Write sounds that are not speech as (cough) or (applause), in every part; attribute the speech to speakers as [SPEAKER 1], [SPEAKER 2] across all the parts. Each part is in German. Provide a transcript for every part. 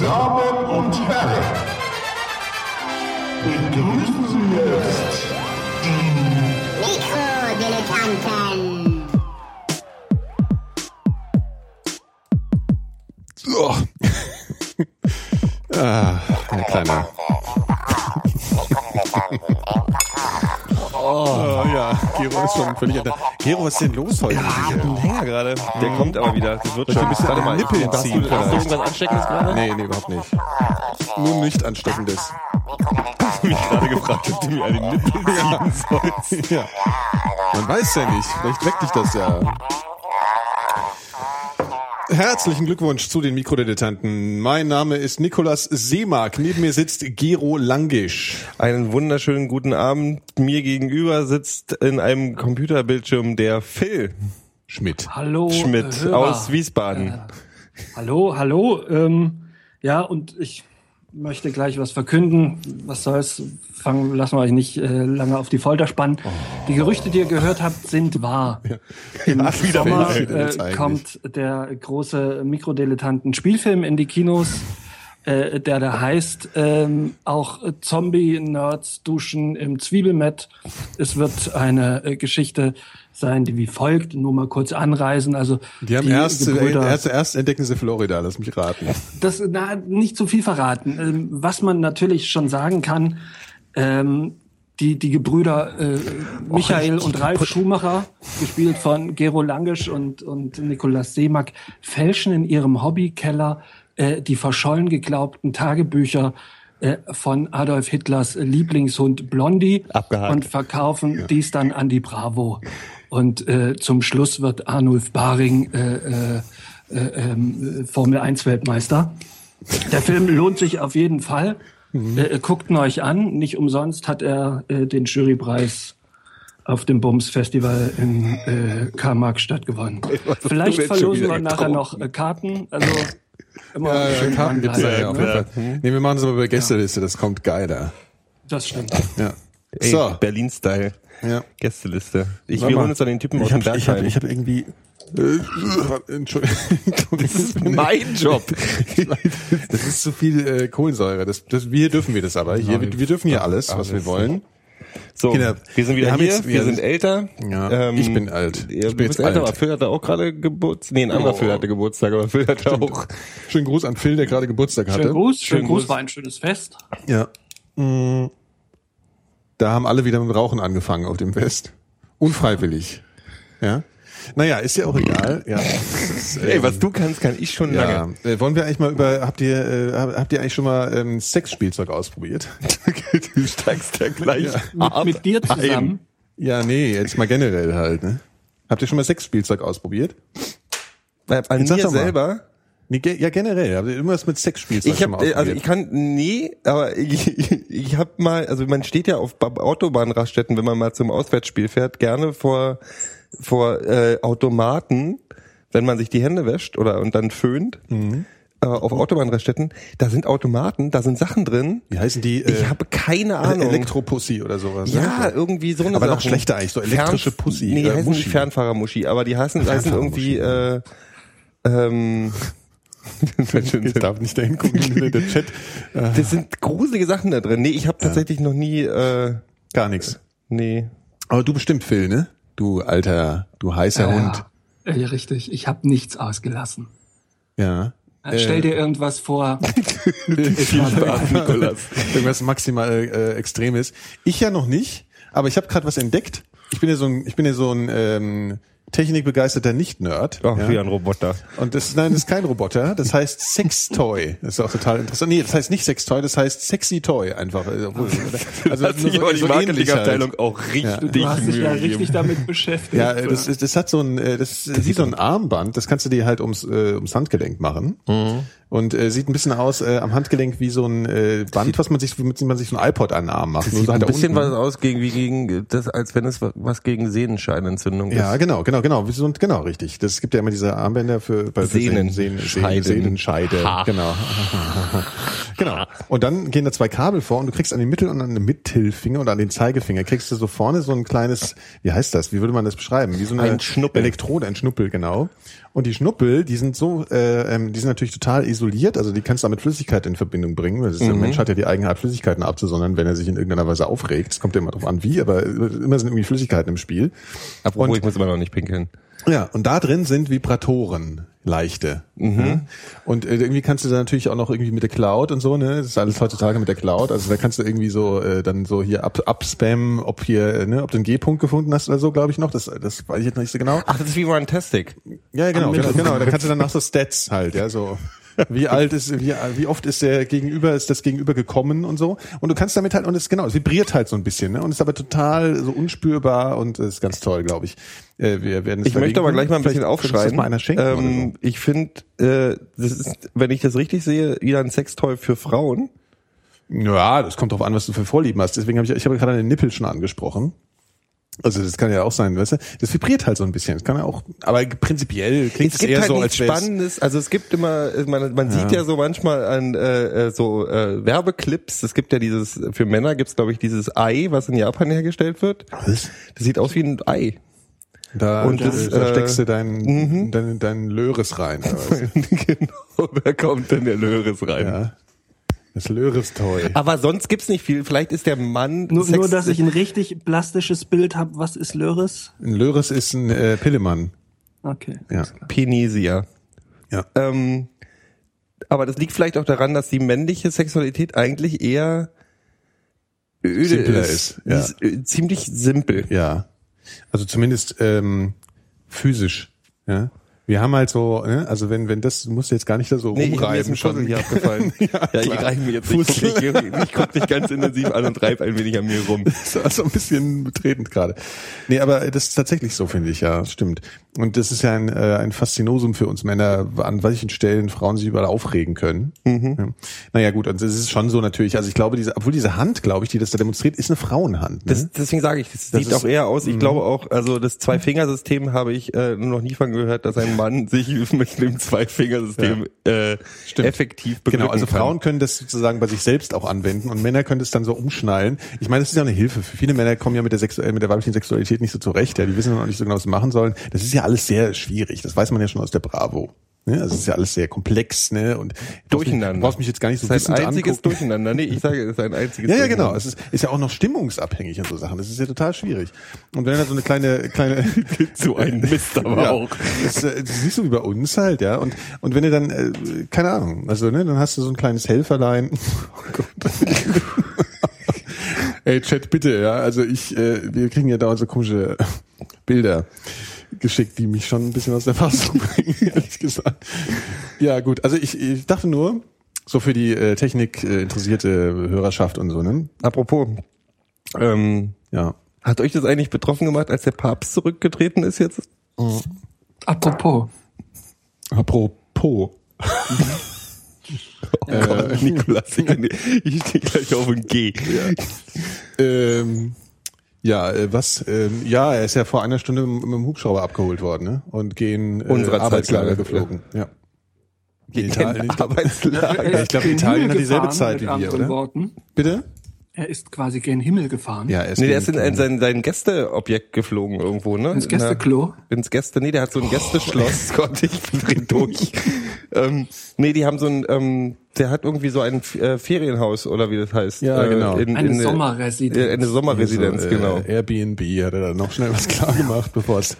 [SPEAKER 1] Damen und Herren, begrüßen Sie jetzt die
[SPEAKER 2] Mikrodilettanten.
[SPEAKER 3] Gero ist schon völlig enter- Gero, was ist denn los heute?
[SPEAKER 4] Ja, ich hab einen Hänger gerade. Der kommt aber wieder. Das wird schon.
[SPEAKER 3] ein bisschen
[SPEAKER 4] Warte
[SPEAKER 3] an
[SPEAKER 4] mal,
[SPEAKER 3] den Nippeln
[SPEAKER 4] hast,
[SPEAKER 3] ziehen
[SPEAKER 4] du, hast du irgendwas Ansteckendes gerade?
[SPEAKER 3] Nee, nee, überhaupt nicht. Nur nicht ansteckendes.
[SPEAKER 4] Ich mich gerade gefragt, ob du mir den Nippel (laughs) ziehen sollst.
[SPEAKER 3] Ja. Man weiß ja nicht. Vielleicht weckt dich das ja. Herzlichen Glückwunsch zu den Mikrodilettanten. Mein Name ist Nikolas Seemark. Neben mir sitzt Gero Langisch.
[SPEAKER 4] Einen wunderschönen guten Abend. Mir gegenüber sitzt in einem Computerbildschirm der Phil
[SPEAKER 3] Schmidt.
[SPEAKER 5] Hallo.
[SPEAKER 4] Schmidt
[SPEAKER 5] äh, Hörer.
[SPEAKER 4] aus Wiesbaden.
[SPEAKER 5] Hallo, hallo. Ähm, ja, und ich möchte gleich was verkünden. Was soll's? Fangen, lassen wir euch nicht äh, lange auf die Folter spannen. Die Gerüchte, die ihr gehört habt, sind wahr. (laughs) Im
[SPEAKER 3] Ja, wieder
[SPEAKER 5] Sommer
[SPEAKER 3] welche jetzt
[SPEAKER 5] äh, kommt der große Mikrodilettanten-Spielfilm in die Kinos. Äh, der da heißt ähm, auch Zombie-Nerds duschen im Zwiebelmett. Es wird eine äh, Geschichte sein, die wie folgt, nur mal kurz anreisen. Also
[SPEAKER 3] Die haben erst,
[SPEAKER 5] Gebrüder-
[SPEAKER 3] erst, erst entdecken sie Florida, lass mich raten.
[SPEAKER 5] das na, nicht zu viel verraten. Ähm, was man natürlich schon sagen kann, ähm, die, die Gebrüder äh, Michael und Ralf Schumacher, gespielt von Gero Langisch und, und Nikolaus Seemack, fälschen in ihrem Hobbykeller äh, die verschollen geglaubten Tagebücher äh, von Adolf Hitlers Lieblingshund Blondie
[SPEAKER 4] Abgehakt.
[SPEAKER 5] und verkaufen dies dann an die Bravo. Und äh, zum Schluss wird Arnulf Baring äh, äh, äh, ähm, Formel 1 Weltmeister. Der Film lohnt sich auf jeden Fall. Äh, guckt ihn euch an. Nicht umsonst hat er äh, den Jurypreis auf dem Bums Festival in äh, Karl-Marx-Stadt gewonnen. (laughs) Vielleicht verlosen wir nachher noch äh, Karten. Also immer
[SPEAKER 3] Ja, ja,
[SPEAKER 5] schön
[SPEAKER 3] Karten gibt's ja,
[SPEAKER 5] dranbleiben,
[SPEAKER 3] ja auf
[SPEAKER 5] ne?
[SPEAKER 3] jeden Fall. Nee, wir machen es aber bei Gästeliste, das kommt geiler.
[SPEAKER 5] Das stimmt.
[SPEAKER 3] Ja.
[SPEAKER 4] Ey,
[SPEAKER 3] So.
[SPEAKER 4] Berlin-Style.
[SPEAKER 3] Ja.
[SPEAKER 4] Gästeliste. Ich, wir holen uns dann den Typen aus
[SPEAKER 3] Ich
[SPEAKER 4] dem
[SPEAKER 3] hab, ich hab,
[SPEAKER 4] Bergheim.
[SPEAKER 3] ich hab irgendwie, äh, (laughs) Entschuldigung. Das ist (laughs)
[SPEAKER 4] mein (laughs) Job.
[SPEAKER 3] Das ist zu viel äh, Kohlensäure. Das, das, wir dürfen wir das aber. Hier, wir, wir dürfen hier alles, was wir wollen.
[SPEAKER 4] So,
[SPEAKER 3] Kinder,
[SPEAKER 4] wir sind wieder
[SPEAKER 3] wir haben
[SPEAKER 4] hier,
[SPEAKER 3] jetzt-
[SPEAKER 4] wir
[SPEAKER 3] wir-
[SPEAKER 4] sind älter.
[SPEAKER 3] Ja, ich bin alt.
[SPEAKER 4] Ja,
[SPEAKER 3] Ich bin
[SPEAKER 4] du
[SPEAKER 3] jetzt
[SPEAKER 4] bist älter,
[SPEAKER 3] alt.
[SPEAKER 4] aber Phil hatte auch gerade Geburtstag. Nee, ein anderer
[SPEAKER 3] Oh.
[SPEAKER 4] Phil hatte Geburtstag, aber Phil hatte auch.
[SPEAKER 3] Schönen Gruß an Phil, der gerade Geburtstag hatte.
[SPEAKER 5] Schönen Gruß. Schönen
[SPEAKER 4] Schönen
[SPEAKER 5] Gruß. War ein schönes Fest.
[SPEAKER 3] Ja. Mm. Da haben alle wieder mit dem Rauchen angefangen auf dem Fest. Unfreiwillig. Ja. Naja, ist ja auch egal. Ja. (laughs)
[SPEAKER 4] Ey, was du kannst, kann ich schon
[SPEAKER 3] Ja,
[SPEAKER 4] lange.
[SPEAKER 3] äh, wollen wir eigentlich mal über, habt ihr, äh, hab- habt ihr eigentlich schon mal ähm, Sexspielzeug ausprobiert? (laughs)
[SPEAKER 4] du steigst ja gleich
[SPEAKER 5] Mit,
[SPEAKER 4] ab
[SPEAKER 5] mit dir zusammen.
[SPEAKER 3] ja, nee, jetzt mal generell halt, ne? Habt ihr schon mal Sexspielzeug ausprobiert?
[SPEAKER 4] An
[SPEAKER 3] Jetzt
[SPEAKER 4] mir selber?
[SPEAKER 3] Nee, ja, generell. Habt ihr irgendwas mit Sexspielzeug
[SPEAKER 4] Ich
[SPEAKER 3] schon
[SPEAKER 4] habe
[SPEAKER 3] mal
[SPEAKER 4] also
[SPEAKER 3] ausprobiert?
[SPEAKER 4] ich kann nee, aber (laughs) ich, ich, ich habe mal, also man steht ja auf Ba- Autobahnraststätten, wenn man mal zum Auswärtsspiel fährt, gerne vor vor äh, Automaten, wenn man sich die Hände wäscht oder und dann föhnt.
[SPEAKER 3] Mhm.
[SPEAKER 4] Äh, auf Autobahnraststätten, da sind Automaten, da sind Sachen drin.
[SPEAKER 3] Wie heißen die?
[SPEAKER 4] Ich habe keine Ahnung.
[SPEAKER 3] Elektropussy oder sowas.
[SPEAKER 4] ja,
[SPEAKER 3] ne?
[SPEAKER 4] irgendwie so eine
[SPEAKER 3] Aber noch
[SPEAKER 4] Sachen.
[SPEAKER 3] schlechter eigentlich, so elektrische
[SPEAKER 4] Fern-
[SPEAKER 3] Pussy,
[SPEAKER 4] Nee, die
[SPEAKER 3] äh,
[SPEAKER 4] heißen
[SPEAKER 3] Muschi.
[SPEAKER 4] nicht Fernfahrermuschi, aber die heißen, heißen irgendwie äh, ähm, (laughs)
[SPEAKER 3] Ich darf nicht dahin gucken, (laughs) der Chat. Äh,
[SPEAKER 4] Das sind gruselige Sachen da drin. Nee, ich habe tatsächlich noch nie, äh,
[SPEAKER 3] gar nichts.
[SPEAKER 4] nee.
[SPEAKER 3] Aber du bestimmt, Phil, ne? Du alter, du heißer Hund.
[SPEAKER 5] Ja, richtig. Ich habe nichts ausgelassen.
[SPEAKER 3] Ja.
[SPEAKER 5] Äh, Stell dir irgendwas vor. (laughs) (laughs)
[SPEAKER 3] Nikolas. Irgendwas maximal äh, Extremes. Ich ja noch nicht, aber ich habe gerade was entdeckt. Ich bin ja so ein, ich bin ja so ein ähm, technikbegeisterter Nicht-Nerd.
[SPEAKER 4] Ach,
[SPEAKER 3] ja?
[SPEAKER 4] wie ein Roboter.
[SPEAKER 3] Und das, nein, das ist kein Roboter. Das heißt Sextoy. Das ist auch total interessant. Nee, das heißt nicht Sextoy, das heißt Sexy Toy einfach. Also,
[SPEAKER 4] Hat sich aber die Marketingabteilung auch richtig
[SPEAKER 5] Du hast dich ja richtig damit beschäftigt.
[SPEAKER 3] Ja, das, ist- das hat so ein, äh, das ist wie so ein Armband. Das kannst du dir halt ums, äh, ums Handgelenk machen. Und äh, sieht ein bisschen aus äh, am Handgelenk wie so ein äh, Band, was man sich, womit man sich so ein iPod an den Arm macht. Nur
[SPEAKER 4] Sieht
[SPEAKER 3] so halt
[SPEAKER 4] ein
[SPEAKER 3] da
[SPEAKER 4] bisschen
[SPEAKER 3] unten.
[SPEAKER 4] was aus gegen, wie gegen, das, als wenn es wa- was gegen Sehnenscheinentzündung
[SPEAKER 3] Ja,
[SPEAKER 4] ist.
[SPEAKER 3] genau, genau, genau. Genau, richtig. Das gibt ja immer diese Armbänder für bei für
[SPEAKER 4] Sehnen-
[SPEAKER 3] Sehnen, Sehnen,
[SPEAKER 4] Scheiden.
[SPEAKER 3] Sehnenscheide.
[SPEAKER 4] Ha.
[SPEAKER 3] Genau. (laughs) Genau. Und dann gehen da zwei Kabel vor und du kriegst an den Mittel- und an den Mittelfinger und an den Zeigefinger kriegst du so vorne so ein kleines, wie heißt das? Wie würde man das beschreiben? Wie so eine
[SPEAKER 4] Ein Schnuppel.
[SPEAKER 3] Elektrode, ein Schnuppel, genau. Und die Schnuppel, die sind so, äh, ähm, die sind natürlich total isoliert, also die kannst du auch mit Flüssigkeit in Verbindung bringen. weil Das ist, Der Mensch hat ja die Eigenheit, Flüssigkeiten abzusondern, wenn er sich in irgendeiner Weise aufregt. Es kommt ja immer drauf an, wie, aber immer sind irgendwie Flüssigkeiten im Spiel. Und-
[SPEAKER 4] ich muss immer noch nicht pinkeln.
[SPEAKER 3] Ja, und da drin sind Vibratoren, leichte. Ja. Und äh, irgendwie kannst du da natürlich auch noch irgendwie mit der Cloud und so, ne? Das ist alles heutzutage mit der Cloud. Also da kannst du irgendwie so äh, dann so hier ab, abspammen, ob hier, äh, ne, ob du einen G-Punkt gefunden hast oder so, glaube ich noch. Das, das weiß ich jetzt noch nicht so genau.
[SPEAKER 4] Ach, das ist wie Runtastic.
[SPEAKER 3] Ja, genau, genau, genau. Da kannst du dann nach so Stats halt, ja, so. Wie alt ist, wie, wie oft ist der Gegenüber, ist das Gegenüber gekommen und so. Und du kannst damit halt, und es genau, es vibriert halt so ein bisschen, ne? Und ist aber total so unspürbar und ist ganz toll, glaube ich. Äh, wir werden es
[SPEAKER 4] Ich möchte aber gleich mal ein bisschen.
[SPEAKER 3] Das mal einer schenken
[SPEAKER 4] ähm, Ich finde, äh, das ist, wenn ich das richtig sehe, wieder ein Sextoy für Frauen.
[SPEAKER 3] so. Ja, das kommt drauf an, was du für Vorlieben hast. Deswegen habe ich, ich habe gerade eine Nippel schon angesprochen. Also das kann ja auch sein, weißt du? Das vibriert halt so ein bisschen. Das kann ja auch, aber prinzipiell klingt
[SPEAKER 4] Es
[SPEAKER 3] es, eher
[SPEAKER 4] halt
[SPEAKER 3] so, als
[SPEAKER 4] Spannendes. Also es gibt immer, man, man sieht ja so manchmal an äh, äh, so äh, Werbeclips. Es gibt ja dieses für Männer gibt's glaube ich dieses Ei, was in Japan hergestellt wird.
[SPEAKER 3] Was?
[SPEAKER 4] Das sieht aus wie ein Ei.
[SPEAKER 3] Da,
[SPEAKER 4] Und das,
[SPEAKER 3] da
[SPEAKER 4] äh,
[SPEAKER 3] steckst du deinen dein, dein Löres rein. (laughs)
[SPEAKER 4] Genau, da kommt denn der Löris rein.
[SPEAKER 3] ja. Das Löres-Toy.
[SPEAKER 4] Aber sonst gibt's nicht viel. Vielleicht ist der Mann
[SPEAKER 5] Nur,
[SPEAKER 4] Sex
[SPEAKER 5] nur, dass ich ein richtig plastisches Bild habe. Was ist Löris?
[SPEAKER 3] Ein Löres ist ein äh, Pillemann.
[SPEAKER 5] Okay.
[SPEAKER 3] Ja.
[SPEAKER 4] Penisia.
[SPEAKER 3] Ja.
[SPEAKER 4] Ähm, aber das liegt vielleicht auch daran, dass die männliche Sexualität eigentlich eher öde
[SPEAKER 3] Simpler
[SPEAKER 4] ist.
[SPEAKER 3] ist, ja.
[SPEAKER 4] ist äh, ziemlich simpel.
[SPEAKER 3] Ja. Also zumindest ähm, physisch. Ja. Wir haben halt so, ne? also wenn, wenn das, du musst jetzt gar nicht da so
[SPEAKER 4] Nee, ich,
[SPEAKER 3] rumreiben
[SPEAKER 4] ein Puzzle hier abgefallen. (laughs) ja, ich
[SPEAKER 3] klar.
[SPEAKER 4] reiche mir jetzt nicht. Ich mich, ich guck mich ganz intensiv an und reibe ein wenig an mir rum. (laughs)
[SPEAKER 3] Das war so ein bisschen betretend gerade. Nee, aber das ist tatsächlich so, finde ich, ja, stimmt. Und das ist ja ein, äh, ein Faszinosum für uns Männer, an welchen Stellen Frauen sich überall aufregen können. Ja. Naja, gut, und das ist schon so natürlich, also ich glaube, diese, obwohl diese Hand, glaube ich, die das da demonstriert, ist eine Frauenhand. Ne?
[SPEAKER 4] Das, deswegen sage ich, das,
[SPEAKER 3] Das
[SPEAKER 4] sieht
[SPEAKER 3] ist-
[SPEAKER 4] auch eher aus. Ich glaube auch, also das Zwei-Fingersystem habe ich äh, noch nie von gehört, dass ein Mann (laughs) sich mit dem Zwei-Fingersystem äh, effektiv beglücken
[SPEAKER 3] Genau, also
[SPEAKER 4] kann.
[SPEAKER 3] Frauen können das sozusagen bei sich selbst auch anwenden und Männer können das dann so umschnallen. Ich meine, das ist ja eine Hilfe. Für viele Männer kommen ja mit der, Sexu äh, mit der weiblichen Sexualität nicht so zurecht. Ja, die wissen noch nicht so genau, was sie machen sollen. Das ist ja alles sehr schwierig. Das weiß man ja schon aus der Bravo. Ne? Also es ist ja alles sehr komplex, ne? Und
[SPEAKER 4] Durcheinander.
[SPEAKER 3] Du brauchst mich jetzt gar nicht so
[SPEAKER 4] das ist ein
[SPEAKER 3] wissend
[SPEAKER 4] einziges
[SPEAKER 3] angucken.
[SPEAKER 4] Durcheinander. Nee, ich sage, es ist ein einziges
[SPEAKER 3] Ja, ja, genau. Es ist, ist ja auch noch stimmungsabhängig und so Sachen. Das ist ja total schwierig. Und wenn da so eine kleine, kleine, (laughs)
[SPEAKER 4] so ein Mist aber
[SPEAKER 3] ja,
[SPEAKER 4] auch.
[SPEAKER 3] Das, äh, das ist nicht so wie bei uns halt, ja. Und, und wenn du dann, äh, keine Ahnung, also, ne, dann hast du so ein kleines Helferlein. (laughs) Oh Gott. Ey, Chat, bitte, ja. Also ich, äh, wir kriegen ja dauernd so komische Bilder geschickt, die mich schon ein bisschen aus der Fassung (laughs) bringen, ehrlich gesagt. Ja, gut. Also ich, ich dachte nur, so für die äh, Technik äh, interessierte Hörerschaft und so, ne?
[SPEAKER 4] Apropos, ähm,
[SPEAKER 3] Ja.
[SPEAKER 4] hat euch das eigentlich betroffen gemacht, als der Papst zurückgetreten ist jetzt?
[SPEAKER 5] Apropos.
[SPEAKER 3] Apropos.
[SPEAKER 4] Oh (laughs) Gott, Nikolas, ich, ich stehe gleich auf ein G.
[SPEAKER 3] Ähm, ja, äh, was? Ähm, ja, er ist ja vor einer Stunde mit dem Hubschrauber abgeholt worden, ne? Und gehen äh,
[SPEAKER 4] Unserer
[SPEAKER 3] Arbeitslager geflogen. Ja.
[SPEAKER 4] Gehen
[SPEAKER 3] Italien,
[SPEAKER 4] Arbeitslager.
[SPEAKER 3] ich glaub,
[SPEAKER 5] gen (laughs)
[SPEAKER 3] Italien hat dieselbe Zeit
[SPEAKER 5] mit
[SPEAKER 3] wie wir, oder?
[SPEAKER 5] Worten.
[SPEAKER 3] Bitte?
[SPEAKER 5] Er ist quasi gen Himmel gefahren.
[SPEAKER 3] Ja, er ist
[SPEAKER 4] Nee, der ist in, in sein, sein Gästeobjekt geflogen irgendwo, ne?
[SPEAKER 5] Ins Gästeklo?
[SPEAKER 4] Na, ins Gäste, nee, der hat so ein Gästeschloss. Gott, ich bin drin durch. ähm, nee, die haben so ein, ähm, der hat irgendwie so ein äh, Ferienhaus oder wie das heißt.
[SPEAKER 3] Ja,
[SPEAKER 4] äh,
[SPEAKER 3] genau.
[SPEAKER 4] In,
[SPEAKER 5] Eine
[SPEAKER 4] in,
[SPEAKER 5] Sommerresidenz.
[SPEAKER 4] Äh, eine Sommerresidenz,
[SPEAKER 3] so, äh,
[SPEAKER 4] genau.
[SPEAKER 3] Airbnb hat er da noch schnell was klar gemacht, bevor es.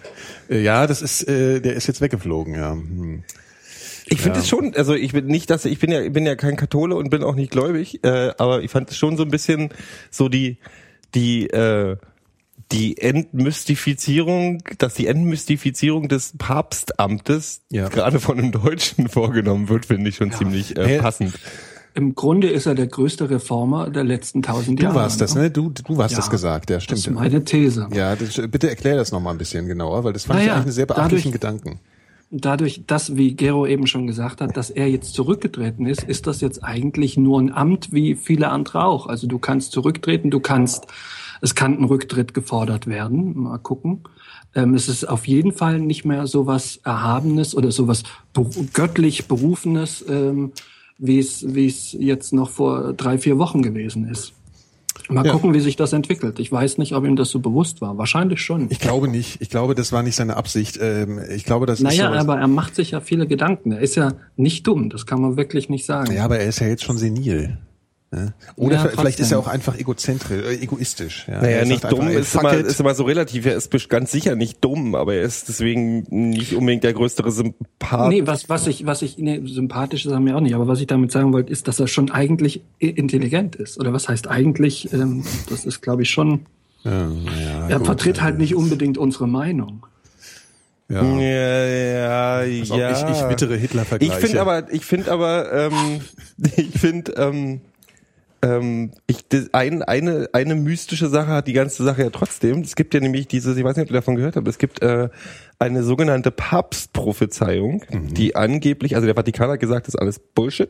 [SPEAKER 3] Äh, ja, das ist, äh, der ist jetzt weggeflogen, ja. Hm.
[SPEAKER 4] Ich finde es schon, also ich bin nicht, dass ich bin ja, ich bin ja kein Kathole und bin auch nicht gläubig, äh, aber ich fand es schon so ein bisschen so die, die, äh, die Entmystifizierung, dass die Entmystifizierung des Papstamtes
[SPEAKER 3] Ja.
[SPEAKER 4] gerade von einem Deutschen vorgenommen wird, finde ich schon ziemlich äh, passend.
[SPEAKER 5] Im Grunde ist er der größte Reformer der letzten tausend
[SPEAKER 3] Du
[SPEAKER 5] Jahre.
[SPEAKER 3] warst das, ne? Du, du hast
[SPEAKER 5] Ja,
[SPEAKER 3] das gesagt, ja,
[SPEAKER 5] Das
[SPEAKER 3] stimmt.
[SPEAKER 5] ist meine These.
[SPEAKER 3] ja, das, bitte erklär das noch mal ein bisschen genauer, weil das fand ich
[SPEAKER 5] Naja,
[SPEAKER 3] eigentlich einen sehr beachtlichen
[SPEAKER 5] dadurch-
[SPEAKER 3] Gedanken.
[SPEAKER 5] Dadurch, dass, wie Gero eben schon gesagt hat, dass er jetzt zurückgetreten ist, ist das jetzt eigentlich nur ein Amt wie viele andere auch. Also du kannst zurücktreten, du kannst, es kann ein Rücktritt gefordert werden. Mal gucken. Ähm, es ist auf jeden Fall nicht mehr so was Erhabenes oder so was göttlich Berufenes, ähm, wie es wie es jetzt noch vor drei, vier Wochen gewesen ist. Mal
[SPEAKER 3] Ja.
[SPEAKER 5] gucken, wie sich das entwickelt. Ich weiß nicht, ob ihm das so bewusst war. Wahrscheinlich schon.
[SPEAKER 3] Ich glaube nicht. Ich glaube, das war nicht seine Absicht. Ähm, ich glaube, das ist
[SPEAKER 5] naja, aber er macht sich ja viele Gedanken. Er ist ja nicht dumm, das kann man wirklich nicht sagen.
[SPEAKER 3] Ja, aber er ist ja jetzt schon senil. Ne? Oder
[SPEAKER 5] Ja,
[SPEAKER 3] vielleicht
[SPEAKER 5] trotzdem.
[SPEAKER 3] ist er auch einfach egozentrisch, äh, egoistisch. Ja.
[SPEAKER 4] Naja,
[SPEAKER 3] Er
[SPEAKER 4] nicht dumm
[SPEAKER 3] einfach,
[SPEAKER 4] ist immer, ist immer so relativ. Er ist ganz sicher nicht dumm, aber er ist deswegen nicht unbedingt der größere Sympath.
[SPEAKER 5] Nee, was, was ich, was ich, nee, sympathisch ist er mir auch nicht, aber was ich damit sagen wollte, ist, dass er schon eigentlich intelligent ist. Oder was heißt eigentlich? Ähm, das ist, glaube ich, schon.
[SPEAKER 3] ja, ja,
[SPEAKER 5] Er
[SPEAKER 3] gut,
[SPEAKER 5] vertritt halt nicht unbedingt unsere Meinung.
[SPEAKER 3] Ja.
[SPEAKER 4] Ja, ja, ja.
[SPEAKER 3] ich, ich bittere Hitler
[SPEAKER 4] Ich finde aber, ich finde aber, ähm, (laughs) ich finde, ähm, ähm, ich, ein, eine, eine mystische Sache hat die ganze Sache ja trotzdem. Es gibt ja nämlich diese, ich weiß nicht, ob ihr davon gehört habt, es gibt äh, eine sogenannte Papstprophezeiung, die angeblich, also der Vatikan hat gesagt, das ist alles Bullshit.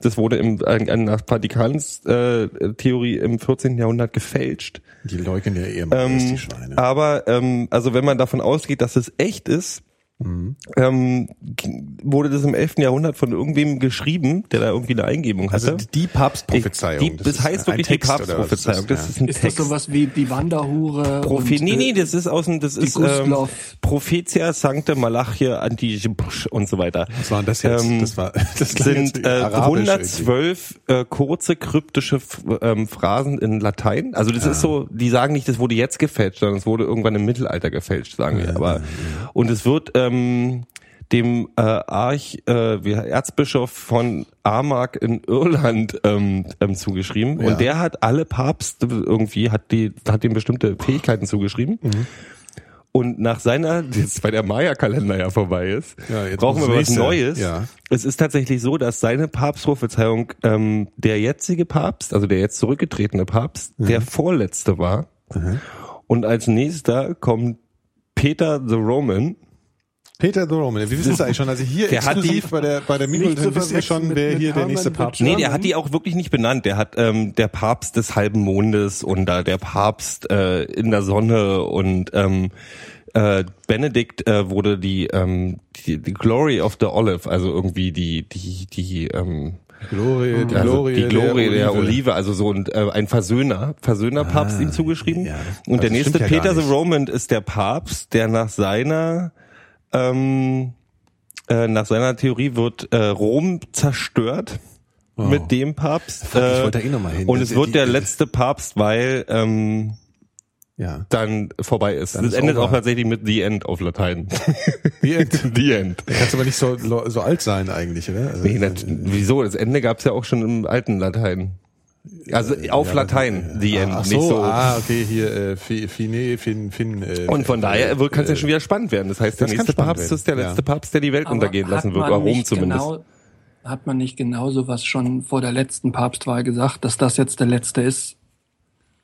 [SPEAKER 4] Das wurde im, nach Vatikans äh, Theorie im 14. Jahrhundert gefälscht.
[SPEAKER 3] die leugnen ja eh immer alles, die Schweine.
[SPEAKER 4] Aber ähm, also wenn man davon ausgeht, dass es echt ist, ähm, g- wurde das im 11. Jahrhundert von irgendwem geschrieben, der da irgendwie eine Eingebung hatte.
[SPEAKER 3] Also die Papstprophezeiung.
[SPEAKER 4] Die, das,
[SPEAKER 3] ist
[SPEAKER 4] heißt wirklich
[SPEAKER 3] Text
[SPEAKER 4] die Papstprophezeiung. Das
[SPEAKER 3] Ja.
[SPEAKER 4] ist ein
[SPEAKER 5] Ist
[SPEAKER 4] Text.
[SPEAKER 5] das sowas wie die Wanderhure?
[SPEAKER 4] Prophet,
[SPEAKER 5] und,
[SPEAKER 4] nee, nee,
[SPEAKER 5] äh,
[SPEAKER 4] das ist aus dem, das ist ähm. Prophetia Sancte Malachie Anti und so weiter.
[SPEAKER 3] Was war denn das jetzt?
[SPEAKER 4] Ähm,
[SPEAKER 3] das war (laughs) das
[SPEAKER 4] sind äh,
[SPEAKER 3] arabisch
[SPEAKER 4] 112 äh, kurze kryptische F- ähm, Phrasen in Latein. Also das ist so, die sagen nicht, das wurde jetzt gefälscht, sondern es wurde irgendwann im Mittelalter gefälscht, sagen wir. Aber und es wird ähm, dem äh, Arch äh, Erzbischof von Armagh in Irland ähm, ähm, zugeschrieben
[SPEAKER 3] Ja.
[SPEAKER 4] und der hat alle Papste irgendwie hat die hat ihm bestimmte Fähigkeiten zugeschrieben.
[SPEAKER 3] Mhm.
[SPEAKER 4] Und nach seiner, jetzt weil der Maya-Kalender ja vorbei ist,
[SPEAKER 3] Ja, jetzt
[SPEAKER 4] brauchen wir was. Neues.
[SPEAKER 3] Ja.
[SPEAKER 4] Es ist tatsächlich so, dass seine Papstprophezeiung ähm, der jetzige Papst, also der jetzt zurückgetretene Papst,
[SPEAKER 3] Mhm.
[SPEAKER 4] der vorletzte war. Und als nächster kommt Peter the Roman.
[SPEAKER 3] Peter the Roman. Wir wissen es eigentlich schon. Also hier
[SPEAKER 4] Der hat
[SPEAKER 3] exklusiv
[SPEAKER 4] die-
[SPEAKER 3] bei der bei der Minute
[SPEAKER 5] zu
[SPEAKER 3] wisst ihr schon,
[SPEAKER 5] mit-
[SPEAKER 3] wer
[SPEAKER 5] mit
[SPEAKER 3] hier der
[SPEAKER 5] Hermann
[SPEAKER 3] nächste Papst
[SPEAKER 4] Nee,
[SPEAKER 3] ist.
[SPEAKER 4] der hat die auch wirklich nicht benannt. Der hat ähm, der Papst des halben Mondes und da der Papst äh, in der Sonne und ähm, äh, Benedikt äh, wurde die, ähm, die die Glory of the Olive, also irgendwie die die die ähm,
[SPEAKER 3] Glorie, die
[SPEAKER 4] also
[SPEAKER 3] Glorie,
[SPEAKER 4] die Glorie der,
[SPEAKER 3] Olive.
[SPEAKER 4] Olive, also so ein, äh, ein Versöhner, Versöhnerpapst
[SPEAKER 3] Ah,
[SPEAKER 4] ihm zugeschrieben.
[SPEAKER 3] ja.
[SPEAKER 4] Und der
[SPEAKER 3] Also
[SPEAKER 4] nächste
[SPEAKER 3] stimmt ja
[SPEAKER 4] Peter the. Roman ist der Papst, der nach seiner ähm, äh, nach seiner Theorie wird äh, Rom zerstört mit dem Papst.
[SPEAKER 3] Fuck, ich
[SPEAKER 4] äh,
[SPEAKER 3] wollte da eh noch mal hin.
[SPEAKER 4] Und es wird
[SPEAKER 3] die-
[SPEAKER 4] der letzte Papst, weil ähm,
[SPEAKER 3] Ja.
[SPEAKER 4] dann vorbei ist.
[SPEAKER 3] Dann
[SPEAKER 4] das
[SPEAKER 3] ist
[SPEAKER 4] endet
[SPEAKER 3] over.
[SPEAKER 4] auch tatsächlich mit The End auf Latein. (laughs)
[SPEAKER 3] The End. (laughs)
[SPEAKER 4] The End.
[SPEAKER 3] Kannst aber nicht so, so alt sein eigentlich, oder? Also,
[SPEAKER 4] Nee, das, wieso? Das Ende gab's ja auch schon im alten Latein. Also auf
[SPEAKER 3] ja,
[SPEAKER 4] Latein, The End,
[SPEAKER 3] Ach
[SPEAKER 4] nicht
[SPEAKER 3] so,
[SPEAKER 4] so.
[SPEAKER 3] ah, okay, hier, äh, Fi- Fine, Fin, Fin. Äh,
[SPEAKER 4] Und von daher kann es ja
[SPEAKER 3] äh,
[SPEAKER 4] schon wieder spannend werden. Das heißt, der
[SPEAKER 3] das
[SPEAKER 4] nächste Papst
[SPEAKER 3] werden,
[SPEAKER 4] ist der
[SPEAKER 3] ja.
[SPEAKER 4] letzte Papst, der die Welt
[SPEAKER 5] aber
[SPEAKER 4] untergehen lassen wird, oder Rom
[SPEAKER 5] nicht
[SPEAKER 4] zumindest.
[SPEAKER 5] Genau, hat man nicht genau sowas schon vor der letzten Papstwahl gesagt, dass das jetzt der letzte ist?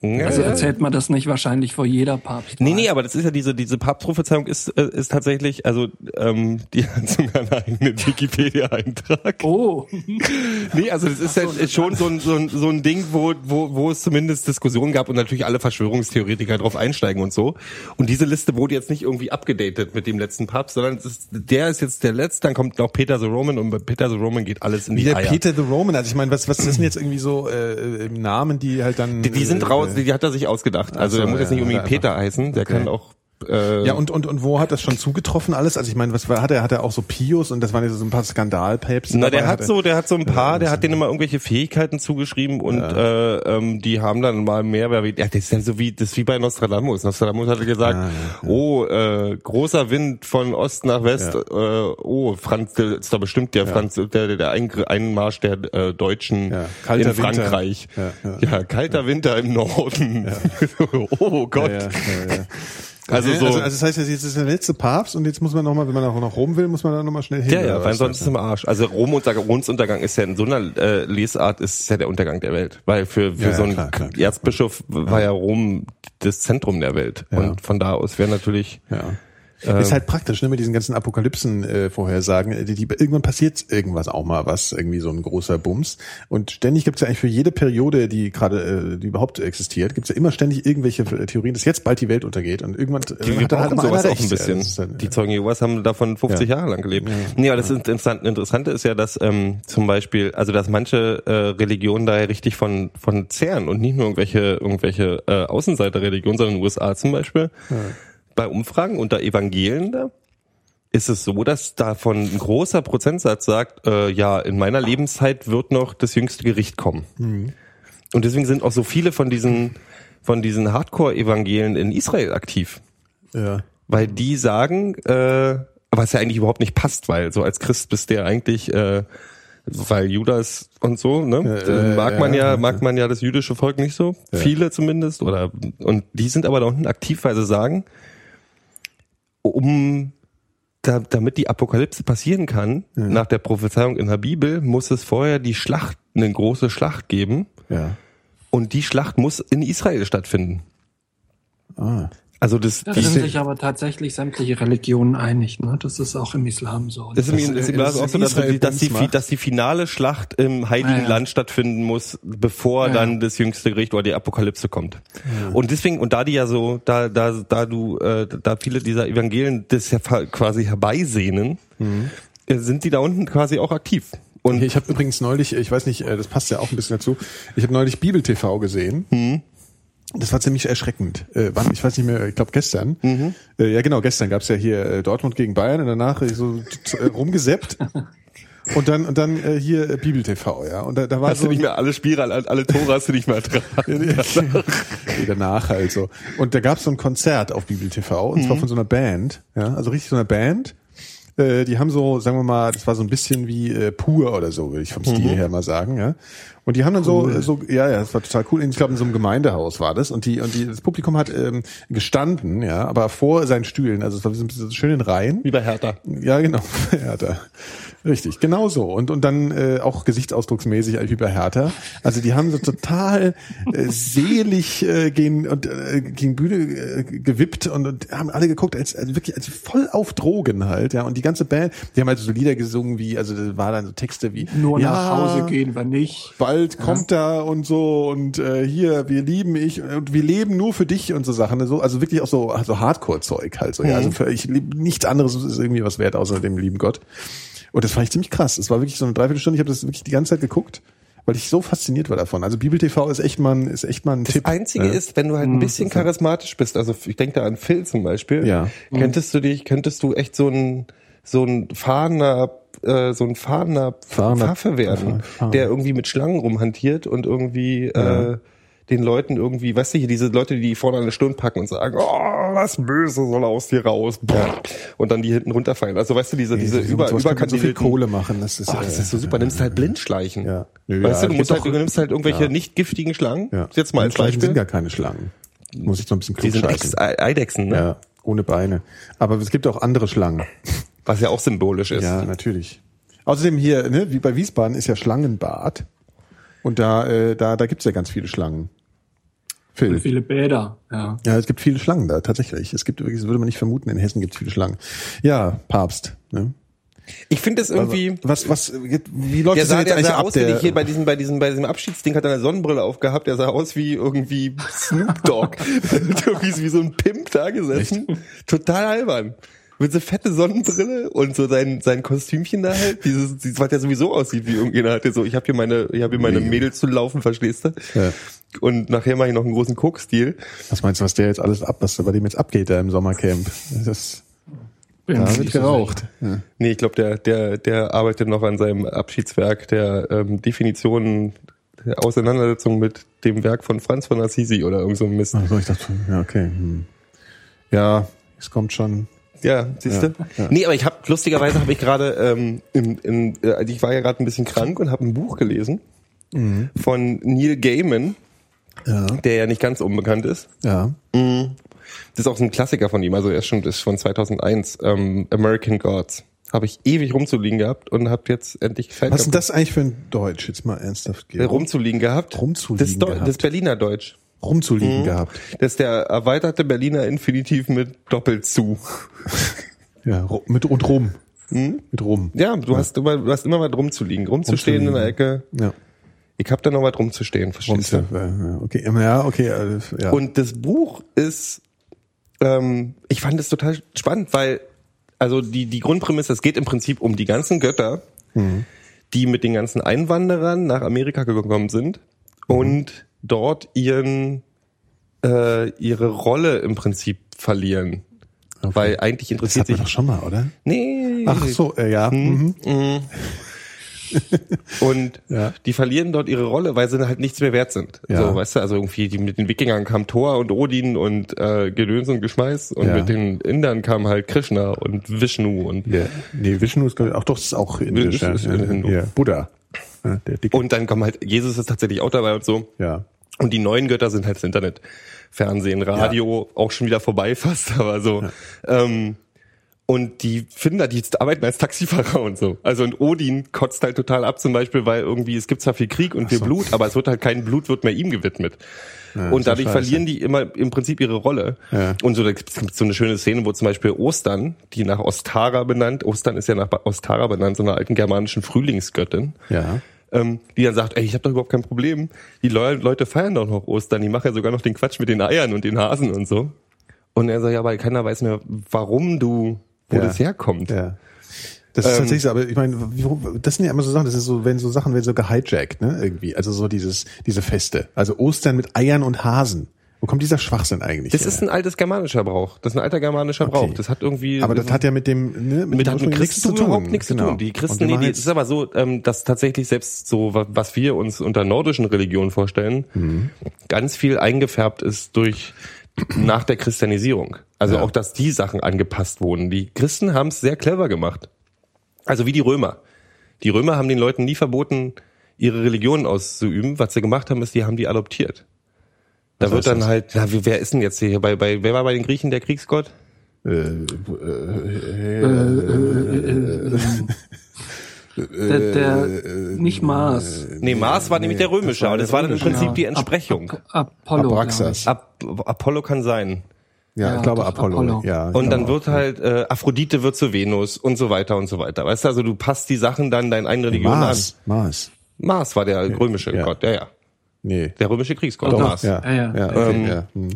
[SPEAKER 4] Ja,
[SPEAKER 5] Also erzählt man das nicht wahrscheinlich vor jeder Papstwahl.
[SPEAKER 4] Nee, nee, aber das ist ja diese, diese Papstprophezeiung ist, äh, ist tatsächlich, also ähm, die hat sogar einen eigenen Wikipedia-Eintrag.
[SPEAKER 5] Oh, (laughs)
[SPEAKER 4] Nee, also das ist ja ist schon so ein, so ein, so ein Ding, wo, wo, wo es zumindest Diskussionen gab und natürlich alle Verschwörungstheoretiker drauf einsteigen und so. Und diese Liste wurde jetzt nicht irgendwie abgedatet mit dem letzten Papst, sondern es ist, der ist jetzt der letzte, dann kommt noch Peter the Roman und bei Peter the Roman geht alles in
[SPEAKER 3] Wie
[SPEAKER 4] die
[SPEAKER 3] der
[SPEAKER 4] Eier.
[SPEAKER 3] Peter the Roman, also ich meine, was, was ist denn jetzt irgendwie so äh, äh, Namen, die halt dann...
[SPEAKER 4] die, die sind
[SPEAKER 3] äh,
[SPEAKER 4] raus, die, die hat er sich ausgedacht. Also
[SPEAKER 3] Ach so,
[SPEAKER 4] der muss jetzt nicht
[SPEAKER 3] ja,
[SPEAKER 4] unbedingt
[SPEAKER 3] er
[SPEAKER 4] Peter heißen, der
[SPEAKER 3] Okay.
[SPEAKER 4] kann auch äh,
[SPEAKER 3] Ja, und, und, und wo hat das schon zugetroffen alles? Also ich meine, was war, hat er, hat er auch so Pius und das waren ja so ein paar Skandalpäpste.
[SPEAKER 4] Na, der hat
[SPEAKER 3] er-
[SPEAKER 4] so, der hat so ein paar, der hat denen immer irgendwelche Fähigkeiten zugeschrieben und äh, ähm, die haben dann mal mehr, wer wie, ja, das ist ja so wie das ist wie bei Nostradamus. Nostradamus hatte gesagt,
[SPEAKER 3] Ja, ja,
[SPEAKER 4] oh, äh, großer Wind von Ost nach West,
[SPEAKER 3] Ja.
[SPEAKER 4] äh, oh, Franz, das ist doch bestimmt der Franz, der, der, Einmarsch der äh, Deutschen
[SPEAKER 3] Ja,
[SPEAKER 4] in. Frankreich.
[SPEAKER 3] Ja, ja.
[SPEAKER 4] kalter Winter im Norden. (laughs) oh Gott. Also
[SPEAKER 3] Okay,
[SPEAKER 4] so.
[SPEAKER 3] also, also das heißt, jetzt ist der letzte Papst und jetzt muss man nochmal, wenn man auch nach Rom will, muss man da nochmal schnell hin.
[SPEAKER 4] Ja, ja, weil sonst ist es im Arsch. Also Rom Untergang, Roms Untergang ist ja in so einer äh, Lesart ist ja der Untergang der Welt. Weil für, für
[SPEAKER 3] Ja,
[SPEAKER 4] so einen
[SPEAKER 3] klar, klar, klar.
[SPEAKER 4] Erzbischof war ja Rom das Zentrum der Welt. Und von da aus wäre natürlich
[SPEAKER 3] Ja. Ist halt praktisch, ne, mit diesen ganzen Apokalypsen-Vorhersagen. Äh, die, die, irgendwann passiert irgendwas auch mal was, irgendwie so ein großer Bums. Und ständig gibt's ja eigentlich für jede Periode, die gerade, äh, die überhaupt existiert, gibt's ja immer ständig irgendwelche äh, Theorien, dass jetzt bald die Welt untergeht. Und irgendwann
[SPEAKER 4] die
[SPEAKER 3] hat dann halt
[SPEAKER 4] sowas
[SPEAKER 3] einer
[SPEAKER 4] auch ein
[SPEAKER 3] recht.
[SPEAKER 4] bisschen.
[SPEAKER 3] Ja, dann,
[SPEAKER 4] die Zeugen Jehovas haben davon 50
[SPEAKER 3] Ja.
[SPEAKER 4] Jahre lang gelebt. Nee, aber das ist interessant, Interessante ist ja, dass ähm, zum Beispiel, also dass manche äh, Religionen da ja richtig von von zehren und nicht nur irgendwelche irgendwelche äh, Außenseiterreligionen, sondern in den USA zum Beispiel. Bei Umfragen unter Evangelien da ist es so, dass davon ein großer Prozentsatz sagt, äh, ja, in meiner Lebenszeit wird noch das jüngste Gericht kommen. Und deswegen sind auch so viele von diesen von diesen Hardcore-Evangelien in Israel aktiv
[SPEAKER 3] ja.
[SPEAKER 4] weil die sagen, äh, was ja eigentlich überhaupt nicht passt, weil so als Christ bist du ja eigentlich, äh, weil Judas und so, ne,
[SPEAKER 3] äh,
[SPEAKER 4] mag man
[SPEAKER 3] ja,
[SPEAKER 4] ja,
[SPEAKER 3] ja.
[SPEAKER 4] mag man ja das jüdische Volk nicht so, viele zumindest, oder und die sind aber da unten aktiv, weil sie sagen, um da, damit die Apokalypse passieren kann, nach der Prophezeiung in der Bibel, muss es vorher die Schlacht, eine große Schlacht geben.
[SPEAKER 3] Ja.
[SPEAKER 4] Und die Schlacht muss in Israel stattfinden.
[SPEAKER 3] Ah.
[SPEAKER 4] Also das,
[SPEAKER 5] Da
[SPEAKER 4] die,
[SPEAKER 5] sind sich aber tatsächlich sämtliche Religionen einig. Ne? Das ist auch im Islam so.
[SPEAKER 4] Das ist, im,
[SPEAKER 3] Das-
[SPEAKER 4] ist im
[SPEAKER 3] das
[SPEAKER 4] Islam auch so,
[SPEAKER 3] in
[SPEAKER 4] dass, die, dass, die, dass die finale Schlacht im Heiligen
[SPEAKER 5] Ja, ja.
[SPEAKER 4] Land stattfinden muss, bevor
[SPEAKER 5] Ja.
[SPEAKER 4] dann das jüngste Gericht oder die Apokalypse kommt. Und deswegen, und da die ja so, da, da, da du, äh, da viele dieser Evangelien das ja quasi herbeisehnen,
[SPEAKER 3] Mhm.
[SPEAKER 4] äh, sind die da unten quasi auch aktiv. Und
[SPEAKER 3] Ich habe übrigens neulich, ich weiß nicht, äh, das passt ja auch ein bisschen dazu, ich habe neulich Bibel TV gesehen.
[SPEAKER 4] Mhm.
[SPEAKER 3] Das war ziemlich erschreckend. Äh, wann, ich weiß nicht mehr, ich glaube gestern.
[SPEAKER 4] Mhm.
[SPEAKER 3] Äh, ja genau, gestern gab's ja hier äh, Dortmund gegen Bayern und danach äh, so äh, rumgesäppt. (laughs) Und dann und dann äh, hier äh, Bibel TV, ja. Und da, da war
[SPEAKER 4] hast
[SPEAKER 3] so
[SPEAKER 4] du nicht mehr alle Spiele, alle, alle Tore hast du nicht mehr ertragen. (laughs)
[SPEAKER 3] Nee, danach halt so. Und da gab's so ein Konzert auf Bibel TV und
[SPEAKER 4] Mhm.
[SPEAKER 3] zwar von so einer Band, ja, also richtig so einer Band. Äh, die haben so, sagen wir mal, das war so ein bisschen wie äh, pur oder so, würde ich vom
[SPEAKER 4] Mhm.
[SPEAKER 3] Stil her mal sagen, ja. Und die haben dann so, so, ja, ja, das war total cool. Ich glaube, in so einem Gemeindehaus war das. Und die, und die, das Publikum hat ähm, gestanden, ja, aber vor seinen Stühlen, also es war so ein bisschen so schön in Reihen.
[SPEAKER 4] Wie bei Hertha.
[SPEAKER 3] Ja, genau. (laughs) Hertha. Richtig, genau so. Und, und dann äh, auch gesichtsausdrucksmäßig wie bei Hertha. Also die haben so total äh, selig äh, gegen, und, äh, gegen Bühne äh, gewippt und, und haben alle geguckt, als, also wirklich als voll auf Drogen halt. ja Und die ganze Band, die haben halt so Lieder gesungen wie, also da war dann so Texte wie
[SPEAKER 5] Nur
[SPEAKER 3] ja,
[SPEAKER 5] nach Hause gehen wir nicht.
[SPEAKER 3] Bald kommt da und so und äh, hier, wir lieben ich und wir leben nur für dich und so Sachen. So, also wirklich auch so, also Hardcore-Zeug halt so. Ja, also für ich lieb, nichts anderes ist irgendwie was wert außer dem lieben Gott. Und das fand ich ziemlich krass. Es war wirklich so eine Dreiviertelstunde. Ich habe das wirklich die ganze Zeit geguckt, weil ich so fasziniert war davon. Also Bibel TV ist echt mal, ein- ist echt mal ein
[SPEAKER 4] Das
[SPEAKER 3] Tipp.
[SPEAKER 4] Einzige
[SPEAKER 3] ja.
[SPEAKER 4] ist, wenn du halt ein bisschen charismatisch bist, also ich denke da an Phil zum Beispiel,
[SPEAKER 3] Ja.
[SPEAKER 4] könntest du dich, könntest du echt so ein so ein fahrender äh, so ein fahrender
[SPEAKER 3] Fahrender-
[SPEAKER 4] Pfaffe werden,
[SPEAKER 3] Fahr-
[SPEAKER 4] der irgendwie mit Schlangen rumhantiert und irgendwie äh, den Leuten irgendwie, weißt du, hier diese Leute, die vorne an der Stirn packen und sagen, oh, das Böse soll aus dir raus. Und dann die hinten runterfallen. Also weißt du, diese, diese
[SPEAKER 3] so,
[SPEAKER 4] über,
[SPEAKER 3] man so viel Kohle machen. Das ist,
[SPEAKER 4] Ach, das
[SPEAKER 3] äh,
[SPEAKER 4] ist so super. Nimmst halt Blindschleichen.
[SPEAKER 3] Ja. Nö,
[SPEAKER 4] Weißt
[SPEAKER 3] ja,
[SPEAKER 4] du, du
[SPEAKER 3] gibt
[SPEAKER 4] halt, du nimmst halt irgendwelche
[SPEAKER 3] Ja.
[SPEAKER 4] nicht giftigen Schlangen.
[SPEAKER 3] ja.
[SPEAKER 4] Jetzt mal als Beispiel.
[SPEAKER 3] sind gar keine Schlangen. Muss ich so ein bisschen
[SPEAKER 4] Die sind Eidechsen, ne?
[SPEAKER 3] Ja, ohne Beine. Aber es gibt auch andere Schlangen.
[SPEAKER 4] Was ja auch symbolisch ist.
[SPEAKER 3] Ja, natürlich. Außerdem hier, ne, wie bei Wiesbaden ist ja Schlangenbad. Und da, äh, da, da gibt's ja ganz viele Schlangen. Phil.
[SPEAKER 5] Viele Bäder, ja.
[SPEAKER 3] Ja, es gibt viele Schlangen da, tatsächlich. Es gibt wirklich, das würde man nicht vermuten, in Hessen gibt's viele Schlangen. Ja, Papst. Ne?
[SPEAKER 4] Ich finde es irgendwie.
[SPEAKER 3] Was, was, wie läuft
[SPEAKER 4] Der
[SPEAKER 3] das
[SPEAKER 4] sah,
[SPEAKER 3] denn jetzt
[SPEAKER 4] der
[SPEAKER 3] eigentlich
[SPEAKER 4] sah
[SPEAKER 3] ab?
[SPEAKER 4] aus wie
[SPEAKER 3] Der,
[SPEAKER 4] hier bei diesem, bei diesem, bei diesem Abschiedsding hat er eine Sonnenbrille aufgehabt. Der sah aus wie irgendwie Snoop Dogg. (laughs) (laughs) irgendwie wie so ein Pimp da gesessen. Total albern. Mit so fette Sonnenbrille und so sein, sein Kostümchen da halt. Dieses, dieses, was der sowieso aussieht wie irgendjemand hatte. So, ich habe hier meine, ich habe hier meine Mädels zu laufen, verstehst du?
[SPEAKER 3] Ja.
[SPEAKER 4] Und nachher mache ich noch einen großen Cook-Stil.
[SPEAKER 3] was meinst du, was der jetzt alles ab, was bei dem jetzt abgeht da im Sommercamp? Das, da
[SPEAKER 5] mir
[SPEAKER 3] wird geraucht. Ja.
[SPEAKER 4] Nee, ich glaube, der, der, der arbeitet noch an seinem Abschiedswerk der ähm, Definitionen der Auseinandersetzung mit dem Werk von Franz von Assisi oder irgend so ein Mist.
[SPEAKER 3] Also ich dachte, ja, okay. Hm. Ja, es kommt schon.
[SPEAKER 4] Ja, siehst du?
[SPEAKER 3] Ja, ja.
[SPEAKER 4] Nee, aber ich habe lustigerweise habe ich gerade ähm, in, in, äh, ich war ja gerade ein bisschen krank und habe ein Buch gelesen von Neil Gaiman,
[SPEAKER 3] Ja.
[SPEAKER 4] der ja nicht ganz unbekannt ist.
[SPEAKER 3] Ja.
[SPEAKER 4] Das ist auch so ein Klassiker von ihm, also er ist schon das ist von 2001, ähm, American Gods. Habe ich ewig rumzuliegen gehabt und habe jetzt endlich Zeit
[SPEAKER 3] Was ist das eigentlich für ein Deutsch? Jetzt mal ernsthaft gehen.
[SPEAKER 4] rumzuliegen gehabt.
[SPEAKER 3] Rumzuliegen
[SPEAKER 4] das,
[SPEAKER 3] gehabt.
[SPEAKER 4] das Berliner Deutsch.
[SPEAKER 3] Rumzuliegen gehabt.
[SPEAKER 4] Das ist der erweiterte Berliner Infinitiv mit doppelt zu. (laughs)
[SPEAKER 3] Ja, mit und rum. Mit rum.
[SPEAKER 4] Ja, du hast immer, du hast immer was rumzuliegen, rumzustehen in der Ecke.
[SPEAKER 3] Ja.
[SPEAKER 4] Ich hab da noch was rumzustehen, verstehst du?
[SPEAKER 3] Rumste- ja, okay, ja, okay, äh, ja.
[SPEAKER 4] Und das Buch ist, ähm, ich fand es total spannend, weil, also die, die Grundprämisse, es geht im Prinzip um die ganzen Götter, die mit den ganzen Einwanderern nach Amerika gekommen sind und dort ihren, äh, ihre Rolle im Prinzip verlieren. Weil eigentlich
[SPEAKER 3] das
[SPEAKER 4] interessiert
[SPEAKER 3] man
[SPEAKER 4] sich.
[SPEAKER 3] doch schon mal, oder?
[SPEAKER 4] Nee.
[SPEAKER 3] Ach so, äh, ja. Mhm. (laughs)
[SPEAKER 4] Und
[SPEAKER 3] Ja.
[SPEAKER 4] die verlieren dort ihre Rolle, weil sie halt nichts mehr wert sind.
[SPEAKER 3] Ja.
[SPEAKER 4] So, weißt du, also irgendwie die, mit den Wikingern kam Thor und Odin und äh, Gedöns und Geschmeiß und
[SPEAKER 3] Ja.
[SPEAKER 4] mit den Indern kam halt Krishna und Vishnu und
[SPEAKER 3] Ja. Nee, Vishnu ist, auch doch, das ist auch indisch.
[SPEAKER 4] Ist-
[SPEAKER 3] ja.
[SPEAKER 4] ist in Hindu.
[SPEAKER 3] ja. Buddha. Ja,
[SPEAKER 4] und dann kommen halt Jesus ist tatsächlich auch dabei und so.
[SPEAKER 3] ja.
[SPEAKER 4] Und die neuen Götter sind halt das Internet, Fernsehen, Radio, auch schon wieder vorbei (laughs) fast, aber so. Ähm, und die finden da, die arbeiten als Taxifahrer und so. Also und Odin kotzt halt total ab zum Beispiel, weil irgendwie es gibt zwar viel Krieg und viel Blut, aber es wird halt kein Blut wird mehr ihm gewidmet. und
[SPEAKER 3] ja
[SPEAKER 4] dadurch
[SPEAKER 3] scheiße.
[SPEAKER 4] verlieren die immer im Prinzip ihre Rolle.
[SPEAKER 3] Ja.
[SPEAKER 4] Und so da gibt's so eine schöne Szene, wo zum Beispiel Ostern, die nach Ostara benannt, Ostern ist ja nach Ostara benannt, so einer alten germanischen Frühlingsgöttin
[SPEAKER 3] Ja.
[SPEAKER 4] Ähm, die dann sagt, ey, ich habe doch überhaupt kein Problem. Die Le Leute feiern doch noch Ostern, die machen ja sogar noch den Quatsch mit den Eiern und den Hasen und so. Und er sagt, ja, aber keiner weiß mehr, warum du, wo
[SPEAKER 3] Ja.
[SPEAKER 4] das herkommt.
[SPEAKER 3] Ja. Das ist
[SPEAKER 4] Ähm,
[SPEAKER 3] tatsächlich so, aber ich meine, das sind ja immer so Sachen, das ist so, wenn so Sachen werden so gehijackt, ne, irgendwie. Also so dieses, diese Feste. Also Ostern mit Eiern und Hasen. Wo kommt dieser Schwachsinn eigentlich
[SPEAKER 4] Das
[SPEAKER 3] her?
[SPEAKER 4] ist ein altes germanischer Brauch. Das ist ein alter germanischer
[SPEAKER 3] Okay.
[SPEAKER 4] Brauch. Das hat irgendwie.
[SPEAKER 3] aber das hat ja mit dem, ne,
[SPEAKER 4] mit,
[SPEAKER 3] dem
[SPEAKER 4] mit
[SPEAKER 3] Ursprung
[SPEAKER 4] Christen
[SPEAKER 3] nichts
[SPEAKER 4] überhaupt nichts zu
[SPEAKER 3] Genau.
[SPEAKER 4] tun. Die Christen, nee, die, es ist aber so, ähm, dass tatsächlich selbst so, wa- was wir uns unter nordischen Religionen vorstellen,
[SPEAKER 3] Mhm.
[SPEAKER 4] ganz viel eingefärbt ist durch nach der Christianisierung. Also
[SPEAKER 3] Ja.
[SPEAKER 4] auch, dass die Sachen angepasst wurden. Die Christen haben es sehr clever gemacht. Also wie die Römer. Die Römer haben den Leuten nie verboten, ihre Religion auszuüben. Was sie gemacht haben, ist, die haben die adoptiert. Da
[SPEAKER 3] Was
[SPEAKER 4] wird dann
[SPEAKER 3] das?
[SPEAKER 4] halt, na, wie- wer ist denn jetzt hier bei, bei, wer war bei den Griechen der Kriegsgott?
[SPEAKER 5] Der, der nicht Mars.
[SPEAKER 4] Nee, Mars war nämlich der römische, aber das war dann im Prinzip die Entsprechung.
[SPEAKER 5] Apollo.
[SPEAKER 3] Abraxas.
[SPEAKER 4] Ap Apollo kann sein.
[SPEAKER 3] Ja,
[SPEAKER 5] Ja,
[SPEAKER 3] ich glaube Apollo.
[SPEAKER 5] Apollo.
[SPEAKER 3] Ja, ich
[SPEAKER 4] Und dann
[SPEAKER 3] glaube
[SPEAKER 4] wird halt äh, Aphrodite wird zu Venus und so weiter und so weiter. Weißt du, also du passt die Sachen dann deinen eigenen
[SPEAKER 3] auch.
[SPEAKER 4] Religionen
[SPEAKER 3] Mars. Mars.
[SPEAKER 4] an. Mars war der römische
[SPEAKER 3] Ja.
[SPEAKER 4] Gott, ja, ja.
[SPEAKER 3] Nee.
[SPEAKER 4] Der römische Kriegsgott,
[SPEAKER 5] Doch.
[SPEAKER 3] Ja,
[SPEAKER 5] Ja, ja.
[SPEAKER 3] ja,
[SPEAKER 4] Ähm,
[SPEAKER 3] ja. Hm.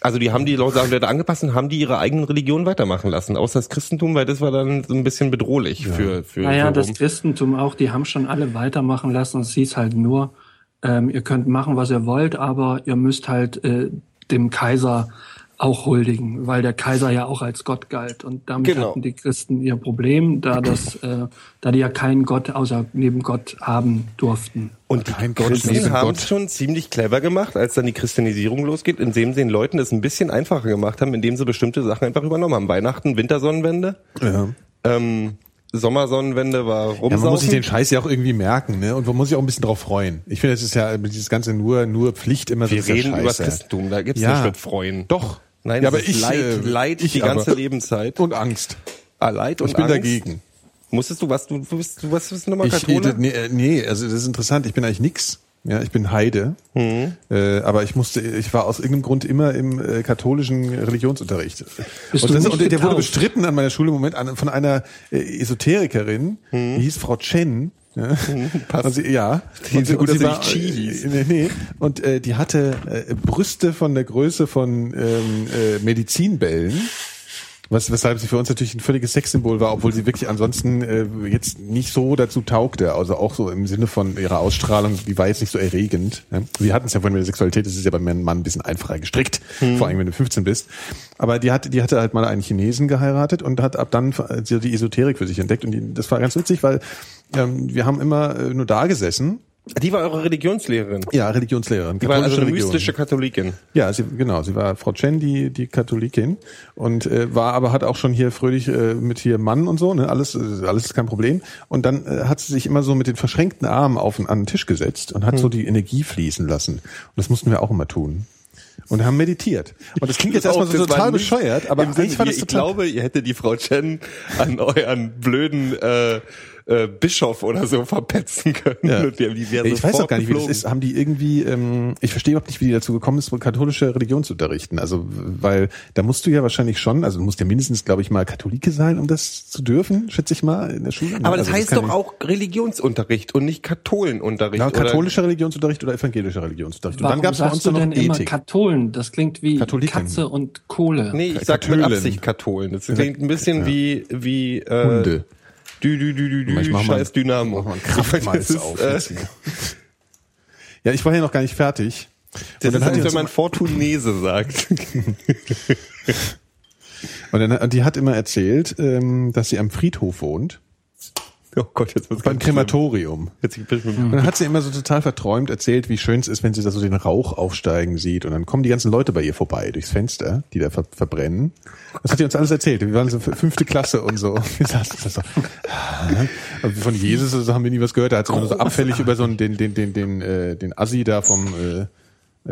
[SPEAKER 4] Also die haben die Leute da angepasst und haben die ihre eigenen Religionen weitermachen lassen. Außer das Christentum, weil das war dann so ein bisschen bedrohlich für, für,
[SPEAKER 5] Naja,
[SPEAKER 4] für
[SPEAKER 5] das. Christentum auch, die haben schon alle weitermachen lassen. Es hieß halt nur, ähm, ihr könnt machen, was ihr wollt, aber ihr müsst halt äh, dem Kaiser auch huldigen, weil der Kaiser ja auch als Gott galt. Und damit
[SPEAKER 4] Genau.
[SPEAKER 5] hatten die Christen ihr Problem, da das, äh, da die ja keinen Gott außer neben Gott haben durften.
[SPEAKER 4] Und die
[SPEAKER 3] Kein Gott
[SPEAKER 4] Christen haben es schon ziemlich clever gemacht, als dann die Christianisierung losgeht, indem sie den Leuten es ein bisschen einfacher gemacht haben, indem sie bestimmte Sachen einfach übernommen haben. Weihnachten, Wintersonnenwende,
[SPEAKER 3] Ja.
[SPEAKER 4] ähm, Sommersonnenwende war
[SPEAKER 3] Ja, man muss sich
[SPEAKER 4] rumsaufen.
[SPEAKER 3] den Scheiß ja auch irgendwie merken, ne? Und man muss sich auch ein bisschen drauf freuen. Ich finde, es ist ja dieses ganze nur nur Pflicht immer so
[SPEAKER 4] Wir
[SPEAKER 3] ist ja
[SPEAKER 4] reden über das. Christentum, da gibt's
[SPEAKER 3] Ja.
[SPEAKER 4] nicht mit Freuen.
[SPEAKER 3] Doch.
[SPEAKER 4] Nein,
[SPEAKER 3] ja,
[SPEAKER 4] das
[SPEAKER 3] aber
[SPEAKER 4] ist
[SPEAKER 3] ich
[SPEAKER 4] Leid,
[SPEAKER 3] äh,
[SPEAKER 4] Leid
[SPEAKER 3] ich
[SPEAKER 4] die ganze
[SPEAKER 3] aber.
[SPEAKER 4] Lebenszeit.
[SPEAKER 3] und Angst.
[SPEAKER 4] Ah, Leid und
[SPEAKER 3] Ich bin
[SPEAKER 4] Angst.
[SPEAKER 3] dagegen.
[SPEAKER 4] Musstest du was, du, du bist, du was bist du nochmal
[SPEAKER 3] Ich,
[SPEAKER 4] Kathole?
[SPEAKER 3] nee, äh, nee, also das ist interessant. Ich bin eigentlich nix. Ja, ich bin Heide.
[SPEAKER 4] Mhm.
[SPEAKER 3] Äh, aber ich musste, ich war aus irgendeinem Grund immer im äh, katholischen Religionsunterricht.
[SPEAKER 5] Bist
[SPEAKER 3] und
[SPEAKER 5] du
[SPEAKER 3] das,
[SPEAKER 5] nicht
[SPEAKER 3] und der wurde bestritten an meiner Schule im Moment an, von einer äh, Esoterikerin,
[SPEAKER 4] Mhm.
[SPEAKER 3] die hieß Frau Chen. (laughs) Ja,
[SPEAKER 4] passt.
[SPEAKER 3] und sie, ja.
[SPEAKER 4] Die-
[SPEAKER 3] und sie,
[SPEAKER 4] gut,
[SPEAKER 3] und sie war,
[SPEAKER 4] Chi hieß.
[SPEAKER 3] äh, nee, nee. Und äh, die hatte äh, Brüste von der Größe von ähm, äh, Medizinbällen. Was, weshalb sie für uns natürlich ein völliges Sexsymbol war, obwohl sie wirklich ansonsten äh, jetzt nicht so dazu taugte. Also auch so im Sinne von ihrer Ausstrahlung, die war jetzt nicht so erregend. Ja. Wir hatten es ja vorhin mit der Sexualität, das ist ja beim Mann ein bisschen einfacher gestrickt, vor allem wenn du 15 bist. Aber die hatte, die hatte halt mal einen Chinesen geheiratet und hat ab dann die Esoterik für sich entdeckt. Und die, das war ganz witzig, weil ähm, wir haben immer äh, nur da gesessen.
[SPEAKER 4] Die war eure Religionslehrerin.
[SPEAKER 3] Ja, Religionslehrerin.
[SPEAKER 4] Die war also eine
[SPEAKER 3] Religion.
[SPEAKER 4] mystische Katholikin.
[SPEAKER 3] Ja, sie, genau, sie war Frau Chen, die, die Katholikin und äh, war aber hat auch schon hier fröhlich äh, mit hier Mann und so, ne, alles äh, alles ist kein Problem und dann äh, hat sie sich immer so mit den verschränkten Armen auf an den Tisch gesetzt und hat so die Energie fließen lassen und das mussten wir auch immer tun. Und haben meditiert. Und das klingt jetzt (laughs) erstmal so total bescheuert, aber
[SPEAKER 4] im Sinne,
[SPEAKER 3] eigentlich war das
[SPEAKER 4] ich glaube, ihr hättet die Frau Chen an euren blöden äh, äh, Bischof oder so verpetzen können.
[SPEAKER 3] Ja.
[SPEAKER 4] Und
[SPEAKER 3] ich weiß auch gar nicht, wie das ist. Haben die irgendwie, ähm, ich verstehe überhaupt nicht, wie die dazu gekommen ist, katholische Religion zu unterrichten. Also, weil da musst du ja wahrscheinlich schon, also du musst ja mindestens, glaube ich, mal Katholike sein, um das zu dürfen, schätze ich mal, in der Schule.
[SPEAKER 4] Aber das
[SPEAKER 3] also,
[SPEAKER 4] heißt
[SPEAKER 3] kann
[SPEAKER 4] doch auch Religionsunterricht und nicht Katholenunterricht.
[SPEAKER 3] Ja,
[SPEAKER 4] oder-
[SPEAKER 3] katholischer Religionsunterricht oder evangelischer Religionsunterricht. Und
[SPEAKER 5] Warum
[SPEAKER 3] dann gab es bei uns
[SPEAKER 5] du
[SPEAKER 3] noch
[SPEAKER 5] denn immer
[SPEAKER 3] Ethik.
[SPEAKER 5] Katholen? Das klingt wie
[SPEAKER 3] Katholiken.
[SPEAKER 5] Katze und Kohle.
[SPEAKER 4] Nee, ich sag mit. Absicht Katholen. Das klingt ein bisschen wie wie äh,
[SPEAKER 3] Hunde.
[SPEAKER 4] Dü dü dü dü dü
[SPEAKER 3] Ich mach mal-
[SPEAKER 4] scheiß Dynamo.
[SPEAKER 3] Mach mal Kraftmals (laughs)
[SPEAKER 4] ist,
[SPEAKER 3] auf.
[SPEAKER 4] äh, (laughs)
[SPEAKER 3] ja, ich war hier noch gar nicht fertig.
[SPEAKER 4] Das
[SPEAKER 3] Und dann
[SPEAKER 4] ist,
[SPEAKER 3] uns
[SPEAKER 4] wenn man Fortunese sagt. (laughs)
[SPEAKER 3] Und, dann, und die hat immer erzählt, ähm, dass sie am Friedhof wohnt, (laughs)
[SPEAKER 4] Oh Gott, jetzt wird's
[SPEAKER 3] beim. Krematorium.
[SPEAKER 4] Jetzt
[SPEAKER 3] Und dann hat sie immer so total verträumt erzählt, wie schön es ist, wenn sie da so den Rauch aufsteigen sieht. Und dann kommen die ganzen Leute bei ihr vorbei durchs Fenster, die da ver verbrennen. Das hat sie uns alles erzählt. Wir waren so fünfte Klasse und so. (laughs) Wir saßen da so. Aber Von Jesus oder so haben wir nie was gehört. Da hat sie immer so abfällig über so einen, den, den, den, den, äh, den Assi da vom, äh,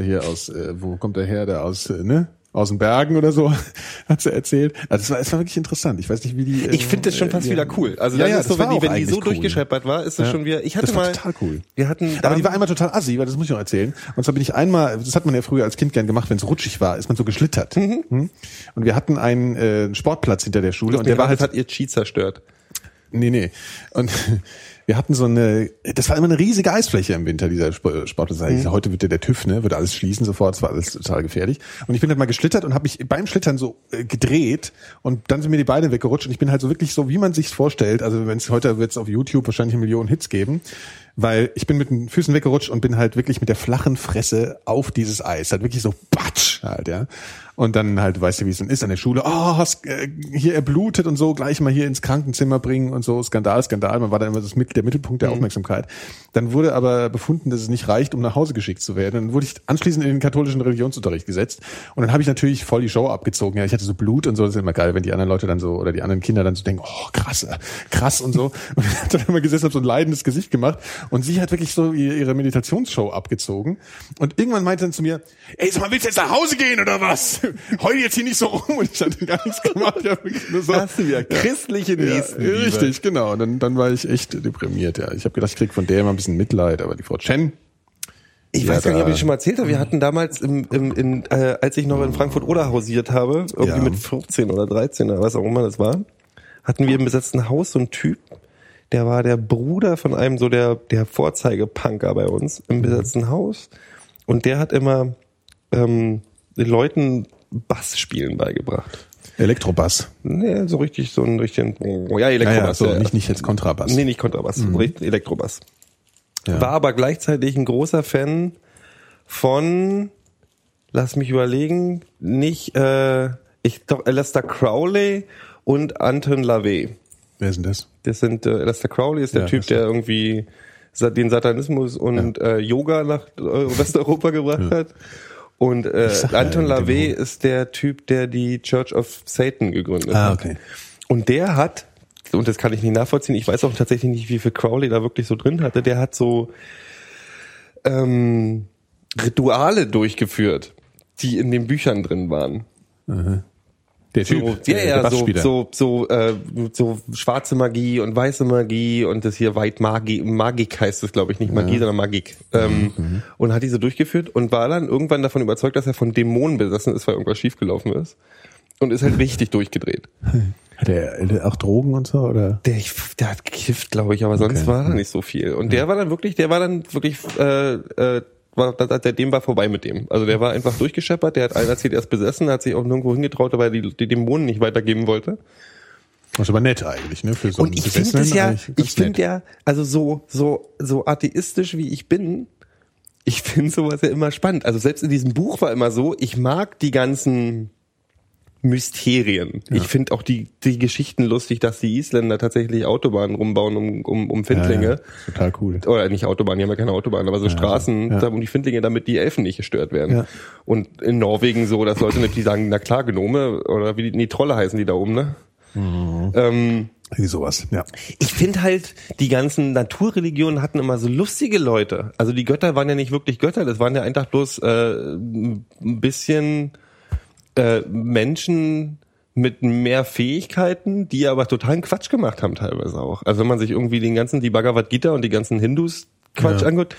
[SPEAKER 3] hier aus, äh, wo kommt der her, der aus, äh, ne? Aus den Bergen oder so, (laughs) hat sie erzählt. Also es war, es war wirklich interessant. Ich weiß nicht, wie die.
[SPEAKER 4] Ich finde das schon
[SPEAKER 3] äh,
[SPEAKER 4] fast
[SPEAKER 3] die-
[SPEAKER 4] wieder cool. Also
[SPEAKER 3] ja,
[SPEAKER 4] das
[SPEAKER 3] ja,
[SPEAKER 4] ist so, wenn die, wenn die so
[SPEAKER 3] cool.
[SPEAKER 4] durchgescheppert war, ist das
[SPEAKER 3] Ja.
[SPEAKER 4] schon wieder. Ich hatte
[SPEAKER 3] das war
[SPEAKER 4] mal,
[SPEAKER 3] total cool.
[SPEAKER 4] wir hatten,
[SPEAKER 3] Aber die war einmal total assi, weil das muss ich noch erzählen. Und zwar bin ich einmal, das hat man ja früher als Kind gern gemacht, wenn es rutschig war, ist man so geschlittert. Mhm. Und wir hatten einen äh, Sportplatz hinter der Schule und der war halt
[SPEAKER 4] hat ihr Cheat zerstört.
[SPEAKER 3] Nee, nee. Und wir hatten so eine, das war immer eine riesige Eisfläche im Winter, dieser Sp- Sportplatz. Mhm. Heute wird ja der TÜV, ne, würde alles schließen sofort, das war alles total gefährlich. Und ich bin halt mal geschlittert und habe mich beim Schlittern so äh, gedreht und dann sind mir die Beine weggerutscht und ich bin halt so wirklich so, wie man sich's vorstellt. Also wenn es heute wird's auf YouTube wahrscheinlich eine Million Hits geben, weil ich bin mit den Füßen weggerutscht und bin halt wirklich mit der flachen Fresse auf dieses Eis, halt wirklich so patsch halt, ja. Und dann halt, weißt du, wie es dann ist an der Schule, oh, hast, äh, hier erblutet und so, gleich mal hier ins Krankenzimmer bringen und so, Skandal, Skandal, man war dann immer das, Mittel- der Mittelpunkt der Aufmerksamkeit. Dann wurde aber befunden, dass es nicht reicht, um nach Hause geschickt zu werden. Dann wurde ich anschließend in den katholischen Religionsunterricht gesetzt und dann habe ich natürlich voll die Show abgezogen. Ja, ich hatte so Blut und so, das ist immer geil, wenn die anderen Leute dann so, oder die anderen Kinder dann so denken, oh, krass, äh, krass und so. (laughs) Und ich hab dann immer gesessen, hab so ein leidendes Gesicht gemacht und sie hat wirklich so ihre ihre Meditationsshow abgezogen und irgendwann meinte dann zu mir, ey, sag mal, willst du jetzt nach Hause gehen oder was? (laughs) Heul jetzt hier nicht so rum und ich hatte gar nichts gemacht. Ich hab wirklich nur so,
[SPEAKER 4] Hast du wieder christliche
[SPEAKER 3] ja,
[SPEAKER 4] Nächstenliebe.
[SPEAKER 3] richtig, genau. Und dann, dann war ich echt deprimiert, ja. Ich habe gedacht, ich krieg von der immer ein bisschen Mitleid, aber die Frau Chen,
[SPEAKER 4] Ich
[SPEAKER 3] Ja,
[SPEAKER 4] weiß gar nicht, ob ich schon mal erzählt habe. Wir hatten damals, im, im, in, äh, als ich noch in Frankfurt oder hausiert habe, irgendwie
[SPEAKER 3] Ja.
[SPEAKER 4] mit 14 oder 13 oder was auch immer das war, hatten wir im besetzten Haus so einen Typ, der war der Bruder von einem so der, der Vorzeigepunker bei uns im besetzten Haus. Und der hat immer ähm, den Leuten Bassspielen beigebracht.
[SPEAKER 3] Elektrobass.
[SPEAKER 4] Nee, so richtig, so einen richtigen, ja,
[SPEAKER 3] Ja,
[SPEAKER 4] Elektrobass.
[SPEAKER 3] ja, so,
[SPEAKER 4] ja.
[SPEAKER 3] nicht, nicht jetzt Kontrabass.
[SPEAKER 4] Nee, nicht Kontrabass, richtig Elektrobass.
[SPEAKER 3] Ja.
[SPEAKER 4] War aber gleichzeitig ein großer Fan von, lass mich überlegen, nicht, äh, ich doch Alistair Crowley und Anton LaVey.
[SPEAKER 3] Wer ist denn das?
[SPEAKER 4] Das sind, äh, Alistair Crowley ist der
[SPEAKER 3] Ja,
[SPEAKER 4] Typ, der irgendwie den Satanismus und äh, Yoga nach äh, Westeuropa (laughs) gebracht hat. Und äh,
[SPEAKER 3] ja,
[SPEAKER 4] Anton
[SPEAKER 3] dem
[SPEAKER 4] LaVey ist der Typ, der die Church of Satan gegründet
[SPEAKER 3] Ah,
[SPEAKER 4] hat.
[SPEAKER 3] okay.
[SPEAKER 4] Und der hat, und das kann ich nicht nachvollziehen, ich weiß auch tatsächlich nicht, wie viel Crowley da wirklich so drin hatte, der hat so ähm, Rituale durchgeführt, die in den Büchern drin waren.
[SPEAKER 3] Der
[SPEAKER 4] So,
[SPEAKER 3] Typ,
[SPEAKER 4] ja,
[SPEAKER 3] der,
[SPEAKER 4] ja, so, so, so, äh, so schwarze Magie und weiße Magie und das hier White Magie, Magik heißt es, glaube ich, nicht Magie, sondern Magik. Ähm, Und hat diese durchgeführt und war dann irgendwann davon überzeugt, dass er von Dämonen besessen ist, weil irgendwas schiefgelaufen ist. Und ist halt richtig durchgedreht. (laughs)
[SPEAKER 3] Hat er der auch Drogen und so, oder?
[SPEAKER 4] Der, der hat gekifft, glaube ich, aber sonst
[SPEAKER 3] Okay.
[SPEAKER 4] war da nicht so viel. Und der war dann wirklich, der war dann wirklich, äh, äh, war, dem war vorbei mit dem. Also der war einfach durchgescheppert, der hat allen erzählt, er ist besessen, hat sich auch nirgendwo hingetraut, weil er die, die Dämonen nicht weitergeben wollte.
[SPEAKER 3] Das ist aber nett eigentlich, ne? Für so
[SPEAKER 4] Und ich finde es ja, ich finde ja, also so, so, so atheistisch wie ich bin, ich (laughs) finde sowas ja immer spannend. Also selbst in diesem Buch war immer so, ich mag die ganzen Mysterien. Ich finde auch die, die Geschichten lustig, dass die Isländer tatsächlich Autobahnen rumbauen um, um, um
[SPEAKER 3] Ja,
[SPEAKER 4] Findlinge.
[SPEAKER 3] ja, total cool.
[SPEAKER 4] Oder nicht Autobahnen, die haben ja keine Autobahnen, aber so Straßen
[SPEAKER 3] ja.
[SPEAKER 4] da um die Findlinge, damit die Elfen nicht gestört werden.
[SPEAKER 3] Ja.
[SPEAKER 4] Und in Norwegen so, dass Leute nicht, die sagen, na klar, Gnome oder wie die, nee, Trolle heißen die da oben, ne? Ähm,
[SPEAKER 3] Wie sowas, ja.
[SPEAKER 4] ich finde halt, die ganzen Naturreligionen hatten immer so lustige Leute. Also die Götter waren ja nicht wirklich Götter, das waren ja einfach bloß äh, ein bisschen äh, Menschen, mit mehr Fähigkeiten, die aber totalen Quatsch gemacht haben teilweise auch. Also wenn man sich irgendwie den ganzen, die Bhagavad Gita und die ganzen Hindus Quatsch
[SPEAKER 3] Ja.
[SPEAKER 4] anguckt,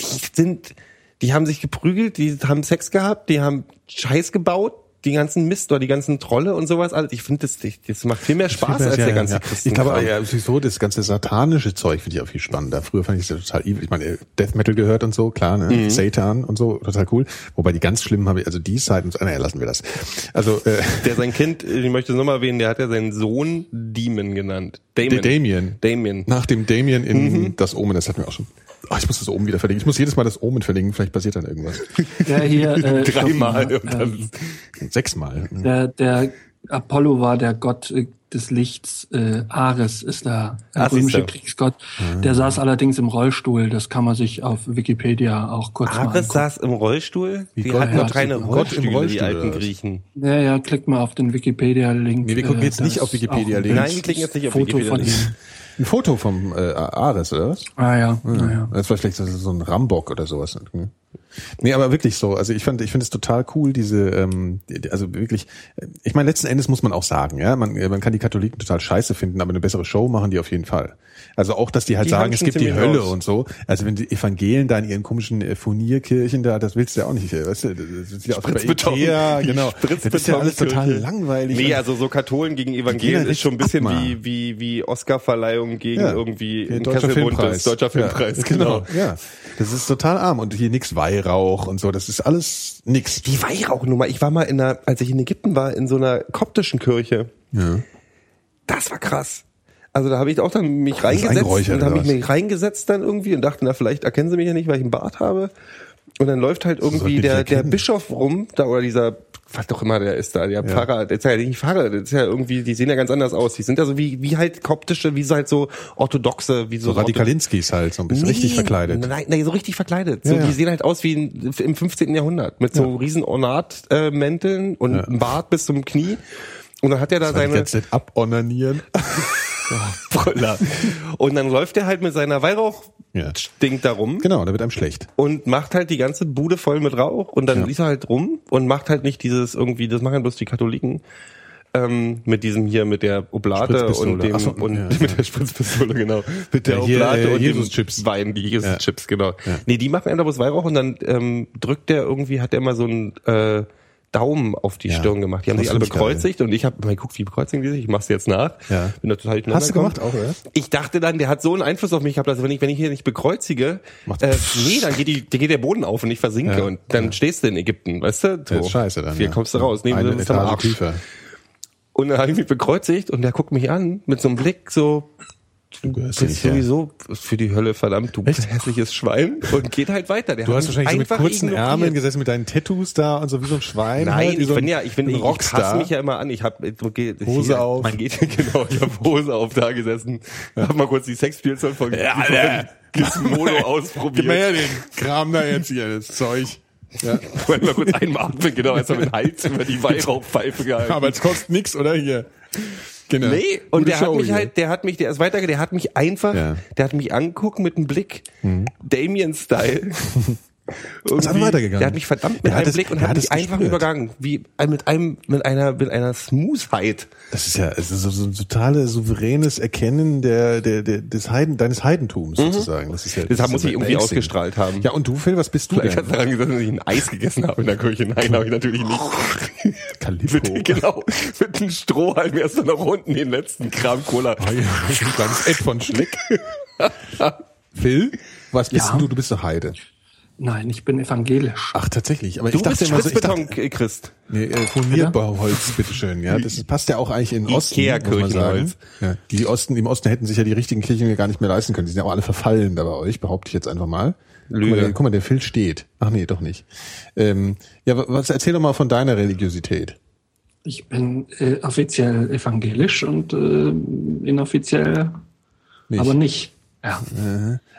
[SPEAKER 4] die sind, die haben sich geprügelt, die haben Sex gehabt, die haben Scheiß gebaut, die ganzen Mist oder die ganzen Trolle und sowas. alles. Ich finde, das, das macht viel mehr Spaß als
[SPEAKER 3] Ja,
[SPEAKER 4] der
[SPEAKER 3] ja,
[SPEAKER 4] ganze
[SPEAKER 3] ja.
[SPEAKER 4] Christen.
[SPEAKER 3] Ich glaube aber ja, sowieso das ganze satanische Zeug finde ich auch viel spannender. Früher fand ich es ja total evil. Ich meine, Death Metal gehört und so, klar, ne?
[SPEAKER 4] Mhm.
[SPEAKER 3] Satan und so, total cool. Wobei die ganz schlimmen habe ich, also die Seiten, naja, lassen wir das. Also äh,
[SPEAKER 4] Der sein Kind, ich möchte es nochmal erwähnen, der hat ja seinen Sohn Demon genannt. Damon.
[SPEAKER 3] Der Damien.
[SPEAKER 4] Damien.
[SPEAKER 3] nach dem Damien in
[SPEAKER 4] Mhm.
[SPEAKER 3] das Omen, das hatten wir auch schon. Oh, ich muss das Omen wieder verlinken. Ich muss jedes Mal das Omen verlinken, vielleicht passiert dann irgendwas.
[SPEAKER 5] Der hier, (laughs) äh,
[SPEAKER 4] Dreimal dann
[SPEAKER 3] Sechsmal.
[SPEAKER 5] Der, der Apollo war der Gott äh, des Lichts, äh, Ares ist der,
[SPEAKER 4] Ah,
[SPEAKER 5] römische. Kriegsgott. Der saß allerdings im Rollstuhl, das kann man sich auf Wikipedia auch kurz mal
[SPEAKER 4] Ares
[SPEAKER 5] angucken.
[SPEAKER 4] saß im Rollstuhl?
[SPEAKER 3] Wie
[SPEAKER 4] Die
[SPEAKER 3] Gott-
[SPEAKER 4] hatten
[SPEAKER 5] ja,
[SPEAKER 4] doch keine
[SPEAKER 3] Gott im
[SPEAKER 4] Rollstühle, die
[SPEAKER 3] Rollstuhl,
[SPEAKER 4] alten
[SPEAKER 3] oder was?
[SPEAKER 4] Griechen.
[SPEAKER 5] Ja, ja, klickt mal auf den Wikipedia-Link.
[SPEAKER 3] Nee, wir gucken
[SPEAKER 5] äh,
[SPEAKER 3] jetzt nicht auf Wikipedia-Link.
[SPEAKER 4] Nein, wir klicken jetzt nicht auf
[SPEAKER 5] Foto
[SPEAKER 4] Wikipedia.
[SPEAKER 5] von ihm.
[SPEAKER 3] Ein Foto vom äh, Ares, oder was?
[SPEAKER 5] Ah ja, naja.
[SPEAKER 3] Das war vielleicht so, ein Rambock oder sowas. Ne? Nee, aber wirklich so. Also ich fand, ich finde es total cool, diese, ähm, also wirklich, ich meine, letzten Endes muss man auch sagen, ja, man, man kann die Katholiken total scheiße finden, aber eine bessere Show machen die auf jeden Fall. Also auch, dass die halt
[SPEAKER 4] Die
[SPEAKER 3] sagen, es gibt die Hölle
[SPEAKER 4] raus.
[SPEAKER 3] und so. Also wenn die Evangelien da in ihren komischen äh, Furnierkirchen da, das willst du ja auch nicht, äh, weißt du, das ist ja auch bei
[SPEAKER 4] Spritzbeton.
[SPEAKER 3] Ikea, genau. (laughs) Das ist ja alles total langweilig.
[SPEAKER 4] Nee, also so Katholen gegen Evangelien
[SPEAKER 3] halt
[SPEAKER 4] ist schon ein bisschen wie, wie, wie Oscar-Verleihung gegen
[SPEAKER 3] Ja.
[SPEAKER 4] irgendwie ein
[SPEAKER 3] Deutscher
[SPEAKER 4] Kesselbuntes,
[SPEAKER 3] Filmpreis.
[SPEAKER 4] Deutscher Filmpreis,
[SPEAKER 3] ja,
[SPEAKER 4] genau.
[SPEAKER 3] Ja, das ist total arm und hier nix Weihrauch und so, das ist alles nix.
[SPEAKER 4] Die Weihrauchnummer. Ich war mal in einer, als ich in Ägypten war, in so einer koptischen Kirche.
[SPEAKER 3] Ja.
[SPEAKER 4] Das war krass. Also da habe ich auch dann mich reingesetzt
[SPEAKER 3] eingeräuchert
[SPEAKER 4] und habe
[SPEAKER 3] oder
[SPEAKER 4] mich reingesetzt dann irgendwie und dachte, na vielleicht erkennen sie mich ja nicht, weil ich einen Bart habe. Und dann läuft halt irgendwie der, der. Bischof rum, da oder dieser, was doch immer der ist da, der Pfarrer, der ist ja nicht Pfarrer, das ist ja irgendwie, die sehen ja ganz anders aus. Die sind ja so wie, wie halt koptische, wie so halt so orthodoxe, wie so,
[SPEAKER 3] So Radikalinskis halt, so ein bisschen richtig
[SPEAKER 4] Nee,
[SPEAKER 3] verkleidet.
[SPEAKER 4] Nein, nein, so richtig verkleidet. So,
[SPEAKER 3] Ja, ja.
[SPEAKER 4] Die sehen halt aus wie in, im 15. Jahrhundert mit so riesen Ornatmänteln und einem Bart bis zum Knie. Und dann hat er da
[SPEAKER 3] die
[SPEAKER 4] seine
[SPEAKER 3] ganze Zeit abonanieren. (laughs) (laughs)
[SPEAKER 4] Brüller. Und dann läuft er halt mit seiner Weihrauch
[SPEAKER 3] Ja.
[SPEAKER 4] stinkt da rum
[SPEAKER 3] Genau, da wird einem schlecht.
[SPEAKER 4] und macht halt die ganze Bude voll mit Rauch und dann
[SPEAKER 3] Ja.
[SPEAKER 4] liest er halt rum und macht halt nicht dieses irgendwie, das machen bloß die Katholiken. Ähm, mit diesem hier, mit der Oblate und dem
[SPEAKER 3] so,
[SPEAKER 4] und (laughs)
[SPEAKER 3] ja,
[SPEAKER 4] mit der Spritzpistole, genau. Mit der
[SPEAKER 3] hier,
[SPEAKER 4] Oblate
[SPEAKER 3] äh,
[SPEAKER 4] und
[SPEAKER 3] Jesus-Chips.
[SPEAKER 4] dem Wein, die Jesus-Chips, genau.
[SPEAKER 3] Ja.
[SPEAKER 4] Nee, die machen einfach bloß Weihrauch und dann ähm, drückt der irgendwie, hat der immer so einen äh, Daumen auf die
[SPEAKER 3] Ja.
[SPEAKER 4] Stirn gemacht. Die haben sich alle
[SPEAKER 3] ich geil.
[SPEAKER 4] bekreuzigt und ich habe mal geguckt, wie bekreuzigen die sich? Ich mach's jetzt nach.
[SPEAKER 3] Ja.
[SPEAKER 4] Bin da total
[SPEAKER 3] Hast du gemacht auch, oder?
[SPEAKER 4] Ich dachte dann, der hat so einen Einfluss auf mich gehabt, dass wenn ich, wenn ich hier nicht bekreuzige,
[SPEAKER 3] Macht-
[SPEAKER 4] äh, nee, dann geht, die, dann geht der Boden auf und ich versinke
[SPEAKER 3] Ja.
[SPEAKER 4] und dann stehst du in Ägypten, weißt du? So.
[SPEAKER 3] Scheiße dann.
[SPEAKER 4] Hier
[SPEAKER 3] ja.
[SPEAKER 4] kommst du raus. Nee,
[SPEAKER 3] Eine Etage tiefer.
[SPEAKER 4] Und dann habe ich mich bekreuzigt und der guckt mich an mit so einem Blick so,
[SPEAKER 3] Du gehörst
[SPEAKER 4] bist
[SPEAKER 3] her.
[SPEAKER 4] sowieso für die Hölle verdammt, du
[SPEAKER 3] Echt?
[SPEAKER 4] hässliches Schwein und geht halt weiter. Der
[SPEAKER 3] Du hast wahrscheinlich so mit kurzen
[SPEAKER 4] ignoriert.
[SPEAKER 3] Ärmeln gesessen mit deinen Tattoos da und so wie so ein Schwein.
[SPEAKER 4] Nein,
[SPEAKER 3] halt,
[SPEAKER 4] ich
[SPEAKER 3] so
[SPEAKER 4] bin ja, ich bin, ich
[SPEAKER 3] Rockstar.
[SPEAKER 4] passe mich ja immer an. Ich habe
[SPEAKER 3] Hose
[SPEAKER 4] hier,
[SPEAKER 3] auf.
[SPEAKER 4] Man geht (laughs) genau, ich habe Hose auf da gesessen, hab mal kurz die Sexspielzeug von,
[SPEAKER 3] Ja, Alter.
[SPEAKER 4] Gizmodo ausprobiert.
[SPEAKER 3] Gib mir her den Kram da jetzt hier, das Zeug. Ja.
[SPEAKER 4] Wollen wir kurz einatmen, genau, erstmal mit Hals über die Weihrauchpfeife gehalten.
[SPEAKER 3] Aber es kostet nix, oder hier? Genau.
[SPEAKER 4] Nee, und
[SPEAKER 3] Gute
[SPEAKER 4] der hat mich
[SPEAKER 3] hier.
[SPEAKER 4] halt, der hat mich, der ist weitergegangen, der hat mich einfach,
[SPEAKER 3] Ja.
[SPEAKER 4] der hat mich angeguckt mit einem Blick, Damien-Style. (laughs) Irgendwie,
[SPEAKER 3] einfach weitergegangen.
[SPEAKER 4] Der hat mich verdammt mit
[SPEAKER 3] Der hat
[SPEAKER 4] einem
[SPEAKER 3] es-
[SPEAKER 4] Blick und hat
[SPEAKER 3] hat
[SPEAKER 4] mich einfach
[SPEAKER 3] gespürt.
[SPEAKER 4] übergangen, wie mit einem, mit einer, mit einer Smoothheit.
[SPEAKER 3] Das ist ja es ist so, so ein totales souveränes Erkennen der, der, der des Heiden, deines Heidentums sozusagen. Das ist ja.
[SPEAKER 4] Mhm. Das
[SPEAKER 3] ist
[SPEAKER 4] muss ich irgendwie
[SPEAKER 3] amazing.
[SPEAKER 4] ausgestrahlt haben.
[SPEAKER 3] Ja, und du, Phil, was bist du
[SPEAKER 4] Vielleicht hat daran gesessen, dass ich ein Eis gegessen habe in der Küche. Nein, habe ich natürlich nicht. (laughs)
[SPEAKER 3] Calippo.
[SPEAKER 4] mit, genau, mit einem Strohhalm erst noch unten den letzten Kram Cola.
[SPEAKER 3] Oh ja, kleines Ed von Schleck. (laughs) Phil, was bist
[SPEAKER 5] Ja.
[SPEAKER 3] du? Du bist doch Heide.
[SPEAKER 5] Nein, ich bin evangelisch.
[SPEAKER 3] Ach, tatsächlich. Aber
[SPEAKER 4] Du
[SPEAKER 3] ich dachte
[SPEAKER 4] bist
[SPEAKER 3] immer so, ich dachte,
[SPEAKER 4] Spritzbeton, Christ.
[SPEAKER 3] Nee, äh, Furnierbauholz, bitteschön. Ja, das passt ja auch eigentlich in den Osten, muss man sagen.
[SPEAKER 4] Ikea-Kirchenholz.
[SPEAKER 3] Ja, die Osten, im Osten hätten sich ja die richtigen Kirchen gar nicht mehr leisten können. Die sind ja auch alle verfallen da bei euch, behaupte ich jetzt einfach mal. Guck
[SPEAKER 4] Lüge.
[SPEAKER 3] mal, der, guck mal, der Phil steht. Ach nee, doch nicht. Ähm, ja, wa- was erzähl doch mal von deiner Religiosität.
[SPEAKER 5] Ich bin äh, offiziell evangelisch und äh, inoffiziell
[SPEAKER 3] Nicht.
[SPEAKER 5] aber nicht. Ja.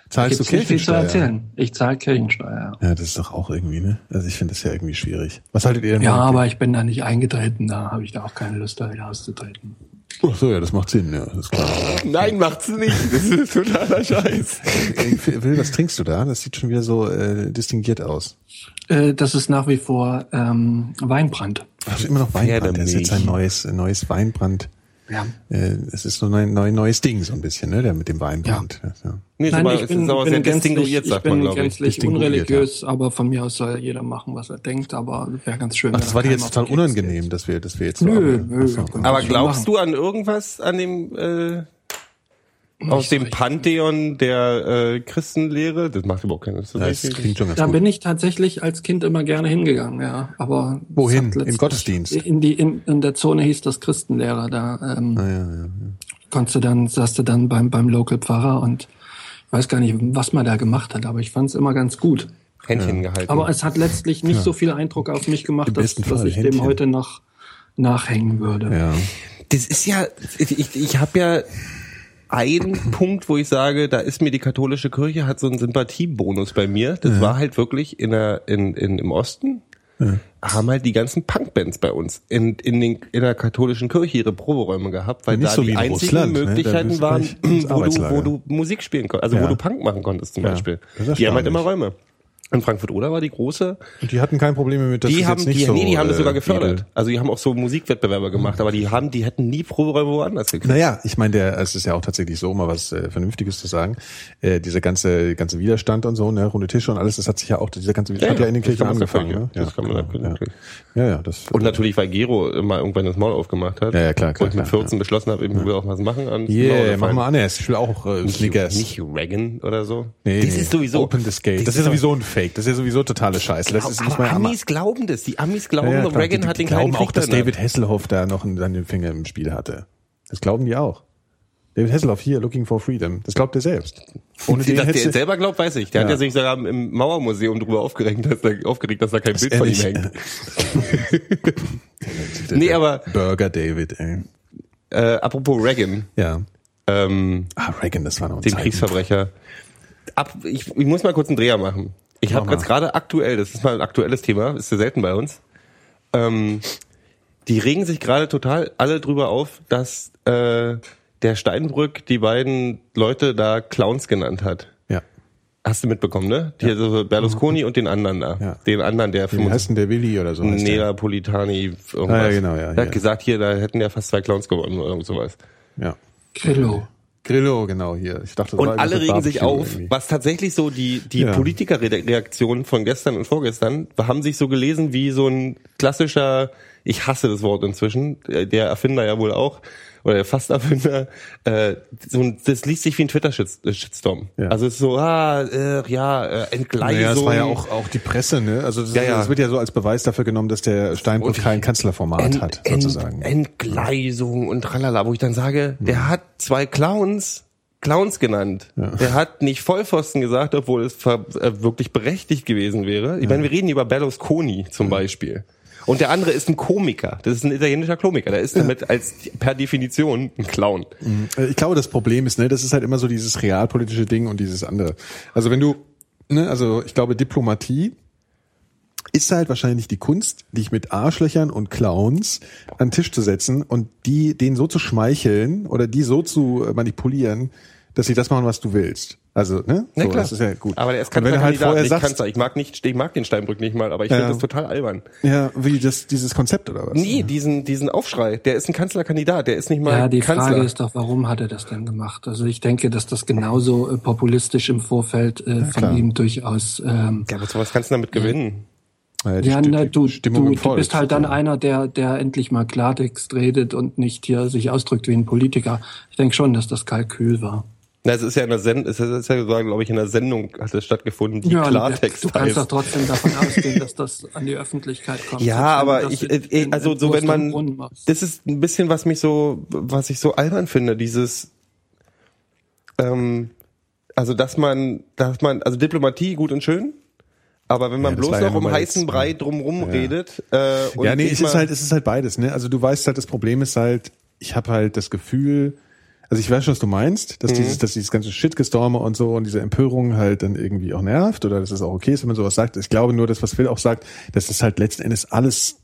[SPEAKER 3] Zahlst du
[SPEAKER 5] nicht viel zu
[SPEAKER 3] Kirchensteuer?
[SPEAKER 5] erzählen. Ich zahle Kirchensteuer.
[SPEAKER 3] Ja, das ist doch auch irgendwie, ne? Also ich finde das ja irgendwie schwierig. Was haltet ihr denn
[SPEAKER 5] Ja, aber ich bin da nicht eingetreten. Da habe ich da auch keine Lust, da wieder auszutreten.
[SPEAKER 3] Ach so, ja, das macht Sinn, ja, das ist klar. (laughs)
[SPEAKER 4] Nein, macht's nicht. Das ist totaler Scheiß.
[SPEAKER 3] Ey, Will, was trinkst du da? Das sieht schon wieder so äh, distinguiert aus.
[SPEAKER 5] Äh, das ist nach wie vor ähm, Weinbrand.
[SPEAKER 3] Das ist immer noch Weinbrand. Das ist jetzt ein neues, ein neues Weinbrand.
[SPEAKER 5] Ja.
[SPEAKER 3] Äh, es ist so ein neu, neues Ding, so ein bisschen, ne, der mit dem Weinbrand. Ja. Ja.
[SPEAKER 4] Nee,
[SPEAKER 5] Nein,
[SPEAKER 4] aber
[SPEAKER 5] ich
[SPEAKER 4] es
[SPEAKER 5] bin,
[SPEAKER 4] ist aber
[SPEAKER 5] bin
[SPEAKER 4] sehr
[SPEAKER 5] gänzlich,
[SPEAKER 4] distinguiert,
[SPEAKER 5] ich
[SPEAKER 4] sagt
[SPEAKER 5] bin
[SPEAKER 4] man, glaube ich.
[SPEAKER 5] gänzlich unreligiös, aber von mir aus soll jeder machen, was er denkt, aber wäre ganz schön.
[SPEAKER 3] Ach, das
[SPEAKER 5] da
[SPEAKER 3] war dir jetzt total unangenehm, dass wir, dass wir jetzt so
[SPEAKER 5] Nö, nö,
[SPEAKER 3] so.
[SPEAKER 5] können
[SPEAKER 4] Aber glaubst du an irgendwas an dem äh, aus dem Pantheon der äh, Christenlehre? Das macht überhaupt keinen Sinn.
[SPEAKER 3] Ja, das klingt schon ganz
[SPEAKER 5] Da
[SPEAKER 3] gut.
[SPEAKER 5] bin ich tatsächlich als Kind immer gerne hingegangen, ja. Aber
[SPEAKER 3] Wohin? Im Gottesdienst?
[SPEAKER 5] In die in, in der Zone hieß das Christenlehrer. Da ähm,
[SPEAKER 3] ja, ja, ja.
[SPEAKER 5] konntest du dann, saß du dann beim beim Local Pfarrer und ich weiß gar nicht, was man da gemacht hat, aber ich fand es immer ganz gut.
[SPEAKER 4] Händchen gehalten.
[SPEAKER 5] Aber es hat letztlich nicht so viel Eindruck auf mich gemacht, dass, dass ich dem
[SPEAKER 3] Händchen.
[SPEAKER 5] heute noch nachhängen würde.
[SPEAKER 3] ja.
[SPEAKER 4] das ist ja, ich, ich habe ja einen Punkt, wo ich sage, da ist mir die katholische Kirche hat so einen Sympathiebonus bei mir. Das war halt wirklich in der in, in im Osten. Haben halt die ganzen Punkbands bei uns in, in, den, in der katholischen Kirche ihre Proberäume gehabt, weil
[SPEAKER 3] Nicht
[SPEAKER 4] da
[SPEAKER 3] so
[SPEAKER 4] die
[SPEAKER 3] in
[SPEAKER 4] einzigen
[SPEAKER 3] Russland, ne?
[SPEAKER 4] Möglichkeiten
[SPEAKER 3] du
[SPEAKER 4] waren, wo du, wo du Musik spielen konntest, also
[SPEAKER 3] Ja.
[SPEAKER 4] wo du Punk machen konntest zum
[SPEAKER 3] Ja,
[SPEAKER 4] Beispiel. Die haben halt immer. Räume. In Frankfurt oder war die große
[SPEAKER 3] Und die hatten kein Problem mit, dass
[SPEAKER 4] die haben,
[SPEAKER 3] jetzt nicht
[SPEAKER 4] die,
[SPEAKER 3] so,
[SPEAKER 4] nee, die haben das
[SPEAKER 3] äh,
[SPEAKER 4] sogar gefördert.
[SPEAKER 3] edel-
[SPEAKER 4] Also die haben auch so Musikwettbewerbe gemacht, aber die haben, die hätten nie Proberäume woanders gekriegt.
[SPEAKER 3] Naja, ich meine, der, es ist ja auch tatsächlich so, um mal was äh, Vernünftiges zu sagen. Äh, dieser ganze, ganze Widerstand und so, ne, runde Tische und alles, das hat sich ja auch, dieser ganze Widerstand hat ja in den Kirchen angefangen.
[SPEAKER 4] sagen, ja. Das kann man
[SPEAKER 3] genau, ja. ja, ja, das.
[SPEAKER 4] Und natürlich, weil Gero immer irgendwann das Maul aufgemacht hat.
[SPEAKER 3] Ja, ja, klar, klar,
[SPEAKER 4] Und mit
[SPEAKER 3] klar,
[SPEAKER 4] 14 beschlossen habe, ich will auch was machen an
[SPEAKER 3] Yeah, mach mal anders. Ich will auch äh,
[SPEAKER 4] Nicht,
[SPEAKER 3] Snickers.
[SPEAKER 4] nicht Reagan oder so.
[SPEAKER 3] Nee,
[SPEAKER 4] das ist sowieso.
[SPEAKER 3] Open the Skate. Das, ist ja sowieso ein Fake. Das ist ja sowieso totale Scheiße. Das ist nicht
[SPEAKER 4] aber
[SPEAKER 3] mal
[SPEAKER 4] Amis glauben das. Die Amis glauben,
[SPEAKER 3] Ja, ja, klar.
[SPEAKER 4] Reagan
[SPEAKER 3] die,
[SPEAKER 4] hat
[SPEAKER 3] die
[SPEAKER 4] den kleinen
[SPEAKER 3] glauben auch, dass
[SPEAKER 4] da-
[SPEAKER 3] David Hasselhoff da noch einen, seinen Finger im Spiel hatte. Das glauben die auch. David Hasselhoff hier, Looking for Freedom. Das glaubt er selbst. Ohne den (laughs)
[SPEAKER 4] Dass der selber glaubt, weiß ich. Der hat
[SPEAKER 3] Ja.
[SPEAKER 4] ja sich sogar im Mauermuseum drüber aufgeregt, dass da, aufgeregt, dass da kein Bild von ihm hängt. (laughs) (laughs) Nee, aber-
[SPEAKER 3] Burger David, ey.
[SPEAKER 4] Äh, apropos Reagan,
[SPEAKER 3] Ja.
[SPEAKER 4] ähm,
[SPEAKER 3] Ah, Reagan, das war noch ein
[SPEAKER 4] den
[SPEAKER 3] Zeichen.
[SPEAKER 4] Kriegsverbrecher. Ab, ich, ich muss mal kurz einen Dreher machen. Ich habe jetzt gerade aktuell, das ist mal ein aktuelles Thema, ist ja selten bei uns. Ähm, die regen sich gerade total alle drüber auf, dass äh, der Steinbrück die beiden Leute da Clowns genannt hat.
[SPEAKER 3] Ja.
[SPEAKER 4] Hast du mitbekommen, ne? Die, also Berlusconi und den anderen da.
[SPEAKER 3] Ja.
[SPEAKER 4] Den anderen, der
[SPEAKER 3] Wie heißt denn der Willi oder so?
[SPEAKER 4] Nerapolitani, irgendwas.
[SPEAKER 3] Ah, ja, genau, ja,
[SPEAKER 4] Der hat gesagt, hier, da hätten ja fast zwei Clowns gewonnen oder irgend sowas.
[SPEAKER 3] Ja.
[SPEAKER 5] Grillo.
[SPEAKER 3] Grillo, genau, hier. Ich dachte, das
[SPEAKER 4] Und alle regen sich auf,
[SPEAKER 3] irgendwie.
[SPEAKER 4] was tatsächlich so die, die
[SPEAKER 3] Ja.
[SPEAKER 4] Politikerreaktionen von gestern und vorgestern haben sich so gelesen wie so ein klassischer, ich hasse das Wort inzwischen, äh, der Erfinder ja wohl auch, oder der Fast-Erfinder, äh, so ein, das liest sich wie ein Twitter-Shitstorm.
[SPEAKER 3] Ja.
[SPEAKER 4] Also es ist so, ah, äh, ja, äh, Entgleisung.
[SPEAKER 3] Naja, es war ja auch, auch die Presse, ne? Also das,
[SPEAKER 4] Ja, ja.
[SPEAKER 3] das wird ja so als Beweis dafür genommen, dass der Steinbrück kein Kanzlerformat
[SPEAKER 4] Ent-
[SPEAKER 3] hat,
[SPEAKER 4] Ent-
[SPEAKER 3] sozusagen.
[SPEAKER 4] Entgleisung und tralala, wo ich dann sage, der hat zwei Clowns Clowns genannt. Der hat nicht Vollpfosten gesagt, obwohl es äh, wirklich berechtigt gewesen wäre. Ich meine, wir reden über Berlusconi zum Beispiel. Und der andere ist ein Komiker. Das ist ein italienischer Komiker. Der ist damit als per Definition ein Clown.
[SPEAKER 3] Äh, Ich glaube, das Problem ist, ne, das ist halt immer so dieses realpolitische Ding und dieses andere. Also wenn du, ne, also ich glaube, Diplomatie ist halt wahrscheinlich die Kunst, dich mit Arschlöchern und Clowns an den Tisch zu setzen und die, denen so zu schmeicheln oder die so zu manipulieren, dass sie das machen, was du willst. Also, ne? So,
[SPEAKER 4] klar.
[SPEAKER 3] Das ist ja gut.
[SPEAKER 4] Aber der ist
[SPEAKER 3] Und wenn halt
[SPEAKER 4] Kanzlerkandidat,
[SPEAKER 3] vorher
[SPEAKER 4] nicht
[SPEAKER 3] sagst,
[SPEAKER 4] Kanzler. Ich mag nicht, ich mag den Steinbrück nicht mal, aber ich
[SPEAKER 3] Ja.
[SPEAKER 4] finde das total albern.
[SPEAKER 3] ja, wie das, dieses Konzept oder was?
[SPEAKER 4] Nee, diesen, diesen Aufschrei. Der ist ein Kanzlerkandidat. Der ist nicht mal
[SPEAKER 5] Ja, die
[SPEAKER 4] Kanzler.
[SPEAKER 5] Frage ist doch, warum hat er das denn gemacht? Also ich denke, dass das genauso äh, populistisch im Vorfeld äh,
[SPEAKER 3] klar.
[SPEAKER 5] von ihm durchaus. Ähm,
[SPEAKER 4] ja, aber sowas kannst du damit gewinnen.
[SPEAKER 3] Ja,
[SPEAKER 5] ja, na, du,
[SPEAKER 3] Stimmung
[SPEAKER 5] du, du bist halt dann einer, der, der endlich mal Klartext redet und nicht hier sich ausdrückt wie ein Politiker. Ich denke schon, dass das Kalkül war.
[SPEAKER 4] Na, es ist ja in der Sendung, es ist ja, glaube ich, in der Sendung hat es stattgefunden, die
[SPEAKER 5] Ja,
[SPEAKER 4] Klartext
[SPEAKER 5] du kannst doch trotzdem davon ausgehen, dass das an die Öffentlichkeit kommt.
[SPEAKER 4] Ja, aber ich,
[SPEAKER 5] in-
[SPEAKER 4] äh,
[SPEAKER 5] in-
[SPEAKER 4] also
[SPEAKER 5] in
[SPEAKER 4] so wenn man, das ist ein bisschen, was mich so, was ich so albern finde, dieses, ähm, also dass man, dass man, also Diplomatie gut und schön, aber wenn man
[SPEAKER 3] Ja,
[SPEAKER 4] bloß noch um heißen
[SPEAKER 3] jetzt,
[SPEAKER 4] Brei drumrum
[SPEAKER 3] Ja.
[SPEAKER 4] redet, äh, und
[SPEAKER 3] ja, nee, es ist halt, es ist halt beides, ne? Also du weißt halt, das Problem ist halt, ich habe halt das Gefühl, also ich weiß schon, was du meinst, dass dieses, dass dieses ganze Shitgestorme und so und diese Empörung halt dann irgendwie auch nervt oder dass es auch okay ist, wenn man sowas sagt. Ich glaube nur, dass was Phil auch sagt, dass es halt letzten Endes alles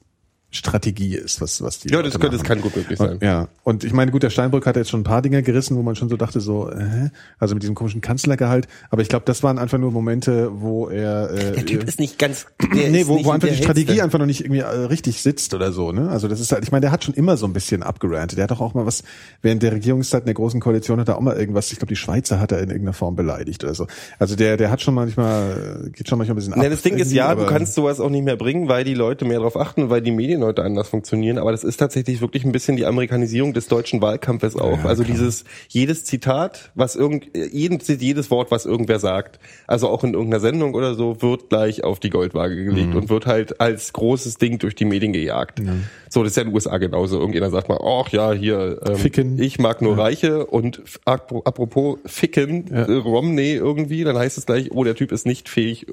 [SPEAKER 3] Strategie ist, was, was die
[SPEAKER 4] Ja, das
[SPEAKER 3] Leute
[SPEAKER 4] könnte, das
[SPEAKER 3] machen.
[SPEAKER 4] kann gut möglich sein.
[SPEAKER 3] Und, ja, und ich meine, gut, der Steinbrück hat jetzt schon ein paar Dinger gerissen, wo man schon so dachte, so, äh, also mit diesem komischen Kanzlergehalt, aber ich glaube, das waren einfach nur Momente, wo er äh,
[SPEAKER 4] Der Typ ist nicht ganz, der
[SPEAKER 3] nee,
[SPEAKER 4] ist
[SPEAKER 3] wo,
[SPEAKER 4] nicht
[SPEAKER 3] wo einfach
[SPEAKER 4] der
[SPEAKER 3] die Strategie
[SPEAKER 4] hellste.
[SPEAKER 3] einfach noch nicht irgendwie äh, richtig sitzt oder so, ne? Also das ist halt, ich meine, der hat schon immer so ein bisschen abgerantet. Der hat doch auch mal was, während der Regierungszeit in der großen Koalition hat er auch mal irgendwas, ich glaube, die Schweizer hat er in irgendeiner Form beleidigt oder so. Also der, der hat schon manchmal, äh, geht schon manchmal ein bisschen ab.
[SPEAKER 4] Ne, das Ding ist, ja, du kannst sowas auch nicht mehr bringen, weil die Leute mehr darauf achten, weil die Medien heute anders funktionieren. Aber das ist tatsächlich wirklich ein bisschen die Amerikanisierung des deutschen Wahlkampfes auch.
[SPEAKER 3] Ja,
[SPEAKER 4] also
[SPEAKER 3] klar.
[SPEAKER 4] dieses, jedes Zitat, was irgend, jeden, jedes Wort, was irgendwer sagt, also auch in irgendeiner Sendung oder so, wird gleich auf die Goldwaage gelegt
[SPEAKER 3] Mhm.
[SPEAKER 4] und wird halt als großes Ding durch die Medien gejagt. So, das ist ja in den USA genauso. Irgendjemand sagt mal, ach ja, hier, ähm,
[SPEAKER 3] Ficken.
[SPEAKER 4] ich mag nur Reiche und apropos Ficken,
[SPEAKER 3] Ja.
[SPEAKER 4] äh, Romney irgendwie, dann heißt es gleich, oh, der Typ ist nicht fähig. äh,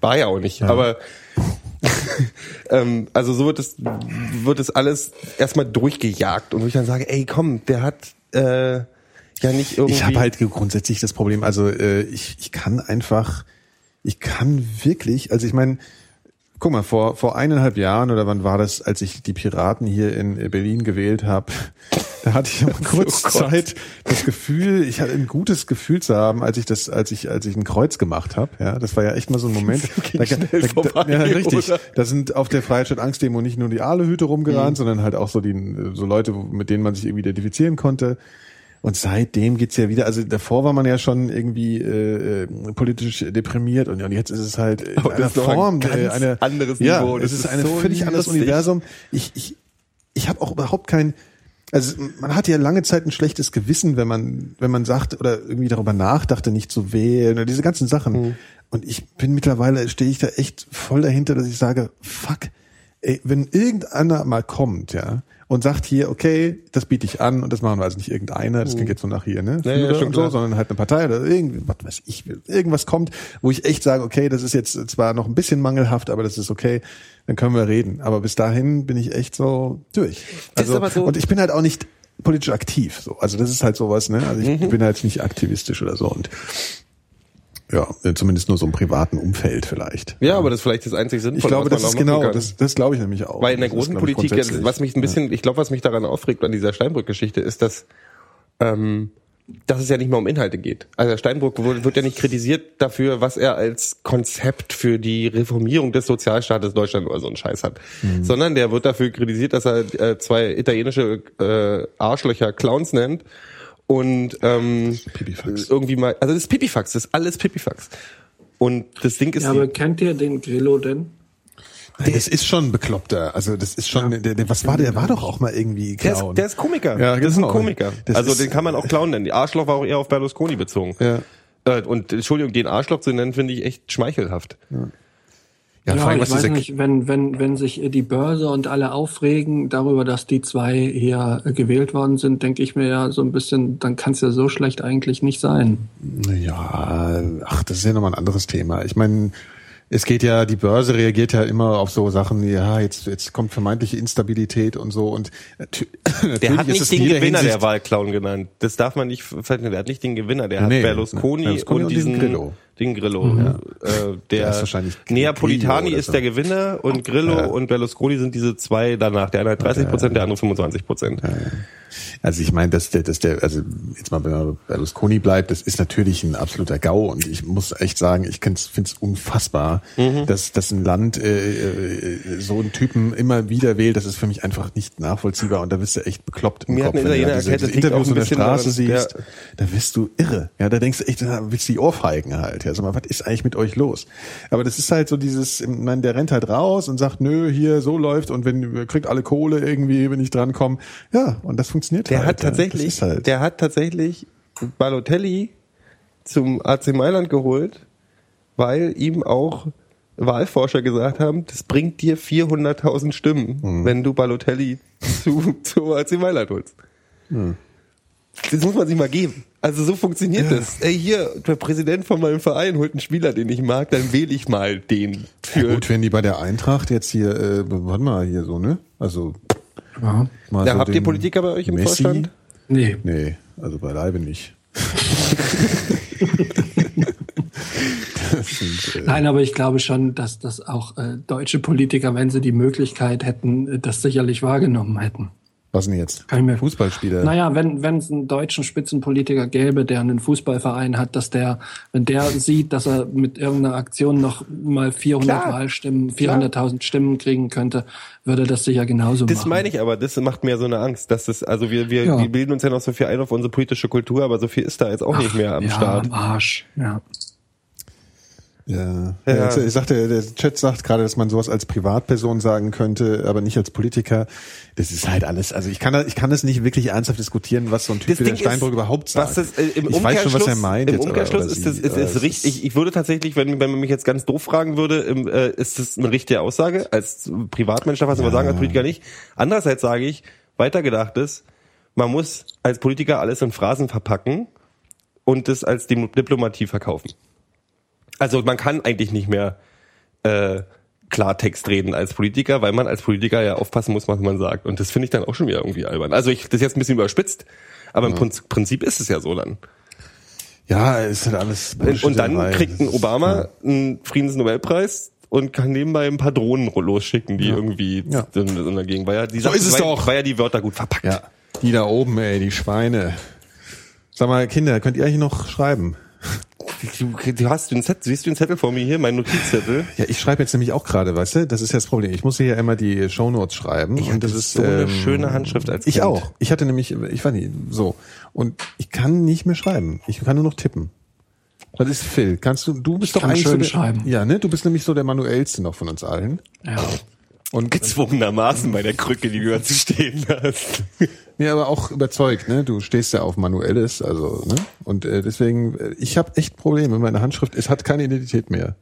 [SPEAKER 4] War ja auch nicht, aber (laughs) ähm, also so wird es wird es alles erstmal durchgejagt und wo ich dann sage, ey, komm, der hat äh, ja nicht irgendwie
[SPEAKER 3] Ich habe halt grundsätzlich das Problem, also äh, ich, ich kann einfach, ich kann wirklich, also ich meine, guck mal, vor, vor eineinhalb Jahren oder wann war das, als ich die Piraten hier in Berlin gewählt habe, (laughs) da hatte ich auch (laughs) kurz
[SPEAKER 4] Oh.
[SPEAKER 3] Zeit das Gefühl, ich hatte ein gutes Gefühl zu haben, als ich das, als ich, als ich ein Kreuz gemacht habe. Ja, das war ja echt mal so ein (laughs) Moment.
[SPEAKER 4] ging schnell vorbei,
[SPEAKER 3] ja, richtig.
[SPEAKER 4] oder?
[SPEAKER 3] Da sind auf der Freiheit statt Angst Demo nicht nur die Aluhüte
[SPEAKER 4] Mhm.
[SPEAKER 3] rumgerannt, sondern halt auch so die so Leute, mit denen man sich irgendwie identifizieren konnte. Und seitdem geht's ja wieder, also davor war man ja schon irgendwie äh, äh, politisch deprimiert und, und jetzt ist es halt in
[SPEAKER 4] Aber
[SPEAKER 3] einer
[SPEAKER 4] das ein
[SPEAKER 3] Form,
[SPEAKER 4] ganz
[SPEAKER 3] äh, eine,
[SPEAKER 4] anderes
[SPEAKER 3] ja,
[SPEAKER 4] Niveau.
[SPEAKER 3] es
[SPEAKER 4] Das
[SPEAKER 3] ist
[SPEAKER 4] ist
[SPEAKER 3] ein
[SPEAKER 4] so
[SPEAKER 3] völlig anderes. Universum. Ich, ich, ich habe auch überhaupt kein, also man hat ja lange Zeit ein schlechtes Gewissen, wenn man, wenn man sagt oder irgendwie darüber nachdachte, nicht zu wählen oder diese ganzen Sachen.
[SPEAKER 4] Mhm.
[SPEAKER 3] Und ich bin mittlerweile, stehe ich da echt voll dahinter, dass ich sage, fuck, ey, wenn irgendeiner mal kommt, ja, und sagt hier, okay, das biete ich an und das machen wir also nicht irgendeiner, das klingt jetzt so nach hier, ne?
[SPEAKER 4] Mhm. Ja, ja, schon
[SPEAKER 3] so, sondern halt eine Partei oder irgendwie, was weiß ich, irgendwas kommt, wo ich echt sage, okay, das ist jetzt zwar noch ein bisschen mangelhaft, aber das ist okay, dann können wir reden. Aber bis dahin bin ich echt so durch. Also,
[SPEAKER 4] so-
[SPEAKER 3] und ich bin halt auch nicht politisch aktiv, so. Also das ist halt sowas, ne? Also ich
[SPEAKER 4] Mhm.
[SPEAKER 3] bin halt nicht aktivistisch oder so und ja, zumindest nur so im privaten Umfeld vielleicht.
[SPEAKER 4] Ja, aber das ist vielleicht das einzig Sinnvolle.
[SPEAKER 3] Ich glaube,
[SPEAKER 4] was
[SPEAKER 3] das ist genau,
[SPEAKER 4] kann.
[SPEAKER 3] das, das glaube ich nämlich auch.
[SPEAKER 4] Weil in der großen
[SPEAKER 3] ich,
[SPEAKER 4] Politik, ja,
[SPEAKER 3] grundsätzlich.
[SPEAKER 4] was mich ein bisschen, ich glaube, was mich daran aufregt an dieser Steinbrück-Geschichte, ist, dass, ähm, dass es ja nicht mehr um Inhalte geht. Also Steinbrück wird, wird ja nicht kritisiert dafür, was er als Konzept für die Reformierung des Sozialstaates Deutschland oder so einen Scheiß hat,
[SPEAKER 3] Mhm.
[SPEAKER 4] sondern der wird dafür kritisiert, dass er äh, zwei italienische äh, Arschlöcher Clowns nennt und ähm,
[SPEAKER 3] Pipifax.
[SPEAKER 4] irgendwie mal, also das ist Pipifax, das ist alles Pipifax. Und das Ding ist,
[SPEAKER 5] Ja, aber kennt ihr den Grillo denn?
[SPEAKER 3] Das ist schon ein bekloppter. Also das ist schon, der, der, was war der? Der war doch auch mal irgendwie
[SPEAKER 4] Der ist,
[SPEAKER 3] Clown.
[SPEAKER 4] der ist Komiker.
[SPEAKER 3] Ja,
[SPEAKER 4] das ist ein
[SPEAKER 3] genau.
[SPEAKER 4] Komiker.
[SPEAKER 3] Das
[SPEAKER 4] also den kann man auch Clown nennen. Die Arschloch war auch eher auf Berlusconi bezogen.
[SPEAKER 3] Ja.
[SPEAKER 4] Äh, Und Entschuldigung, den Arschloch zu nennen, finde ich echt schmeichelhaft.
[SPEAKER 3] ja, vor allem,
[SPEAKER 5] ich
[SPEAKER 3] was
[SPEAKER 5] weiß nicht, wenn, wenn, wenn sich die Börse und alle aufregen darüber, dass die zwei hier gewählt worden sind, denke ich mir ja so ein bisschen, dann kann es ja so schlecht eigentlich nicht sein.
[SPEAKER 3] Ja, ach, das ist ja nochmal ein anderes Thema. Ich meine, es geht ja, die Börse reagiert ja immer auf so Sachen, ja, jetzt, jetzt kommt vermeintliche Instabilität und so und natü- (coughs) natürlich
[SPEAKER 4] Der hat
[SPEAKER 3] ist
[SPEAKER 4] nicht den Gewinner
[SPEAKER 3] Hinsicht-
[SPEAKER 4] der Wahlclown genannt. Das darf man nicht vergessen. Der hat nicht den Gewinner. Der hat
[SPEAKER 3] Nee,
[SPEAKER 4] Berlusconi,
[SPEAKER 3] Berlusconi
[SPEAKER 4] und
[SPEAKER 3] und diesen
[SPEAKER 4] diesen
[SPEAKER 3] Grillo.
[SPEAKER 4] Den Grillo. Äh, der
[SPEAKER 3] ist wahrscheinlich
[SPEAKER 4] Neapolitani
[SPEAKER 3] oder
[SPEAKER 4] ist
[SPEAKER 3] so.
[SPEAKER 4] der Gewinner und Grillo
[SPEAKER 3] Ja.
[SPEAKER 4] und Berlusconi sind diese zwei danach. Der eine hat 30 Prozent, der andere 25 Prozent.
[SPEAKER 3] Also ich meine, dass der, dass der, also jetzt mal wenn man bei Berlusconi bleibt, das ist natürlich ein absoluter GAU und ich muss echt sagen, ich finde es unfassbar,
[SPEAKER 4] Mhm.
[SPEAKER 3] dass, dass ein Land äh, äh, so einen Typen immer wieder wählt. Das ist für mich einfach nicht nachvollziehbar und da wirst du echt bekloppt im
[SPEAKER 4] Mir
[SPEAKER 3] Kopf, wenn du diese,
[SPEAKER 4] erklärt,
[SPEAKER 3] diese Interviews
[SPEAKER 4] ein
[SPEAKER 3] der Straße
[SPEAKER 4] daran,
[SPEAKER 3] siehst. Da wirst du irre. Ja, da denkst du echt, da willst du die Ohrfeigen halt. Ja, sag mal, was ist eigentlich mit euch los? Aber das ist halt so dieses, meine, der rennt halt raus und sagt, nö, hier so läuft und wenn kriegt alle Kohle irgendwie, wenn ich drankomme. Ja, und das funktioniert
[SPEAKER 4] Der
[SPEAKER 3] halt.
[SPEAKER 4] hat
[SPEAKER 3] ja.
[SPEAKER 4] tatsächlich,
[SPEAKER 3] halt.
[SPEAKER 4] der hat tatsächlich Balotelli zum AC Mailand geholt, weil ihm auch Wahlforscher gesagt haben, das bringt dir 400.000 Stimmen,
[SPEAKER 3] Mhm.
[SPEAKER 4] wenn du Balotelli zu, (laughs) zu AC Mailand holst.
[SPEAKER 3] Mhm.
[SPEAKER 4] Das muss man sich mal geben. Also so funktioniert das. Ey, hier, der Präsident von meinem Verein holt einen Spieler, den ich mag, dann wähle ich mal den für.
[SPEAKER 3] Ja, gut, wenn die bei der Eintracht jetzt hier, äh, warte mal, hier so, ne? Also,
[SPEAKER 5] Ja.
[SPEAKER 4] Da
[SPEAKER 3] so
[SPEAKER 4] habt ihr Politiker bei euch im
[SPEAKER 3] Messi?
[SPEAKER 4] Vorstand?
[SPEAKER 5] Nee.
[SPEAKER 3] Nee, also beileibe nicht. (laughs) Und, äh,
[SPEAKER 5] Nein, aber ich glaube schon, dass das auch äh, deutsche Politiker, wenn sie die Möglichkeit hätten, äh, das sicherlich wahrgenommen hätten.
[SPEAKER 3] Was denn jetzt?
[SPEAKER 5] Kann ich mir-
[SPEAKER 3] Fußballspieler.
[SPEAKER 5] Naja, wenn wenn es einen deutschen Spitzenpolitiker gäbe, der einen Fußballverein hat, dass der, wenn der sieht, dass er mit irgendeiner Aktion noch mal 400
[SPEAKER 4] Klar.
[SPEAKER 5] Wahlstimmen, 400.000 Stimmen kriegen könnte, würde das sicher genauso
[SPEAKER 4] Das
[SPEAKER 5] machen.
[SPEAKER 4] meine ich aber, das macht mir so eine Angst, dass das, also wir, wir,
[SPEAKER 5] Ja.
[SPEAKER 4] wir bilden uns ja noch so viel ein auf unsere politische Kultur, aber so viel ist da jetzt auch nicht mehr am
[SPEAKER 5] ja,
[SPEAKER 4] Start.
[SPEAKER 5] am Arsch. Ja.
[SPEAKER 3] Ja.
[SPEAKER 4] Ja.
[SPEAKER 3] ja. Ich sagte, der Chat sagt gerade, dass man sowas als Privatperson sagen könnte, aber nicht als Politiker. Das ist halt alles. Also ich kann, ich kann das nicht wirklich ernsthaft diskutieren, was so ein Typ
[SPEAKER 4] Das
[SPEAKER 3] wie der Steinbrück
[SPEAKER 4] ist,
[SPEAKER 3] überhaupt sagt.
[SPEAKER 4] Was das, äh, im
[SPEAKER 3] ich weiß schon, was er meint.
[SPEAKER 4] Im
[SPEAKER 3] aber-
[SPEAKER 4] Umkehrschluss
[SPEAKER 3] oder
[SPEAKER 4] ist das, ist,
[SPEAKER 3] aber
[SPEAKER 4] ist
[SPEAKER 3] es
[SPEAKER 4] richtig. Ich, ich würde tatsächlich, wenn, wenn man mich jetzt ganz doof fragen würde, im, äh, ist das eine richtige Aussage? Als Privatmensch darf man es aber sagen, als Politiker nicht. Andererseits sage ich, weitergedacht ist, man muss als Politiker alles in Phrasen verpacken und das als Diplomatie verkaufen. Also man kann eigentlich nicht mehr äh, Klartext reden als Politiker, weil man als Politiker ja aufpassen muss, was man sagt. Und das finde ich dann auch schon wieder irgendwie albern. Also ich, das ist jetzt ein bisschen überspitzt, aber im Prinzip- ist es ja so dann.
[SPEAKER 3] Ja, ist halt alles.
[SPEAKER 4] Und dann kriegt ein Obama einen Friedensnobelpreis und kann nebenbei ein paar Drohnen losschicken, die irgendwie
[SPEAKER 3] Ja.
[SPEAKER 4] in, in dagegen, weil ja die
[SPEAKER 3] So ist es
[SPEAKER 4] weil,
[SPEAKER 3] doch.
[SPEAKER 4] weil ja die Wörter gut verpackt.
[SPEAKER 3] Ja, die da oben, ey, die Schweine. Sag mal, Kinder, könnt ihr eigentlich noch schreiben?
[SPEAKER 4] Du, du hast den Zettel, siehst du den Zettel vor mir hier, mein Notizzettel? (laughs)
[SPEAKER 3] Ja, ich schreibe jetzt nämlich auch gerade, weißt du? Das ist ja das Problem. Ich muss hier ja immer die Shownotes schreiben.
[SPEAKER 4] Ich
[SPEAKER 3] und das ist
[SPEAKER 4] so eine
[SPEAKER 3] ähm,
[SPEAKER 4] schöne Handschrift als
[SPEAKER 3] Ich
[SPEAKER 4] Kind.
[SPEAKER 3] auch. Ich hatte nämlich, ich weiß nicht, so. Und ich kann nicht mehr schreiben. Ich kann nur noch tippen. Das ist Phil. Kannst du, du bist doch
[SPEAKER 5] kann
[SPEAKER 3] eigentlich
[SPEAKER 5] schön
[SPEAKER 3] so der,
[SPEAKER 5] schreiben.
[SPEAKER 3] Ja, ne? Du bist nämlich so der manuellste noch von uns allen.
[SPEAKER 5] Ja.
[SPEAKER 3] Und
[SPEAKER 4] Gezwungenermaßen bei der Krücke, die du da zu stehen hast.
[SPEAKER 3] Nee, aber auch überzeugt, ne? Du stehst ja auf Manuelles, also, ne? Und äh, deswegen, äh, ich habe echt Probleme. Meine Handschrift, es hat keine Identität mehr.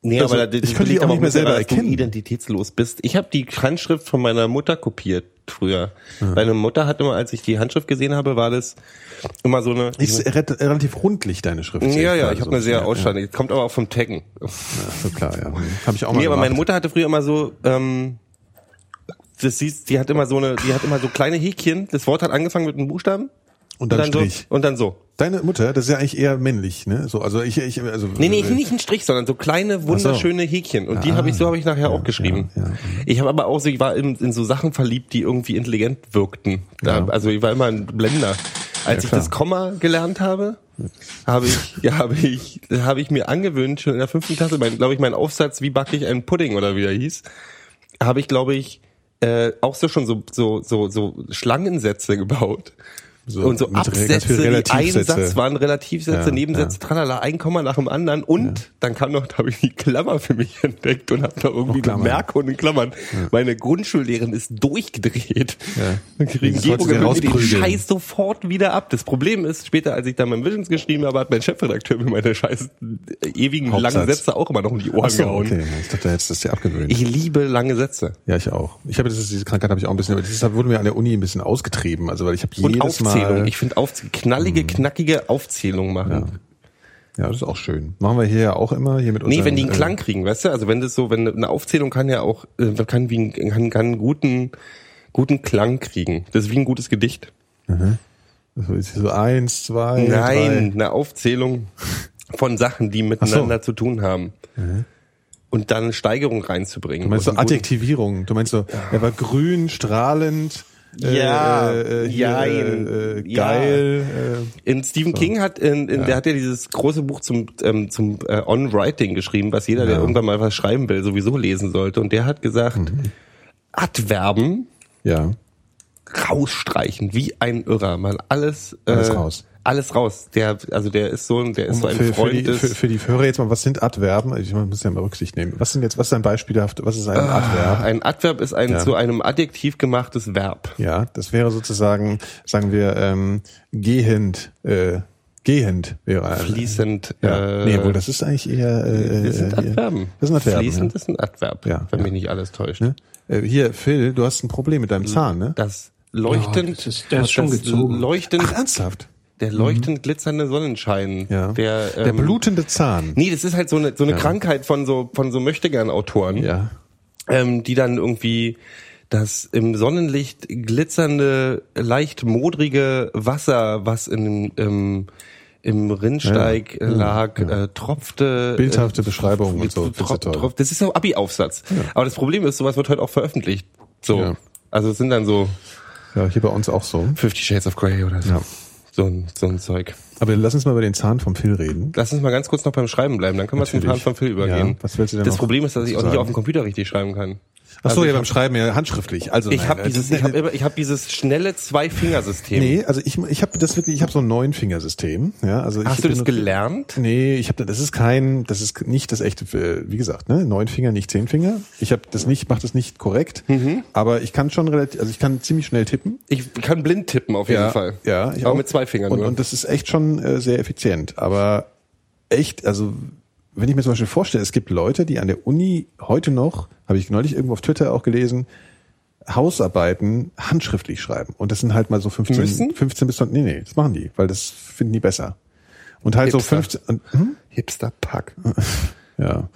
[SPEAKER 4] Nee,
[SPEAKER 3] Also,
[SPEAKER 4] aber das
[SPEAKER 3] ich könnte die auch nicht mehr selber
[SPEAKER 4] daran, dass du
[SPEAKER 3] erkennen.
[SPEAKER 4] identitätslos bist. Ich habe die Handschrift von meiner Mutter kopiert früher.
[SPEAKER 3] Ah.
[SPEAKER 4] Meine Mutter hat immer, als ich die Handschrift gesehen habe, war das immer so eine.
[SPEAKER 3] Ist re relativ rundlich, deine Schrift.
[SPEAKER 4] ja, ja, ich habe
[SPEAKER 3] so.
[SPEAKER 4] eine sehr
[SPEAKER 3] ja,
[SPEAKER 4] ausstanding. Kommt aber auch vom Taggen.
[SPEAKER 3] Ja, so klar, ja. (laughs) Habe ich auch mal
[SPEAKER 4] Nee, aber meine
[SPEAKER 3] gemacht.
[SPEAKER 4] Mutter hatte früher immer so, ähm, das siehst, die hat immer so eine, die hat immer so kleine Häkchen. Das Wort hat angefangen mit einem Buchstaben.
[SPEAKER 3] Und dann
[SPEAKER 4] so,
[SPEAKER 3] Strich.
[SPEAKER 4] und dann so.
[SPEAKER 3] Deine Mutter, das ist ja eigentlich eher männlich, ne? So, also ich, ich also
[SPEAKER 4] Nee, nee, nicht ein Strich, sondern so kleine, wunderschöne Häkchen. Und die habe ich, so habe ich nachher auch geschrieben.
[SPEAKER 3] ja, ja.
[SPEAKER 4] Ich habe aber auch so, ich war in, in so Sachen verliebt, die irgendwie intelligent wirkten. Da,
[SPEAKER 3] Ja.
[SPEAKER 4] Also ich war immer ein Blender. Als ich das Komma gelernt habe, habe ich, ja, habe ich, habe ich mir angewöhnt, schon in der fünften Klasse, mein, glaube ich, mein Aufsatz, wie backe ich einen Pudding oder wie der hieß, habe ich, glaube ich, äh, auch so schon so, so, so, so Schlangensätze (laughs) gebaut.
[SPEAKER 3] So,
[SPEAKER 4] und so Absätze, die ein. Satz waren Relativsätze,
[SPEAKER 3] Ja,
[SPEAKER 4] Nebensätze, tralala, ein Komma nach dem anderen und dann kam noch, da habe ich die Klammer für mich entdeckt und habe da irgendwie
[SPEAKER 3] Klammern.
[SPEAKER 4] Bemerkungen in Klammern. Meine Grundschullehrerin ist durchgedreht.
[SPEAKER 3] Ja.
[SPEAKER 4] Dann kriegen die den. Scheiß sofort wieder ab. Das Problem ist, später, als ich dann mein Visions geschrieben habe, hat mein Chefredakteur mir meine scheiß äh, ewigen
[SPEAKER 3] Hauptsatz.
[SPEAKER 4] langen Sätze auch immer noch um die Ohren
[SPEAKER 3] so,
[SPEAKER 4] gehauen.
[SPEAKER 3] okay. Ich dachte, du hättest das dir abgewöhnt.
[SPEAKER 4] Ich liebe lange Sätze.
[SPEAKER 3] ja, ich auch. Ich habe diese Krankheit habe ich auch ein bisschen, aber das wurde mir an der Uni ein bisschen ausgetrieben. Also weil ich habe jedes. Mal. Mhm.
[SPEAKER 4] Ich finde Aufzählung, knallige, knackige Aufzählung machen.
[SPEAKER 3] ja, das ist auch schön. Machen wir hier ja auch immer hier mit
[SPEAKER 4] Nee,
[SPEAKER 3] unseren,
[SPEAKER 4] wenn die einen
[SPEAKER 3] äh,
[SPEAKER 4] Klang kriegen, weißt du? Also wenn das so, wenn eine Aufzählung kann ja auch, äh, kann wie ein, kann, kann einen guten, guten Klang kriegen. Das ist wie ein gutes Gedicht.
[SPEAKER 3] So, ist so eins, zwei,
[SPEAKER 4] Nein,
[SPEAKER 3] drei.
[SPEAKER 4] eine Aufzählung von Sachen, die miteinander zu tun haben. Und dann eine Steigerung reinzubringen.
[SPEAKER 3] Du meinst so Adjektivierung. Du meinst so, er war grün, strahlend, äh,
[SPEAKER 4] Ja,
[SPEAKER 3] äh, äh, hier, äh,
[SPEAKER 4] ja.
[SPEAKER 3] geil. Äh,
[SPEAKER 4] In Stephen King hat, in, in, der hat ja dieses große Buch zum ähm, zum äh, On-Writing geschrieben, was jeder, der irgendwann mal was schreiben will, sowieso lesen sollte. Und der hat gesagt, Adverben
[SPEAKER 3] ja.
[SPEAKER 4] rausstreichen, wie ein Irrer, mal alles äh,
[SPEAKER 3] Alles raus.
[SPEAKER 4] Alles raus. Der, also der ist so, ein- der ist so ein
[SPEAKER 3] für, für,
[SPEAKER 4] Freund
[SPEAKER 3] die,
[SPEAKER 4] des.
[SPEAKER 3] für, für die Hörer jetzt mal, was sind Adverben? Ich muss ja mal Rücksicht nehmen. Was sind jetzt, was ist ein beispielhaft, was ist ein Adverb?
[SPEAKER 4] ein Adverb ist ein
[SPEAKER 3] Ja.
[SPEAKER 4] zu einem Adjektiv gemachtes Verb.
[SPEAKER 3] Ja, das wäre sozusagen, sagen wir, ähm, gehend, äh, gehend wäre ein.
[SPEAKER 4] Fließend.
[SPEAKER 3] Ja.
[SPEAKER 4] Äh,
[SPEAKER 3] nee, wohl, das ist eigentlich eher, äh,
[SPEAKER 4] das sind
[SPEAKER 3] äh.
[SPEAKER 4] Adverben.
[SPEAKER 3] Das sind Adverben.
[SPEAKER 4] Fließend
[SPEAKER 3] ja.
[SPEAKER 4] ist ein Adverb,
[SPEAKER 3] Ja,
[SPEAKER 4] wenn
[SPEAKER 3] ja.
[SPEAKER 4] mich nicht alles täuscht.
[SPEAKER 3] Ne? Äh, hier, Phil, du hast ein Problem mit deinem Zahn, ne?
[SPEAKER 4] Das leuchtend,
[SPEAKER 5] Ja, das ist- der ist schon
[SPEAKER 4] das
[SPEAKER 5] gezogen.
[SPEAKER 4] leuchtend,
[SPEAKER 3] Ach, ernsthaft?
[SPEAKER 4] Der leuchtend glitzernde Sonnenschein.
[SPEAKER 3] Ja.
[SPEAKER 4] Der,
[SPEAKER 3] Der
[SPEAKER 4] ähm,
[SPEAKER 3] blutende Zahn.
[SPEAKER 4] Nee, das ist halt so eine, so eine Krankheit von so, von so Möchtegern-Autoren.
[SPEAKER 3] Ja.
[SPEAKER 4] ähm, die dann irgendwie das im Sonnenlicht glitzernde, leicht modrige Wasser, was in, ähm, im Rinnsteig
[SPEAKER 3] Ja, ja,
[SPEAKER 4] lag,
[SPEAKER 3] ja.
[SPEAKER 4] Äh, tropfte.
[SPEAKER 3] Bildhafte
[SPEAKER 4] äh,
[SPEAKER 3] Beschreibungen und so, das ist ja
[SPEAKER 4] Tropf,
[SPEAKER 3] toll.
[SPEAKER 4] tropf, das ist so Abi-Aufsatz. Aber das Problem ist, sowas wird heute auch veröffentlicht. So.
[SPEAKER 3] Ja.
[SPEAKER 4] Also es sind dann so
[SPEAKER 3] Ja, hier bei uns auch so.
[SPEAKER 4] Fifty Shades of Grey oder so.
[SPEAKER 3] Ja.
[SPEAKER 4] So ein, so ein Zeug.
[SPEAKER 3] Aber lass uns mal über den Zahn vom Phil reden.
[SPEAKER 4] Lass uns mal ganz kurz noch beim Schreiben bleiben, dann können wir zum
[SPEAKER 3] Natürlich.
[SPEAKER 4] Zahn von Phil übergehen.
[SPEAKER 3] Ja, was willst du denn
[SPEAKER 4] das Problem ist, dass ich auch nicht
[SPEAKER 3] sagen?
[SPEAKER 4] auf dem Computer richtig schreiben kann.
[SPEAKER 3] Ach so,
[SPEAKER 4] Also
[SPEAKER 3] ja, beim Schreiben ja handschriftlich. Also
[SPEAKER 4] Ich habe dieses, ich habe ich hab dieses schnelle Zwei-Finger-System.
[SPEAKER 3] Nee, also ich, ich habe das wirklich, ich habe so ein Neun-Fingersystem. Ja, also
[SPEAKER 4] Hast du das gelernt?
[SPEAKER 3] Nee, ich habe das ist kein, das ist nicht das echte, wie gesagt, ne, neun Finger, nicht zehn Finger. Ich habe das nicht, mache das nicht korrekt,
[SPEAKER 4] Mhm.
[SPEAKER 3] aber ich kann schon relativ, also ich kann ziemlich schnell tippen.
[SPEAKER 4] Ich kann blind tippen auf jeden
[SPEAKER 3] ja,
[SPEAKER 4] Fall.
[SPEAKER 3] Ja, ich
[SPEAKER 4] Aber
[SPEAKER 3] auch.
[SPEAKER 4] mit zwei Fingern
[SPEAKER 3] und,
[SPEAKER 4] nur.
[SPEAKER 3] und das ist echt schon äh, sehr effizient. Aber echt, also wenn ich mir zum Beispiel vorstelle, es gibt Leute, die an der Uni heute noch, habe ich neulich irgendwo auf Twitter auch gelesen, Hausarbeiten handschriftlich schreiben. Und das sind halt mal so 15,
[SPEAKER 4] Müssen?
[SPEAKER 3] 15 bis, nee, nee, das machen die, weil das finden die besser. Und halt
[SPEAKER 4] Hipster.
[SPEAKER 3] so 15, und, hm?
[SPEAKER 4] Hipster-Pack. (laughs)
[SPEAKER 3] Ja.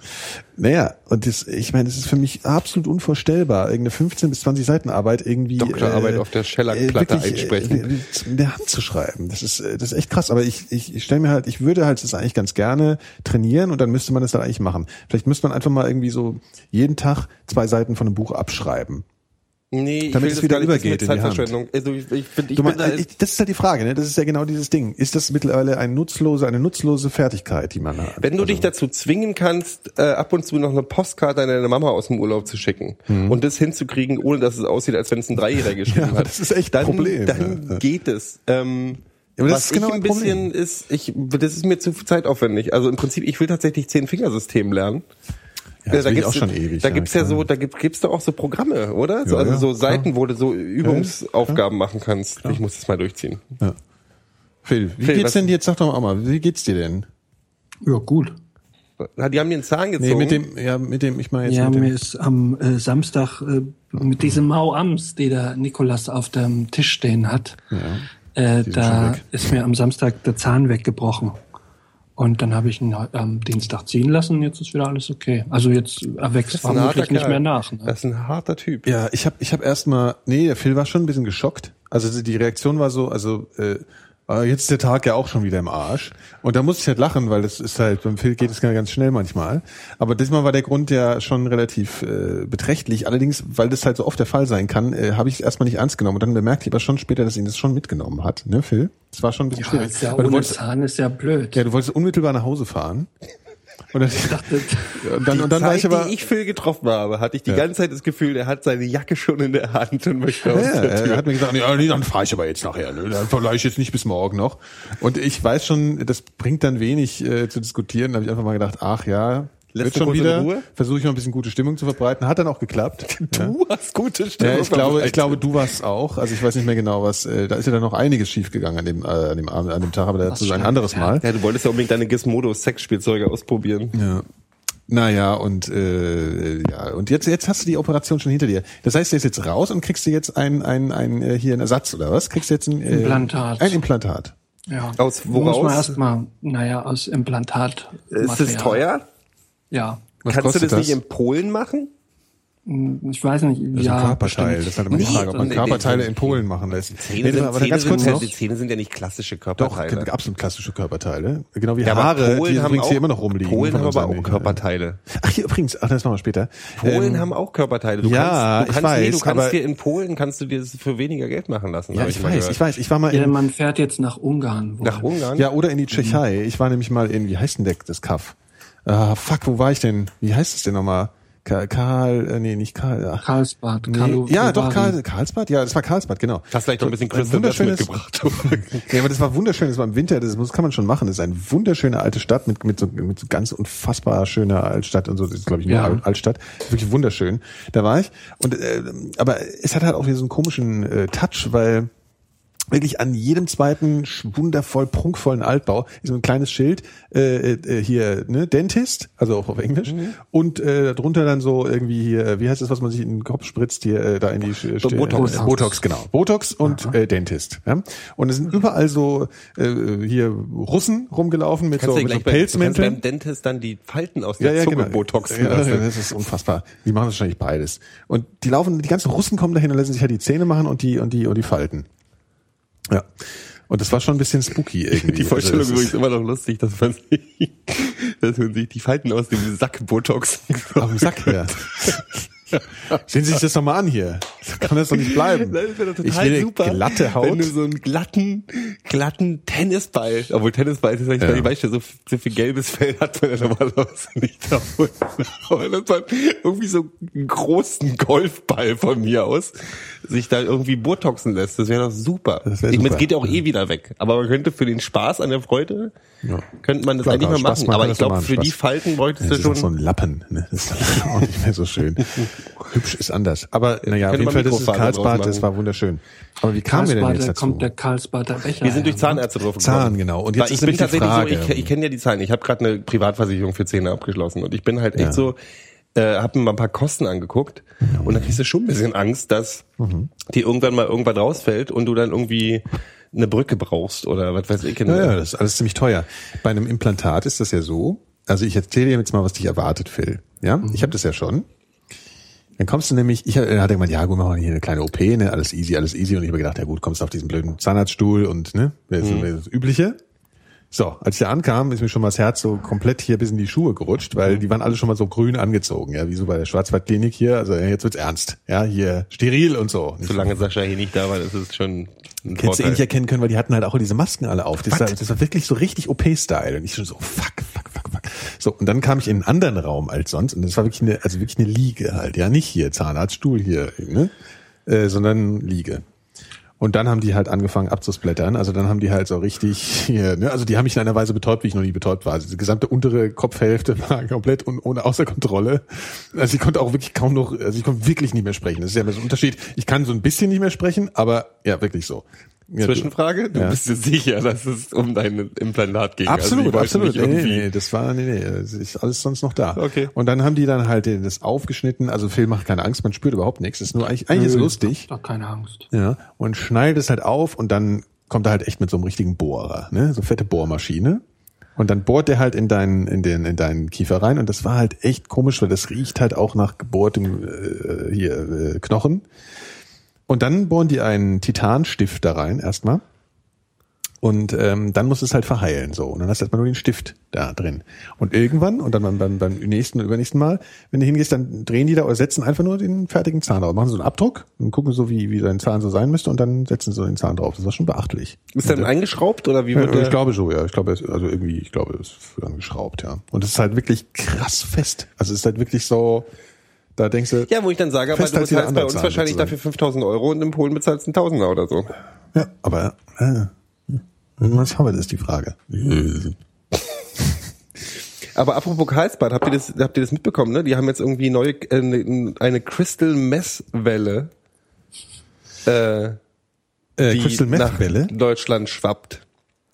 [SPEAKER 3] Naja, und das, ich meine, das ist für mich absolut unvorstellbar, irgendeine 15 bis 20 Seiten Arbeit irgendwie
[SPEAKER 4] Doktorarbeit auf der
[SPEAKER 3] wirklich,
[SPEAKER 4] einsprechen.
[SPEAKER 3] Äh, in der Hand zu schreiben. Das ist, äh, das ist echt krass. Aber ich, ich, ich stelle mir halt, ich würde halt das eigentlich ganz gerne trainieren und dann müsste man das dann eigentlich machen. Vielleicht müsste man einfach mal irgendwie so jeden Tag zwei Seiten von einem Buch abschreiben.
[SPEAKER 4] Nee, ich
[SPEAKER 3] Damit es wieder übergeht in die Hand.
[SPEAKER 4] Also ich, ich, find, ich
[SPEAKER 3] Du
[SPEAKER 4] bin
[SPEAKER 3] mein,
[SPEAKER 4] da,
[SPEAKER 3] äh, ich, das ist ja die Frage, ne? Das ist ja genau dieses Ding. Ist das mittlerweile ein nutzlose, eine nutzlose Fertigkeit, die man hat?
[SPEAKER 4] Wenn du
[SPEAKER 3] Also-
[SPEAKER 4] dich dazu zwingen kannst, äh, ab und zu noch eine Postkarte an deine Mama aus dem Urlaub zu schicken und das hinzukriegen, ohne dass es aussieht, als wenn es ein Dreijähriger (laughs) geschrieben
[SPEAKER 3] Mhm. Ja,
[SPEAKER 4] hat,
[SPEAKER 3] das ist echt ein
[SPEAKER 4] dann,
[SPEAKER 3] Problem,
[SPEAKER 4] Dann
[SPEAKER 3] ja.
[SPEAKER 4] geht es. Ähm,
[SPEAKER 3] Ja, aber das
[SPEAKER 4] was
[SPEAKER 3] ist genau
[SPEAKER 4] ich
[SPEAKER 3] ein
[SPEAKER 4] ein bisschen
[SPEAKER 3] Problem.
[SPEAKER 4] ist, ich, das ist mir zu zeitaufwendig. Also im Prinzip, ich will tatsächlich zehn Fingersystem lernen.
[SPEAKER 3] Ja, das
[SPEAKER 4] da gibt's,
[SPEAKER 3] auch schon ewig.
[SPEAKER 4] Da gibt's ja,
[SPEAKER 3] klar.
[SPEAKER 4] so, da gibt, gibt's doch auch so Programme, oder? So,
[SPEAKER 3] Ja,
[SPEAKER 4] also
[SPEAKER 3] ja,
[SPEAKER 4] so
[SPEAKER 3] klar.
[SPEAKER 4] Seiten, wo du so Übungsaufgaben machen kannst. Ich muss das mal durchziehen.
[SPEAKER 3] Phil, wie
[SPEAKER 4] Phil,
[SPEAKER 3] geht's denn dir? Jetzt sag doch mal, wie geht's dir denn?
[SPEAKER 5] Ja, gut.
[SPEAKER 4] Die haben mir einen Zahn gezogen.
[SPEAKER 3] Nee, mit dem, ja, mit dem, ich meine jetzt
[SPEAKER 5] Ja,
[SPEAKER 3] mit dem.
[SPEAKER 5] mir ist am äh, Samstag äh, mit diesem Mau-Ams, die der Nikolas auf dem Tisch stehen hat, äh, da ist mir am Samstag der Zahn weggebrochen. Und dann habe ich ihn am Dienstag ziehen lassen. Jetzt ist wieder alles okay. Also jetzt erwächst vermutlich nicht mehr nach. Ne?
[SPEAKER 4] Das ist ein harter Typ.
[SPEAKER 3] Ja, ich habe ich hab erstmal, nee, der Phil war schon ein bisschen geschockt. Also die Reaktion war so, also äh, äh, jetzt ist der Tag ja auch schon wieder im Arsch. Und da musste ich halt lachen, weil das ist halt, beim Phil geht es ganz schnell manchmal. Aber diesmal war der Grund ja schon relativ äh, beträchtlich. Allerdings, weil das halt so oft der Fall sein kann, äh, habe ich es erstmal nicht ernst genommen. Und dann bemerkte ich aber schon später, dass ihn das schon mitgenommen hat, ne, Phil? Das war schon ein bisschen
[SPEAKER 5] Ja,
[SPEAKER 3] schwierig.
[SPEAKER 5] ist ja
[SPEAKER 3] Weil du
[SPEAKER 5] ohne
[SPEAKER 3] wolltest,
[SPEAKER 5] Zahn ist ja blöd.
[SPEAKER 3] ja, du wolltest unmittelbar nach Hause fahren. Und dann,
[SPEAKER 5] dachte, (laughs)
[SPEAKER 3] und dann, und dann war
[SPEAKER 4] Zeit,
[SPEAKER 3] ich aber...
[SPEAKER 4] die ich Phil getroffen habe, hatte ich die
[SPEAKER 3] Ja.
[SPEAKER 4] ganze Zeit das Gefühl, er hat seine Jacke schon in der Hand und möchte aus
[SPEAKER 3] Ja,
[SPEAKER 4] der Tür.
[SPEAKER 3] er hat mir gesagt, ja, nee, dann fahre ich aber jetzt nachher. Ne? Dann verleihe ich jetzt nicht bis morgen noch. Und ich weiß schon, das bringt dann wenig äh, zu diskutieren. Da habe ich einfach mal gedacht, ach ja,
[SPEAKER 4] Lässt
[SPEAKER 3] wird schon wieder. Versuche ich mal ein bisschen gute Stimmung zu verbreiten. Hat dann auch geklappt. (laughs) ja.
[SPEAKER 4] Du hast gute Stimme.
[SPEAKER 3] Ja, ich glaube, ich glaube, du warst auch. Also ich weiß nicht mehr genau, was. Äh, da ist ja dann noch einiges schiefgegangen an dem, äh, an dem Abend, an dem Tag, aber dazu ein anderes Mal.
[SPEAKER 4] Ja, du wolltest ja unbedingt deine Gizmodo-Sexspielzeuge ausprobieren.
[SPEAKER 3] Ja. Naja, und äh, ja, und jetzt, jetzt hast du die Operation schon hinter dir. Das heißt, du ist jetzt raus und kriegst du jetzt ein, ein, ein äh, hier einen Ersatz oder was? Kriegst du jetzt ein äh,
[SPEAKER 5] Implantat.
[SPEAKER 3] Ein Implantat.
[SPEAKER 5] ja.
[SPEAKER 4] Aus
[SPEAKER 5] Muss
[SPEAKER 4] woraus?
[SPEAKER 5] man erstmal, naja, aus Implantat.
[SPEAKER 4] Ist es teuer?
[SPEAKER 5] Ja.
[SPEAKER 3] Was
[SPEAKER 4] Kannst du
[SPEAKER 3] kostet
[SPEAKER 4] das, nicht
[SPEAKER 3] das?
[SPEAKER 4] in Polen machen?
[SPEAKER 5] Ich weiß nicht.
[SPEAKER 3] Das ist
[SPEAKER 5] ja,
[SPEAKER 3] ein Körperteil.
[SPEAKER 5] bestimmt.
[SPEAKER 3] Das ist halt immer die Frage, ob man
[SPEAKER 4] nee,
[SPEAKER 3] Körperteile in Polen machen lässt.
[SPEAKER 4] Zähne,
[SPEAKER 3] Nee,
[SPEAKER 4] sind,
[SPEAKER 3] aber
[SPEAKER 4] Zähne,
[SPEAKER 3] ganz kurz
[SPEAKER 4] sind,
[SPEAKER 3] noch.
[SPEAKER 4] die Zähne sind ja nicht klassische
[SPEAKER 3] Doch,
[SPEAKER 4] Körperteile.
[SPEAKER 3] absolut klassische Körperteile. Genau wie
[SPEAKER 4] ja, aber
[SPEAKER 3] Haare,
[SPEAKER 4] Polen
[SPEAKER 3] die
[SPEAKER 4] haben
[SPEAKER 3] übrigens
[SPEAKER 4] auch,
[SPEAKER 3] hier immer noch rumliegen.
[SPEAKER 4] Polen
[SPEAKER 3] von
[SPEAKER 4] haben aber
[SPEAKER 3] unseren-
[SPEAKER 4] auch Körperteile.
[SPEAKER 3] Ach, hier übrigens, ach, das machen wir später.
[SPEAKER 4] Polen
[SPEAKER 3] Ähm,
[SPEAKER 4] haben auch Körperteile. Du
[SPEAKER 3] ja,
[SPEAKER 4] kannst, du
[SPEAKER 3] ich
[SPEAKER 4] kannst, nee, du
[SPEAKER 3] weiß,
[SPEAKER 4] kannst
[SPEAKER 3] aber-
[SPEAKER 4] dir in Polen kannst du dir das für weniger Geld machen lassen.
[SPEAKER 3] Ja, ich
[SPEAKER 4] mal
[SPEAKER 3] weiß, ich weiß. Ich war mal
[SPEAKER 5] Ja,
[SPEAKER 3] in,
[SPEAKER 5] man fährt jetzt nach Ungarn. wohl.
[SPEAKER 4] Nach Ungarn?
[SPEAKER 3] ja, oder in die Tschechei. Ich war nämlich mal in, wie heißt denn der, das Kaff? Ah, fuck, wo war ich denn? Wie heißt es denn nochmal? Ka- Karl, äh, nee, nicht Karl. Ach,
[SPEAKER 5] Karlsbad.
[SPEAKER 3] Nee,
[SPEAKER 5] Karlo-
[SPEAKER 3] ja, doch. Karl, Karlsbad? Ja, das war Karlsbad, genau.
[SPEAKER 4] Hast vielleicht noch ein bisschen Crystal Meth
[SPEAKER 3] wunderschönes-
[SPEAKER 4] mitgebracht.
[SPEAKER 3] Ja, (laughs) aber das war wunderschön, das war im Winter, das muss, kann man schon machen. Das ist eine wunderschöne alte Stadt mit, mit, so, mit so ganz unfassbar schöner Altstadt und so. Das ist, glaube ich, nur
[SPEAKER 5] Ja.
[SPEAKER 3] Al- Altstadt. Wirklich wunderschön. Da war ich. Und äh, aber es hat halt auch wieder so einen komischen äh, Touch, weil wirklich an jedem zweiten wundervoll prunkvollen Altbau ist so ein kleines Schild äh, äh, hier ne Dentist also auch auf Englisch
[SPEAKER 4] Mhm.
[SPEAKER 3] und äh, drunter dann so irgendwie hier wie heißt das was man sich in den Kopf spritzt hier äh, da in die Sch-
[SPEAKER 4] Botox.
[SPEAKER 3] äh, Botox genau Botox und äh, Dentist ja? und es sind überall so äh, hier Russen rumgelaufen mit
[SPEAKER 4] Kannst
[SPEAKER 3] so,
[SPEAKER 4] du
[SPEAKER 3] mit so Pelzmänteln
[SPEAKER 4] beim Dentist dann die Falten aus
[SPEAKER 3] ja,
[SPEAKER 4] der
[SPEAKER 3] ja,
[SPEAKER 4] Zunge
[SPEAKER 3] genau.
[SPEAKER 4] botoxen
[SPEAKER 3] ja, das ist unfassbar. Die machen wahrscheinlich beides. Und die laufen, die ganzen Russen kommen dahin und lassen sich halt die Zähne machen und die und die und die Falten. Ja. Und das war schon ein bisschen spooky irgendwie.
[SPEAKER 4] Die Vorstellung
[SPEAKER 3] Also das
[SPEAKER 4] übrigens immer noch lustig, dass man sich, (laughs) dass man sich die Falten aus dem Sack Botox
[SPEAKER 3] Auf dem Sack, ja. Sehen Sie sich das doch mal an hier. Kann das doch nicht bleiben.
[SPEAKER 4] Das doch
[SPEAKER 3] ich will
[SPEAKER 4] super,
[SPEAKER 3] glatte
[SPEAKER 4] wenn
[SPEAKER 3] Haut.
[SPEAKER 4] du so einen glatten, glatten Tennisball, obwohl Tennisball ist ja nicht,
[SPEAKER 3] Ja.
[SPEAKER 4] ich weiß ja, so, so viel gelbes Fell hat man ja normalerweise nicht davon. Aber man irgendwie so einen großen Golfball von mir aus sich da irgendwie botoxen lässt, das wäre doch super.
[SPEAKER 3] Das wär
[SPEAKER 4] ich meine,
[SPEAKER 3] super.
[SPEAKER 4] es geht ja auch eh wieder weg. Aber man könnte für den Spaß an der Freude,
[SPEAKER 3] Ja.
[SPEAKER 4] könnte man das
[SPEAKER 3] Klar,
[SPEAKER 4] eigentlich mal
[SPEAKER 3] Spaß
[SPEAKER 4] machen. Aber ich
[SPEAKER 3] das
[SPEAKER 4] glaube, für die
[SPEAKER 3] Spaß.
[SPEAKER 4] Falten bräuchtest
[SPEAKER 3] Das
[SPEAKER 4] du
[SPEAKER 3] ist auch
[SPEAKER 4] schon
[SPEAKER 3] so ein Lappen. Ne? Das ist dann auch nicht mehr so schön. (laughs) Hübsch ist anders. Aber naja, auf jeden Fall, das ist Karlsbad, das war wunderschön. Aber wie kamen wir denn jetzt dazu?
[SPEAKER 5] kommt der Karlsbader Becher.
[SPEAKER 4] Wir sind durch
[SPEAKER 5] ne?
[SPEAKER 4] Zahnärzte drauf gekommen.
[SPEAKER 3] Zahn, genau. Und jetzt
[SPEAKER 4] Weil
[SPEAKER 3] ist
[SPEAKER 4] ich bin
[SPEAKER 3] die
[SPEAKER 4] tatsächlich
[SPEAKER 3] Frage.
[SPEAKER 4] so, ich, ich kenne ja die Zahlen. Ich habe gerade eine Privatversicherung für Zähne abgeschlossen und ich bin halt echt
[SPEAKER 3] Ja.
[SPEAKER 4] so, äh, habe mir mal ein paar Kosten angeguckt und dann kriegst du schon ein bisschen Angst, dass
[SPEAKER 3] Mhm.
[SPEAKER 4] dir irgendwann mal irgendwas rausfällt und du dann irgendwie eine Brücke brauchst oder was weiß ich.
[SPEAKER 3] Ja, ja, das ist alles ziemlich teuer. Bei einem Implantat ist das ja so. Also ich erzähle dir jetzt mal, was dich erwartet, Phil. Ja, ich habe das ja schon. Dann kommst du nämlich, ich hatte gemeint, ja gut, machen wir hier eine kleine OP, ne, alles easy, alles easy. Und ich habe gedacht, ja gut, kommst du auf diesen blöden Zahnarztstuhl und ne, das ist das Übliche. So, als ich da ankam, ist mir schon mal das Herz so komplett hier bis in die Schuhe gerutscht, weil die waren alle schon mal so grün angezogen, ja, wie so bei der Schwarzwaldklinik hier. Also jetzt wird's ernst, ja, hier steril und so.
[SPEAKER 4] Solange Sascha hier nicht da war, ist es schon ein
[SPEAKER 3] Hättest du eh nicht erkennen können, weil die hatten halt auch diese Masken alle auf. Das, war, das war wirklich so richtig OP-Style. Und ich schon so, fuck, fuck, fuck, fuck. So, und dann kam ich in einen anderen Raum als sonst. Und das war wirklich eine, also wirklich eine Liege halt. Ja, nicht hier Zahnarztstuhl hier, ne? Äh, sondern Liege. Und dann haben die halt angefangen abzusplättern. Also dann haben die halt so richtig hier, ne? Also die haben mich in einer Weise betäubt, wie ich noch nie betäubt war. Also die gesamte untere Kopfhälfte (laughs) war komplett un, ohne außer Kontrolle. Also ich konnte auch wirklich kaum noch, also ich konnte wirklich nicht mehr sprechen. Das ist ja immer so ein Unterschied. Ich kann so ein bisschen nicht mehr sprechen, aber ja, wirklich so. Ja,
[SPEAKER 4] Zwischenfrage, du
[SPEAKER 3] Ja.
[SPEAKER 4] bist dir sicher, dass es um dein Implantat ging. Also
[SPEAKER 3] Absolut,
[SPEAKER 4] wollten
[SPEAKER 3] absolut. Nee, nee, nee, das war, nee, nee, das ist alles sonst noch da.
[SPEAKER 4] Okay.
[SPEAKER 3] Und dann haben die dann halt das aufgeschnitten. Also Phil macht keine Angst, man spürt überhaupt nichts. Das ist nur eigentlich, eigentlich ist lustig.
[SPEAKER 5] Doch keine Angst.
[SPEAKER 3] Ja. Und schneidet es halt auf und dann kommt er halt echt mit so einem richtigen Bohrer, ne? So fette Bohrmaschine. Und dann bohrt der halt in deinen, in den, in deinen Kiefer rein. Und das war halt echt komisch, weil das riecht halt auch nach gebohrtem, äh, hier, äh, Knochen. Und dann bohren die einen Titanstift da rein, erstmal. Und ähm, dann muss es halt verheilen so. Und dann hast du erstmal nur den Stift da drin. Und irgendwann, und dann beim, beim, nächsten und übernächsten Mal, wenn du hingehst, dann drehen die da oder setzen einfach nur den fertigen Zahn drauf. Machen so einen Abdruck und gucken so, wie, wie dein Zahn so sein müsste und dann setzen sie so den Zahn drauf. Das war schon beachtlich.
[SPEAKER 4] Ist dann eingeschraubt oder wie
[SPEAKER 3] Ja,
[SPEAKER 4] wird der?
[SPEAKER 3] ich glaube so, ja. Ich glaube, es- also irgendwie, ich glaube, es ist dann geschraubt, ja. Und es ist halt wirklich krass fest. Also es ist halt wirklich so, da denkst du,
[SPEAKER 4] Ja, wo ich dann sage, aber du bezahlst bei uns
[SPEAKER 3] Zahn
[SPEAKER 4] wahrscheinlich dafür 5000 Euro und in Polen bezahlst du einen Tausender oder so.
[SPEAKER 3] ja, aber äh, was haben wir, das ist die Frage. (laughs)
[SPEAKER 4] Aber apropos Karlsbad, habt ihr das, habt ihr das mitbekommen, ne? Die haben jetzt irgendwie neue, äh, eine, eine Crystal Messwelle, äh,
[SPEAKER 3] Äh,
[SPEAKER 4] die
[SPEAKER 3] Crystal Meth Welle?
[SPEAKER 4] Deutschland schwappt.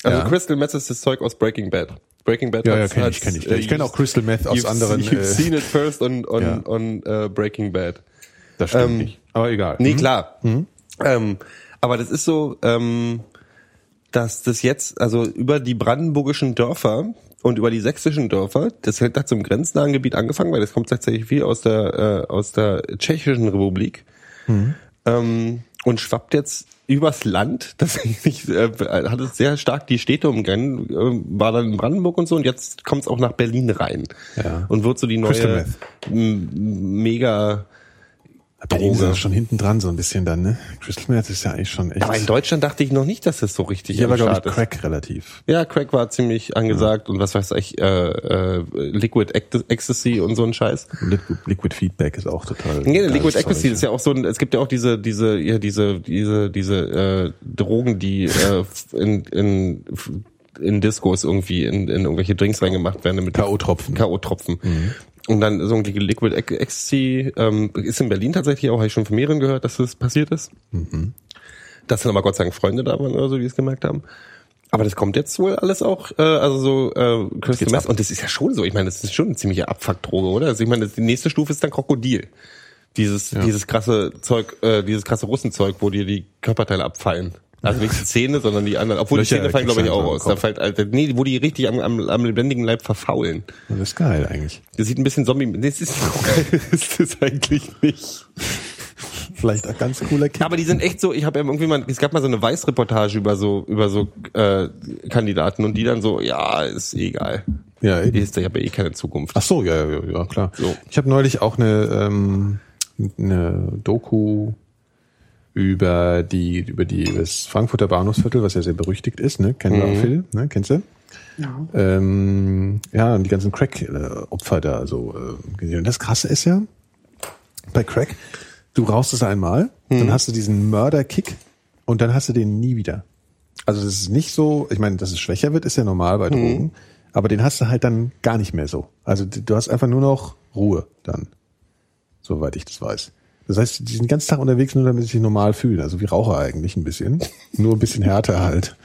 [SPEAKER 4] Also
[SPEAKER 3] Ja.
[SPEAKER 4] Crystal Meth ist das Zeug aus Breaking Bad. Breaking Bad
[SPEAKER 3] Ja, ja, kenn ich, kenn ich.
[SPEAKER 4] äh,
[SPEAKER 3] Ich kenn auch Crystal Meth aus anderen,
[SPEAKER 4] You've
[SPEAKER 3] äh,
[SPEAKER 4] seen it first on, on,
[SPEAKER 3] Ja.
[SPEAKER 4] on äh, Breaking Bad.
[SPEAKER 3] Das stimmt
[SPEAKER 4] Ähm,
[SPEAKER 3] nicht. Aber egal.
[SPEAKER 4] Nee,
[SPEAKER 3] Mhm.
[SPEAKER 4] klar. Ähm, aber das ist so, ähm, dass das jetzt, also über die brandenburgischen Dörfer und über die sächsischen Dörfer, das hat zum grenznahen Gebiet angefangen, weil das kommt tatsächlich viel aus der, äh, aus der tschechischen Republik. Ähm, und schwappt jetzt übers Land. (laughs) Tatsächlich äh, hat es sehr stark die Städte umgerannt, äh, war dann in Brandenburg und so und jetzt kommt es auch nach Berlin rein.
[SPEAKER 3] Ja.
[SPEAKER 4] Und wird so die neue
[SPEAKER 3] Meth.
[SPEAKER 4] Mega
[SPEAKER 3] Berlin ist
[SPEAKER 4] Droge.
[SPEAKER 3] ja schon hinten dran so ein bisschen dann, ne? Crystal Meth ist ja eigentlich schon echt.
[SPEAKER 4] Aber in Deutschland dachte ich noch nicht, dass das so richtig
[SPEAKER 3] Hier
[SPEAKER 4] am
[SPEAKER 3] war, glaube ich,
[SPEAKER 4] Start ist.
[SPEAKER 3] Crack relativ.
[SPEAKER 4] Ja, Crack war ziemlich angesagt und was weiß ich, äh, äh, Liquid Ecstasy und so ein Scheiß.
[SPEAKER 3] Liquid, Liquid Feedback ist auch total.
[SPEAKER 4] Nee, Liquid
[SPEAKER 3] Zeug,
[SPEAKER 4] Ecstasy ist ja auch so ein, es gibt ja auch diese, diese, ja, diese, diese, diese äh, Drogen, die äh, in, in, in Discos irgendwie in, in irgendwelche Drinks reingemacht werden mit
[SPEAKER 3] K.O.-Tropfen.
[SPEAKER 4] K.O.-Tropfen. Und dann so ein Liquid Ecstasy ähm, ist in Berlin tatsächlich auch, habe ich schon von mehreren gehört, dass das passiert ist. Dass dann aber Gott sei Dank Freunde da waren oder so, die es gemerkt haben. Aber das kommt jetzt wohl alles auch, äh, also so äh, Crystal Meth. Und das ist ja schon so. Ich meine, das ist schon eine ziemliche Abfuckdroge, oder? Also ich meine, das, die nächste Stufe ist dann Krokodil. Dieses, dieses krasse Zeug, äh, dieses krasse Russenzeug, wo dir die Körperteile abfallen. Also nicht die Zähne, sondern die anderen. Obwohl
[SPEAKER 3] Löcher
[SPEAKER 4] die Zähne fallen, glaube ich, auch aus. Da fällt, also, nee, wo die richtig am, am, am lebendigen Leib verfaulen.
[SPEAKER 3] Das ist geil eigentlich.
[SPEAKER 4] Das sieht ein bisschen Zombie. Nee, das ist (laughs) ist das eigentlich nicht.
[SPEAKER 3] Vielleicht ein ganz cooler Kick.
[SPEAKER 4] Aber die sind echt so, ich habe ja irgendwie mal, es gab mal so eine Weißreportage über so, über so äh, Kandidaten und die dann so, ja, ist eh egal.
[SPEAKER 3] Ja, eben.
[SPEAKER 4] Ich habe ja eh keine Zukunft.
[SPEAKER 3] Ach so, ja, ja, ja klar.
[SPEAKER 4] So.
[SPEAKER 3] Ich habe neulich auch eine, ähm, eine Doku über die über die das Frankfurter Bahnhofsviertel, was ja sehr berüchtigt ist, ne? Kennen wir auch Phil, ne? Kennst du?
[SPEAKER 5] Ja.
[SPEAKER 3] Ähm, ja, und die ganzen Crack-Opfer da so äh, gesehen. Und das Krasse ist ja, bei Crack, du rauchst es einmal, dann hast du diesen Mörder-Kick und dann hast du den nie wieder. Also das ist nicht so, ich meine, dass es schwächer wird, ist ja normal bei Drogen, aber den hast du halt dann gar nicht mehr so. Also du hast einfach nur noch Ruhe dann, soweit ich das weiß. Das heißt, die sind den ganzen Tag unterwegs, nur damit sie sich normal fühlen. Also wie Raucher eigentlich ein bisschen. Nur ein bisschen härter halt.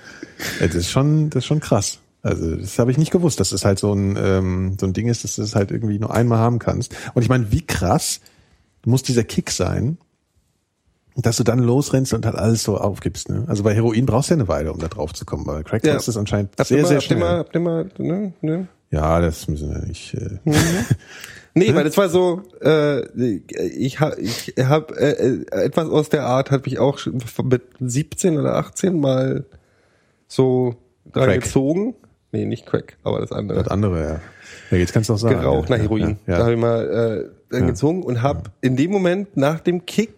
[SPEAKER 3] Das ist schon, das ist schon krass. Also das habe ich nicht gewusst, dass das halt so ein, ähm, so ein Ding ist, dass du das halt irgendwie nur einmal haben kannst. Und ich meine, wie krass muss dieser Kick sein, dass du dann losrennst und halt alles so aufgibst. Ne? Also bei Heroin brauchst du ja eine Weile, um da drauf zu kommen. Bei Crack
[SPEAKER 4] Ja.
[SPEAKER 3] ist das anscheinend sehr,
[SPEAKER 4] mal,
[SPEAKER 3] sehr
[SPEAKER 4] habt ihr
[SPEAKER 3] schnell.
[SPEAKER 4] mal, habt ihr mal, ne, ne?
[SPEAKER 3] Ja, das müssen wir nicht. Äh, (laughs)
[SPEAKER 4] Nee, weil das war so, äh, ich habe ich hab, äh, äh, etwas aus der Art hat mich auch schon mit 17 oder 18 mal so
[SPEAKER 3] Crack.
[SPEAKER 4] gezogen. Nee, nicht Crack, aber das andere.
[SPEAKER 3] das andere, ja. Ja, jetzt kannst du auch sagen.
[SPEAKER 4] geraucht
[SPEAKER 3] ja,
[SPEAKER 4] nach Heroin.
[SPEAKER 3] Ja,
[SPEAKER 4] Da
[SPEAKER 3] ja.
[SPEAKER 4] habe ich mal äh, gezogen und habe in dem Moment nach dem Kick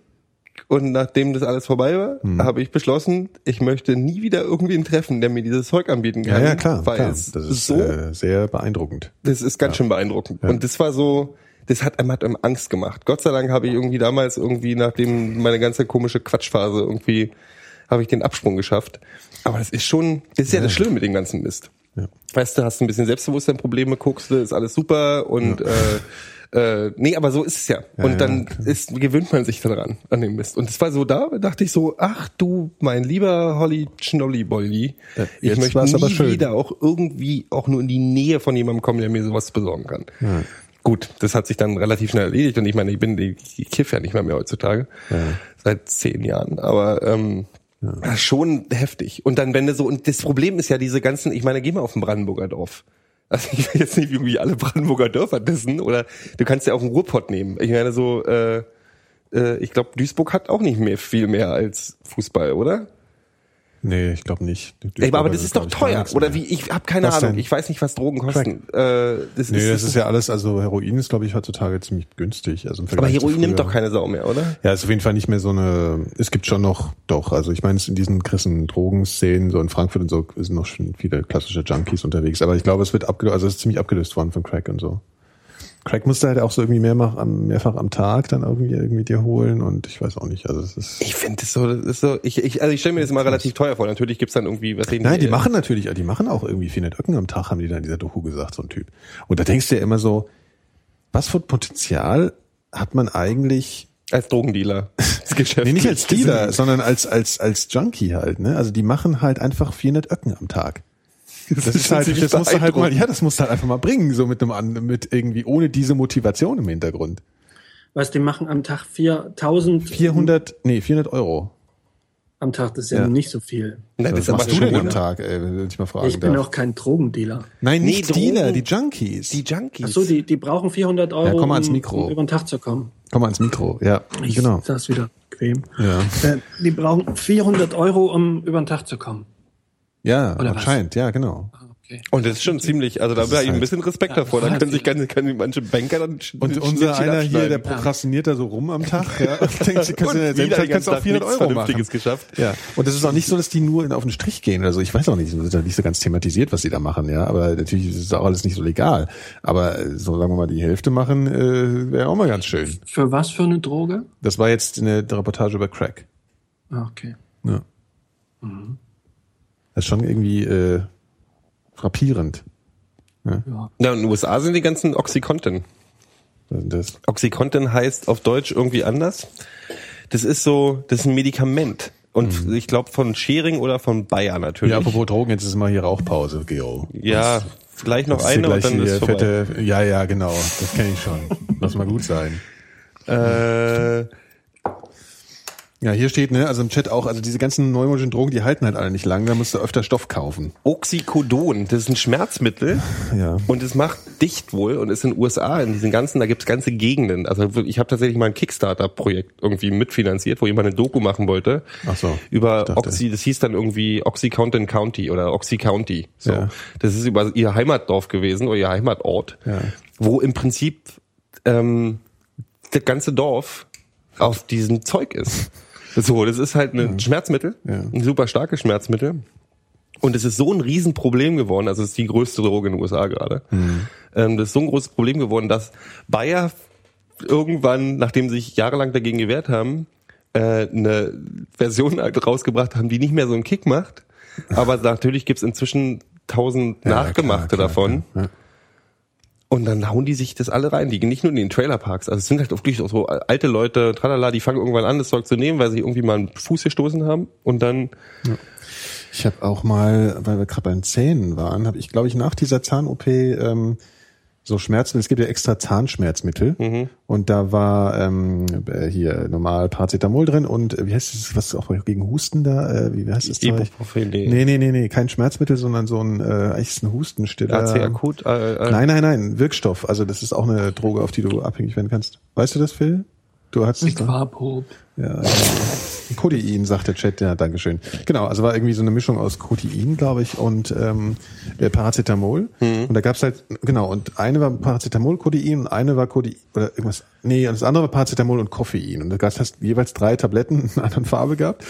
[SPEAKER 4] und nachdem das alles vorbei war,
[SPEAKER 3] Mhm.
[SPEAKER 4] habe ich beschlossen, ich möchte nie wieder irgendwen treffen, der mir dieses Zeug anbieten
[SPEAKER 3] ja,
[SPEAKER 4] kann.
[SPEAKER 3] ja, klar.
[SPEAKER 4] Weil
[SPEAKER 3] klar.
[SPEAKER 4] es
[SPEAKER 3] Das ist
[SPEAKER 4] so,
[SPEAKER 3] äh, sehr beeindruckend.
[SPEAKER 4] das ist ganz schön beeindruckend. Und das war so, das hat einem, hat einem Angst gemacht. Gott sei Dank habe ich irgendwie damals irgendwie, nachdem meine ganze komische Quatschphase irgendwie, habe ich den Absprung geschafft. Aber das ist schon, das ist ja, das Schlimme mit dem ganzen Mist.
[SPEAKER 3] Ja.
[SPEAKER 4] Weißt du, hast ein bisschen Selbstbewusstsein, Probleme, guckst du, ist alles super und äh, (laughs) äh, nee, aber so ist es ja. und
[SPEAKER 3] ja,
[SPEAKER 4] dann
[SPEAKER 3] klar.
[SPEAKER 4] ist, gewöhnt man sich daran, an den Mist. Und es war so da, dachte ich so, ach du, mein lieber Holly Schnolli Bolli,
[SPEAKER 3] Ja,
[SPEAKER 4] ich möchte nie
[SPEAKER 3] aber schön.
[SPEAKER 4] wieder auch irgendwie auch nur in die Nähe von jemandem kommen, der mir sowas besorgen kann. Gut, das hat sich dann relativ schnell erledigt und ich meine, ich bin, ich, kiff ja nicht mehr mehr heutzutage. Seit zehn Jahren. Aber ähm, ja. schon heftig. Und dann, wenn du so, und das Problem ist ja diese ganzen, ich meine, geh mal auf ein Brandenburger Dorf. Also ich will jetzt nicht irgendwie alle Brandenburger Dörfer dissen, oder du kannst ja auch einen Ruhrpott nehmen. Ich meine, so, äh, äh, ich glaube, Duisburg hat auch nicht mehr viel mehr als Fußball, oder?
[SPEAKER 3] Nee, ich glaube nicht.
[SPEAKER 4] Ey, aber das ist doch teuer. Oder wie? Ich habe keine
[SPEAKER 3] Was
[SPEAKER 4] Ahnung.
[SPEAKER 3] denn?
[SPEAKER 4] Ich weiß nicht, was Drogen kosten. Äh, das
[SPEAKER 3] Nee,
[SPEAKER 4] ist,
[SPEAKER 3] das ist ja alles, also Heroin ist, glaube ich, heutzutage ziemlich günstig. Also im
[SPEAKER 4] aber
[SPEAKER 3] Vergleich
[SPEAKER 4] Heroin nimmt doch keine Sau mehr, oder?
[SPEAKER 3] Ja, ist auf jeden Fall nicht mehr so eine, es gibt schon noch, doch, also ich meine, es in diesen krassen Drogenszenen, so in Frankfurt und so, sind noch schon viele klassische Junkies unterwegs, aber ich glaube, es wird abgelöst, also es ist ziemlich abgelöst worden von Crack und so. Crack musst du halt auch so irgendwie mehrfach am, mehrfach am Tag dann irgendwie, irgendwie dir holen und ich weiß auch nicht, also es ist,
[SPEAKER 4] Ich finde das so, das ist so, ich, ich, also ich stelle mir das immer relativ teuer vor. Natürlich gibt's dann irgendwie, was
[SPEAKER 3] Nein, die
[SPEAKER 4] äh,
[SPEAKER 3] machen natürlich, die machen auch irgendwie 400 Öcken am Tag, haben die da in dieser Doku gesagt, so ein Typ. Und da denkst du ja immer so, was für ein Potenzial hat man eigentlich
[SPEAKER 4] als Drogendealer. (laughs) Das Geschäft.
[SPEAKER 3] Nee, nicht als Dealer, sondern als, als, als Junkie halt, ne? Also die machen halt einfach 400 Öcken am Tag. Das, ist halt, das musst du halt mal, ja, das musst du halt einfach mal bringen, so mit einem, an- mit irgendwie, ohne diese Motivation im Hintergrund.
[SPEAKER 5] Was, die machen am Tag 4000
[SPEAKER 3] 400, nee, 400 Euro.
[SPEAKER 5] am Tag, das ist ja,
[SPEAKER 3] Ja.
[SPEAKER 5] nicht so viel.
[SPEAKER 4] Nein,
[SPEAKER 3] Was
[SPEAKER 4] das ist aber
[SPEAKER 3] machst du denn am. Tag, ey, wenn ich mal fragen
[SPEAKER 5] Ich bin
[SPEAKER 3] darf?
[SPEAKER 5] auch kein Drogendealer.
[SPEAKER 3] Nein,
[SPEAKER 4] Nee,
[SPEAKER 3] nicht
[SPEAKER 4] Drogen-
[SPEAKER 3] Dealer, die Junkies.
[SPEAKER 4] Die Junkies.
[SPEAKER 5] Ach so, die, die brauchen 400 Euro,
[SPEAKER 3] Ja, komm mal ans
[SPEAKER 5] um,
[SPEAKER 3] Mikro.
[SPEAKER 5] um über den Tag zu kommen.
[SPEAKER 3] Komm mal ans Mikro, ja,
[SPEAKER 5] Ich
[SPEAKER 3] genau.
[SPEAKER 5] Das wieder bequem.
[SPEAKER 3] Ja,
[SPEAKER 5] Äh, Die brauchen 400 Euro, um über den Tag zu kommen.
[SPEAKER 3] Ja
[SPEAKER 5] Oder was?
[SPEAKER 3] anscheinend, ja, genau.
[SPEAKER 5] Ah, Okay.
[SPEAKER 4] Und das ist schon ziemlich, also da
[SPEAKER 3] ist
[SPEAKER 4] wäre ich ein
[SPEAKER 3] halt-
[SPEAKER 4] bisschen Respekt davor. Da können sich ganz, können manche Banker dann
[SPEAKER 3] Und unser einer hier, der prokrastiniert da so rum am Tag, ja, (laughs) und denkt, sie kannst du
[SPEAKER 4] Und
[SPEAKER 3] in
[SPEAKER 4] wieder
[SPEAKER 3] Zeit kannst du auch
[SPEAKER 4] ganzen
[SPEAKER 3] 400
[SPEAKER 4] Tag nichts
[SPEAKER 3] Euro machen.
[SPEAKER 4] Vernünftiges geschafft.
[SPEAKER 3] Ja. Und das ist auch nicht so, dass die nur in- auf den Strich gehen. Also ich weiß auch nicht, das wird ja nicht so ganz thematisiert, was sie da machen, ja. Aber natürlich ist es auch alles nicht so legal. Aber äh, so sagen wir mal, die Hälfte machen, äh, wäre auch mal ganz schön.
[SPEAKER 5] Für was für eine Droge?
[SPEAKER 3] Das war jetzt eine Reportage über Crack.
[SPEAKER 5] Ah, Okay.
[SPEAKER 3] Ja. Das ist schon irgendwie äh, frappierend.
[SPEAKER 5] Ja.
[SPEAKER 4] Ja, und in den USA sind die ganzen Oxycontin.
[SPEAKER 3] Was ist das?
[SPEAKER 4] Oxycontin heißt auf Deutsch irgendwie anders. Das ist so, das ist ein Medikament. Und ich glaube von Schering oder von Bayer natürlich.
[SPEAKER 3] Ja, apropos Drogen, jetzt ist mal hier Rauchpause, Geo.
[SPEAKER 4] Ja, vielleicht noch
[SPEAKER 3] Das ist hier
[SPEAKER 4] eine und
[SPEAKER 3] gleich
[SPEAKER 4] dann ist vorbei.
[SPEAKER 3] fette, ja, ja, genau. Das kenne ich schon. Lass mal gut sein.
[SPEAKER 4] Äh,
[SPEAKER 3] Ja, hier steht, ne, also im Chat auch, also diese ganzen neumodischen Drogen, die halten halt alle nicht lang, da musst du öfter Stoff kaufen.
[SPEAKER 4] Oxycodon, das ist ein Schmerzmittel (laughs)
[SPEAKER 3] Ja.
[SPEAKER 4] und es macht dicht wohl und ist in den USA, in diesen ganzen, da gibt's ganze Gegenden. Also ich habe tatsächlich mal ein Kickstarter-Projekt irgendwie mitfinanziert, wo jemand eine Doku machen wollte.
[SPEAKER 3] Ach so,
[SPEAKER 4] Über Oxy, das hieß dann irgendwie Oxycontin County oder Oxy County. So.
[SPEAKER 3] Ja.
[SPEAKER 4] Das ist über ihr Heimatdorf gewesen oder ihr Heimatort,
[SPEAKER 3] Ja.
[SPEAKER 4] wo im Prinzip ähm, das ganze Dorf auf diesem Zeug ist. So, das ist halt ein Schmerzmittel,
[SPEAKER 3] Ja.
[SPEAKER 4] ein super starkes Schmerzmittel. Und es ist so ein Riesenproblem geworden, also es ist die größte Droge in den USA gerade. Ähm, das ist so ein großes Problem geworden, dass Bayer irgendwann, nachdem sie sich jahrelang dagegen gewehrt haben, äh, eine Version halt rausgebracht haben, die nicht mehr so einen Kick macht. Aber (laughs) natürlich gibt's inzwischen tausend
[SPEAKER 3] Ja,
[SPEAKER 4] Nachgemachte
[SPEAKER 3] klar, klar,
[SPEAKER 4] davon.
[SPEAKER 3] Ja. Ja.
[SPEAKER 4] Und dann hauen die sich das alle rein. Die gehen nicht nur in den Trailerparks. Also es sind halt wirklich auch so alte Leute, tralala, die fangen irgendwann an, das Zeug zu nehmen, weil sie irgendwie mal einen Fuß gestoßen haben. Und dann,
[SPEAKER 3] Ich habe auch mal, weil wir gerade bei den Zähnen waren, habe ich, glaube ich, nach dieser Zahn-OP ähm, so Schmerzen. Es gibt ja extra Zahnschmerzmittel und da war ähm, äh, hier normal Paracetamol drin und äh, wie heißt es, was auch gegen Husten da? Äh, wie heißt das Zeug?
[SPEAKER 4] Ibuprofen, nee.
[SPEAKER 3] Nee, nee, nee, nee, kein Schmerzmittel, sondern so ein äh, eigentlich ist ein Hustenstiller.
[SPEAKER 4] AC akut, äh, äh,
[SPEAKER 3] Nein, nein, nein, Wirkstoff. Also das ist auch eine Droge, auf die du abhängig werden kannst. Weißt du das, Phil? Du hast.
[SPEAKER 5] Quapo.
[SPEAKER 3] Ja, ja. Codein, sagt der Chat, ja, Dankeschön. Genau, also war irgendwie so eine Mischung aus Codein, glaube ich, und ähm, äh, Paracetamol. Und da gab's halt, genau, und eine war Paracetamol, Codein und eine war Codein, oder irgendwas, nee, und das andere war Paracetamol und Koffein. Und da gab's hast jeweils drei Tabletten (laughs) in einer anderen Farbe gehabt.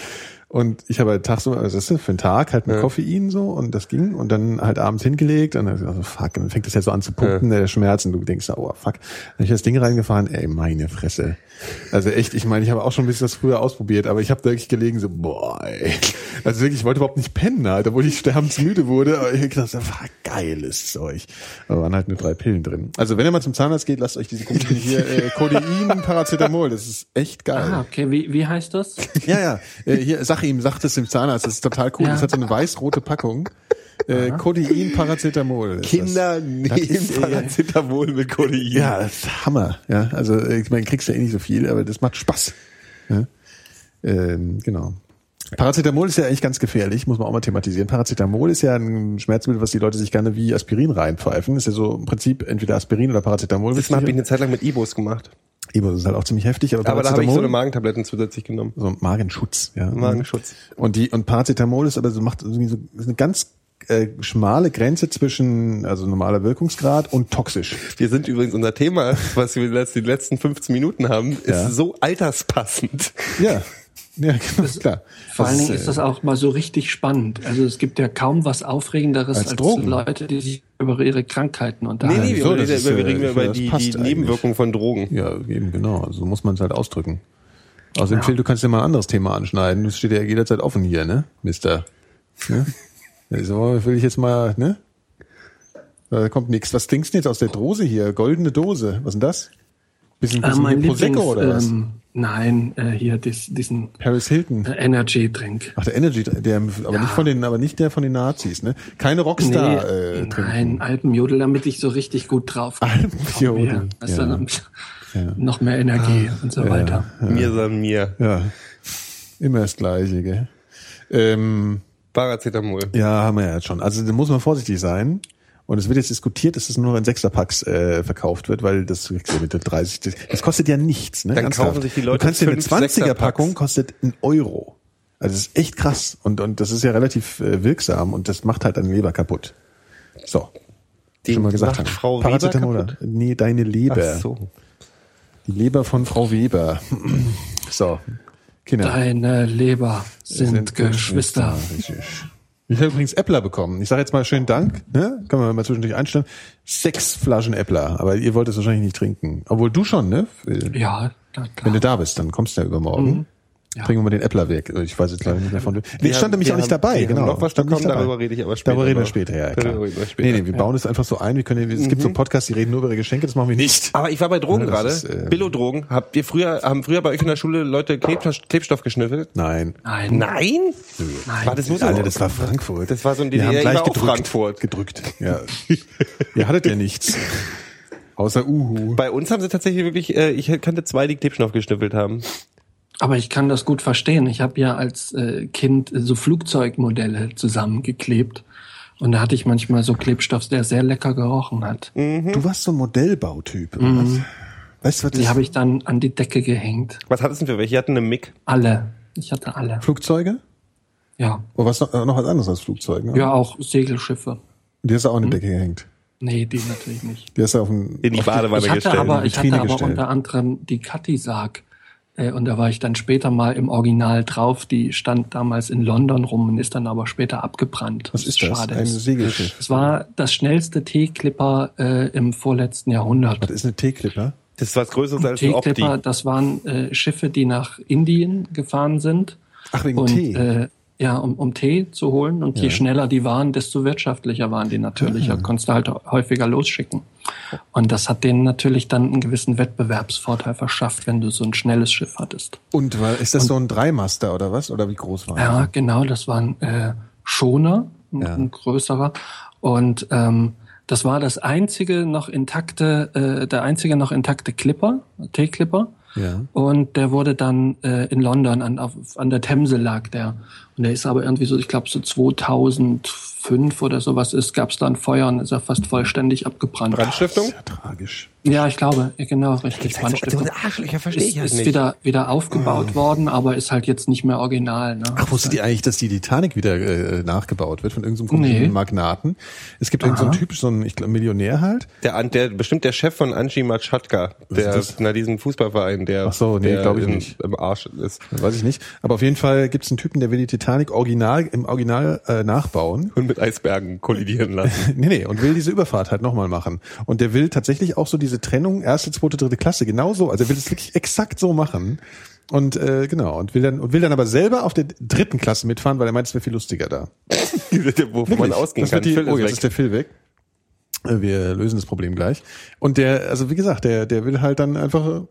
[SPEAKER 3] Und ich habe halt tagsüber, also das ist für einen Tag halt mit Koffein so und das ging und dann halt abends hingelegt und dann also fuck, und dann fängt das ja so an zu pumpen, der Schmerz und du denkst, oh fuck. Dann ich das Ding reingefahren, ey, meine Fresse. Also echt, ich meine, ich habe auch schon ein bisschen das früher ausprobiert, aber ich habe da wirklich gelegen so, boah, ey. Also wirklich, ich wollte überhaupt nicht pennen, halt, obwohl ich sterbensmüde wurde, aber ich hab gedacht, fuck, geiles Zeug. Aber waren halt nur drei Pillen drin. Also wenn ihr mal zum Zahnarzt geht, lasst euch diese komischen hier, äh, (laughs) Codein, Paracetamol, das ist echt geil.
[SPEAKER 5] Ah, okay. Wie, wie heißt das?
[SPEAKER 3] Ja, ja. Äh, hier, sag ihm, sagt es dem Zahnarzt, das ist total cool.
[SPEAKER 5] Ja.
[SPEAKER 3] Das hat so eine weiß-rote Packung. Äh, Codein, Paracetamol.
[SPEAKER 4] Kinder nehmen
[SPEAKER 3] äh,
[SPEAKER 4] Paracetamol mit Codein.
[SPEAKER 3] Ja, das ist Hammer. Ja, also ich meine, kriegst ja eh nicht so viel, aber das macht Spaß. Ja? Ähm, genau. Paracetamol ist ja eigentlich ganz gefährlich, muss man auch mal thematisieren. Paracetamol ist ja ein Schmerzmittel, was die Leute sich gerne wie Aspirin reinpfeifen. Ist ja so im Prinzip entweder Aspirin oder Paracetamol.
[SPEAKER 4] Das habe ich eine Zeit lang mit Ibos gemacht.
[SPEAKER 3] Das ist halt auch ziemlich heftig, aber,
[SPEAKER 4] Aber da habe ich so eine Magentabletten zusätzlich genommen.
[SPEAKER 3] so ein Magenschutz, ja.
[SPEAKER 4] Magenschutz.
[SPEAKER 3] Und die und Paracetamol ist aber so macht irgendwie so ist eine ganz äh, schmale Grenze zwischen also normaler Wirkungsgrad und toxisch.
[SPEAKER 4] Wir sind übrigens unser Thema, was wir die letzten 15 Minuten haben, ist
[SPEAKER 3] Ja.
[SPEAKER 4] so alterspassend.
[SPEAKER 3] Ja. Ja, genau, klar.
[SPEAKER 5] Vor allen Dingen
[SPEAKER 3] äh,
[SPEAKER 5] ist das auch mal so richtig spannend. Also es gibt ja kaum was Aufregenderes
[SPEAKER 3] Als
[SPEAKER 5] als. Leute, die sich über ihre Krankheiten
[SPEAKER 4] Nee,
[SPEAKER 5] unterhalten.
[SPEAKER 4] nee,
[SPEAKER 3] so,
[SPEAKER 4] wir,
[SPEAKER 3] das
[SPEAKER 4] reden-
[SPEAKER 3] ist,
[SPEAKER 4] wir
[SPEAKER 3] äh,
[SPEAKER 4] reden
[SPEAKER 3] ich
[SPEAKER 4] über
[SPEAKER 3] finde, das
[SPEAKER 4] die,
[SPEAKER 3] passt
[SPEAKER 4] die
[SPEAKER 3] eigentlich.
[SPEAKER 4] Nebenwirkungen von Drogen.
[SPEAKER 3] Ja, eben genau. Also so muss man es halt ausdrücken. Außerdem, Phil, du kannst ja mal ein anderes Thema anschneiden. Das steht ja jederzeit offen hier, ne, Mister? Ne? (laughs) So will ich jetzt mal, ne? Da kommt nichts. Was trinkst du denn jetzt aus der Dose hier? Goldene Dose. Was ist denn das? Bisschen,
[SPEAKER 5] Äh,
[SPEAKER 3] bisschen
[SPEAKER 5] mein
[SPEAKER 3] Prosecco
[SPEAKER 5] Lieblings,
[SPEAKER 3] oder was?
[SPEAKER 5] ähm, nein, äh, hier dis, diesen
[SPEAKER 3] Paris Hilton.
[SPEAKER 5] äh, Energy Drink.
[SPEAKER 3] Ach, der Energy, der, aber
[SPEAKER 5] Ja.
[SPEAKER 3] nicht von den, aber nicht der von den Nazis, ne? Keine Rockstar, äh,
[SPEAKER 5] nein,
[SPEAKER 3] trinken.
[SPEAKER 5] Alpenjodel, damit ich so richtig gut drauf bin.
[SPEAKER 3] Alpenjodel,
[SPEAKER 5] Ja, das ist
[SPEAKER 3] ja.
[SPEAKER 5] dann noch mehr Energie und so weiter.
[SPEAKER 4] Mir san mir.
[SPEAKER 3] Ja. Immer das Gleiche, gell? Ähm,
[SPEAKER 4] Paracetamol.
[SPEAKER 3] ja, haben wir ja jetzt schon. Also da muss man vorsichtig sein. Und es wird jetzt diskutiert, dass es nur noch in Sechserpacks äh, verkauft wird, weil das mit der 30, das, kostet ja nichts. Ne?
[SPEAKER 4] Dann
[SPEAKER 3] Ernsthaft.
[SPEAKER 4] kaufen sich die Leute
[SPEAKER 3] Du kannst dir eine
[SPEAKER 4] fünf
[SPEAKER 3] 20er
[SPEAKER 4] Sechserpacks.
[SPEAKER 3] Packung kostet ein Euro. Also das ist echt krass und und das ist ja relativ äh, wirksam und das macht halt deine Leber kaputt. So.
[SPEAKER 4] Die
[SPEAKER 3] schon mal gesagt
[SPEAKER 4] macht
[SPEAKER 3] haben.
[SPEAKER 4] Frau Weber
[SPEAKER 3] Paracetamol.
[SPEAKER 4] kaputt?
[SPEAKER 3] Nee, deine Leber.
[SPEAKER 4] Ach so.
[SPEAKER 3] Die Leber von Frau Weber. so. Kinder.
[SPEAKER 5] Deine Leber sind, Geschwister.
[SPEAKER 3] Richtig. Ich habe übrigens Äppler bekommen. Ich sage jetzt mal schönen Dank. Ne? Kann man mal zwischendurch einstellen. Sechs Flaschen Äppler. Aber ihr wollt es wahrscheinlich nicht trinken. Obwohl du schon, ne?
[SPEAKER 5] Ja, na
[SPEAKER 3] Wenn
[SPEAKER 5] klar.
[SPEAKER 3] du da bist, dann kommst du ja übermorgen.
[SPEAKER 5] Ja.
[SPEAKER 3] Bringen wir mal den Äppler weg. Ich weiß jetzt leider nicht mehr von. Nee, stand nämlich auch nicht dabei. genau.
[SPEAKER 4] noch was
[SPEAKER 3] Stand nicht dabei.
[SPEAKER 4] darüber rede ich aber später
[SPEAKER 3] Darüber reden wir später, ja klar.
[SPEAKER 4] Darüber reden wir später.
[SPEAKER 3] Nee, nee, wir bauen es einfach so ein. Wir können, es gibt so Podcasts, die reden nur über ihre Geschenke. Das machen wir nicht.
[SPEAKER 4] Aber ich war bei Drogen gerade.
[SPEAKER 3] äh,
[SPEAKER 4] Billo-Drogen. Habt ihr früher, haben früher bei euch in der Schule Leute Klebstoff, geschnüffelt?
[SPEAKER 3] Nein.
[SPEAKER 5] Nein,
[SPEAKER 4] Nein?
[SPEAKER 5] nein.
[SPEAKER 4] War das nur so?
[SPEAKER 3] Alter, das war Frankfurt.
[SPEAKER 4] Das war so ein
[SPEAKER 3] Wir haben
[SPEAKER 4] DDR,
[SPEAKER 3] gleich
[SPEAKER 4] ich
[SPEAKER 3] gedrückt.
[SPEAKER 4] Frankfurt.
[SPEAKER 3] Gedrückt. Ja. Ihr hattet ja nichts. Außer Uhu.
[SPEAKER 4] Bei uns haben sie tatsächlich wirklich, äh, ich kannte zwei, die Klebstoff geschnüffelt haben.
[SPEAKER 5] Aber ich kann das gut verstehen. Ich habe ja als äh, Kind so Flugzeugmodelle zusammengeklebt. Und da hatte ich manchmal so Klebstoff, der sehr lecker gerochen hat.
[SPEAKER 3] Du warst so ein Modellbautyp, oder was? Weißt du, was
[SPEAKER 5] Die habe ich dann an die Decke gehängt.
[SPEAKER 4] Was hattest du denn für welche? Die hatten eine MIG.
[SPEAKER 5] Alle. Ich hatte alle.
[SPEAKER 3] Flugzeuge?
[SPEAKER 5] Ja.
[SPEAKER 3] Oder was noch, noch was anderes als Flugzeuge? Ne?
[SPEAKER 5] Ja, auch Segelschiffe.
[SPEAKER 3] Die hast du auch in die Decke gehängt.
[SPEAKER 5] Nee, die natürlich nicht.
[SPEAKER 3] Die hast du auf dem.
[SPEAKER 4] In die Badewanne
[SPEAKER 5] Ich hatte
[SPEAKER 4] gestellt.
[SPEAKER 5] aber, ich hatte aber
[SPEAKER 3] gestellt.
[SPEAKER 5] unter anderem die Katisag. Äh, Und da war ich dann später mal im Original drauf. Die stand damals in London rum und ist dann aber später abgebrannt.
[SPEAKER 3] Was ist das?
[SPEAKER 5] Schade.
[SPEAKER 3] Ein Segelschiff.
[SPEAKER 5] Es war das schnellste T-Clipper äh, im vorletzten Jahrhundert.
[SPEAKER 3] Das ist eine T-Clipper.
[SPEAKER 4] Das ist was Größeres als ein Opti.
[SPEAKER 5] T-Clipper, das waren äh, Schiffe, die nach Indien gefahren sind.
[SPEAKER 3] Ach, wegen
[SPEAKER 5] und,
[SPEAKER 3] Tee.
[SPEAKER 5] Äh, ja, um, um Tee zu holen. Und je schneller die waren, desto wirtschaftlicher waren die natürlich. Da konntest du halt häufiger losschicken. Und das hat denen natürlich dann einen gewissen Wettbewerbsvorteil verschafft, wenn du so ein schnelles Schiff hattest.
[SPEAKER 3] Und war, ist das so ein Dreimaster oder was? Oder wie groß war
[SPEAKER 5] Ja, genau, das war ein äh, Schoner, ein,
[SPEAKER 3] Ja.
[SPEAKER 5] ein größerer. Und ähm, das war das einzige noch intakte, äh, der einzige noch intakte Clipper, T-Clipper.
[SPEAKER 3] Ja.
[SPEAKER 5] Und der wurde dann äh, in London an, auf, an der Themse lag der. Und der ist aber irgendwie so, ich glaube so 2005 oder sowas ist, gab es da ein Feuer und ist er fast vollständig abgebrannt.
[SPEAKER 4] Brandstiftung?
[SPEAKER 3] Ja, tragisch.
[SPEAKER 5] Ja, ich glaube, ja, genau, richtig.
[SPEAKER 4] So,
[SPEAKER 5] Brandstiftung.
[SPEAKER 4] so Arschlöcher verstehe
[SPEAKER 5] Ist,
[SPEAKER 4] ich halt
[SPEAKER 5] ist
[SPEAKER 4] nicht.
[SPEAKER 5] wieder, wieder aufgebaut worden, aber ist halt jetzt nicht mehr original. Ne?
[SPEAKER 3] Ach, wusstet ihr eigentlich, dass die Titanic wieder äh, nachgebaut wird von irgendeinem so
[SPEAKER 5] Nee.
[SPEAKER 3] Magnaten? Es gibt irgendeinen so einen Typ, so einen ich glaub, Millionär halt.
[SPEAKER 4] Der, der, bestimmt der Chef von Anji Matschatka, der,
[SPEAKER 3] ist das?
[SPEAKER 4] na, diesen Fußballverein, der,
[SPEAKER 3] Ach so, nee,
[SPEAKER 4] der
[SPEAKER 3] glaub ich
[SPEAKER 4] in,
[SPEAKER 3] nicht.
[SPEAKER 4] im Arsch ist.
[SPEAKER 3] Weiß ich nicht. Aber auf jeden Fall gibt es einen Typen, der will die Titanic original im Original äh, nachbauen.
[SPEAKER 4] Und mit Eisbergen kollidieren lassen. (laughs)
[SPEAKER 3] nee, nee, und will diese Überfahrt halt nochmal machen. Und der will tatsächlich auch so diese Trennung, erste, zweite, dritte Klasse, genauso. Also er will es wirklich exakt so machen. Und äh, genau, und will dann und will dann aber selber auf der dritten Klasse mitfahren, weil er meint, es wäre viel lustiger da. (laughs)
[SPEAKER 4] Wovon man ausgehen
[SPEAKER 3] Das
[SPEAKER 4] kann.
[SPEAKER 3] Die,
[SPEAKER 4] Phil
[SPEAKER 3] oh, jetzt ist der Phil weg. Äh, Wir lösen das Problem gleich. Und der, also wie gesagt, der, der will halt dann einfach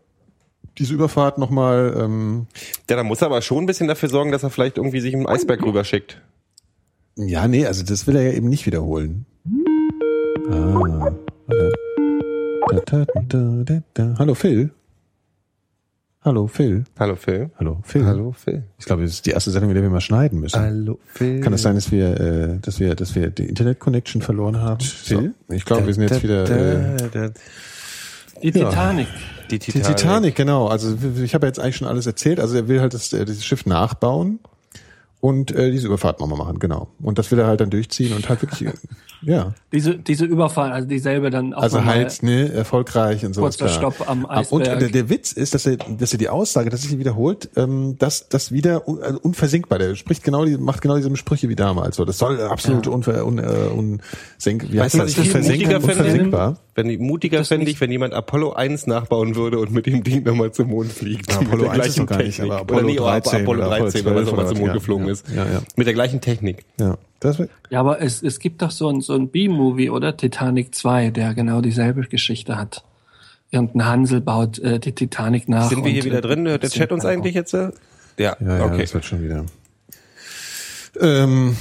[SPEAKER 3] diese Überfahrt nochmal, ähm,
[SPEAKER 4] Ja, da muss er aber schon ein bisschen dafür sorgen, dass er vielleicht irgendwie sich einen Eisberg rüberschickt.
[SPEAKER 3] ja, nee, also das will er ja eben nicht wiederholen. Ah. Da, da, da, da, da. Hallo Phil. Hallo Phil.
[SPEAKER 4] Hallo Phil.
[SPEAKER 3] Hallo Phil.
[SPEAKER 4] Hallo Phil.
[SPEAKER 3] Ich glaube, das ist die erste Sendung, in der wir mal schneiden müssen.
[SPEAKER 4] Hallo Phil.
[SPEAKER 3] Kann es sein, dass wir, äh, dass wir, dass wir die Internet-Connection verloren haben? Phil? Ich glaube, wir sind jetzt wieder. Äh,
[SPEAKER 5] Die
[SPEAKER 3] Ja.
[SPEAKER 5] Titanic.
[SPEAKER 4] die
[SPEAKER 3] Die
[SPEAKER 4] Titanic.
[SPEAKER 3] Titanic, genau. Also ich habe jetzt eigentlich schon alles erzählt. Also er will halt das, äh, dieses Schiff nachbauen und äh, diese Überfahrt nochmal machen, genau. Und das will er halt dann durchziehen und halt wirklich, ja.
[SPEAKER 5] Diese, diese Überfahrt, also dieselbe dann auch
[SPEAKER 3] Also halt ne, erfolgreich und so.
[SPEAKER 5] Kurzer. Stopp am
[SPEAKER 3] Und
[SPEAKER 5] Eisberg.
[SPEAKER 3] der, der Witz ist, dass er, dass er die Aussage tatsächlich wiederholt, ähm, dass das wieder un, also unversinkbar. Der spricht genau, die, macht genau dieselbe Sprüche wie damals. So, das soll absolut unver, un, äh, unsenk, wie
[SPEAKER 4] Weißt
[SPEAKER 3] heißt
[SPEAKER 4] du,
[SPEAKER 3] das?
[SPEAKER 4] was ich viel
[SPEAKER 3] Unversenk-
[SPEAKER 4] mutiger fände?
[SPEAKER 3] unversinkbar.
[SPEAKER 4] Wenn die mutiger fände ich, wenn jemand Apollo 1 nachbauen würde und mit dem Ding nochmal zum Mond fliegt.
[SPEAKER 3] Ja,
[SPEAKER 4] mit
[SPEAKER 3] Apollo
[SPEAKER 4] der
[SPEAKER 3] 1 ist
[SPEAKER 4] gleichen
[SPEAKER 3] noch gar nicht,
[SPEAKER 4] Technik.
[SPEAKER 3] aber
[SPEAKER 4] oder
[SPEAKER 3] Apollo
[SPEAKER 4] nee, aber
[SPEAKER 3] 13
[SPEAKER 4] Apollo
[SPEAKER 3] oder Apollo
[SPEAKER 4] 13, wenn man
[SPEAKER 3] 12
[SPEAKER 4] nochmal
[SPEAKER 3] oder
[SPEAKER 4] zum Mond
[SPEAKER 3] ja.
[SPEAKER 4] geflogen
[SPEAKER 3] Ja,
[SPEAKER 4] ist.
[SPEAKER 3] ja, ja.
[SPEAKER 4] Mit der gleichen Technik.
[SPEAKER 3] Ja, das
[SPEAKER 5] Ja, aber es, es gibt doch so ein, so ein B-Movie, oder? Titanic 2, der genau dieselbe Geschichte hat. Irgendein Hansel baut äh, die Titanic nach.
[SPEAKER 4] Sind wir hier
[SPEAKER 5] und,
[SPEAKER 4] wieder
[SPEAKER 5] äh,
[SPEAKER 4] drin? Hört der Chat uns eigentlich jetzt? äh? Ja,
[SPEAKER 3] Ja, ja,
[SPEAKER 4] okay.
[SPEAKER 3] das wird schon wieder. Ähm,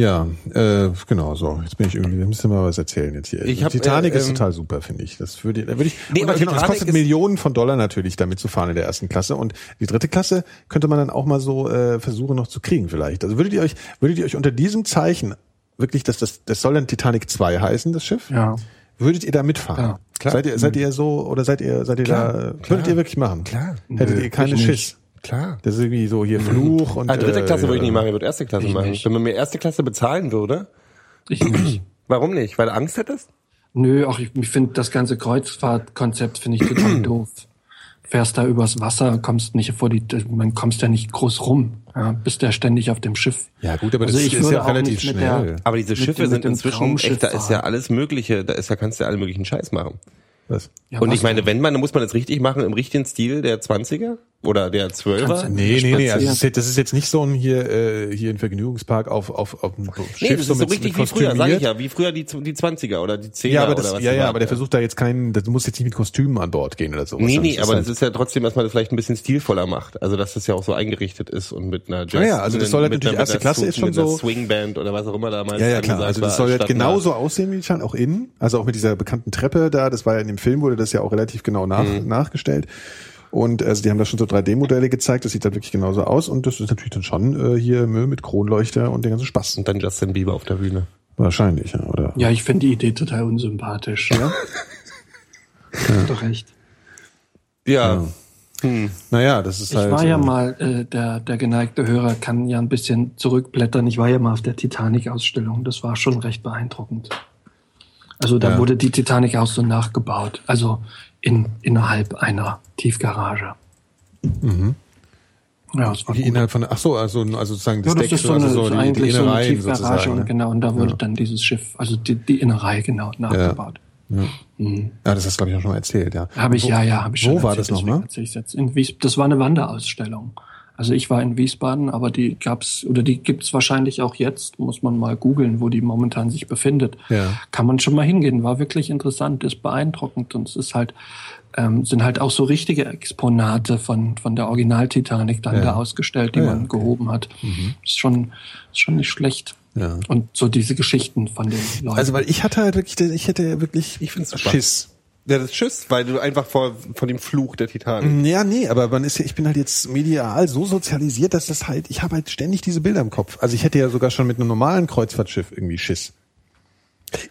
[SPEAKER 3] ja, äh, genau so. Jetzt bin ich irgendwie, wir müssen mal was erzählen jetzt hier.
[SPEAKER 4] Ich hab,
[SPEAKER 3] Titanic
[SPEAKER 4] äh,
[SPEAKER 3] ist total super, finde ich. Das würde, da würde ich.
[SPEAKER 4] Nee, aber
[SPEAKER 3] genau, es
[SPEAKER 4] Titanic
[SPEAKER 3] kostet Millionen von Dollar natürlich, damit zu fahren in der ersten Klasse. Und die dritte Klasse könnte man dann auch mal so äh, versuchen noch zu kriegen vielleicht. Also würdet ihr euch, würdet ihr euch unter diesem Zeichen wirklich, dass das, das soll dann Titanic 2 heißen, das Schiff?
[SPEAKER 5] Ja.
[SPEAKER 3] Würdet ihr da mitfahren?
[SPEAKER 5] Klar.
[SPEAKER 4] Klar.
[SPEAKER 3] Seid ihr, seid ihr so, oder seid ihr, seid ihr
[SPEAKER 4] Klar,
[SPEAKER 3] da,
[SPEAKER 4] klar.
[SPEAKER 3] würdet ihr wirklich machen?
[SPEAKER 4] Klar.
[SPEAKER 3] Hättet
[SPEAKER 5] Nö,
[SPEAKER 3] ihr keine
[SPEAKER 5] ich nicht.
[SPEAKER 4] Klar.
[SPEAKER 3] Das ist irgendwie so hier Fluch und.
[SPEAKER 4] Ah, dritte
[SPEAKER 3] äh,
[SPEAKER 4] Klasse würde ich nicht machen, ich würde erste Klasse
[SPEAKER 5] Ich
[SPEAKER 4] machen.
[SPEAKER 5] nicht.
[SPEAKER 4] Wenn man mir erste Klasse bezahlen würde,
[SPEAKER 5] Ich nicht. (clears throat)
[SPEAKER 4] warum nicht? Weil du Angst hättest?
[SPEAKER 5] Nö, auch ich, ich finde das ganze Kreuzfahrtkonzept finde ich total (clears throat) doof. Fährst da übers Wasser, kommst nicht vor die, man kommst ja nicht groß rum, ja, bist ja ständig auf dem Schiff.
[SPEAKER 3] Ja gut, aber
[SPEAKER 5] Also
[SPEAKER 3] das
[SPEAKER 5] ich
[SPEAKER 3] ist ja
[SPEAKER 5] auch
[SPEAKER 3] relativ schnell.
[SPEAKER 5] der-
[SPEAKER 4] Aber diese Schiffe
[SPEAKER 5] dem- mit
[SPEAKER 4] sind inzwischen echt, da ist ja alles Mögliche, da ist ja, kannst du ja alle möglichen Scheiß machen.
[SPEAKER 3] Was?
[SPEAKER 5] Ja,
[SPEAKER 4] Und
[SPEAKER 5] was
[SPEAKER 4] ich meine,
[SPEAKER 5] denn?
[SPEAKER 4] wenn man, dann muss man das richtig machen im richtigen Stil der 20er oder der 12er.
[SPEAKER 5] Kannst du
[SPEAKER 3] Nee, nee, nee, also das ist, jetzt, das ist jetzt nicht so ein hier, äh, hier ein Vergnügungspark auf, auf, auf einem Schiff
[SPEAKER 4] Nee, das ist so
[SPEAKER 3] mit-
[SPEAKER 4] richtig
[SPEAKER 3] mit
[SPEAKER 4] wie früher, sag ich ja, wie früher die, die 20er oder die 10er
[SPEAKER 3] Ja, aber
[SPEAKER 4] oder
[SPEAKER 3] das,
[SPEAKER 4] was
[SPEAKER 3] ja,
[SPEAKER 4] das
[SPEAKER 3] ja, aber der versucht da jetzt keinen, du musst jetzt nicht mit Kostümen an Bord gehen oder sowas.
[SPEAKER 4] Nee, nee,
[SPEAKER 3] es
[SPEAKER 4] aber
[SPEAKER 3] halt-
[SPEAKER 4] das ist ja trotzdem, dass man das vielleicht ein bisschen stilvoller macht. Also, dass das ja auch so eingerichtet ist und mit einer Jazz.
[SPEAKER 3] Ja, ja, also das soll halt
[SPEAKER 4] mit
[SPEAKER 3] natürlich
[SPEAKER 4] einer-
[SPEAKER 3] erste Klasse ist schon so-
[SPEAKER 4] Swingband oder was auch immer damals
[SPEAKER 3] Ja, ja, klar. Also das soll halt genauso aussehen wie die Schein, auch innen. Also auch mit dieser bekannten Treppe da, das war ja in dem Film, wurde das ja auch relativ genau nach,
[SPEAKER 4] Mhm.
[SPEAKER 3] nachgestellt. Und also die haben da schon so 3D-Modelle gezeigt, das sieht dann wirklich genauso aus und das ist natürlich dann schon äh, hier Müll mit Kronleuchter und den ganzen Spaß.
[SPEAKER 4] Und dann Justin Bieber auf der Bühne.
[SPEAKER 3] Wahrscheinlich, ja, oder?
[SPEAKER 5] Ja, ich finde die Idee total unsympathisch. Ja? (laughs) Doch recht.
[SPEAKER 4] Ja.
[SPEAKER 3] Naja, das ist
[SPEAKER 5] Ich
[SPEAKER 3] halt.
[SPEAKER 5] war ja
[SPEAKER 3] äh,
[SPEAKER 5] mal, äh, der, der geneigte Hörer kann ja ein bisschen zurückblättern. Ich war ja mal auf der Titanic-Ausstellung. Das war schon recht beeindruckend. Also da
[SPEAKER 3] Ja.
[SPEAKER 5] wurde die Titanic auch so nachgebaut. Also in, innerhalb einer Tiefgarage. Ja, das war
[SPEAKER 3] Wie
[SPEAKER 5] gut.
[SPEAKER 3] innerhalb von, ach so, also, also sozusagen das
[SPEAKER 5] Ja, das
[SPEAKER 3] Deck,
[SPEAKER 5] ist so
[SPEAKER 3] also
[SPEAKER 5] eine,
[SPEAKER 3] so die, die
[SPEAKER 5] eigentlich so eine
[SPEAKER 3] Innereien
[SPEAKER 5] Tiefgarage
[SPEAKER 3] sozusagen.
[SPEAKER 5] und
[SPEAKER 3] ne?
[SPEAKER 5] genau, und da wurde
[SPEAKER 3] Ja.
[SPEAKER 5] dann dieses Schiff, also die, die Innerei genau nachgebaut.
[SPEAKER 3] Ja, das hast du, glaube ich, auch schon mal erzählt, ja.
[SPEAKER 5] Habe ich,
[SPEAKER 3] Wo-
[SPEAKER 5] ja, ja, habe ich schon
[SPEAKER 3] Wo war
[SPEAKER 5] erzählt,
[SPEAKER 3] das
[SPEAKER 5] deswegen
[SPEAKER 3] nochmal?
[SPEAKER 5] Wies das war eine Wanderausstellung. Also ich war in Wiesbaden, aber die gab's oder die gibt's wahrscheinlich auch jetzt. Muss man mal googeln, wo die momentan sich befindet.
[SPEAKER 3] Ja.
[SPEAKER 5] Kann man schon mal hingehen. War wirklich interessant, ist beeindruckend und es ist halt ähm, sind halt auch so richtige Exponate von von der Original Titanic dann
[SPEAKER 3] Ja.
[SPEAKER 5] da ausgestellt, die
[SPEAKER 3] Ja,
[SPEAKER 5] man
[SPEAKER 3] okay.
[SPEAKER 5] gehoben hat. Ist schon ist schon nicht schlecht.
[SPEAKER 3] Ja.
[SPEAKER 5] Und so diese Geschichten von den Leuten.
[SPEAKER 3] Also, weil ich hatte halt wirklich, ich hätte ja wirklich
[SPEAKER 4] Ich find's super.
[SPEAKER 3] Schiss.
[SPEAKER 4] Ja, das ist Schiss, weil du einfach vor, von dem Fluch der Titanic.
[SPEAKER 3] Ja, nee, aber man ist ja, ich bin halt jetzt medial so sozialisiert, dass das halt, ich habe halt ständig diese Bilder im Kopf. Also ich hätte ja sogar schon mit einem normalen Kreuzfahrtschiff irgendwie Schiss.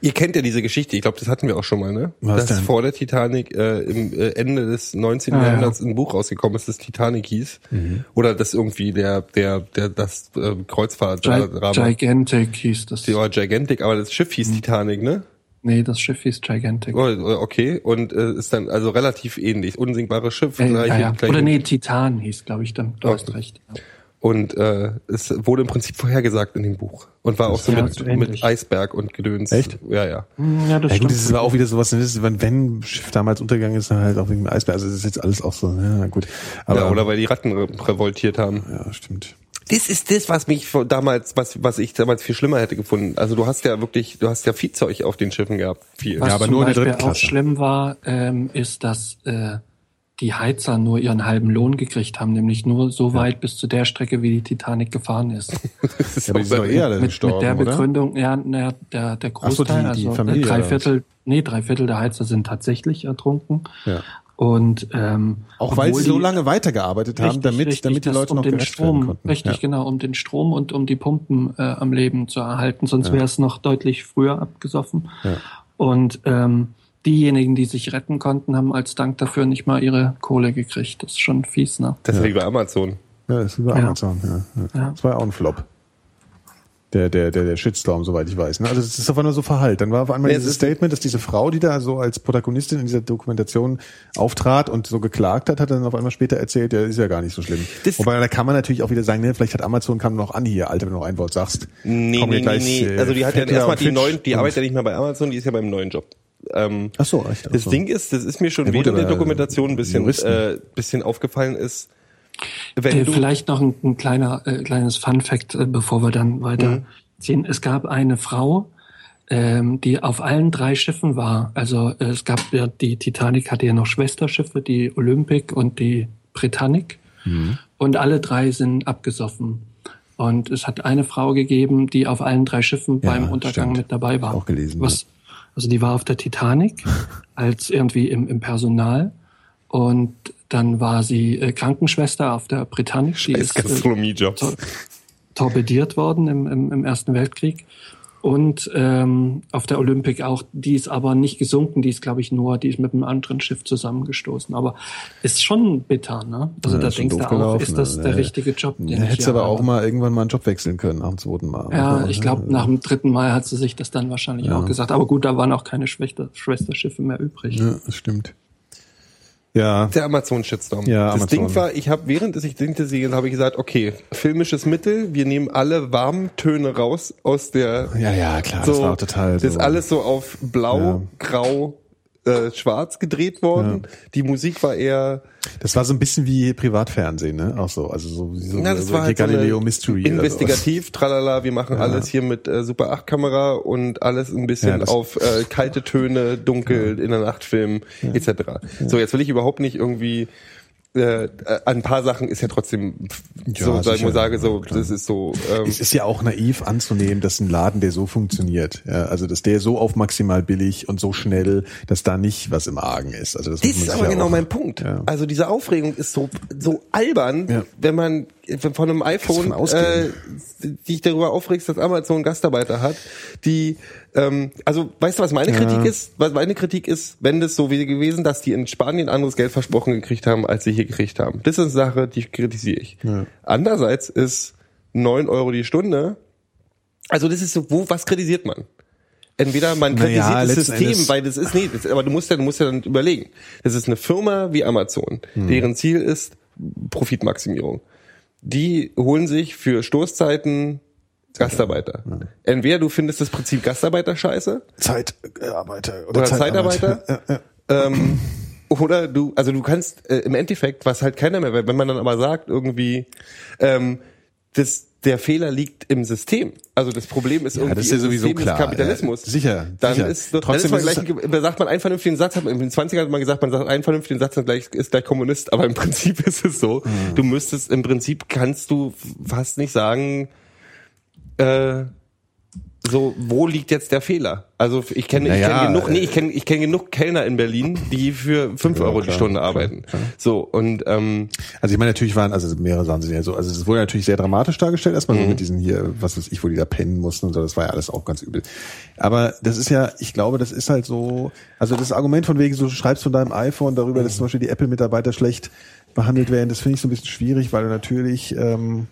[SPEAKER 4] Ihr kennt ja diese Geschichte, ich glaube, das hatten wir auch schon mal, ne?
[SPEAKER 3] Was
[SPEAKER 4] Dass
[SPEAKER 3] denn?
[SPEAKER 4] vor der Titanic äh, im äh, Ende des 19.
[SPEAKER 5] Ah, ja.
[SPEAKER 4] Jahrhunderts ein Buch rausgekommen ist, das Titanic hieß.
[SPEAKER 3] Mhm.
[SPEAKER 4] Oder das irgendwie der, der, der, das äh, Kreuzfahrt
[SPEAKER 5] Gi Gigantic hieß das.
[SPEAKER 4] die war Gigantic, aber das Schiff
[SPEAKER 3] Mhm.
[SPEAKER 4] hieß Titanic, ne?
[SPEAKER 5] Nee, das Schiff hieß Gigantic.
[SPEAKER 4] Oh, okay. Und äh, ist dann also relativ ähnlich. Unsinkbares Schiff,
[SPEAKER 5] Äh,
[SPEAKER 4] gleiche,
[SPEAKER 5] ja, ja.
[SPEAKER 4] gleiche
[SPEAKER 5] Oder nee, Titan hieß, glaube ich, dann. Du
[SPEAKER 4] Okay.
[SPEAKER 5] hast recht. Ja.
[SPEAKER 4] Und äh, es wurde im Prinzip vorhergesagt in dem Buch. Und war auch so
[SPEAKER 5] Ja,
[SPEAKER 4] mit,
[SPEAKER 5] so
[SPEAKER 4] mit. Eisberg und Gedöns.
[SPEAKER 3] Echt?
[SPEAKER 4] Ja, ja.
[SPEAKER 5] Ja, das
[SPEAKER 3] Ja gut,
[SPEAKER 5] stimmt.
[SPEAKER 3] das ist aber auch wieder sowas, ist, wenn, wenn ein Schiff damals untergegangen ist, dann halt auch wegen dem Eisberg. Also das ist jetzt alles auch so, ja gut. Aber,
[SPEAKER 4] ja. Oder weil die Ratten re revoltiert haben.
[SPEAKER 3] ja, stimmt.
[SPEAKER 4] Das ist das, was mich damals, was, was ich damals viel schlimmer hätte gefunden. Also du hast ja wirklich, du hast ja Viehzeug auf den Schiffen gehabt. Viel.
[SPEAKER 5] Was
[SPEAKER 3] Ja, aber
[SPEAKER 5] zum
[SPEAKER 3] nur in der
[SPEAKER 5] Beispiel
[SPEAKER 3] dritten
[SPEAKER 5] auch schlimm war, ähm, ist, dass äh, die Heizer nur ihren halben Lohn gekriegt haben, nämlich nur so weit bis zu der Strecke, wie die Titanic gefahren ist. (laughs) (laughs)
[SPEAKER 4] Das ist
[SPEAKER 3] Ja, aber die sind doch eher
[SPEAKER 5] mit,
[SPEAKER 3] gestorben,
[SPEAKER 5] mit der
[SPEAKER 3] oder?
[SPEAKER 5] Begründung, ja, na, der, der
[SPEAKER 3] Ach so, die-
[SPEAKER 5] Großteil,
[SPEAKER 3] die
[SPEAKER 5] also
[SPEAKER 3] Familie,
[SPEAKER 5] äh, drei
[SPEAKER 3] oder
[SPEAKER 5] Viertel, nee, drei Viertel der Heizer sind tatsächlich ertrunken.
[SPEAKER 3] Ja.
[SPEAKER 5] Und ähm,
[SPEAKER 3] Auch weil sie so lange weitergearbeitet haben,
[SPEAKER 5] Richtig,
[SPEAKER 3] damit,
[SPEAKER 5] richtig,
[SPEAKER 3] damit die Leute
[SPEAKER 5] um
[SPEAKER 3] noch
[SPEAKER 5] den Strom,
[SPEAKER 3] konnten.
[SPEAKER 5] Richtig,
[SPEAKER 3] ja.
[SPEAKER 5] genau, um den Strom und um die Pumpen äh, am Leben zu erhalten, sonst wäre es noch deutlich früher abgesoffen.
[SPEAKER 3] Ja.
[SPEAKER 5] Und ähm, diejenigen, die sich retten konnten, haben als Dank dafür nicht mal ihre Kohle gekriegt. Das ist schon fies, ne?
[SPEAKER 4] Das ist wie bei Amazon.
[SPEAKER 3] Ja, das ist über
[SPEAKER 5] Ja.
[SPEAKER 3] Amazon. Ja, ja.
[SPEAKER 5] Ja.
[SPEAKER 3] Das war ja auch ein Flop. Der, der, der, der Shitstorm, soweit ich weiß. Ne? Also das ist auf einmal so verhallt. Dann war auf einmal
[SPEAKER 4] Ja,
[SPEAKER 3] dieses
[SPEAKER 4] es
[SPEAKER 3] Statement, dass diese Frau, die da so als Protagonistin in dieser Dokumentation auftrat und so geklagt hat, hat dann auf einmal später erzählt, ja, ist ja gar nicht so schlimm.
[SPEAKER 4] Das-
[SPEAKER 3] Wobei da kann man natürlich auch wieder sagen, ne, vielleicht hat Amazon kam noch an hier, Alter, wenn du noch ein Wort sagst.
[SPEAKER 4] Nee, nee,
[SPEAKER 3] gleich,
[SPEAKER 4] nee, nee.
[SPEAKER 3] äh,
[SPEAKER 4] Also die hat ja erstmal die neuen, die arbeitet ja nicht mehr bei Amazon, die ist ja beim neuen Job. Ähm,
[SPEAKER 3] Ach so, echt.
[SPEAKER 4] Das
[SPEAKER 3] so.
[SPEAKER 4] Ding ist, das ist mir schon
[SPEAKER 3] Ja, gut,
[SPEAKER 4] während der
[SPEAKER 3] aber
[SPEAKER 4] Dokumentation ein bisschen,
[SPEAKER 3] Juristen.
[SPEAKER 4] äh, bisschen aufgefallen ist. Wenn
[SPEAKER 5] Äh, vielleicht noch ein, ein kleiner äh, kleines Fun Fact, äh, bevor wir dann weiterziehen. Es gab eine Frau, ähm, die auf allen drei Schiffen war. Also äh, es gab ja die Titanic hatte ja noch Schwesterschiffe, die Olympic und die Britannic. Und alle drei sind abgesoffen. Und es hat eine Frau gegeben, die auf allen drei Schiffen
[SPEAKER 3] Ja,
[SPEAKER 5] beim Untergang
[SPEAKER 3] stimmt.
[SPEAKER 5] mit dabei war.
[SPEAKER 3] Auch gelesen,
[SPEAKER 5] Was, also die war auf der Titanic (laughs) als irgendwie im, im Personal. Und dann war sie äh, Krankenschwester auf der Britannic. Die
[SPEAKER 4] ist
[SPEAKER 5] äh, tor torpediert worden im, im, im Ersten Weltkrieg. Und ähm, auf der Olympic auch, die ist aber nicht gesunken, die ist, glaube ich, nur, die ist mit einem anderen Schiff zusammengestoßen. Aber ist schon bitter, ne? Also
[SPEAKER 3] Ja,
[SPEAKER 5] da denkst du auch, ist das
[SPEAKER 3] ne?
[SPEAKER 5] der
[SPEAKER 3] Ja.
[SPEAKER 5] richtige Job, den ich
[SPEAKER 3] hättest aber auch mal irgendwann mal einen Job wechseln können nach dem zweiten Mal.
[SPEAKER 5] Ja, ich glaube, nach dem dritten Mal hat sie sich das dann wahrscheinlich auch gesagt. Aber gut, da waren auch keine Schwester, Schwesterschiffe mehr übrig.
[SPEAKER 3] Ja, das stimmt. Ja,
[SPEAKER 4] Der Amazon-Shitstorm.
[SPEAKER 3] Ja,
[SPEAKER 4] das
[SPEAKER 3] Amazon.
[SPEAKER 4] Ding war, ich habe während ich den gesehen habe ich gesagt, okay, filmisches Mittel, wir nehmen alle warmen Töne raus aus der
[SPEAKER 3] ja, ja, klar,
[SPEAKER 4] so,
[SPEAKER 3] das war total
[SPEAKER 4] Das
[SPEAKER 3] so.
[SPEAKER 4] ist alles so auf blau,
[SPEAKER 3] Ja.
[SPEAKER 4] grau, äh, schwarz gedreht worden. Die Musik war eher
[SPEAKER 3] Das war so ein bisschen wie Privatfernsehen, ne? Auch so, also so, so
[SPEAKER 4] Na, das
[SPEAKER 3] so
[SPEAKER 4] war halt so
[SPEAKER 3] Galileo
[SPEAKER 4] eine
[SPEAKER 3] Mystery.
[SPEAKER 4] investigativ, tralala, wir machen
[SPEAKER 3] Ja.
[SPEAKER 4] alles hier mit äh, Super 8 Kamera und alles ein bisschen
[SPEAKER 3] Ja,
[SPEAKER 4] auf äh, kalte Töne, dunkel (laughs) in der Nacht filmen, etc. So, jetzt will ich überhaupt nicht irgendwie äh, ein paar Sachen ist ja trotzdem
[SPEAKER 3] Ja,
[SPEAKER 4] so, sag ich mal sage, so,
[SPEAKER 3] klar.
[SPEAKER 4] das ist so, ähm,
[SPEAKER 3] Es ist ja auch naiv anzunehmen, dass ein Laden, der so funktioniert, ja, also dass der so auf maximal billig und so schnell, dass da nicht was im Argen ist. Also das,
[SPEAKER 4] Das ist aber
[SPEAKER 3] ja
[SPEAKER 4] genau
[SPEAKER 3] auch-
[SPEAKER 4] mein Punkt.
[SPEAKER 3] Ja.
[SPEAKER 4] Also diese Aufregung ist so so albern, wenn man von einem iPhone, äh, die ich darüber aufregst, dass Amazon Gastarbeiter hat, die, ähm, also weißt du, was meine Kritik ist? Was meine Kritik ist, wenn das so wie gewesen, dass die in Spanien anderes Geld versprochen gekriegt haben, als sie hier gekriegt haben. Das ist eine Sache, die kritisiere ich. Andererseits ist neun Euro die Stunde. Also das ist so, wo, was kritisiert man? Entweder man
[SPEAKER 3] Naja,
[SPEAKER 4] kritisiert das
[SPEAKER 3] letzten
[SPEAKER 4] System,
[SPEAKER 3] Endes-
[SPEAKER 4] weil das ist nee, das, aber du musst ja, du musst ja dann überlegen. Das ist eine Firma wie Amazon,
[SPEAKER 3] Hm.
[SPEAKER 4] deren Ziel ist Profitmaximierung. Die holen sich für Stoßzeiten Gastarbeiter. Entweder du findest das Prinzip Gastarbeiter scheiße
[SPEAKER 3] Zeitarbeiter
[SPEAKER 4] oder Zeitarbeiter, (laughs)
[SPEAKER 3] Ja, ja.
[SPEAKER 4] ähm, oder du, also du kannst äh, im Endeffekt, was halt keiner mehr, wenn man dann aber sagt irgendwie, ähm, das, der Fehler liegt im System. Also das Problem ist irgendwie
[SPEAKER 3] das ist ja sowieso
[SPEAKER 4] System
[SPEAKER 3] klar.
[SPEAKER 4] Kapitalismus.
[SPEAKER 3] Ja, sicher,
[SPEAKER 4] Dann
[SPEAKER 3] sicher.
[SPEAKER 4] ist, dann
[SPEAKER 3] Trotzdem
[SPEAKER 4] ist man
[SPEAKER 3] ist
[SPEAKER 4] gleich, ein- sagt man einen vernünftigen Satz, hat in den 20er hat man gesagt, man sagt einen vernünftigen Satz und gleich, ist gleich Kommunist, aber im (laughs) Prinzip ist es so.
[SPEAKER 3] Mhm.
[SPEAKER 4] Du müsstest, im Prinzip kannst du fast nicht sagen, äh, so, wo liegt jetzt der Fehler? Also ich kenne ich
[SPEAKER 3] Naja,
[SPEAKER 4] kenne genug, nee,
[SPEAKER 3] äh,
[SPEAKER 4] ich kenne ich kenne genug Kellner in Berlin, die für fünf
[SPEAKER 3] Ja,
[SPEAKER 4] Euro die Stunde arbeiten.
[SPEAKER 3] klar.
[SPEAKER 4] So und ähm,
[SPEAKER 3] Also ich meine, natürlich waren, also mehrere Sachen sind ja so, also es wurde natürlich sehr dramatisch dargestellt, erstmal
[SPEAKER 4] Mhm.
[SPEAKER 3] so mit diesen hier, was weiß ich, wo die da pennen mussten und so, das war ja alles auch ganz übel. Aber das ist ja, ich glaube, das ist halt so, also das Argument von wegen, so du schreibst von deinem iPhone darüber, dass zum Beispiel die Apple-Mitarbeiter schlecht behandelt werden, das finde ich so ein bisschen schwierig, weil du natürlich, ähm,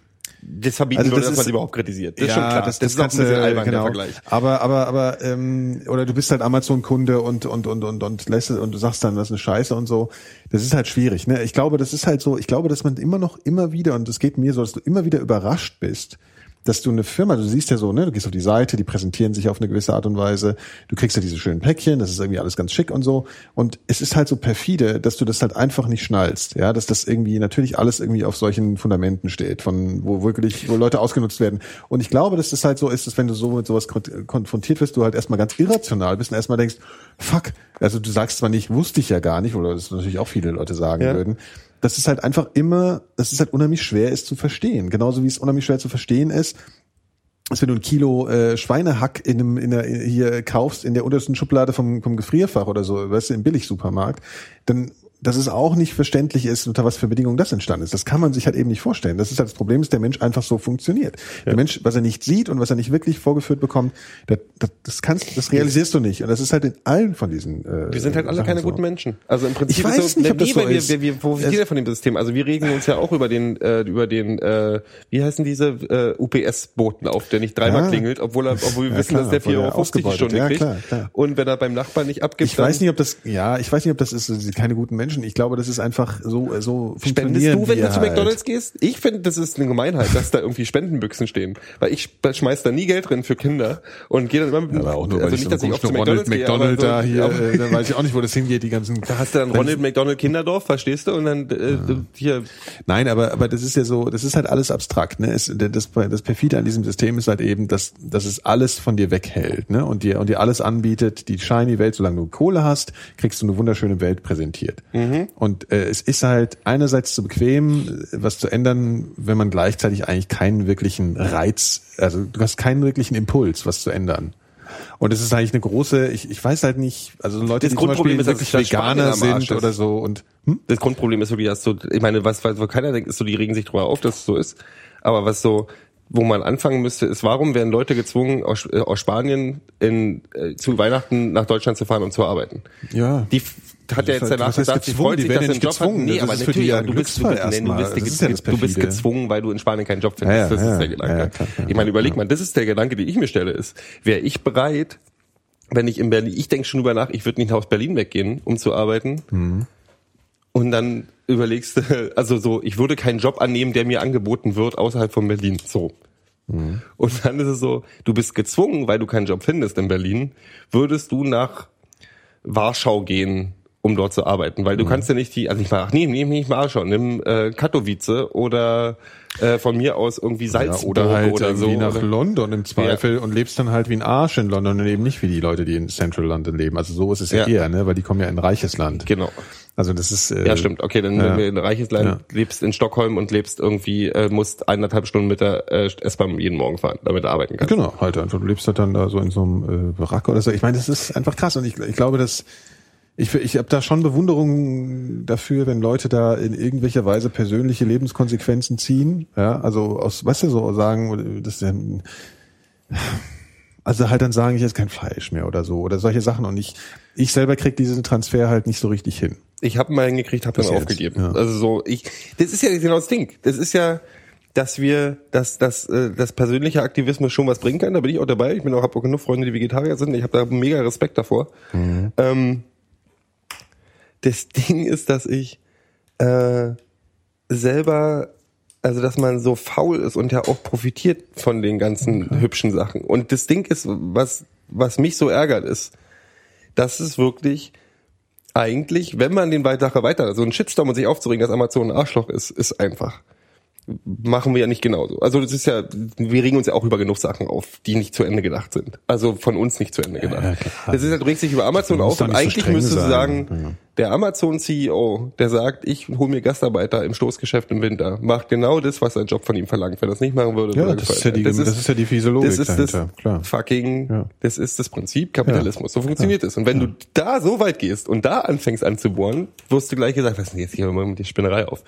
[SPEAKER 4] das verbieten
[SPEAKER 3] Also
[SPEAKER 4] würde,
[SPEAKER 3] das
[SPEAKER 4] dass man
[SPEAKER 3] ist-
[SPEAKER 4] die überhaupt kritisiert. Das ist schon klar.
[SPEAKER 3] Das,
[SPEAKER 4] Das,
[SPEAKER 3] das,
[SPEAKER 4] ist auch ein bisschen albern,
[SPEAKER 3] genau.
[SPEAKER 4] der Vergleich.
[SPEAKER 3] Aber, aber, aber, ähm, oder du bist halt Amazon-Kunde und, und, und, und, und lässt und du sagst dann, das ist eine Scheiße und so. Das ist halt schwierig, ne? Ich glaube, das ist halt so, ich glaube, dass man immer noch, immer wieder, und es geht mir so, dass du immer wieder überrascht bist, dass du eine Firma, du siehst ja so, ne, du gehst auf die Seite, die präsentieren sich auf eine gewisse Art und Weise, du kriegst ja diese schönen Päckchen, das ist irgendwie alles ganz schick und so. Und es ist halt so perfide, dass du das halt einfach nicht schnallst, ja, dass das irgendwie natürlich alles irgendwie auf solchen Fundamenten steht, von wo wirklich, wo Leute ausgenutzt werden. Und ich glaube, dass das halt so ist, dass wenn du so mit sowas kon- konfrontiert wirst, du halt erstmal ganz irrational bist und erstmal denkst, fuck, also du sagst zwar nicht, wusste ich ja gar nicht, oder das natürlich auch viele Leute sagen
[SPEAKER 4] Ja.
[SPEAKER 3] würden, dass es halt einfach immer, dass es halt unheimlich schwer ist zu verstehen. Genauso wie es unheimlich schwer zu verstehen ist, dass wenn du ein Kilo äh, Schweinehack in einem in der, hier kaufst in der untersten Schublade vom, vom Gefrierfach oder so, weißt du, im Billigsupermarkt, dann dass es auch nicht verständlich ist, unter was für Bedingungen das entstanden ist. Das kann man sich halt eben nicht vorstellen. Das ist halt das Problem, dass der Mensch einfach so funktioniert. Der Mensch, was er nicht sieht und was er nicht wirklich vorgeführt bekommt, das, das, das kannst, das realisierst du nicht. Und das ist halt in allen von diesen. Äh,
[SPEAKER 4] Wir sind halt alle
[SPEAKER 3] Sachen
[SPEAKER 4] keine
[SPEAKER 3] so.
[SPEAKER 4] guten Menschen. Also im Prinzip
[SPEAKER 3] Ich weiß
[SPEAKER 4] ist so,
[SPEAKER 3] nicht, ob das so
[SPEAKER 4] wir,
[SPEAKER 3] ist.
[SPEAKER 4] wir, wir profitieren
[SPEAKER 3] Es-
[SPEAKER 4] ja von dem System. Also wir regen uns ja auch über den, äh, über den, äh, wie heißen diese äh, UPS-Boten auf, der nicht dreimal
[SPEAKER 3] Ja.
[SPEAKER 4] klingelt, obwohl er, obwohl wir
[SPEAKER 3] Ja,
[SPEAKER 4] wissen,
[SPEAKER 3] klar,
[SPEAKER 4] dass der
[SPEAKER 3] obwohl
[SPEAKER 4] 4,50
[SPEAKER 3] er
[SPEAKER 4] Euro die. Stunde
[SPEAKER 3] Ja,
[SPEAKER 4] kriegt.
[SPEAKER 3] klar, klar.
[SPEAKER 4] Und wenn er beim Nachbarn nicht abgibt,
[SPEAKER 3] Ich weiß nicht, ob das, ja, ich weiß nicht, ob das ist, keine guten Menschen. Ich glaube, das ist einfach so, so
[SPEAKER 4] Spendest du, wenn du zu
[SPEAKER 3] halt.
[SPEAKER 4] McDonalds gehst? Ich finde, das ist eine Gemeinheit, dass da irgendwie Spendenbüchsen stehen. Weil ich schmeiß da nie Geld drin für Kinder und gehe dann immer mit
[SPEAKER 3] Aber auch nur, weil
[SPEAKER 4] also
[SPEAKER 3] ich
[SPEAKER 4] nicht,
[SPEAKER 3] so
[SPEAKER 4] dass ich auch zu McDonalds gehe,
[SPEAKER 3] McDonald
[SPEAKER 4] so,
[SPEAKER 3] da hier,
[SPEAKER 4] aber-
[SPEAKER 3] äh, da weiß ich auch nicht, wo das hingeht, die ganzen. (laughs)
[SPEAKER 4] Da hast du dann Ronald McDonald Kinderdorf, verstehst du? Und dann äh, hier
[SPEAKER 3] Nein, aber, aber das ist ja so, das ist halt alles abstrakt, ne? Es, das, das perfide an diesem System ist halt eben, dass, dass es alles von dir weghält, ne? Und dir, und dir alles anbietet, die shiny Welt, solange du Kohle hast, kriegst du eine wunderschöne Welt präsentiert. Und äh, es ist halt einerseits zu bequem, äh, was zu ändern, wenn man gleichzeitig eigentlich keinen wirklichen Reiz, also du hast keinen wirklichen Impuls, was zu ändern. Und es ist eigentlich eine große, ich, ich weiß halt nicht, also Leute,
[SPEAKER 4] Das
[SPEAKER 3] die zum Beispiel
[SPEAKER 4] ist,
[SPEAKER 3] wirklich Veganer sind oder so und hm?
[SPEAKER 4] das Grundproblem ist wirklich, dass so, ich meine, was, was wo keiner denkt, ist so, die regen sich drüber auf, dass es so ist. Aber was so, wo man anfangen müsste, ist, warum werden Leute gezwungen, aus, äh, aus Spanien in, äh, zu Weihnachten nach Deutschland zu fahren und zu arbeiten?
[SPEAKER 3] Ja.
[SPEAKER 4] Die hat ja jetzt danach gesagt, sie
[SPEAKER 3] gezwungen?
[SPEAKER 4] freut sich, dass sie einen Job hat. Nee,
[SPEAKER 3] Das
[SPEAKER 4] aber
[SPEAKER 3] ist für die
[SPEAKER 4] natürlich, aber du bist, du bist, nee, du bist, ge-
[SPEAKER 3] ist ja
[SPEAKER 4] du bist gezwungen, weil du in Spanien keinen Job findest.
[SPEAKER 3] Ja, ja,
[SPEAKER 4] das ist
[SPEAKER 3] ja,
[SPEAKER 4] der Gedanke.
[SPEAKER 3] klar,
[SPEAKER 4] ich meine, überleg mal, das ist der Gedanke, den ich mir stelle, ist, wäre ich bereit, wenn ich in Berlin, ich denke schon über nach, ich würde nicht aus Berlin weggehen, um zu arbeiten.
[SPEAKER 3] Mhm.
[SPEAKER 4] Und dann überlegst du, also so, ich würde keinen Job annehmen, der mir angeboten wird außerhalb von Berlin. So.
[SPEAKER 3] Mhm.
[SPEAKER 4] Und dann ist es so, du bist gezwungen, weil du keinen Job findest in Berlin, würdest du nach Warschau gehen, um dort zu arbeiten, weil du
[SPEAKER 3] Mhm.
[SPEAKER 4] kannst ja nicht die, also nicht mal, ach, nee, nee, nicht mal schon, nimm äh, Katowice oder äh, von mir aus irgendwie
[SPEAKER 3] Ja,
[SPEAKER 4] Salzburg
[SPEAKER 3] oder halt
[SPEAKER 4] oder so.
[SPEAKER 3] nach London im Zweifel und lebst dann halt wie ein Arsch in London und eben nicht wie die Leute, die in Central London leben. Also so ist es ja,
[SPEAKER 4] Ja.
[SPEAKER 3] eher, ne? weil die kommen ja in ein reiches Land.
[SPEAKER 4] Genau.
[SPEAKER 3] Also das ist äh,
[SPEAKER 4] Ja, stimmt. Okay, dann
[SPEAKER 3] ja.
[SPEAKER 4] wenn du in ein reiches Land
[SPEAKER 3] Ja.
[SPEAKER 4] lebst in Stockholm und lebst irgendwie, äh, musst eineinhalb Stunden mit der äh, S-Bahn jeden Morgen fahren, damit du arbeiten kannst.
[SPEAKER 3] Genau, halt einfach. Du lebst halt dann da so in so einem äh, Barack oder so. Ich meine, das ist einfach krass und ich, ich glaube, dass ich, ich habe da schon Bewunderung dafür, wenn Leute da in irgendwelcher Weise persönliche Lebenskonsequenzen ziehen. Ja, also aus, weißt du, so sagen, das ja, also halt dann sagen, ich esse kein Fleisch mehr oder so oder solche Sachen und ich, ich selber krieg diesen Transfer halt nicht so richtig hin.
[SPEAKER 4] Ich habe mal hingekriegt, habe dann
[SPEAKER 3] jetzt,
[SPEAKER 4] aufgegeben.
[SPEAKER 3] ja.
[SPEAKER 4] Also so, ich, das ist ja genau das Ding. Das ist ja, dass wir, dass, dass, äh, dass persönlicher Aktivismus schon was bringen kann. Da bin ich auch dabei. Ich bin auch, habe auch genug Freunde, die Vegetarier sind. Ich habe da mega Respekt davor. Ähm, das (laughs) Ding ist, dass ich äh, selber, also dass man so faul ist und ja auch profitiert von den ganzen hübschen Sachen. Und das Ding ist, was, was mich so ärgert, ist, dass es wirklich eigentlich, wenn man den Sache weiter, so ein Shitstorm und sich aufzuregen, dass Amazon ein Arschloch ist, ist einfach. Machen wir ja nicht genauso. Also das ist ja, wir regen uns ja auch über genug Sachen auf, die nicht zu Ende gedacht sind. Also von uns nicht zu Ende gedacht.
[SPEAKER 3] Ja, klar.
[SPEAKER 4] das ist ja, du regst dich über Amazon auf und
[SPEAKER 3] so
[SPEAKER 4] eigentlich
[SPEAKER 3] streng
[SPEAKER 4] müsstest du sagen,
[SPEAKER 3] Ja.
[SPEAKER 4] der Amazon-CEO, der sagt, ich hole mir Gastarbeiter im Stoßgeschäft im Winter, macht genau das, was sein Job von ihm verlangt. Wenn er das nicht machen würde,
[SPEAKER 3] Ja,
[SPEAKER 4] würde
[SPEAKER 3] das ist ja die-
[SPEAKER 4] gefeuert werden.
[SPEAKER 3] das ist ja die fiese Logik
[SPEAKER 4] Das ist
[SPEAKER 3] dahinter,
[SPEAKER 4] das
[SPEAKER 3] klar.
[SPEAKER 4] fucking,
[SPEAKER 3] Ja.
[SPEAKER 4] das ist das Prinzip Kapitalismus. So funktioniert es. Und wenn du da so weit gehst und da anfängst anzubohren, wirst du gleich gesagt, was ist denn jetzt hier mal mit der Spinnerei auf?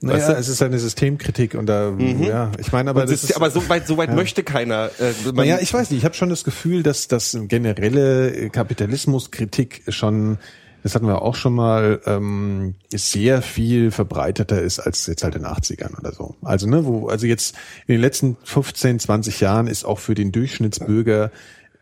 [SPEAKER 3] Naja,
[SPEAKER 4] Weißt du?
[SPEAKER 3] es ist eine Systemkritik und da, ja, ich meine, aber
[SPEAKER 4] Aber, das ist, aber so weit, so weit möchte keiner. Äh,
[SPEAKER 3] Naja, ich weiß nicht. Ich habe schon das Gefühl, dass das generelle Kapitalismuskritik schon, das hatten wir auch schon mal, ähm, sehr viel verbreiteter ist als jetzt halt in den 80ern oder so. Also ne, wo, also jetzt in den letzten 15, 20 Jahren ist auch für den Durchschnittsbürger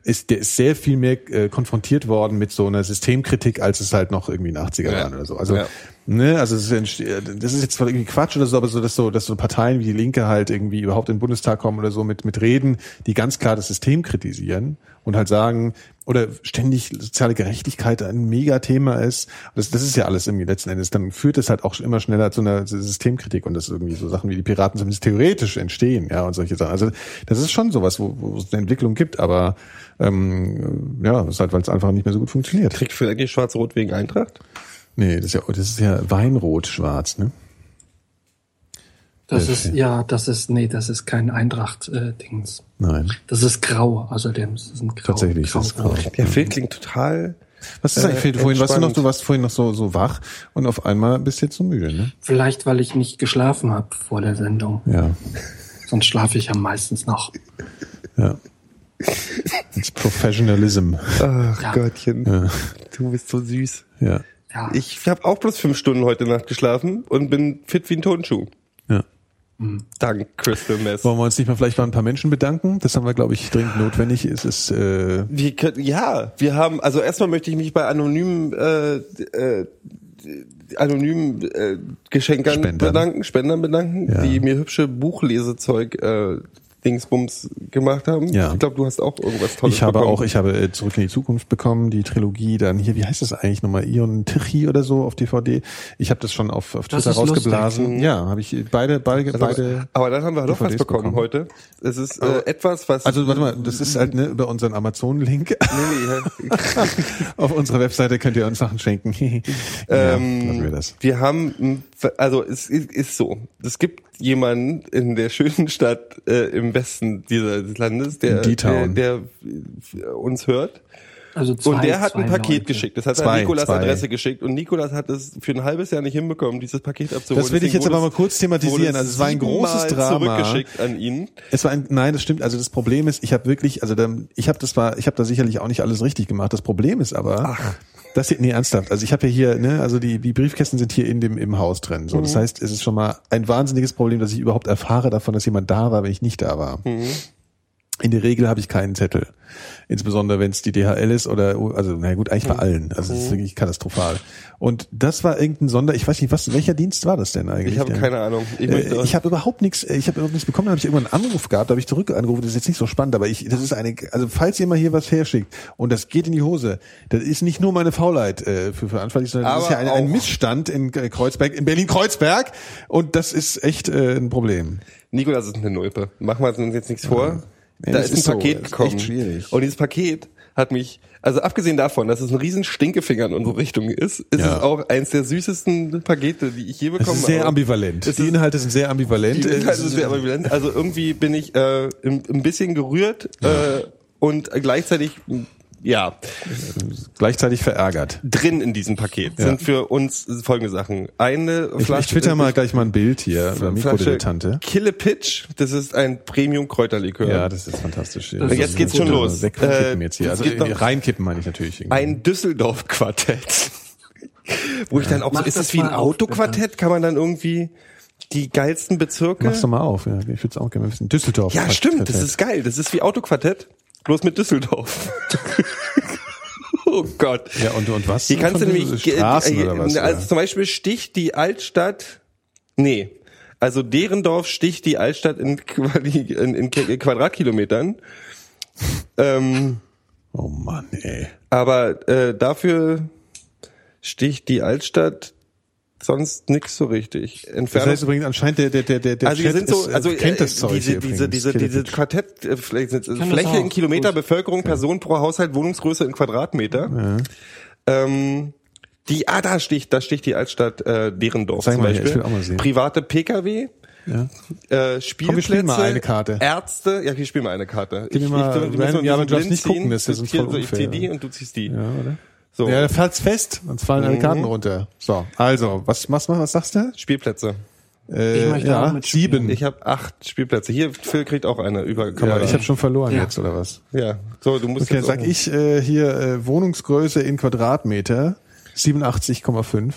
[SPEAKER 3] ist der ist sehr viel mehr äh, konfrontiert worden mit so einer Systemkritik, als es halt noch irgendwie in den 80er
[SPEAKER 4] Ja.
[SPEAKER 3] waren oder so. Also
[SPEAKER 4] Ja.
[SPEAKER 3] Ne, also es ist, entste- das ist jetzt zwar irgendwie Quatsch oder so, aber so dass so dass so Parteien wie die Linke halt irgendwie überhaupt in den Bundestag kommen oder so mit mit Reden, die ganz klar das System kritisieren und halt sagen oder ständig soziale Gerechtigkeit ein Megathema ist. Das, das ist ja alles irgendwie letzten Endes. Dann führt es halt auch immer schneller zu einer Systemkritik und das irgendwie so Sachen wie die Piraten zumindest theoretisch entstehen, ja und solche Sachen. Also das ist schon sowas, wo, wo es eine Entwicklung gibt, aber ähm, ja, das ist halt, weil es einfach nicht mehr so gut funktioniert.
[SPEAKER 4] kriegt vielleicht eigentlich Schwarz-Rot wegen Eintracht?
[SPEAKER 3] Nee, das ist ja, das ist ja Weinrot-Schwarz, ne?
[SPEAKER 5] Das
[SPEAKER 3] Ja,
[SPEAKER 5] ist, ja, das ist, nee, das ist kein Eintracht-Dings.
[SPEAKER 3] Nein.
[SPEAKER 5] das ist grau, außerdem. Das ist ein grau,
[SPEAKER 3] Tatsächlich ist das grau.
[SPEAKER 4] Der Film klingt total.
[SPEAKER 3] Was ist eigentlich,
[SPEAKER 4] Äh,
[SPEAKER 3] Phil? Vorhin, weißt du noch, du warst vorhin noch so, so wach und auf einmal bist du jetzt so müde, ne?
[SPEAKER 5] Vielleicht, weil ich nicht geschlafen habe vor der Sendung.
[SPEAKER 3] Ja.
[SPEAKER 5] Sonst schlafe ich ja meistens noch.
[SPEAKER 3] Ja. It's Professionalism.
[SPEAKER 4] Ach
[SPEAKER 5] Ja.
[SPEAKER 4] Gottchen, du bist so süß.
[SPEAKER 3] Ja.
[SPEAKER 5] Ja.
[SPEAKER 4] Ich habe auch bloß fünf Stunden heute Nacht geschlafen und bin fit wie ein Tonschuh.
[SPEAKER 3] Ja.
[SPEAKER 4] Dank Crystal Mess.
[SPEAKER 3] Wollen wir uns nicht mal vielleicht bei ein paar Menschen bedanken? Das haben wir, glaube ich, dringend notwendig. Es ist, äh,
[SPEAKER 4] Wir können, ja, wir haben, also erstmal möchte ich mich bei anonymen, äh, äh, anonymen äh, Geschenkern
[SPEAKER 3] Spendern.
[SPEAKER 4] bedanken, Spendern bedanken,
[SPEAKER 3] Ja.
[SPEAKER 4] die mir hübsche Buchlesezeug äh, Dingsbums gemacht haben.
[SPEAKER 3] Ja.
[SPEAKER 4] Ich glaube, du hast auch irgendwas Tolles
[SPEAKER 3] ich habe
[SPEAKER 4] bekommen.
[SPEAKER 3] auch, ich habe äh, Zurück in die Zukunft bekommen, die Trilogie, dann hier, wie heißt das eigentlich nochmal, Ion Tichy oder so auf DVD. Ich habe das schon auf, auf
[SPEAKER 5] Das
[SPEAKER 3] Twitter
[SPEAKER 5] ist lustig.
[SPEAKER 3] rausgeblasen. Ja, habe ich beide, beide,
[SPEAKER 4] Also,
[SPEAKER 3] beide.
[SPEAKER 4] aber dann haben wir doch was bekommen,
[SPEAKER 3] bekommen.
[SPEAKER 4] heute. Es ist äh, etwas, was
[SPEAKER 3] Also warte mal, das ist halt ne, über unseren Amazon-Link.
[SPEAKER 4] nee, nee, (laughs)
[SPEAKER 3] auf unserer Webseite könnt ihr uns Sachen schenken. (laughs) ja,
[SPEAKER 4] Ähm,
[SPEAKER 3] wir das.
[SPEAKER 4] Wir haben, also es ist, ist so, es gibt jemanden in der schönen Stadt äh, im Westen dieses Landes, der, der, der uns hört.
[SPEAKER 5] Also zwei,
[SPEAKER 4] Und der hat ein Paket
[SPEAKER 5] Leute.
[SPEAKER 4] geschickt. Das hat er
[SPEAKER 3] Zwei,
[SPEAKER 4] an Nikolas
[SPEAKER 3] zwei.
[SPEAKER 4] Adresse geschickt. Und Nikolas hat es für ein halbes Jahr nicht hinbekommen, dieses Paket abzuholen.
[SPEAKER 3] Das will ich jetzt aber mal kurz thematisieren. Also es war ein großes Drama.
[SPEAKER 4] zurückgeschickt an ihn.
[SPEAKER 3] Es war ein, nein, das stimmt. Also das Problem ist, ich habe wirklich, also ich habe das war, ich habe da sicherlich auch nicht alles richtig gemacht. Das Problem ist aber, das hier, nee, ernsthaft. Also ich habe ja hier, ne, also die die Briefkästen sind hier in dem im Haus drin. So, das heißt, es ist schon mal ein wahnsinniges Problem, dass ich überhaupt erfahre davon, dass jemand da war, wenn ich nicht da war. In der Regel habe ich keinen Zettel. Insbesondere wenn es die DHL ist oder, also na gut, eigentlich bei allen. Also es ist wirklich katastrophal. Und das war irgendein Sonder, ich weiß nicht, was, welcher Dienst war das denn eigentlich?
[SPEAKER 4] Ich habe keine Ahnung. Ich,
[SPEAKER 3] äh, ich habe überhaupt nichts, äh, ich habe überhaupt nichts bekommen, dann habe ich irgendwann einen Anruf gehabt, da habe ich zurück angerufen, das ist jetzt nicht so spannend, aber ich, das ist eine, also falls jemand hier was herschickt und das geht in die Hose, das ist nicht nur meine Faulheit äh, für verantwortlich, sondern das ist
[SPEAKER 4] Aber
[SPEAKER 3] ja ein, ein Missstand in äh, Kreuzberg, in Berlin-Kreuzberg und das ist echt äh, ein Problem.
[SPEAKER 4] Nico, das ist eine Nulpe. Machen wir uns jetzt nichts vor.
[SPEAKER 3] Ja,
[SPEAKER 4] da
[SPEAKER 3] das
[SPEAKER 4] ist ein
[SPEAKER 3] ist so.
[SPEAKER 4] Paket
[SPEAKER 3] ist
[SPEAKER 4] gekommen. Und dieses Paket hat mich, also abgesehen davon, dass es ein riesen Stinkefinger in unsere Richtung ist, ist
[SPEAKER 3] Ja.
[SPEAKER 4] es auch eins der süßesten Pakete, die ich je bekommen
[SPEAKER 3] ist sehr
[SPEAKER 4] habe.
[SPEAKER 3] ambivalent. Die Inhalte sind sehr ambivalent.
[SPEAKER 4] Die Inhalte sind sehr ambivalent. Also irgendwie bin ich äh, ein, ein bisschen gerührt äh, und gleichzeitig ja
[SPEAKER 3] gleichzeitig verärgert.
[SPEAKER 4] drin in diesem Paket
[SPEAKER 3] Ja.
[SPEAKER 4] sind für uns folgende Sachen. Eine
[SPEAKER 3] Ich,
[SPEAKER 4] Flasche
[SPEAKER 3] ich twitter mal gleich mal ein Bild hier,
[SPEAKER 4] Flasche
[SPEAKER 3] Mikrodilettante.
[SPEAKER 4] Kille Pitch, das ist ein Premium Kräuterlikör.
[SPEAKER 3] Ja, das ist fantastisch.
[SPEAKER 5] Das
[SPEAKER 4] Jetzt geht's schon los. Äh,
[SPEAKER 3] Kippen jetzt hier. Also reinkippen meine ich natürlich. irgendwie.
[SPEAKER 4] ein Düsseldorf-Quartett. (laughs) Wo ich dann auch so,
[SPEAKER 5] Mach
[SPEAKER 4] ist
[SPEAKER 5] das
[SPEAKER 4] das wie ein Autoquartett? Kann man dann irgendwie die geilsten Bezirke?
[SPEAKER 3] Mach's doch mal auf. Ja. Ich würde es auch gerne wissen. Düsseldorf.
[SPEAKER 4] ja, stimmt, das ist geil. Das ist wie Autoquartett, bloß mit Düsseldorf. (laughs) oh Gott.
[SPEAKER 3] Ja, und, und was?
[SPEAKER 4] Hier kannst du nämlich,
[SPEAKER 3] Straßen
[SPEAKER 4] äh,
[SPEAKER 3] oder was?
[SPEAKER 4] also
[SPEAKER 3] oder?
[SPEAKER 4] zum Beispiel sticht die Altstadt, nee, also Derendorf sticht die Altstadt in, in, in Ki- Quadratkilometern. Ähm,
[SPEAKER 3] Oh Mann, ey.
[SPEAKER 4] aber äh, dafür sticht die Altstadt sonst nix so richtig.
[SPEAKER 3] Das
[SPEAKER 4] Entfernung
[SPEAKER 3] heißt übrigens anscheinend der der der der der
[SPEAKER 4] also wir
[SPEAKER 3] Chat
[SPEAKER 4] sind so,
[SPEAKER 3] ist, äh,
[SPEAKER 4] also
[SPEAKER 3] kennt
[SPEAKER 4] äh,
[SPEAKER 3] das Zeug
[SPEAKER 4] diese,
[SPEAKER 3] hier
[SPEAKER 4] diese, diese, diese. Quartett, äh, Fläche,
[SPEAKER 5] das
[SPEAKER 4] in Kilometer,
[SPEAKER 5] Gut.
[SPEAKER 4] Bevölkerung, Person pro Haushalt, Wohnungsgröße in Quadratmeter. Ähm, die, ah, da sticht, da sticht die Altstadt äh, Derendorf
[SPEAKER 3] Zeig
[SPEAKER 4] zum
[SPEAKER 3] mal
[SPEAKER 4] Beispiel.
[SPEAKER 3] ich will auch mal sehen.
[SPEAKER 4] Private Pkw,
[SPEAKER 3] Ja.
[SPEAKER 4] äh, Spielplätze,
[SPEAKER 3] Komm, wir spielen mal eine Karte.
[SPEAKER 4] Ärzte, ja, wir spielen mal eine Karte.
[SPEAKER 3] Gib mir mal
[SPEAKER 4] wir müssen
[SPEAKER 3] random- ja, aber
[SPEAKER 4] diesen
[SPEAKER 3] du darfst nicht gucken, das ist voll
[SPEAKER 4] Hier, so, Ich
[SPEAKER 3] unfair.
[SPEAKER 4] zieh die und du ziehst die.
[SPEAKER 3] Ja, oder?
[SPEAKER 4] So,
[SPEAKER 3] Ja, da fällt's fest, sonst fallen alle
[SPEAKER 4] Mhm.
[SPEAKER 3] Karten runter. So, also, was was was sagst du?
[SPEAKER 4] Spielplätze.
[SPEAKER 3] Äh,
[SPEAKER 5] Ich möchte
[SPEAKER 3] ja,
[SPEAKER 5] auch
[SPEAKER 3] sieben.
[SPEAKER 4] Ich habe acht Spielplätze. Hier, Phil kriegt auch eine über Kamera.
[SPEAKER 3] ja, ich habe schon verloren
[SPEAKER 5] Ja.
[SPEAKER 3] jetzt oder was?
[SPEAKER 4] ja, so, du musst
[SPEAKER 3] Okay,
[SPEAKER 4] jetzt
[SPEAKER 3] sag ich äh, hier äh, Wohnungsgröße in Quadratmeter 87,5.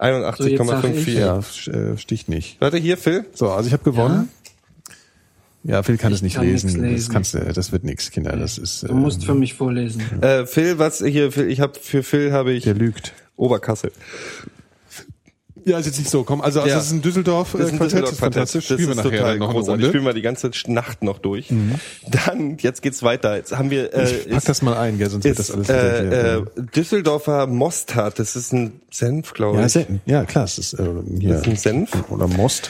[SPEAKER 4] 81,54.
[SPEAKER 3] Ja, sch- äh, sticht nicht.
[SPEAKER 4] Warte, hier, Phil.
[SPEAKER 3] So, also ich habe gewonnen. Ja, Phil kann
[SPEAKER 5] Ich
[SPEAKER 3] es nicht
[SPEAKER 5] kann
[SPEAKER 3] lesen.
[SPEAKER 5] nix
[SPEAKER 3] Das
[SPEAKER 5] lesen.
[SPEAKER 3] kannst du, das wird nix, Kinder. Das ist äh,
[SPEAKER 5] Du musst für mich vorlesen.
[SPEAKER 4] Äh, Phil, was hier, Phil, ich habe für Phil habe ich
[SPEAKER 3] der lügt.
[SPEAKER 4] Oberkassel.
[SPEAKER 3] Ja, ist jetzt nicht so. Komm, also, also
[SPEAKER 4] Ja.
[SPEAKER 3] das ist ein Düsseldorf äh,
[SPEAKER 4] Das ist ein
[SPEAKER 3] Quartett, das ist
[SPEAKER 4] Düsseldorf-Quartett.
[SPEAKER 3] fantastisch.
[SPEAKER 4] Das
[SPEAKER 3] Spielen wir
[SPEAKER 4] ist
[SPEAKER 3] nachher
[SPEAKER 4] total
[SPEAKER 3] noch eine
[SPEAKER 4] großartig.
[SPEAKER 3] Runde. Mhm.
[SPEAKER 4] Spielen wir die ganze Nacht noch durch. Dann, jetzt geht's weiter. Jetzt haben wir, äh,
[SPEAKER 3] Ich pack das mal ein, gell, sonst wird das
[SPEAKER 4] ist,
[SPEAKER 3] alles
[SPEAKER 4] äh, äh, Düsseldorfer Mostard. Das ist ein Senf, glaube
[SPEAKER 3] ja,
[SPEAKER 4] ich.
[SPEAKER 3] selten. ja, klar, es ist äh, hier.
[SPEAKER 4] Das ist ein Senf?
[SPEAKER 3] Oder Most.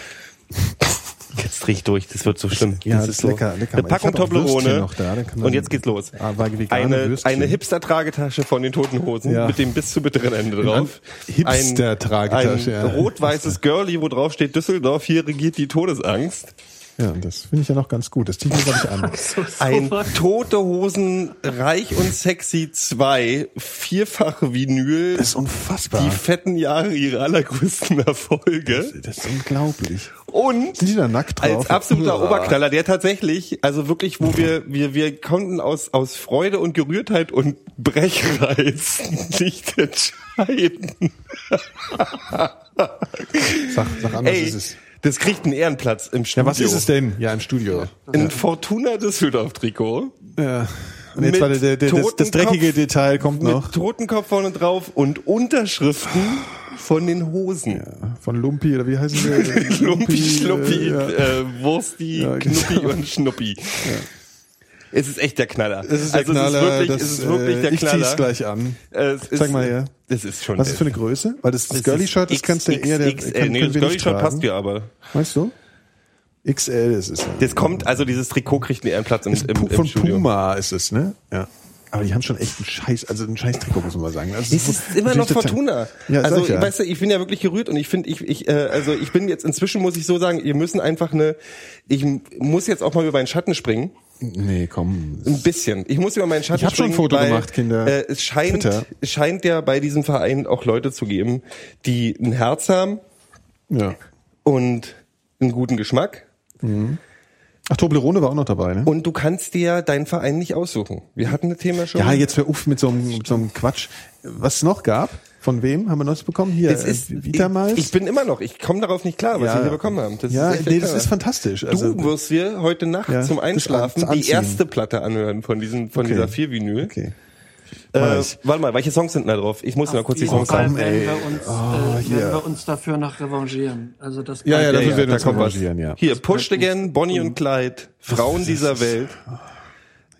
[SPEAKER 3] (laughs)
[SPEAKER 4] Jetzt ich durch, das wird so schlimm.
[SPEAKER 3] Ja,
[SPEAKER 4] das
[SPEAKER 3] das
[SPEAKER 4] ist so.
[SPEAKER 3] lecker, lecker.
[SPEAKER 4] Eine Packung Toblerone.
[SPEAKER 3] da,
[SPEAKER 4] Und jetzt geht's los.
[SPEAKER 3] Ah,
[SPEAKER 4] Eine,
[SPEAKER 3] Würstchen.
[SPEAKER 4] eine Hipster-Tragetasche von den Toten Hosen
[SPEAKER 3] Ja.
[SPEAKER 4] mit dem bis zu bitteren Ende drauf.
[SPEAKER 3] Hipster-Tragetasche,
[SPEAKER 4] Ein,
[SPEAKER 3] ja.
[SPEAKER 4] ein rot-weißes Girlie, wo drauf steht Düsseldorf, hier regiert die Todesangst.
[SPEAKER 3] Ja, das finde ich ja noch ganz gut. Das ich mir, glaube ich, an. (laughs)
[SPEAKER 4] Ein Tote Hosen Reich und Sexy 2, vierfache Vinyl,
[SPEAKER 3] Das ist unfassbar.
[SPEAKER 4] die fetten Jahre ihrer allergrößten Erfolge.
[SPEAKER 3] das ist unglaublich.
[SPEAKER 4] Und
[SPEAKER 3] Sind die da nackt drauf?
[SPEAKER 4] als absoluter
[SPEAKER 3] Uah.
[SPEAKER 4] Oberknaller, der tatsächlich, also wirklich, wo wir, wir, wir konnten aus, aus Freude und Gerührtheit und Brechreiz (laughs) nicht entscheiden.
[SPEAKER 3] Sag, sag an, was
[SPEAKER 4] Ey,
[SPEAKER 3] ist es?
[SPEAKER 4] Das kriegt einen Ehrenplatz im Studio.
[SPEAKER 3] Ja, was ist es denn? Ja, im Studio.
[SPEAKER 4] Ein Fortuna Düsseldorf-Trikot.
[SPEAKER 3] Ja. Und jetzt warte, der, der, das, das dreckige Detail kommt noch.
[SPEAKER 4] Mit Totenkopf vorne drauf und Unterschriften von den Hosen.
[SPEAKER 3] Von Lumpi, oder wie heißen die? (laughs)
[SPEAKER 4] Lumpi, Schluppi,
[SPEAKER 3] äh, ja.
[SPEAKER 4] äh, Wursti,
[SPEAKER 3] Ja,
[SPEAKER 4] Knuppi
[SPEAKER 3] genau.
[SPEAKER 4] und Schnuppi. Es ist echt der Knaller.
[SPEAKER 3] Es ist der
[SPEAKER 4] also
[SPEAKER 3] Knaller,
[SPEAKER 4] es ist wirklich,
[SPEAKER 3] das,
[SPEAKER 4] es ist wirklich der
[SPEAKER 3] äh, ich
[SPEAKER 4] Knaller.
[SPEAKER 3] zieh's gleich an.
[SPEAKER 4] Äh, es ist,
[SPEAKER 3] Zeig mal her.
[SPEAKER 4] Das ist schon.
[SPEAKER 3] Was ist für eine Größe? Weil das, das
[SPEAKER 4] ist
[SPEAKER 3] Girly-Shirt, das kannst du eher, der,
[SPEAKER 4] XL.
[SPEAKER 3] kann,
[SPEAKER 4] nee, das Girly-Shirt passt dir aber.
[SPEAKER 3] Weißt du? XL ist es.
[SPEAKER 4] Das kommt, also dieses Trikot kriegt einen Ehrenplatz im,
[SPEAKER 3] Ist
[SPEAKER 4] im, im
[SPEAKER 3] von
[SPEAKER 4] Studio.
[SPEAKER 3] Puma ist es, ne? Ja. Aber die haben schon echt einen Scheiß, also einen Scheiß Trikot, muss man mal sagen. Also
[SPEAKER 4] Es ist immer noch Fortuna.
[SPEAKER 3] Ja,
[SPEAKER 4] also
[SPEAKER 3] ich ja.
[SPEAKER 4] weißt du, ich bin ja wirklich gerührt und ich finde, ich, ich, äh, also ich bin jetzt inzwischen muss ich so sagen, wir müssen einfach eine, ich muss jetzt auch mal über meinen Schatten springen.
[SPEAKER 3] Nee, komm.
[SPEAKER 4] Ein bisschen. Ich muss über meinen Schatten
[SPEAKER 3] Ich hab schon ein. Foto
[SPEAKER 4] weil,
[SPEAKER 3] gemacht, Kinder.
[SPEAKER 4] Äh, es scheint,
[SPEAKER 3] Twitter.
[SPEAKER 4] es scheint ja bei diesem Verein auch Leute zu geben, die ein Herz haben
[SPEAKER 3] Ja.
[SPEAKER 4] und einen guten Geschmack.
[SPEAKER 3] Ach, Toblerone war auch noch dabei, ne?
[SPEAKER 4] Und du kannst dir deinen Verein nicht aussuchen. Wir hatten das Thema schon.
[SPEAKER 3] Ja, jetzt hör auf mit so einem, mit so einem Quatsch. Was es noch gab, Von wem haben wir Neues bekommen? Hier,
[SPEAKER 4] Es ist,
[SPEAKER 3] äh, Vitamalz?
[SPEAKER 4] ich, ich bin immer noch, ich komme darauf nicht klar, was
[SPEAKER 3] Ja.
[SPEAKER 4] wir hier bekommen haben. Das
[SPEAKER 3] ja,
[SPEAKER 4] ist
[SPEAKER 3] nee, das ist fantastisch. Also,
[SPEAKER 4] du wirst dir heute Nacht
[SPEAKER 3] Ja,
[SPEAKER 4] zum
[SPEAKER 3] das
[SPEAKER 4] Einschlafen
[SPEAKER 3] an-
[SPEAKER 4] die erste Platte anhören von diesen, von
[SPEAKER 3] Okay.
[SPEAKER 4] dieser Vier-Vinyl.
[SPEAKER 3] okay.
[SPEAKER 4] Äh, warte mal, welche Songs sind da drauf? Ich muss mal kurz die Songs sagen.
[SPEAKER 5] werden wir, uns,
[SPEAKER 3] Oh,
[SPEAKER 5] äh,
[SPEAKER 3] hier.
[SPEAKER 5] werden wir uns dafür noch revanchieren. Also das
[SPEAKER 3] Ja, ja,
[SPEAKER 5] bleibt-
[SPEAKER 3] dafür werden wir uns revanchieren, ja.
[SPEAKER 4] Hier, Pushed Again, Bonnie und Clyde, Frauen dieser Welt,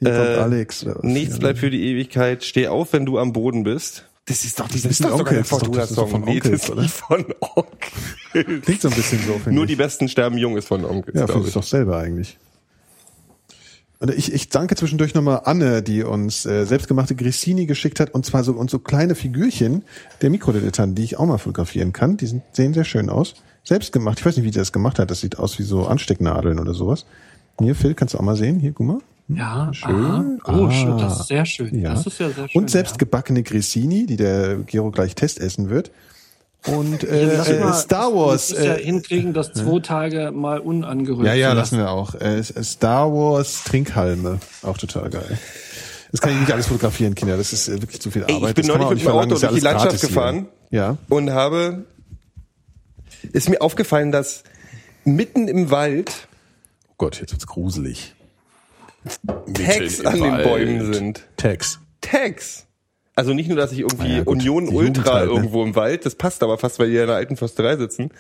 [SPEAKER 3] Hier kommt
[SPEAKER 4] äh,
[SPEAKER 3] Alex.
[SPEAKER 4] Nichts
[SPEAKER 3] Ja.
[SPEAKER 4] bleibt für die Ewigkeit, steh auf, wenn du am Boden bist. Das ist doch, das
[SPEAKER 3] ist das das ist doch
[SPEAKER 4] Fortuna-Song.
[SPEAKER 3] von
[SPEAKER 4] Nee, das
[SPEAKER 3] Onkels,
[SPEAKER 4] ist von Onkel.
[SPEAKER 3] Klingt so ein bisschen so,
[SPEAKER 4] Nur
[SPEAKER 3] ich.
[SPEAKER 4] die Besten sterben jung ist von Onkel.
[SPEAKER 3] Ja, finde ich doch selber eigentlich. Und ich, ich danke zwischendurch nochmal Anne, die uns äh, selbstgemachte Grissini geschickt hat und zwar so und so kleine Figürchen der Mikrodilettanten, die ich auch mal fotografieren kann. Die sind, sehen sehr schön aus. Selbstgemacht. Ich weiß nicht, wie die das gemacht hat. Das sieht aus wie so Anstecknadeln oder sowas. Hier, Phil, kannst du auch mal sehen. Hier, guck mal.
[SPEAKER 5] Ja,
[SPEAKER 3] Schön.
[SPEAKER 5] Aha. Oh,
[SPEAKER 3] Ah.
[SPEAKER 5] schön, das ist sehr schön.
[SPEAKER 3] Ja.
[SPEAKER 5] Das ist ja sehr schön.
[SPEAKER 3] und selbstgebackene Grissini, die der Gero gleich Testessen wird. Und
[SPEAKER 5] ja.
[SPEAKER 3] äh,
[SPEAKER 5] Lass
[SPEAKER 3] äh,
[SPEAKER 5] mal-
[SPEAKER 3] Star Wars.
[SPEAKER 5] Das ist ja
[SPEAKER 3] Äh,
[SPEAKER 5] hinkriegen, das zwei Tage mal unangerührt
[SPEAKER 3] Ja, ja, lassen wir auch. Äh, Star Wars Trinkhalme, auch total geil. Das kann ich nicht alles fotografieren, Kinder. Das ist äh, wirklich zu viel
[SPEAKER 4] Ey,
[SPEAKER 3] Arbeit.
[SPEAKER 4] ich bin
[SPEAKER 3] das kann man
[SPEAKER 4] neulich mit dem Auto durch die Landschaft
[SPEAKER 3] gratis hier.
[SPEAKER 4] gefahren
[SPEAKER 3] Ja.
[SPEAKER 4] und habe, ist mir aufgefallen, dass mitten im Wald
[SPEAKER 3] Oh Gott, jetzt wird's gruselig.
[SPEAKER 4] Tags an den. Bäumen sind.
[SPEAKER 3] Tags.
[SPEAKER 4] Tags. Also nicht nur, dass ich irgendwie
[SPEAKER 3] Na ja,
[SPEAKER 4] Union
[SPEAKER 3] die
[SPEAKER 4] Ultra
[SPEAKER 3] halt, ne?
[SPEAKER 4] irgendwo im Wald, das passt aber fast, weil die ja in der alten Försterei sitzen.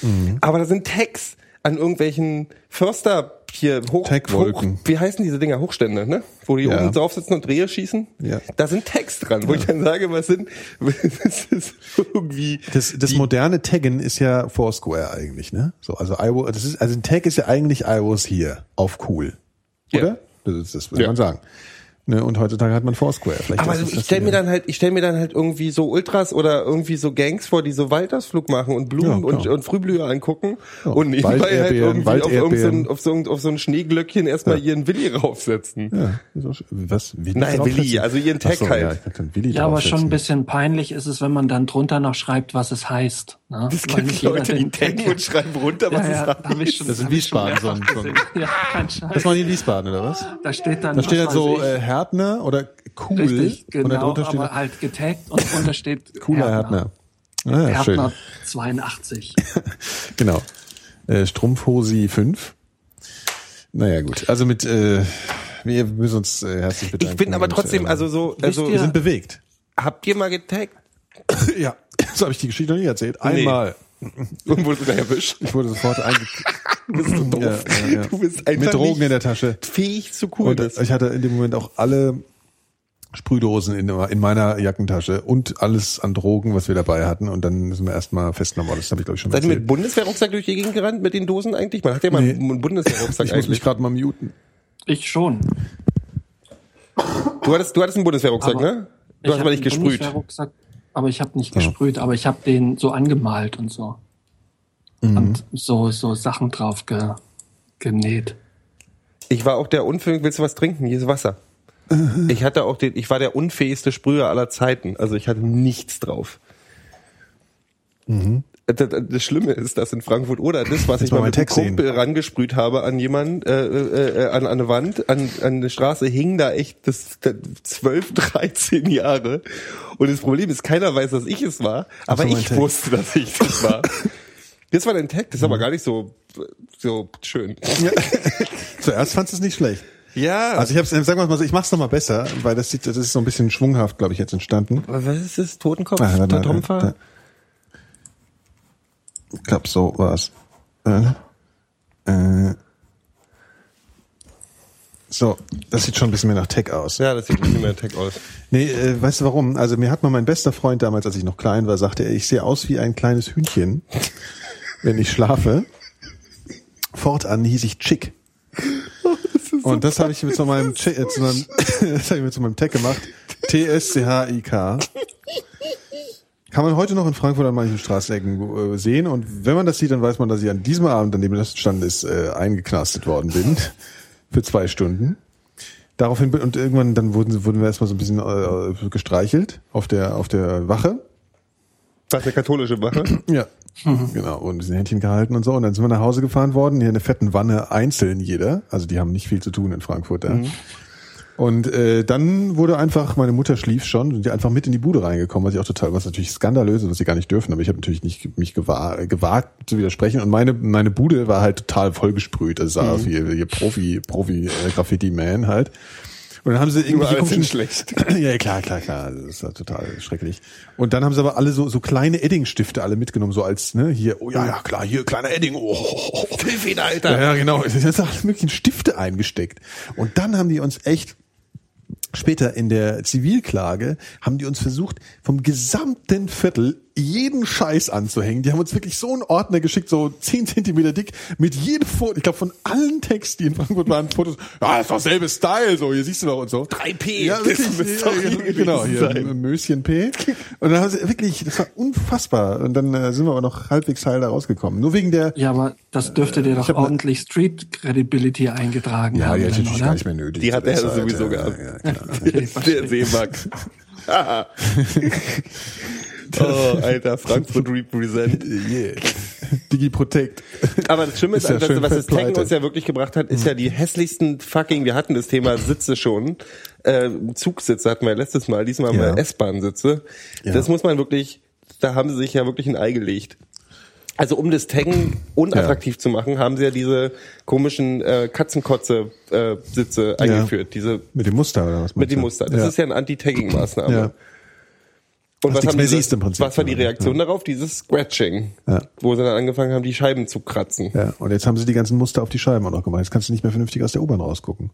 [SPEAKER 3] Mhm.
[SPEAKER 4] Aber da sind Tags an irgendwelchen Förster hier hoch,
[SPEAKER 3] Tagwolken.
[SPEAKER 4] hoch wie heißen diese Dinger Hochstände, ne? Wo die
[SPEAKER 3] Ja.
[SPEAKER 4] oben drauf sitzen und Rehe schießen.
[SPEAKER 3] Ja.
[SPEAKER 4] Da sind Tags dran, wo ich dann sage, was sind (laughs) das ist irgendwie
[SPEAKER 3] Das, das moderne Taggen ist ja Foursquare eigentlich, ne? So, also I was, das ist, also ein Tag ist ja eigentlich I was here auf cool.
[SPEAKER 4] Ja.
[SPEAKER 3] Oder? Das, ist, das würde
[SPEAKER 4] Ja.
[SPEAKER 3] man sagen. Ne, und heutzutage hat man Foursquare. Vielleicht
[SPEAKER 4] Aber also
[SPEAKER 3] das
[SPEAKER 4] ich stelle mir dann halt, ich stelle mir dann halt irgendwie so Ultras oder irgendwie so Gangs vor, die so Waldausflug machen und Blumen
[SPEAKER 3] Ja,
[SPEAKER 4] und, und Frühblüher angucken
[SPEAKER 3] Ja,
[SPEAKER 4] und nebenbei halt irgendwie auf, irgend so ein, auf, so ein, auf so ein Schneeglöckchen erstmal ihren Willi raufsetzen.
[SPEAKER 3] Ja, was? Willi
[SPEAKER 4] Nein? Willi, also ihren Tag
[SPEAKER 3] so,
[SPEAKER 4] halt.
[SPEAKER 3] Ja, ich dachte, Willi
[SPEAKER 5] Ja, aber schon ein bisschen peinlich ist es, wenn man dann drunter noch schreibt, was es heißt. Ne? Weil
[SPEAKER 4] gibt Leute, die
[SPEAKER 5] den
[SPEAKER 4] taggen und schreiben runter, was
[SPEAKER 5] ja, ja,
[SPEAKER 4] es
[SPEAKER 5] ich
[SPEAKER 4] heißt.
[SPEAKER 5] schon,
[SPEAKER 3] Das ist in Wiesbaden so ein- so ein-.
[SPEAKER 5] Ja, kein Scheiß.
[SPEAKER 3] Das die in Wiesbaden, oder was?
[SPEAKER 5] Da steht dann,
[SPEAKER 3] Da steht halt so äh, Härtner oder cool
[SPEAKER 5] richtig,
[SPEAKER 3] und
[SPEAKER 5] genau,
[SPEAKER 3] darunter steht
[SPEAKER 5] aber halt getaggt und drunter steht (laughs)
[SPEAKER 3] cooler Härtner. Ah, ja, schön.
[SPEAKER 5] Härtner 82. (laughs)
[SPEAKER 3] Genau. Äh, Strumpfhosi 5. Naja, gut. Also mit, äh, wir müssen uns äh, herzlich bedanken.
[SPEAKER 4] Ich bin aber
[SPEAKER 3] und,
[SPEAKER 4] trotzdem,
[SPEAKER 3] äh,
[SPEAKER 4] also so, also,
[SPEAKER 3] wir sind bewegt.
[SPEAKER 4] habt ihr mal getaggt? (laughs)
[SPEAKER 3] ja. So habe ich die Geschichte noch nie erzählt. Einmal. (laughs)
[SPEAKER 4] Und wurde sogar erwischt?
[SPEAKER 3] Ich wurde sofort einge... (laughs)
[SPEAKER 4] Bist du doof?
[SPEAKER 3] Ja, ja, ja.
[SPEAKER 4] Du bist einfach
[SPEAKER 3] Mit Drogen
[SPEAKER 4] nicht
[SPEAKER 3] in der Tasche.
[SPEAKER 4] fähig zu
[SPEAKER 3] Und
[SPEAKER 4] Coolness.
[SPEAKER 3] ich hatte in dem Moment auch alle Sprühdosen in, in meiner Jackentasche und alles an Drogen, was wir dabei hatten. Und dann sind wir erstmal festgenommen worden. Das habe ich, glaube ich, schon
[SPEAKER 4] Seid ihr mit. Bundeswehrrucksack durch die Gegend gerannt mit den Dosen eigentlich? Man hat ja mal
[SPEAKER 3] Nee.
[SPEAKER 4] einen Bundeswehrrucksack (laughs)
[SPEAKER 3] Ich muss mich
[SPEAKER 4] eigentlich.
[SPEAKER 3] gerade mal muten.
[SPEAKER 5] Ich schon.
[SPEAKER 4] Du hattest, du hattest einen Bundeswehrrucksack,
[SPEAKER 5] Aber
[SPEAKER 4] ne? Du
[SPEAKER 5] Ich
[SPEAKER 4] hast aber nicht
[SPEAKER 5] einen
[SPEAKER 4] gesprüht.
[SPEAKER 5] Bundeswehrrucksack, Aber ich habe nicht gesprüht, aber ich habe den so angemalt und so. Und so, so Sachen drauf ge, genäht.
[SPEAKER 4] Ich war auch der unfähig, willst du was trinken? Hier ist Wasser. Ich hatte auch den, ich war der unfähigste Sprüher aller Zeiten. Also ich hatte nichts drauf. Das, das das Schlimme ist, dass in Frankfurt oder das, was ich
[SPEAKER 3] mal
[SPEAKER 4] mit dem
[SPEAKER 3] Text sehen.
[SPEAKER 4] Kumpel rangesprüht habe an jemanden, äh, äh, äh, an, an eine Wand, an, an eine Straße, hing da echt das, das 12, 13 (laughs) Jahre. Und das Problem ist, keiner weiß, dass ich es war, aber ich
[SPEAKER 3] Tag.
[SPEAKER 4] wusste, dass ich das war. Das war dein Tag, das ist aber gar nicht so, so schön. (laughs)
[SPEAKER 3] Zuerst fandst du es nicht schlecht.
[SPEAKER 4] Ja.
[SPEAKER 3] Also ich hab's, sagen wir mal so, ich mach's noch mal besser, weil das sieht, das ist so ein bisschen schwunghaft, glaube ich, jetzt entstanden.
[SPEAKER 4] was ist das? Totenkopf?
[SPEAKER 3] Ah, da, da, da. Ich glaube, so war's. Äh, äh, so, das sieht schon ein bisschen mehr nach Tech aus.
[SPEAKER 4] Ja, das sieht ein bisschen mehr Tech aus.
[SPEAKER 3] Nee, äh, weißt du warum? Also mir hat mal mein bester Freund damals, als ich noch klein war, sagte er, ich sehe aus wie ein kleines Hühnchen, wenn ich schlafe. Fortan hieß ich Chick. Und das habe ich mit so meinem, Chi- äh, zu meinem (laughs) das habe ich mit so meinem Tech gemacht. T-S-C-H-I-K. Kann man heute noch in Frankfurt an manchen Straßenecken äh, sehen. Und wenn man das sieht, dann weiß man, dass ich an diesem Abend, an dem das stand ist, äh, eingeknastet worden bin. (laughs) Für zwei Stunden. Daraufhin, bin- und irgendwann, dann wurden, wurden wir erstmal so ein bisschen äh, gestreichelt auf der, auf der Wache.
[SPEAKER 4] Das eine katholische Wache. (clears throat)
[SPEAKER 3] Ja. Genau, und ein bisschen Händchen gehalten und so. Und dann sind wir nach Hause gefahren worden, hier in der fetten Wanne einzeln jeder. Also die haben nicht viel zu tun in Frankfurt. Ja. Und äh, dann wurde einfach, meine Mutter schlief schon, sind die einfach mit in die Bude reingekommen, was ich auch total, was natürlich skandalös ist, was sie gar nicht dürfen, aber ich habe natürlich nicht mich gewahr, gewagt zu widersprechen. Und meine meine Bude war halt total vollgesprüht, also sah aus wie, wie Profi Profi äh, Graffiti Man halt. Und dann haben sie irgendwie komischen-
[SPEAKER 4] schlecht. (clears throat)
[SPEAKER 3] ja, klar, klar, klar. Das ist ja total schrecklich. Und dann haben sie aber alle so, so kleine Eddingstifte alle mitgenommen, so als, ne, hier, oh ja, ja, klar, hier, kleiner Edding, oh,
[SPEAKER 4] Tilfeder, Alter.
[SPEAKER 3] ja, ja, genau. (laughs) Es sind alle möglichen Stifte eingesteckt. Und dann haben die uns echt später in der Zivilklage haben die uns versucht, vom gesamten Viertel jeden Scheiß anzuhängen. Die haben uns wirklich so einen Ordner geschickt, so 10 Zentimeter dick, mit jedem Foto, ich glaube von allen Texten, die in Frankfurt waren, Fotos, ja, das ist doch selbe Style, so, hier siehst du doch und so.
[SPEAKER 4] 3P,
[SPEAKER 3] Ja,
[SPEAKER 4] das
[SPEAKER 3] wirklich,
[SPEAKER 4] müsste
[SPEAKER 3] ja,
[SPEAKER 4] doch hier
[SPEAKER 3] genau, hier,
[SPEAKER 4] sein.
[SPEAKER 3] Möschen P. Und dann haben sie wirklich, das war unfassbar. Und dann äh, sind wir aber noch halbwegs heil da rausgekommen. Nur wegen der,
[SPEAKER 5] Ja, aber das dürfte dir doch
[SPEAKER 3] ne-
[SPEAKER 5] ordentlich Street Credibility eingetragen
[SPEAKER 3] ja,
[SPEAKER 5] haben,
[SPEAKER 3] die hat
[SPEAKER 5] dann,
[SPEAKER 3] natürlich
[SPEAKER 5] oder?
[SPEAKER 3] gar nicht mehr nötig.
[SPEAKER 4] Die hat er sowieso
[SPEAKER 3] ja,
[SPEAKER 4] gehabt.
[SPEAKER 3] Ja, ja,
[SPEAKER 5] verstehe. (laughs)
[SPEAKER 4] Der Seemark. (laughs) (laughs) oh, Alter, Frankfurt represent. (laughs)
[SPEAKER 3] Yeah. Digi Protect.
[SPEAKER 4] Aber das Schlimme ist,
[SPEAKER 3] Ist ja
[SPEAKER 4] einfach, was das
[SPEAKER 3] pleite.
[SPEAKER 4] uns ja wirklich gebracht hat, ist ja die hässlichsten fucking, wir hatten das Thema Sitze schon, äh, Zugsitze hatten wir letztes Mal, diesmal haben
[SPEAKER 3] Ja.
[SPEAKER 4] wir S-Bahn-Sitze.
[SPEAKER 3] Ja.
[SPEAKER 4] Das muss man wirklich, da haben sie sich ja wirklich ein Ei gelegt. Also um das Taggen unattraktiv zu machen, haben sie ja diese komischen äh, Katzenkotze-Sitze eingeführt, diese
[SPEAKER 3] Mit dem Muster oder was?
[SPEAKER 4] mit dem? Muster. Das
[SPEAKER 3] ja.
[SPEAKER 4] ist ja eine Anti-Tagging-Maßnahme.
[SPEAKER 3] Ja.
[SPEAKER 4] Und
[SPEAKER 3] Was
[SPEAKER 4] was,
[SPEAKER 3] nichts
[SPEAKER 4] haben
[SPEAKER 3] siehst im Prinzip.
[SPEAKER 4] was war die Reaktion darauf? Dieses Scratching,
[SPEAKER 3] Ja.
[SPEAKER 4] wo sie dann angefangen haben, die Scheiben zu kratzen.
[SPEAKER 3] Ja, und jetzt haben sie die ganzen Muster auf die Scheiben auch noch gemacht. Jetzt kannst du nicht mehr vernünftig aus der U-Bahn rausgucken.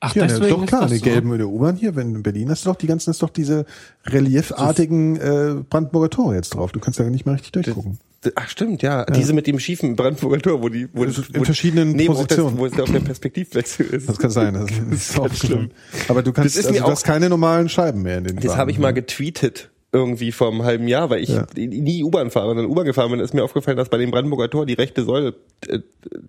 [SPEAKER 5] Ach,
[SPEAKER 3] Ja, ne,
[SPEAKER 5] deswegen
[SPEAKER 3] doch klar,
[SPEAKER 5] ist
[SPEAKER 3] die
[SPEAKER 5] das so?
[SPEAKER 3] gelben in der U-Bahn hier, wenn in Berlin hast du doch die ganzen, ist doch diese reliefartigen äh, Brandenburger Tore jetzt drauf. Du kannst da nicht mehr richtig durchgucken.
[SPEAKER 4] Ach stimmt, ja. Diese mit dem schiefen Brandenburger Tor, wo die wo
[SPEAKER 3] In
[SPEAKER 4] das, wo
[SPEAKER 3] verschiedenen
[SPEAKER 4] nee, wo das-
[SPEAKER 3] Positionen.
[SPEAKER 4] wo es auf der Perspektivwechsel (laughs) ist.
[SPEAKER 3] Das kann sein. Das (laughs) ist auch schlimm. Aber du kannst,
[SPEAKER 4] Das ist
[SPEAKER 3] also
[SPEAKER 4] mir
[SPEAKER 3] du hast
[SPEAKER 4] auch-
[SPEAKER 3] keine normalen Scheiben mehr in den
[SPEAKER 4] Das habe ich mal getweetet irgendwie vor einem halben Jahr, weil ich
[SPEAKER 3] Ja.
[SPEAKER 4] nie U-Bahn fahre, sondern U-Bahn gefahren bin, ist mir aufgefallen, dass bei dem Brandenburger Tor die rechte Säule äh,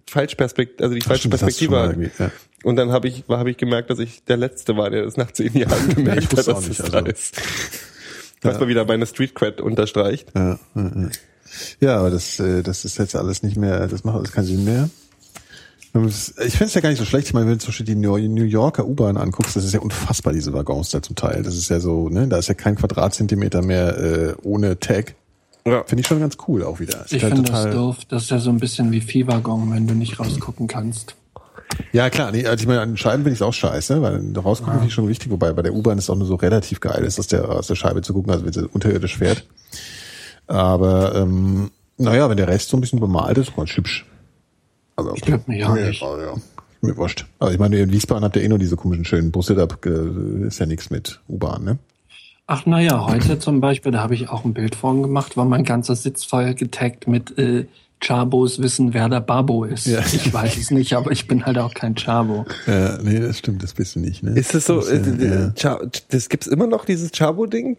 [SPEAKER 4] falsch Perspekt also die falsche
[SPEAKER 3] stimmt,
[SPEAKER 4] Perspektive hat.
[SPEAKER 3] irgendwie, ja.
[SPEAKER 4] Und dann habe ich habe ich gemerkt, dass ich der letzte war, der das nach zehn Jahren (laughs) gemerkt hat, dass
[SPEAKER 3] nicht,
[SPEAKER 4] das
[SPEAKER 3] also.
[SPEAKER 4] ist. Was mal wieder meine Street Cred unterstreicht.
[SPEAKER 3] Ja, ja, ja. ja, aber das, äh, das ist jetzt alles nicht mehr, das macht alles keinen Sinn mehr. Ich finde es ja gar nicht so schlecht. Ich meine, wenn du zum Beispiel die New Yorker U-Bahn anguckst, das ist ja unfassbar, diese Waggons da zum Teil. Das ist ja so, ne, da ist ja kein Quadratzentimeter mehr äh, ohne Tag.
[SPEAKER 4] Ja.
[SPEAKER 3] Finde ich schon ganz cool auch wieder. Ist
[SPEAKER 5] Ich
[SPEAKER 3] halt
[SPEAKER 5] finde das doof. Das ist ja so ein bisschen wie Viehwaggon, wenn du nicht rausgucken kannst.
[SPEAKER 3] Ja, klar. Nee, also ich meine, an den Scheiben finde ich es auch scheiße, weil rausgucken finde ich schon wichtig. Wobei bei der U-Bahn ist auch nur so relativ geil, ist, aus der, aus der Scheibe zu gucken, also wenn sie unterirdisch fährt. Aber, ähm, naja, wenn der Rest so ein bisschen bemalt ist, ganz hübsch. Also,
[SPEAKER 5] Stört mich auch nicht.
[SPEAKER 3] Ja, ja. Mir wurscht. Also ich meine, in Wiesbaden habt ihr eh nur diese komischen schönen Busse, da äh, ist ja nichts mit U-Bahn, ne?
[SPEAKER 5] Ach naja, heute zum Beispiel, da habe ich auch ein Bild von gemacht, war mein ganzer Sitz voll getaggt mit äh, Chabos wissen, wer der Babo ist.
[SPEAKER 3] Ja.
[SPEAKER 5] Ich weiß es nicht, aber ich bin halt auch kein Chabo.
[SPEAKER 3] Ja, nee, das stimmt, das bist du nicht, ne?
[SPEAKER 4] Ist es so,
[SPEAKER 3] Das, äh,
[SPEAKER 4] äh,
[SPEAKER 3] ja.
[SPEAKER 4] Cha- das gibt's immer noch, dieses Chabo-Ding?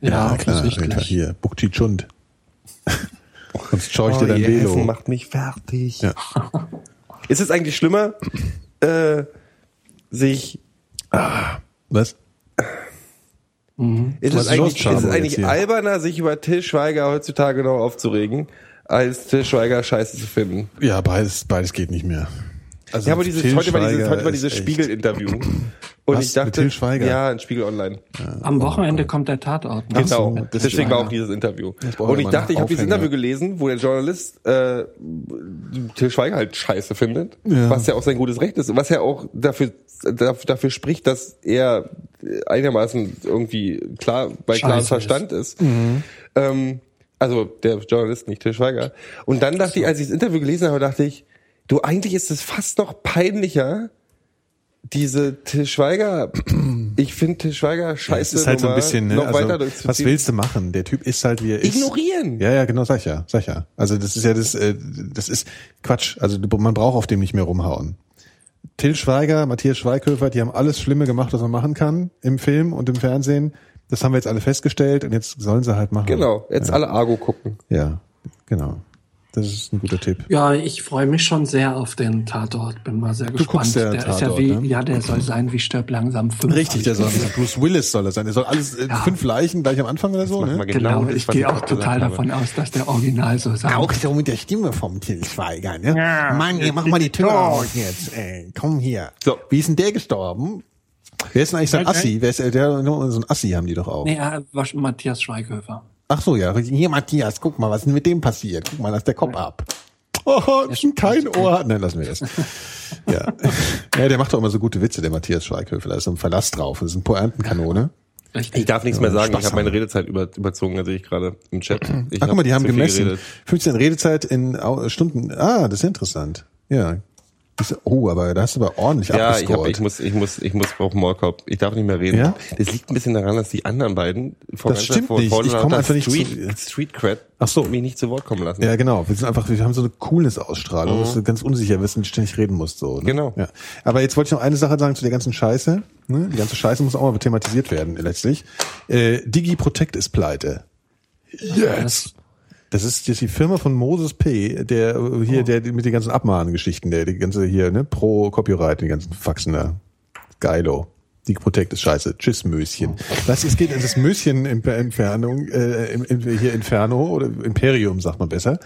[SPEAKER 3] ja, klar,
[SPEAKER 5] offensichtlich.
[SPEAKER 3] Alter, hier, Bukti Chund. Sonst schaue ich dir dein Velo.
[SPEAKER 4] Hessen macht mich fertig.
[SPEAKER 3] Ja. (laughs)
[SPEAKER 4] Ist es eigentlich schlimmer, äh, sich
[SPEAKER 3] Was?
[SPEAKER 4] Ist
[SPEAKER 3] Was
[SPEAKER 4] es
[SPEAKER 3] ist los,
[SPEAKER 4] eigentlich, ist es eigentlich alberner, sich über Till Schweiger heutzutage noch aufzuregen, als Till Schweiger scheiße zu finden?
[SPEAKER 3] Ja, beides, beides geht nicht mehr. Also
[SPEAKER 4] Ja, aber dieses,
[SPEAKER 3] Til
[SPEAKER 4] heute war dieses, heute war
[SPEAKER 3] ist
[SPEAKER 4] dieses Spiegel-Interview. (clears throat) Und
[SPEAKER 3] Was,
[SPEAKER 4] ich dachte,
[SPEAKER 3] mit Til Schweiger?
[SPEAKER 4] ja, ein Spiegel-Online.
[SPEAKER 5] Am Wochenende kommt der Tatort. ne?
[SPEAKER 4] Genau,
[SPEAKER 3] so,
[SPEAKER 4] deswegen
[SPEAKER 3] ist-
[SPEAKER 4] war auch dieses Interview. Und ich dachte, ich habe dieses. Interview gelesen, wo der Journalist äh, Till Schweiger halt scheiße findet,
[SPEAKER 3] Ja.
[SPEAKER 4] was ja auch sein gutes Recht ist und was ja auch dafür dafür, dafür spricht, dass er einigermaßen irgendwie klar bei klarem Verstand ist. Ähm, also der Journalist, nicht Till Schweiger. Und dann dachte ich, als ich das Interview gelesen habe, dachte ich, du eigentlich ist es fast noch peinlicher. Diese Till Schweiger, (clears throat) ich finde Till Schweiger scheiße.
[SPEAKER 3] Es ist halt so ein bisschen, ne?
[SPEAKER 4] noch
[SPEAKER 3] also, was willst du machen? Der Typ ist halt wie er ist.
[SPEAKER 4] Ignorieren.
[SPEAKER 3] Ja, ja, genau, sag ich ja, sag ja. Also das ist ja das, äh, das ist Quatsch. Also man braucht auf dem nicht mehr rumhauen. Till Schweiger, Matthias Schweighöfer, die haben alles Schlimme gemacht, was man machen kann im Film und im Fernsehen. Das haben wir jetzt alle festgestellt und jetzt sollen sie halt machen.
[SPEAKER 4] Genau, jetzt
[SPEAKER 3] ja.
[SPEAKER 4] alle Argo gucken.
[SPEAKER 3] Ja, genau. Das ist ein guter Tipp.
[SPEAKER 5] Ja, ich freue mich schon sehr auf den Tatort. Bin mal sehr gespannt.
[SPEAKER 3] guckst ja
[SPEAKER 5] der ist ja
[SPEAKER 3] Tatort,
[SPEAKER 5] wie,
[SPEAKER 3] ne?
[SPEAKER 5] ja, der soll sein wie Stirb langsam 5.
[SPEAKER 3] Richtig, der soll Bruce Willis soll er sein. Der soll alles äh, fünf Leichen gleich am Anfang oder so, ne?
[SPEAKER 5] Genau,
[SPEAKER 4] das,
[SPEAKER 5] ich
[SPEAKER 4] was
[SPEAKER 5] gehe auch total
[SPEAKER 4] habe.
[SPEAKER 5] davon aus, dass der Original so sein
[SPEAKER 3] Auch so mit der Stimme vom Till Schweiger, ne? Mann, hier, mach mal die Tür auf jetzt. Ey, komm hier.
[SPEAKER 4] So.
[SPEAKER 3] Wie ist denn der gestorben? Wer ist denn eigentlich so ein. Assi? Wer ist äh, der, so ein Assi haben die doch auch.
[SPEAKER 5] Nee, äh, war schon Matthias Schweighöfer.
[SPEAKER 3] Ach so, ja. Hier, Matthias, guck mal, was ist denn mit dem passiert? Guck mal, da ist der Kopf ab. Oh, kein Ohr. Nein, lassen wir das. Ja. (laughs) ja, der macht doch immer so gute Witze, der Matthias Schweighöfer. Da ist so ein Verlass drauf. Das ist ein Pointenkanone.
[SPEAKER 4] Ich darf nichts mehr sagen,
[SPEAKER 3] Spaß
[SPEAKER 4] ich habe meine. Redezeit über, überzogen, da sehe ich gerade im Chat. Ich
[SPEAKER 3] Ach, guck mal, die
[SPEAKER 4] hab
[SPEAKER 3] haben gemessen.
[SPEAKER 4] geredet.
[SPEAKER 3] 15 Redezeit in Stunden. Ah, das ist interessant. Ja. Das ist- Oh, aber da hast du aber ordentlich
[SPEAKER 4] Ja, ich, hab, ich muss, ich muss, ich muss auf Maulkorb. Ich darf nicht mehr reden.
[SPEAKER 3] Ja?
[SPEAKER 4] Das liegt ein bisschen daran, dass die anderen beiden vor
[SPEAKER 3] Das stimmt nicht. Ich komme einfach nicht
[SPEAKER 4] Street,
[SPEAKER 3] zu-
[SPEAKER 4] Street Cred
[SPEAKER 3] Ach so.
[SPEAKER 4] mich nicht zu Wort kommen lassen.
[SPEAKER 3] Ja, genau. Wir sind einfach, wir haben so eine Coolness-Ausstrahlung, dass du ganz unsicher bist und ständig reden musst. So, ne?
[SPEAKER 4] Mhm. Genau.
[SPEAKER 3] Ja. Aber jetzt wollte ich noch eine Sache sagen zu der ganzen Scheiße. Ne? Die ganze Scheiße muss auch mal thematisiert werden, letztlich. Äh, DigiProtect ist pleite. Yes. Das ist jetzt die Firma von Moses P., der äh, hier, der mit den ganzen Abmahngeschichten, der die ganze hier, ne, pro Copyright, die ganzen Faxen da. Geilo. DigiProtect ist scheiße. Tschüss, Möschen. Was, es geht, das Möschen Entfernung, äh, hier Inferno oder Imperium, sagt man besser,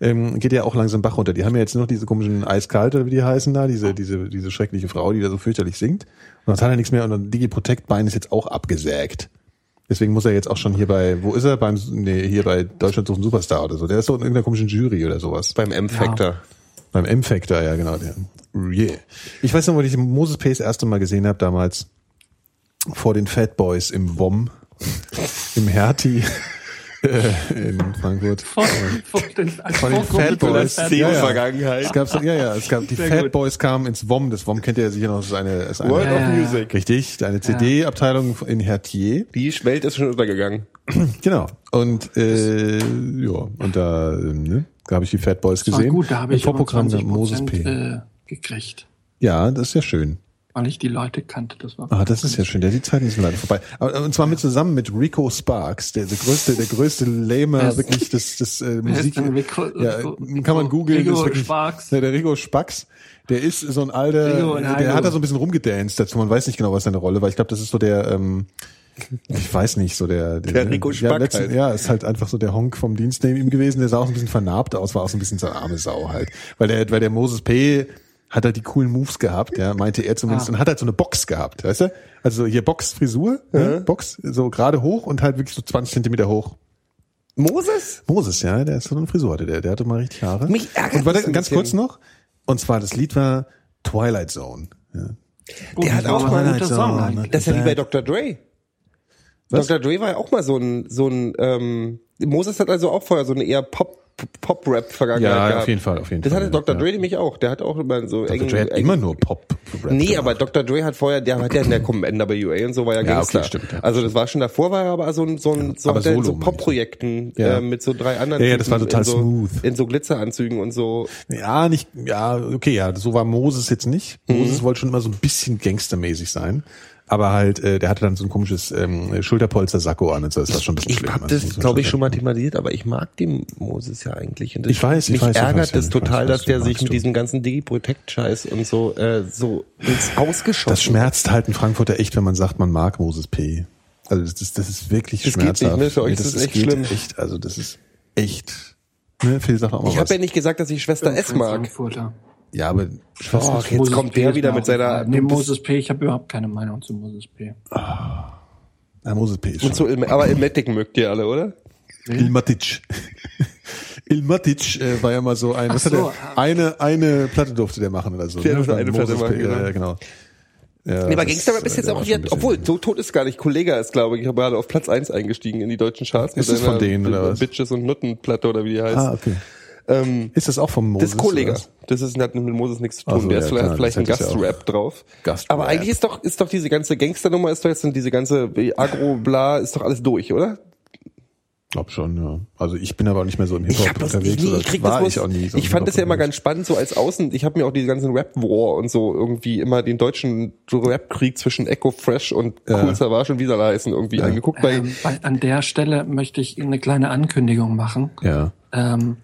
[SPEAKER 3] ähm, geht ja auch langsam Bach runter. Die haben ja jetzt noch diese komischen Eiskalte, oder wie die heißen da, diese, diese, diese schreckliche Frau, die da so fürchterlich singt. Und dann hat er nichts mehr und dann DigiProtect-Bein ist jetzt auch abgesägt. Deswegen muss er jetzt auch schon hier bei, wo ist er? Beim, nee, hier bei Deutschland sucht ein Superstar oder so. Der ist so in irgendeiner komischen Jury oder sowas.
[SPEAKER 4] Beim M-Factor.
[SPEAKER 3] Beim M-Factor, ja genau. Der. Yeah. Ich weiß noch, wo ich Moses P. das erste Mal gesehen habe, damals vor den Fat Boys im WOM, (laughs) im Hertie (laughs) in Frankfurt.
[SPEAKER 5] Vor, vor den,
[SPEAKER 3] Von den Fat Boys.
[SPEAKER 5] Fat
[SPEAKER 3] Ja, ja.
[SPEAKER 4] Vergangenheit.
[SPEAKER 3] Es gab so, ja, ja, es gab die
[SPEAKER 5] Sehr
[SPEAKER 3] Fat
[SPEAKER 5] gut.
[SPEAKER 3] Boys kamen ins WOM. Das WOM kennt ihr ja sicher noch, das ist eine, ist
[SPEAKER 4] World
[SPEAKER 3] eine
[SPEAKER 4] of
[SPEAKER 5] Ja.
[SPEAKER 4] Music.
[SPEAKER 3] richtig, eine CD-Abteilung in Hertier.
[SPEAKER 4] Die Welt ist schon untergegangen. (clears throat)
[SPEAKER 3] Genau. Und äh, ja, und da, ähm, ne, da habe ich die Fat Boys
[SPEAKER 5] War
[SPEAKER 3] gesehen.
[SPEAKER 5] gut, da habe ich
[SPEAKER 3] Vorprogramm
[SPEAKER 5] 20
[SPEAKER 3] der Moses P.
[SPEAKER 5] äh, gekriegt,
[SPEAKER 3] Ja, das ist ja schön.
[SPEAKER 5] Weil ich die Leute kannte. Das war
[SPEAKER 3] Ah, das ist ja schön. Der die Zeiten sind leider vorbei. Aber, und zwar mit zusammen mit Rico Sparks, der, der größte, der größte Lamer
[SPEAKER 5] ist-
[SPEAKER 3] wirklich des, des äh,
[SPEAKER 5] ist
[SPEAKER 3] Musik.
[SPEAKER 5] Rico-
[SPEAKER 3] ja,
[SPEAKER 5] Rico-
[SPEAKER 3] kann man googeln.
[SPEAKER 5] Rico
[SPEAKER 3] ist wirklich-
[SPEAKER 5] Sparks?
[SPEAKER 3] Ja, der Rico Spax. Der ist so ein alter,
[SPEAKER 5] Rico und
[SPEAKER 3] der hat da so ein bisschen rumgedanced dazu. Man weiß nicht genau, was seine Rolle war. Ich glaube, das ist so der, ähm, ich weiß nicht, so der,
[SPEAKER 4] Der Rico
[SPEAKER 3] ja,
[SPEAKER 4] Spack
[SPEAKER 3] letzten,
[SPEAKER 4] halt.
[SPEAKER 3] ja, ist halt einfach so der Honk vom Dienst neben ihm gewesen. Der sah auch so ein bisschen vernarbt aus, war auch so ein bisschen so eine arme Sau halt. Weil der, weil der Moses P. hat halt die coolen Moves gehabt, ja, meinte er zumindest,
[SPEAKER 5] Ah.
[SPEAKER 3] und hat halt so eine Box gehabt, weißt du? Also hier Boxfrisur, ne? Box, so gerade hoch und halt wirklich so 20 Zentimeter hoch.
[SPEAKER 4] Moses?
[SPEAKER 3] Moses, ja, der ist so eine Frisur hatte der, der hatte mal richtig Haare.
[SPEAKER 4] Mich ärgert
[SPEAKER 3] Und warte, ganz
[SPEAKER 4] bisschen.
[SPEAKER 3] kurz noch. Und zwar das Lied war Twilight Zone. Ja.
[SPEAKER 4] Der hat auch mal
[SPEAKER 5] ein guter Song
[SPEAKER 3] Zone.
[SPEAKER 4] Das ist ja wie bei Dr. Dre.
[SPEAKER 3] Was?
[SPEAKER 4] Dr. Dre war ja auch mal so ein, so ein, ähm, Moses hat also auch vorher so eine eher Pop, Pop-Rap-Vergangenheit
[SPEAKER 3] Ja,
[SPEAKER 4] gehabt.
[SPEAKER 3] auf jeden Fall, auf jeden
[SPEAKER 4] das
[SPEAKER 3] Fall,
[SPEAKER 4] hatte Dr.
[SPEAKER 3] ja.
[SPEAKER 4] Dre nämlich auch. Der hat auch immer so
[SPEAKER 3] Dr.
[SPEAKER 4] eng,
[SPEAKER 3] Dre hat immer nur Pop.
[SPEAKER 4] Nee,
[SPEAKER 3] gemacht.
[SPEAKER 4] aber Dr. Dre hat vorher, der hat ja in der NWA und so war ja
[SPEAKER 3] Ja,
[SPEAKER 4] Gangster.
[SPEAKER 3] okay, stimmt, ja.
[SPEAKER 4] also das war schon davor, war er aber so ein, so ein, so, er
[SPEAKER 3] solo,
[SPEAKER 4] so? Pop-Projekten äh, mit so drei anderen
[SPEAKER 3] Ja, ja, das war total
[SPEAKER 4] in so,
[SPEAKER 3] smooth.
[SPEAKER 4] In so Glitzeranzügen und so.
[SPEAKER 3] Ja, nicht, ja, okay, ja, so war Moses jetzt nicht.
[SPEAKER 4] Mhm.
[SPEAKER 3] Moses wollte schon immer so ein bisschen gangstermäßig sein. Aber halt, äh, der hatte dann so ein komisches ähm, Schulterpolster-Sakko an und so, das war schon ein bisschen
[SPEAKER 4] Ich
[SPEAKER 3] schlimm.
[SPEAKER 4] habe
[SPEAKER 3] Also,
[SPEAKER 4] das, glaube ich, schon mal thematisiert, aber ich mag den Moses ja eigentlich. Und das
[SPEAKER 3] Ich weiß, ich
[SPEAKER 4] mich
[SPEAKER 3] weiß, ich
[SPEAKER 4] ärgert
[SPEAKER 3] weiß, ja,
[SPEAKER 4] es
[SPEAKER 3] ich
[SPEAKER 4] total,
[SPEAKER 3] weiß,
[SPEAKER 4] dass der sich mit
[SPEAKER 3] du.
[SPEAKER 4] diesem ganzen Digi-Protect-Scheiß und so äh, so ins Ausgeschossen
[SPEAKER 3] Das schmerzt halt ein Frankfurter echt, wenn man sagt, man mag Moses P. Also das ist, das ist wirklich
[SPEAKER 4] Das geht nicht,
[SPEAKER 3] schmerzhaft.
[SPEAKER 4] ne? Für euch
[SPEAKER 3] Nee,
[SPEAKER 4] ist das echt schlimm.
[SPEAKER 3] Echt, also das ist echt. Ne, Phil, sag auch mal
[SPEAKER 4] Ich habe ja nicht gesagt, dass ich Schwester S mag.
[SPEAKER 5] Frankfurter.
[SPEAKER 3] Ja, aber
[SPEAKER 4] Oh, jetzt
[SPEAKER 5] Moses
[SPEAKER 4] kommt
[SPEAKER 5] P.
[SPEAKER 4] der
[SPEAKER 5] ist
[SPEAKER 4] wieder mit seiner.
[SPEAKER 5] Nee, Moses P. Ich habe überhaupt keine Meinung zu Moses P.
[SPEAKER 3] ja, Moses P. ist
[SPEAKER 4] und so. Il- aber Ilmatic mögt ihr alle, oder?
[SPEAKER 3] Ilmatic. (laughs) Ilmatic äh, war ja mal so ein,
[SPEAKER 5] Ach
[SPEAKER 3] was
[SPEAKER 5] so,
[SPEAKER 3] hat er? Eine, eine Platte durfte der machen oder so.
[SPEAKER 4] Der
[SPEAKER 3] ne?
[SPEAKER 4] durfte eine Platte
[SPEAKER 3] Moses P.
[SPEAKER 4] machen,
[SPEAKER 3] Ja, ja, genau. Ja,
[SPEAKER 4] Nee, aber
[SPEAKER 3] das,
[SPEAKER 4] Gangsterrap ist jetzt auch
[SPEAKER 3] bisschen-
[SPEAKER 4] obwohl, so tot ist gar nicht. Kollega ist, glaube ich, gerade auf Platz eins eingestiegen in die deutschen Charts.
[SPEAKER 3] Ist es von denen, oder was?
[SPEAKER 4] Bitches und Nuttenplatte oder wie die heißt.
[SPEAKER 3] Ah, okay.
[SPEAKER 4] Ähm,
[SPEAKER 3] Ist das auch vom Moses?
[SPEAKER 4] das ist
[SPEAKER 3] was?
[SPEAKER 4] Das ist, hat mit Moses nichts zu tun.
[SPEAKER 3] so,
[SPEAKER 4] Der
[SPEAKER 3] ja,
[SPEAKER 4] ist vielleicht,
[SPEAKER 3] klar,
[SPEAKER 4] vielleicht ein
[SPEAKER 3] ja.
[SPEAKER 4] Gastrap drauf.
[SPEAKER 3] Gastrap.
[SPEAKER 4] Aber eigentlich ist doch, ist doch diese ganze Gangsternummer, ist doch jetzt diese ganze Agro-Bla, ist doch alles durch, oder?
[SPEAKER 3] Glaub schon, ja. Also ich bin aber auch nicht mehr so im
[SPEAKER 4] Ich,
[SPEAKER 3] Hip-Hop
[SPEAKER 4] hab das,
[SPEAKER 3] unterwegs. oder
[SPEAKER 4] ich, krieg
[SPEAKER 3] war
[SPEAKER 4] das
[SPEAKER 3] ich auch nie. So
[SPEAKER 4] ich fand das ja immer ganz spannend, so als Außen. Ich habe mir auch diese ganzen Rap-War und so irgendwie immer den deutschen Rap-Krieg zwischen Echo Fresh und Cool Savage und wie heißen irgendwie angeguckt. Weil
[SPEAKER 5] Ähm, bei, an der Stelle möchte ich eine kleine Ankündigung machen.
[SPEAKER 3] Ja.
[SPEAKER 5] Ähm,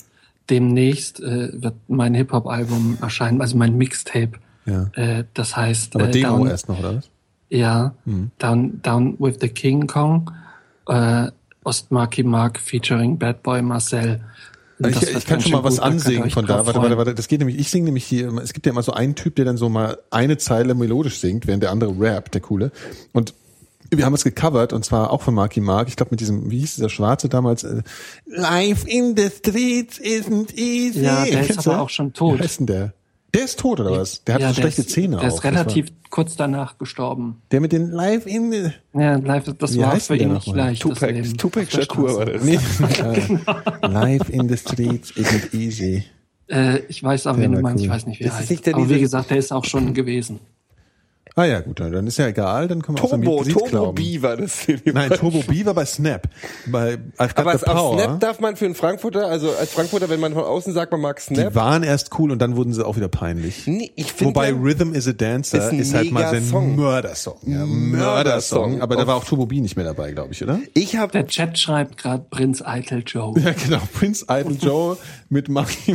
[SPEAKER 5] demnächst äh, wird mein Hip-Hop-Album erscheinen, also mein Mixtape.
[SPEAKER 3] Ja.
[SPEAKER 5] Äh, das heißt,
[SPEAKER 3] Aber
[SPEAKER 5] äh,
[SPEAKER 3] Demo
[SPEAKER 5] Down,
[SPEAKER 3] erst noch, oder was?
[SPEAKER 5] ja,
[SPEAKER 3] Hm.
[SPEAKER 5] Down, Down with the King Kong, äh, Ostmarky Mark featuring Bad Boy Marcel
[SPEAKER 3] Ich,
[SPEAKER 5] Das
[SPEAKER 3] ich kann schon mal was ansingen von da. Warte, warte, warte. Das geht nämlich, ich singe nämlich hier, es gibt ja immer so einen Typ, der dann so mal eine Zeile melodisch singt, während der andere rappt, der coole. Und wir haben es gecovert und zwar auch von Marky Mark. Ich glaube mit diesem, wie hieß dieser Schwarze damals? Äh, Life in the streets isn't easy.
[SPEAKER 5] Ja, der ist
[SPEAKER 3] du?
[SPEAKER 5] aber auch schon tot.
[SPEAKER 3] Wie heißt denn der? Der ist tot oder was? Der hat
[SPEAKER 5] Ja,
[SPEAKER 3] so schlechte
[SPEAKER 5] ist,
[SPEAKER 3] Zähne
[SPEAKER 5] Der
[SPEAKER 3] auch.
[SPEAKER 5] ist relativ kurz danach gestorben.
[SPEAKER 3] Der mit den Life in the...
[SPEAKER 5] Ja, live, das
[SPEAKER 3] Wie
[SPEAKER 5] war
[SPEAKER 3] heißt
[SPEAKER 5] für ihn nicht leicht.
[SPEAKER 4] Tupac. Tupac Shakur war das.
[SPEAKER 3] Nee, äh, (laughs) Life in the streets isn't easy.
[SPEAKER 5] Äh, ich weiß aber, wen du meinst,
[SPEAKER 3] cool.
[SPEAKER 5] ich weiß nicht, wie er
[SPEAKER 4] Das ist
[SPEAKER 5] heißt.
[SPEAKER 4] nicht der
[SPEAKER 5] aber wie gesagt, der ist auch schon gewesen.
[SPEAKER 3] Ah ja, gut, dann ist ja egal, dann können wir auch
[SPEAKER 4] Turbo,
[SPEAKER 3] Lied
[SPEAKER 4] Turbo
[SPEAKER 3] glauben.
[SPEAKER 4] B war das.
[SPEAKER 3] Nein, Turbo B war bei Snap. Bei I've
[SPEAKER 4] Aber auf
[SPEAKER 3] Power.
[SPEAKER 4] Snap darf man für einen Frankfurter, also als Frankfurter, wenn man von außen sagt, man mag
[SPEAKER 3] die
[SPEAKER 4] Snap.
[SPEAKER 3] waren erst cool und dann wurden sie auch wieder peinlich.
[SPEAKER 4] Nee, ich finde
[SPEAKER 3] Wobei Rhythm is a Dancer
[SPEAKER 4] Ist
[SPEAKER 3] ist, halt mal ein
[SPEAKER 4] Song.
[SPEAKER 3] Mördersong. Ja,
[SPEAKER 4] Mördersong.
[SPEAKER 3] Aber da war auch Turbo B nicht mehr dabei, glaube ich, oder?
[SPEAKER 4] ich habe
[SPEAKER 5] Der Chat schreibt gerade Prinz Eitel Joe.
[SPEAKER 3] Ja, genau. Prince Idol (laughs) Joe mit Mark. (laughs)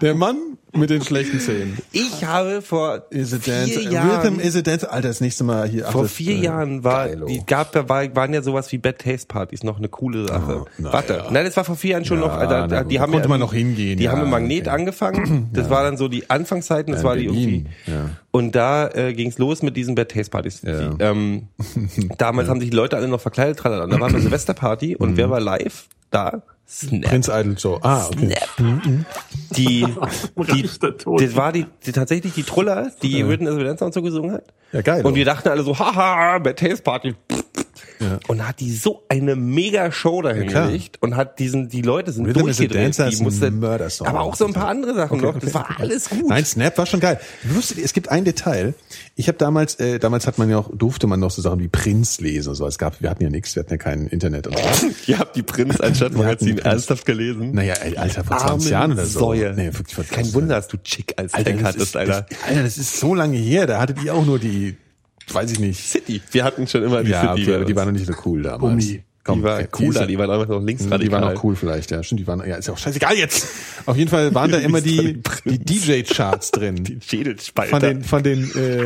[SPEAKER 3] Der Mann mit den schlechten Zähnen.
[SPEAKER 4] ich habe vor
[SPEAKER 3] Is a
[SPEAKER 4] vier
[SPEAKER 3] Dancer.
[SPEAKER 4] Jahren
[SPEAKER 3] Rhythm is a Dancer. Alter, das nächste Mal hier.
[SPEAKER 4] vor
[SPEAKER 3] das,
[SPEAKER 4] vier
[SPEAKER 3] äh,
[SPEAKER 4] Jahren war,
[SPEAKER 3] geilo.
[SPEAKER 4] die gab, da war, waren ja sowas wie Bad Taste Partys noch eine coole Sache.
[SPEAKER 3] Oh,
[SPEAKER 4] Warte,
[SPEAKER 3] ja.
[SPEAKER 4] nein, das war vor vier Jahren schon
[SPEAKER 3] Ja,
[SPEAKER 4] noch, da,
[SPEAKER 3] na
[SPEAKER 4] da, die haben
[SPEAKER 3] konnte
[SPEAKER 4] ja,
[SPEAKER 3] man noch hingehen,
[SPEAKER 4] Die
[SPEAKER 3] ja,
[SPEAKER 4] haben im Magnet
[SPEAKER 3] okay.
[SPEAKER 4] angefangen, das war dann so die Anfangszeiten, das
[SPEAKER 3] Ja,
[SPEAKER 4] war die irgendwie,
[SPEAKER 3] ja.
[SPEAKER 4] und da äh, ging's los mit diesen Bad Taste Partys.
[SPEAKER 3] Ja.
[SPEAKER 4] Die, ähm, (laughs) damals haben sich die Leute alle noch verkleidet, tralala. Und da war eine (clears throat) Silvesterparty und wer war live da? Snap.
[SPEAKER 3] Prince Idol Joe. Ah, okay.
[SPEAKER 4] Die, (laughs) die,
[SPEAKER 5] Rechter Tod.
[SPEAKER 4] das war die, die tatsächlich die Truller, die Written as a Dancer und so gesungen hat.
[SPEAKER 3] Ja, geil.
[SPEAKER 4] Und wir dachten alle so, haha, Bad Taste Party.
[SPEAKER 3] Ja.
[SPEAKER 4] Und hat die so eine mega Show dahin
[SPEAKER 3] klar.
[SPEAKER 4] gelegt und hat diesen, die Leute sind
[SPEAKER 3] Rhythm
[SPEAKER 4] durchgedreht. Die musste, aber auch so ein paar andere Sachen noch. Das war alles gut.
[SPEAKER 3] Nein, Snap war schon geil. Wusstet ihr, es gibt ein Detail. Ich habe damals, äh, damals hat man ja auch, durfte man noch so Sachen wie Prinz lesen und so. Es gab, wir hatten ja nichts, wir hatten ja kein Internet und so. (laughs)
[SPEAKER 4] Ihr habt die Prinz anstatt Magazin ernsthaft gelesen.
[SPEAKER 3] Naja, ey, Alter, vor 20 Jahren oder so.
[SPEAKER 4] Säue.
[SPEAKER 3] Nee, wirklich
[SPEAKER 4] Kein
[SPEAKER 3] 20
[SPEAKER 4] Wunder, dass du Chick als
[SPEAKER 3] Alter, das
[SPEAKER 4] hattest,
[SPEAKER 3] ist,
[SPEAKER 4] Alter.
[SPEAKER 3] Das, Alter, das ist so lange her. Da hattet ihr auch nur die, weiß ich nicht.
[SPEAKER 4] City. Wir hatten schon immer die
[SPEAKER 3] Ja,
[SPEAKER 4] City.
[SPEAKER 3] okay, die waren noch nicht so cool damals.
[SPEAKER 5] Gummi.
[SPEAKER 3] Komm,
[SPEAKER 4] die war cooler,
[SPEAKER 3] diese-
[SPEAKER 4] die waren einfach noch linksradikal.
[SPEAKER 3] Die waren auch cool vielleicht, ja. Stimmt, die waren, ja, ist ja auch scheißegal jetzt. Auf jeden Fall waren da immer die, die DJ-Charts drin.
[SPEAKER 4] Die Schädelspalter.
[SPEAKER 3] Von den, von den, äh,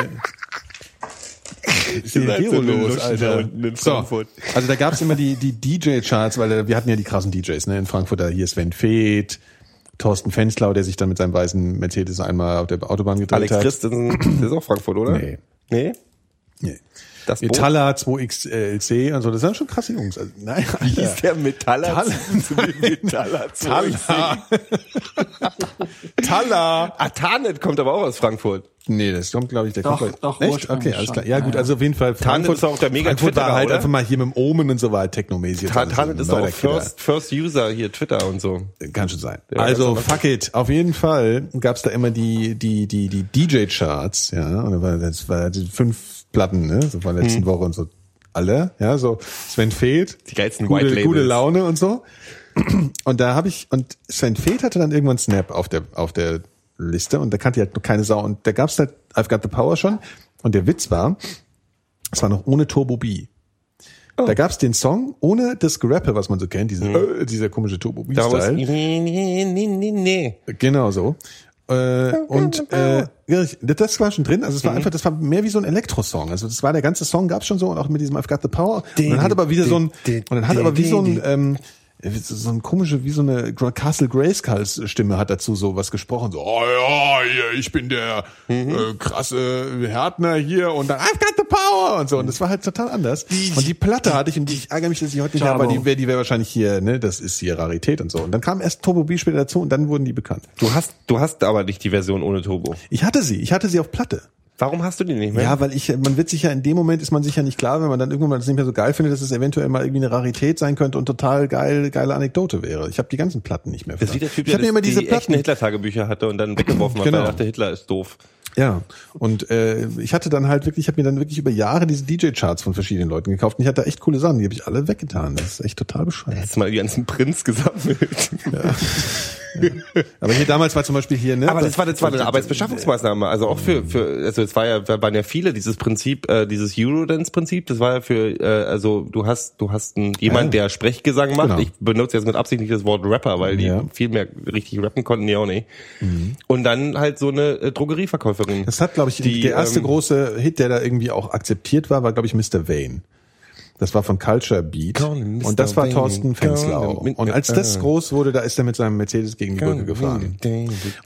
[SPEAKER 3] ist
[SPEAKER 4] seid
[SPEAKER 3] Gero
[SPEAKER 4] so
[SPEAKER 3] los, Alter.
[SPEAKER 4] da unten in
[SPEAKER 3] So,
[SPEAKER 4] Frankfurt.
[SPEAKER 3] also da gab's immer die, die DJ-Charts, weil äh, wir hatten ja die krassen DJs, ne, in Frankfurt, da hier Sven Feth, Thorsten Fenslau, der sich dann mit seinem weißen Mercedes einmal auf der Autobahn gedreht
[SPEAKER 4] Alex
[SPEAKER 3] hat.
[SPEAKER 4] Christensen, das ist auch Frankfurt, oder?
[SPEAKER 3] Nee.
[SPEAKER 4] Nee?
[SPEAKER 3] Nee.
[SPEAKER 4] Das?
[SPEAKER 3] Metalla 2XLC und so, das sind schon krasse Jungs. Also, nein, (laughs)
[SPEAKER 4] Wie hieß der Metaller?
[SPEAKER 3] Talla. (laughs)
[SPEAKER 4] Metaller.
[SPEAKER 3] Talla. (laughs) Talla.
[SPEAKER 4] Ah, Tarnet kommt aber auch aus Frankfurt.
[SPEAKER 3] Nee, das kommt, glaube ich, der
[SPEAKER 5] Doch,
[SPEAKER 3] kommt
[SPEAKER 5] doch,
[SPEAKER 3] Echt? Okay, alles klar. Ja, gut, also auf jeden Fall
[SPEAKER 4] Tarnet ist auch der mega
[SPEAKER 3] Frankfurt war halt
[SPEAKER 4] oder?
[SPEAKER 3] einfach mal hier mit dem Omen und so war technomäßig.
[SPEAKER 4] Tarnet
[SPEAKER 3] Tarnet
[SPEAKER 4] ist doch auch First, First User hier, Twitter und so.
[SPEAKER 3] Kann schon sein.
[SPEAKER 4] Ja,
[SPEAKER 3] also fuck it. Auf jeden Fall gab's da immer die die die die DJ Charts, ja, und da war das war die fünf Platten, ne, so von der letzten Woche und so alle, ja, so Sven Fehlt,
[SPEAKER 4] Die geilsten
[SPEAKER 3] gute,
[SPEAKER 4] White Labels.
[SPEAKER 3] gute Laune und so. Und da habe ich und Sven Fehlt hatte dann irgendwann Snap auf der auf der Liste und da kannte halt noch keine Sau und da gab's halt I've Got the Power schon und der Witz war, es war noch ohne Turbo B.
[SPEAKER 4] Oh.
[SPEAKER 3] Da gab's den Song ohne das Gerappe, was man so kennt, diesen, äh, dieser komische Turbo B
[SPEAKER 4] Da muss,
[SPEAKER 3] Style.
[SPEAKER 4] nee, nee, nee, nee, nee.
[SPEAKER 3] Genau so. Äh, und (laughs) äh, das war schon drin. Also es
[SPEAKER 4] Mhm.
[SPEAKER 3] war einfach, das war mehr wie so ein Elektro-Song. Also das war der ganze Song gab's schon so und auch mit diesem I've Got the Power. Und dann hat aber wieder so ein und dann hat aber wie so ein ähm, so so ein komische, wie so eine Castle Grayskulls Stimme hat dazu so was gesprochen, so, oh ja, ich bin der
[SPEAKER 4] Mhm.
[SPEAKER 3] äh, krasse Härtner hier und dann I've got the power und so. Und das war halt total anders. Und die Platte hatte ich, und ich ärgere mich, dass ich heute nicht habe, weil die wäre die wäre wahrscheinlich hier, ne, das ist hier Rarität und so. Und dann kam erst Turbo B später dazu und dann wurden die bekannt.
[SPEAKER 4] Du hast, du hast aber nicht die Version ohne Turbo.
[SPEAKER 3] Ich hatte sie, ich hatte sie auf Platte.
[SPEAKER 4] Warum hast du die nicht mehr?
[SPEAKER 3] Ja, weil ich, man wird sich ja in dem Moment ist man sich ja nicht klar, wenn man dann irgendwann mal das nicht mehr so geil findet, dass es eventuell mal irgendwie eine Rarität sein könnte und total geil, geile Anekdote wäre. Ich habe die ganzen Platten nicht mehr.
[SPEAKER 4] das ist der Typ,
[SPEAKER 3] ich habe
[SPEAKER 4] der
[SPEAKER 3] mir immer diese
[SPEAKER 4] die
[SPEAKER 3] Platten.
[SPEAKER 4] Hitler-Tagebücher hatte und dann weggeworfen hat,
[SPEAKER 3] Genau.
[SPEAKER 4] weil er dachte, Hitler ist doof.
[SPEAKER 3] Ja, und äh, ich hatte dann halt wirklich, ich habe mir dann wirklich über Jahre diese DJ-Charts von verschiedenen Leuten gekauft und ich hatte da echt coole Sachen, die habe ich alle weggetan. Das ist echt total bescheuert.
[SPEAKER 4] Jetzt mal die ganzen Prinz gesammelt.
[SPEAKER 3] Aber hier damals war zum Beispiel hier, ne?
[SPEAKER 4] Aber das war, das war eine Arbeitsbeschaffungsmaßnahme. Also auch für, für, also es war ja, da waren ja viele dieses Prinzip, äh, dieses Eurodance-Prinzip. Das war ja für, äh, also du hast, du hast einen, jemand, der Sprechgesang macht.
[SPEAKER 3] Genau.
[SPEAKER 4] Ich benutze jetzt mit Absicht nicht das Wort Rapper, weil die
[SPEAKER 3] Ja.
[SPEAKER 4] viel mehr richtig rappen konnten, die auch nicht. Und dann halt so eine äh, Drogerieverkäuferin.
[SPEAKER 3] Das hat, glaube ich,
[SPEAKER 4] Die,
[SPEAKER 3] der erste
[SPEAKER 4] ähm,
[SPEAKER 3] große Hit, der da irgendwie auch akzeptiert war, war, glaube ich, Mr. Vane. Das war von Culture Beat. Und das war Thorsten Fenslau. Und als das
[SPEAKER 4] äh.
[SPEAKER 3] groß wurde, da ist er mit seinem Mercedes gegen die Brücke gefahren.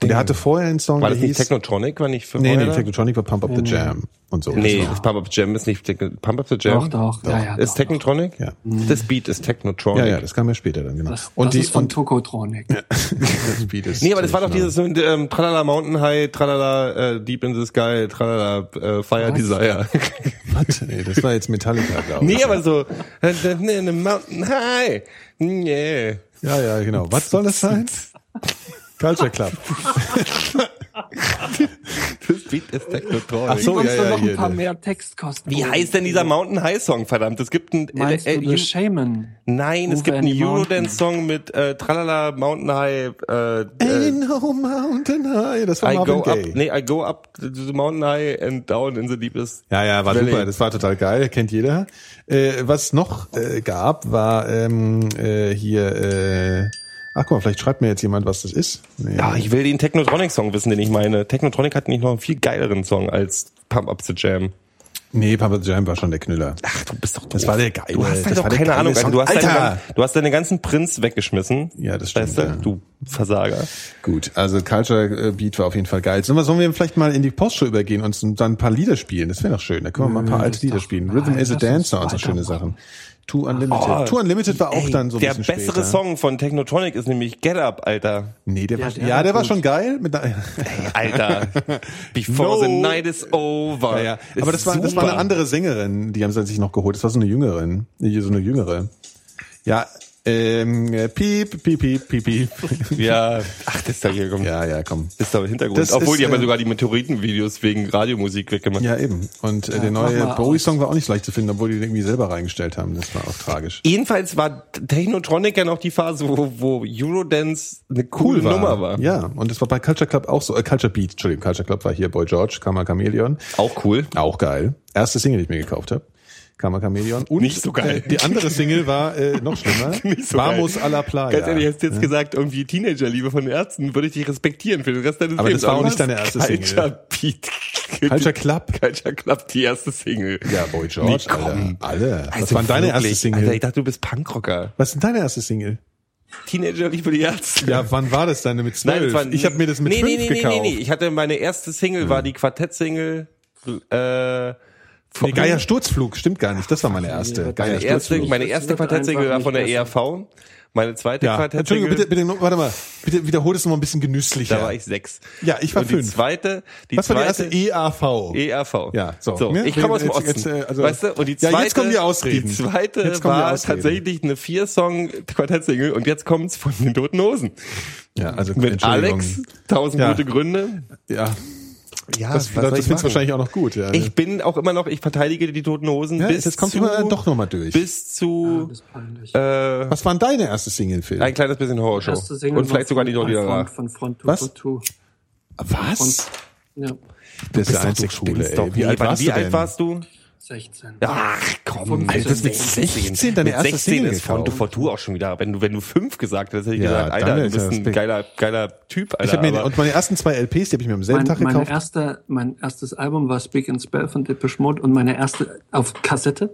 [SPEAKER 3] Und er hatte vorher einen Song,
[SPEAKER 4] War
[SPEAKER 3] der
[SPEAKER 4] das nicht
[SPEAKER 3] hieß...
[SPEAKER 4] Technotronic? War nicht für
[SPEAKER 3] Nee, nee? Technotronic war Pump Up the Jam und so.
[SPEAKER 4] Nee,
[SPEAKER 3] Das
[SPEAKER 4] das Pump Up the Jam ist nicht Pump Up the Jam.
[SPEAKER 5] Doch, doch, ja, ja,
[SPEAKER 4] Ist
[SPEAKER 5] doch,
[SPEAKER 4] Technotronic?
[SPEAKER 3] Ja.
[SPEAKER 4] Das Beat ist Technotronic.
[SPEAKER 3] Ja, ja, das kam ja später dann, genau.
[SPEAKER 5] Das,
[SPEAKER 3] und
[SPEAKER 5] das
[SPEAKER 3] die,
[SPEAKER 5] ist von
[SPEAKER 3] und,
[SPEAKER 5] Tokotronic. (laughs)
[SPEAKER 3] das Beat ist
[SPEAKER 4] Nee, aber das war doch dieses ähm, Tralala Mountain High, Tralala äh, Deep in the Sky, Tralala äh, Fire
[SPEAKER 5] Was?
[SPEAKER 4] Desire. (laughs)
[SPEAKER 3] Was? Nee, das war jetzt Metallica, glaube ich.
[SPEAKER 4] nee, aber so in the Mountain High. Yeah.
[SPEAKER 3] Ja, ja, genau. Was soll das sein? (laughs) Culture Club. (laughs)
[SPEAKER 4] Das Beat ist Technotronic.
[SPEAKER 3] Ach so, ja,
[SPEAKER 5] doch
[SPEAKER 3] ja,
[SPEAKER 5] noch ein paar
[SPEAKER 3] der-
[SPEAKER 5] mehr Textkosten.
[SPEAKER 4] Wie heißt denn dieser Mountain High Song, verdammt? Es gibt einen
[SPEAKER 5] Meinst
[SPEAKER 4] äh,
[SPEAKER 5] du
[SPEAKER 4] äh,
[SPEAKER 5] The Shaman?
[SPEAKER 4] Nein, es
[SPEAKER 5] Over
[SPEAKER 4] gibt einen
[SPEAKER 5] any Mountain?
[SPEAKER 4] Eurodance-Song mit äh, Tralala Mountain High. Äh, äh,
[SPEAKER 3] Ain't no mountain high. Das war
[SPEAKER 4] I
[SPEAKER 3] Marvin
[SPEAKER 4] go up, nee, I go up to the mountain high and down in the deepest.
[SPEAKER 3] Ja, ja, war
[SPEAKER 4] Valley.
[SPEAKER 3] super. Das war total geil. Kennt jeder. Äh, was noch äh, gab, war ähm, äh, hier. Äh, ach guck mal, vielleicht schreibt mir jetzt jemand, was das ist. Nee.
[SPEAKER 4] Ja, ich will den Technotronic-Song wissen, den ich meine. Technotronic hat nicht noch einen viel geileren Song als Pump Up the Jam.
[SPEAKER 3] Nee, Papa Jam war schon der Knüller.
[SPEAKER 4] Ach, du bist doch
[SPEAKER 3] Das
[SPEAKER 4] doof.
[SPEAKER 3] war der geile.
[SPEAKER 4] Du hast
[SPEAKER 3] das
[SPEAKER 4] halt doch keine Ahnung.
[SPEAKER 3] Song.
[SPEAKER 4] Du hast, deine,
[SPEAKER 3] Alter!
[SPEAKER 4] gan- du hast deine ganzen Prints weggeschmissen.
[SPEAKER 3] Ja, das stimmt,
[SPEAKER 4] Weißt du?
[SPEAKER 3] ja.
[SPEAKER 4] Du Versager.
[SPEAKER 3] Gut, also Culture äh, Beat war auf jeden Fall geil. Sollen wir, sollen wir vielleicht mal in die Postshow übergehen und dann ein paar Lieder spielen? Das wäre doch schön. Da können wir mal ein paar alte Lieder spielen. Rhythm is a Dancer und so schöne. Sachen. Two Unlimited. Two Unlimited war auch
[SPEAKER 4] Ey,
[SPEAKER 3] dann so ein
[SPEAKER 4] Der
[SPEAKER 3] bisschen
[SPEAKER 4] bessere
[SPEAKER 3] später.
[SPEAKER 4] Song von Technotronic ist nämlich Get Up, Alter.
[SPEAKER 3] Nee, der,
[SPEAKER 5] Ja,
[SPEAKER 3] war,
[SPEAKER 5] der
[SPEAKER 3] ja,
[SPEAKER 5] war
[SPEAKER 3] der war schon geil. Mit einer,
[SPEAKER 4] Alter. (laughs) Before
[SPEAKER 3] No.
[SPEAKER 4] the night is over.
[SPEAKER 3] ja, ja. Aber das war, das war eine andere Sängerin, die haben sie sich noch geholt. Das war so eine jüngere, nee, so eine jüngere. Ja, ähm, äh, piep, piep, piep, piep, piep. (laughs)
[SPEAKER 4] Ja, ach, das ist da hier, komm.
[SPEAKER 3] ja, ja, komm.
[SPEAKER 4] Das ist da im Hintergrund.
[SPEAKER 3] Das
[SPEAKER 4] Obwohl,
[SPEAKER 3] ist,
[SPEAKER 4] die haben ja
[SPEAKER 3] äh,
[SPEAKER 4] sogar die Meteoritenvideos wegen Radiomusik weggemacht.
[SPEAKER 3] Ja, eben. Und äh, der
[SPEAKER 5] mach
[SPEAKER 3] neue Bowie-Song war auch nicht leicht zu finden, obwohl die den irgendwie selber reingestellt haben. Das war auch tragisch.
[SPEAKER 4] Jedenfalls war Technotronic ja noch die Phase, wo, wo Eurodance eine coole Nummer war.
[SPEAKER 3] Ja, und das war bei Culture Club auch so, äh, Culture Beat, Entschuldigung, Culture Club war hier Boy George, Karma Chameleon.
[SPEAKER 4] Auch cool.
[SPEAKER 3] Auch geil. Erste Single, die ich mir gekauft habe. Karma Chameleon. Und
[SPEAKER 4] Nicht so geil.
[SPEAKER 3] Äh, die andere Single war äh, noch schlimmer. (laughs)
[SPEAKER 4] Nicht so
[SPEAKER 3] Vamos
[SPEAKER 4] geil.
[SPEAKER 3] a la Playa.
[SPEAKER 4] Ganz ehrlich, hast du jetzt gesagt, irgendwie Teenagerliebe von den Ärzten, würde ich dich respektieren für den Rest deines
[SPEAKER 3] Aber
[SPEAKER 4] Lebens.
[SPEAKER 3] das war auch
[SPEAKER 4] was?
[SPEAKER 3] nicht deine erste Single.
[SPEAKER 4] Culture Beat. (laughs)
[SPEAKER 3] Culture Club.
[SPEAKER 4] Culture Club, die erste Single.
[SPEAKER 3] Ja, Boy George,
[SPEAKER 4] Nee, komm.
[SPEAKER 3] Alter. Alle. Was
[SPEAKER 4] Also
[SPEAKER 3] war denn deine erste Single?
[SPEAKER 4] Alter, ich dachte, du bist Punkrocker.
[SPEAKER 3] Was ist denn deine erste Single?
[SPEAKER 4] Teenagerliebe die Ärzte.
[SPEAKER 3] Ja, wann war das deine mit zwölf?
[SPEAKER 4] Nein,
[SPEAKER 3] ich habe mir das mit
[SPEAKER 4] nee,
[SPEAKER 3] fünf
[SPEAKER 4] nee, nee,
[SPEAKER 3] gekauft.
[SPEAKER 4] Nee, nee, nee. Ich hatte meine erste Single, war die Quartett-Single, äh,
[SPEAKER 3] Nee, Geier Sturzflug, stimmt gar nicht. Das war meine erste. Geier
[SPEAKER 4] meine erste,
[SPEAKER 3] Sturzflug.
[SPEAKER 4] meine erste
[SPEAKER 5] wird
[SPEAKER 4] Quartett-Single war von der ERV. Meine zweite
[SPEAKER 3] Ja,
[SPEAKER 4] Quartett-Single,
[SPEAKER 3] Entschuldigung, bitte, bitte, warte mal. Bitte wiederhol das noch mal ein bisschen genüsslicher.
[SPEAKER 4] da war ich sechs.
[SPEAKER 3] Ja, ich war
[SPEAKER 4] Und die
[SPEAKER 3] fünf.
[SPEAKER 4] zweite, die
[SPEAKER 3] Was war die
[SPEAKER 4] zweite,
[SPEAKER 3] erste? EAV.
[SPEAKER 4] ERV.
[SPEAKER 3] Ja, so.
[SPEAKER 4] so
[SPEAKER 3] Ne?
[SPEAKER 4] ich komme aus dem Osten.
[SPEAKER 3] jetzt, äh, also-
[SPEAKER 4] weißt du? Und die
[SPEAKER 3] Ja,
[SPEAKER 4] zweite,
[SPEAKER 3] jetzt kommen die Ausreden.
[SPEAKER 4] Die zweite
[SPEAKER 3] Jetzt kommen die
[SPEAKER 4] war
[SPEAKER 3] Ausreden.
[SPEAKER 4] tatsächlich eine Vier-Song-Quartett-Single und jetzt kommt's von den Toten Hosen.
[SPEAKER 3] Ja, also
[SPEAKER 4] Mit. Alex, tausend
[SPEAKER 3] Ja.
[SPEAKER 4] gute Gründe.
[SPEAKER 3] Ja,
[SPEAKER 4] Ja,
[SPEAKER 3] das, das, das findest wahrscheinlich auch noch gut. Ja.
[SPEAKER 4] Ich bin auch immer noch, ich verteidige die Toten Hosen
[SPEAKER 3] ja,
[SPEAKER 4] bis
[SPEAKER 3] jetzt kommt
[SPEAKER 4] zu,
[SPEAKER 3] immer doch noch mal durch.
[SPEAKER 4] bis zu
[SPEAKER 5] peinlich.
[SPEAKER 4] äh,
[SPEAKER 3] Was waren deine erste Single, Phil?
[SPEAKER 4] ein kleines bisschen Horrorshow. Und vielleicht sogar die
[SPEAKER 5] von,
[SPEAKER 4] danach.
[SPEAKER 5] von Front to
[SPEAKER 3] Was?
[SPEAKER 5] to.
[SPEAKER 3] Was?
[SPEAKER 5] Ja,
[SPEAKER 3] Das ist
[SPEAKER 4] du
[SPEAKER 3] Schule, ey.
[SPEAKER 4] doch.
[SPEAKER 3] Wie
[SPEAKER 4] Nee,
[SPEAKER 3] alt warst
[SPEAKER 4] wie alt warst du?
[SPEAKER 5] 16.
[SPEAKER 4] Ach komm,
[SPEAKER 5] Alter,
[SPEAKER 3] das mit 16 deine
[SPEAKER 4] mit
[SPEAKER 3] erste
[SPEAKER 4] 16
[SPEAKER 3] Single
[SPEAKER 4] ist Front to
[SPEAKER 3] gekauft.
[SPEAKER 4] Fortune auch schon wieder. Wenn du, wenn du fünf gesagt hättest, hätte ich
[SPEAKER 3] Ja,
[SPEAKER 4] gesagt, Alter, du
[SPEAKER 3] ist
[SPEAKER 4] bist ein geiler, geiler Typ, Alter.
[SPEAKER 3] Ich hab mir,
[SPEAKER 4] aber-
[SPEAKER 3] und meine ersten zwei LPs, die habe ich mir am selben
[SPEAKER 5] Mein,
[SPEAKER 3] Tag
[SPEAKER 5] meine
[SPEAKER 3] gekauft.
[SPEAKER 5] erste, mein erstes Album war Speak and Spell von Depeche Mode und meine erste auf Kassette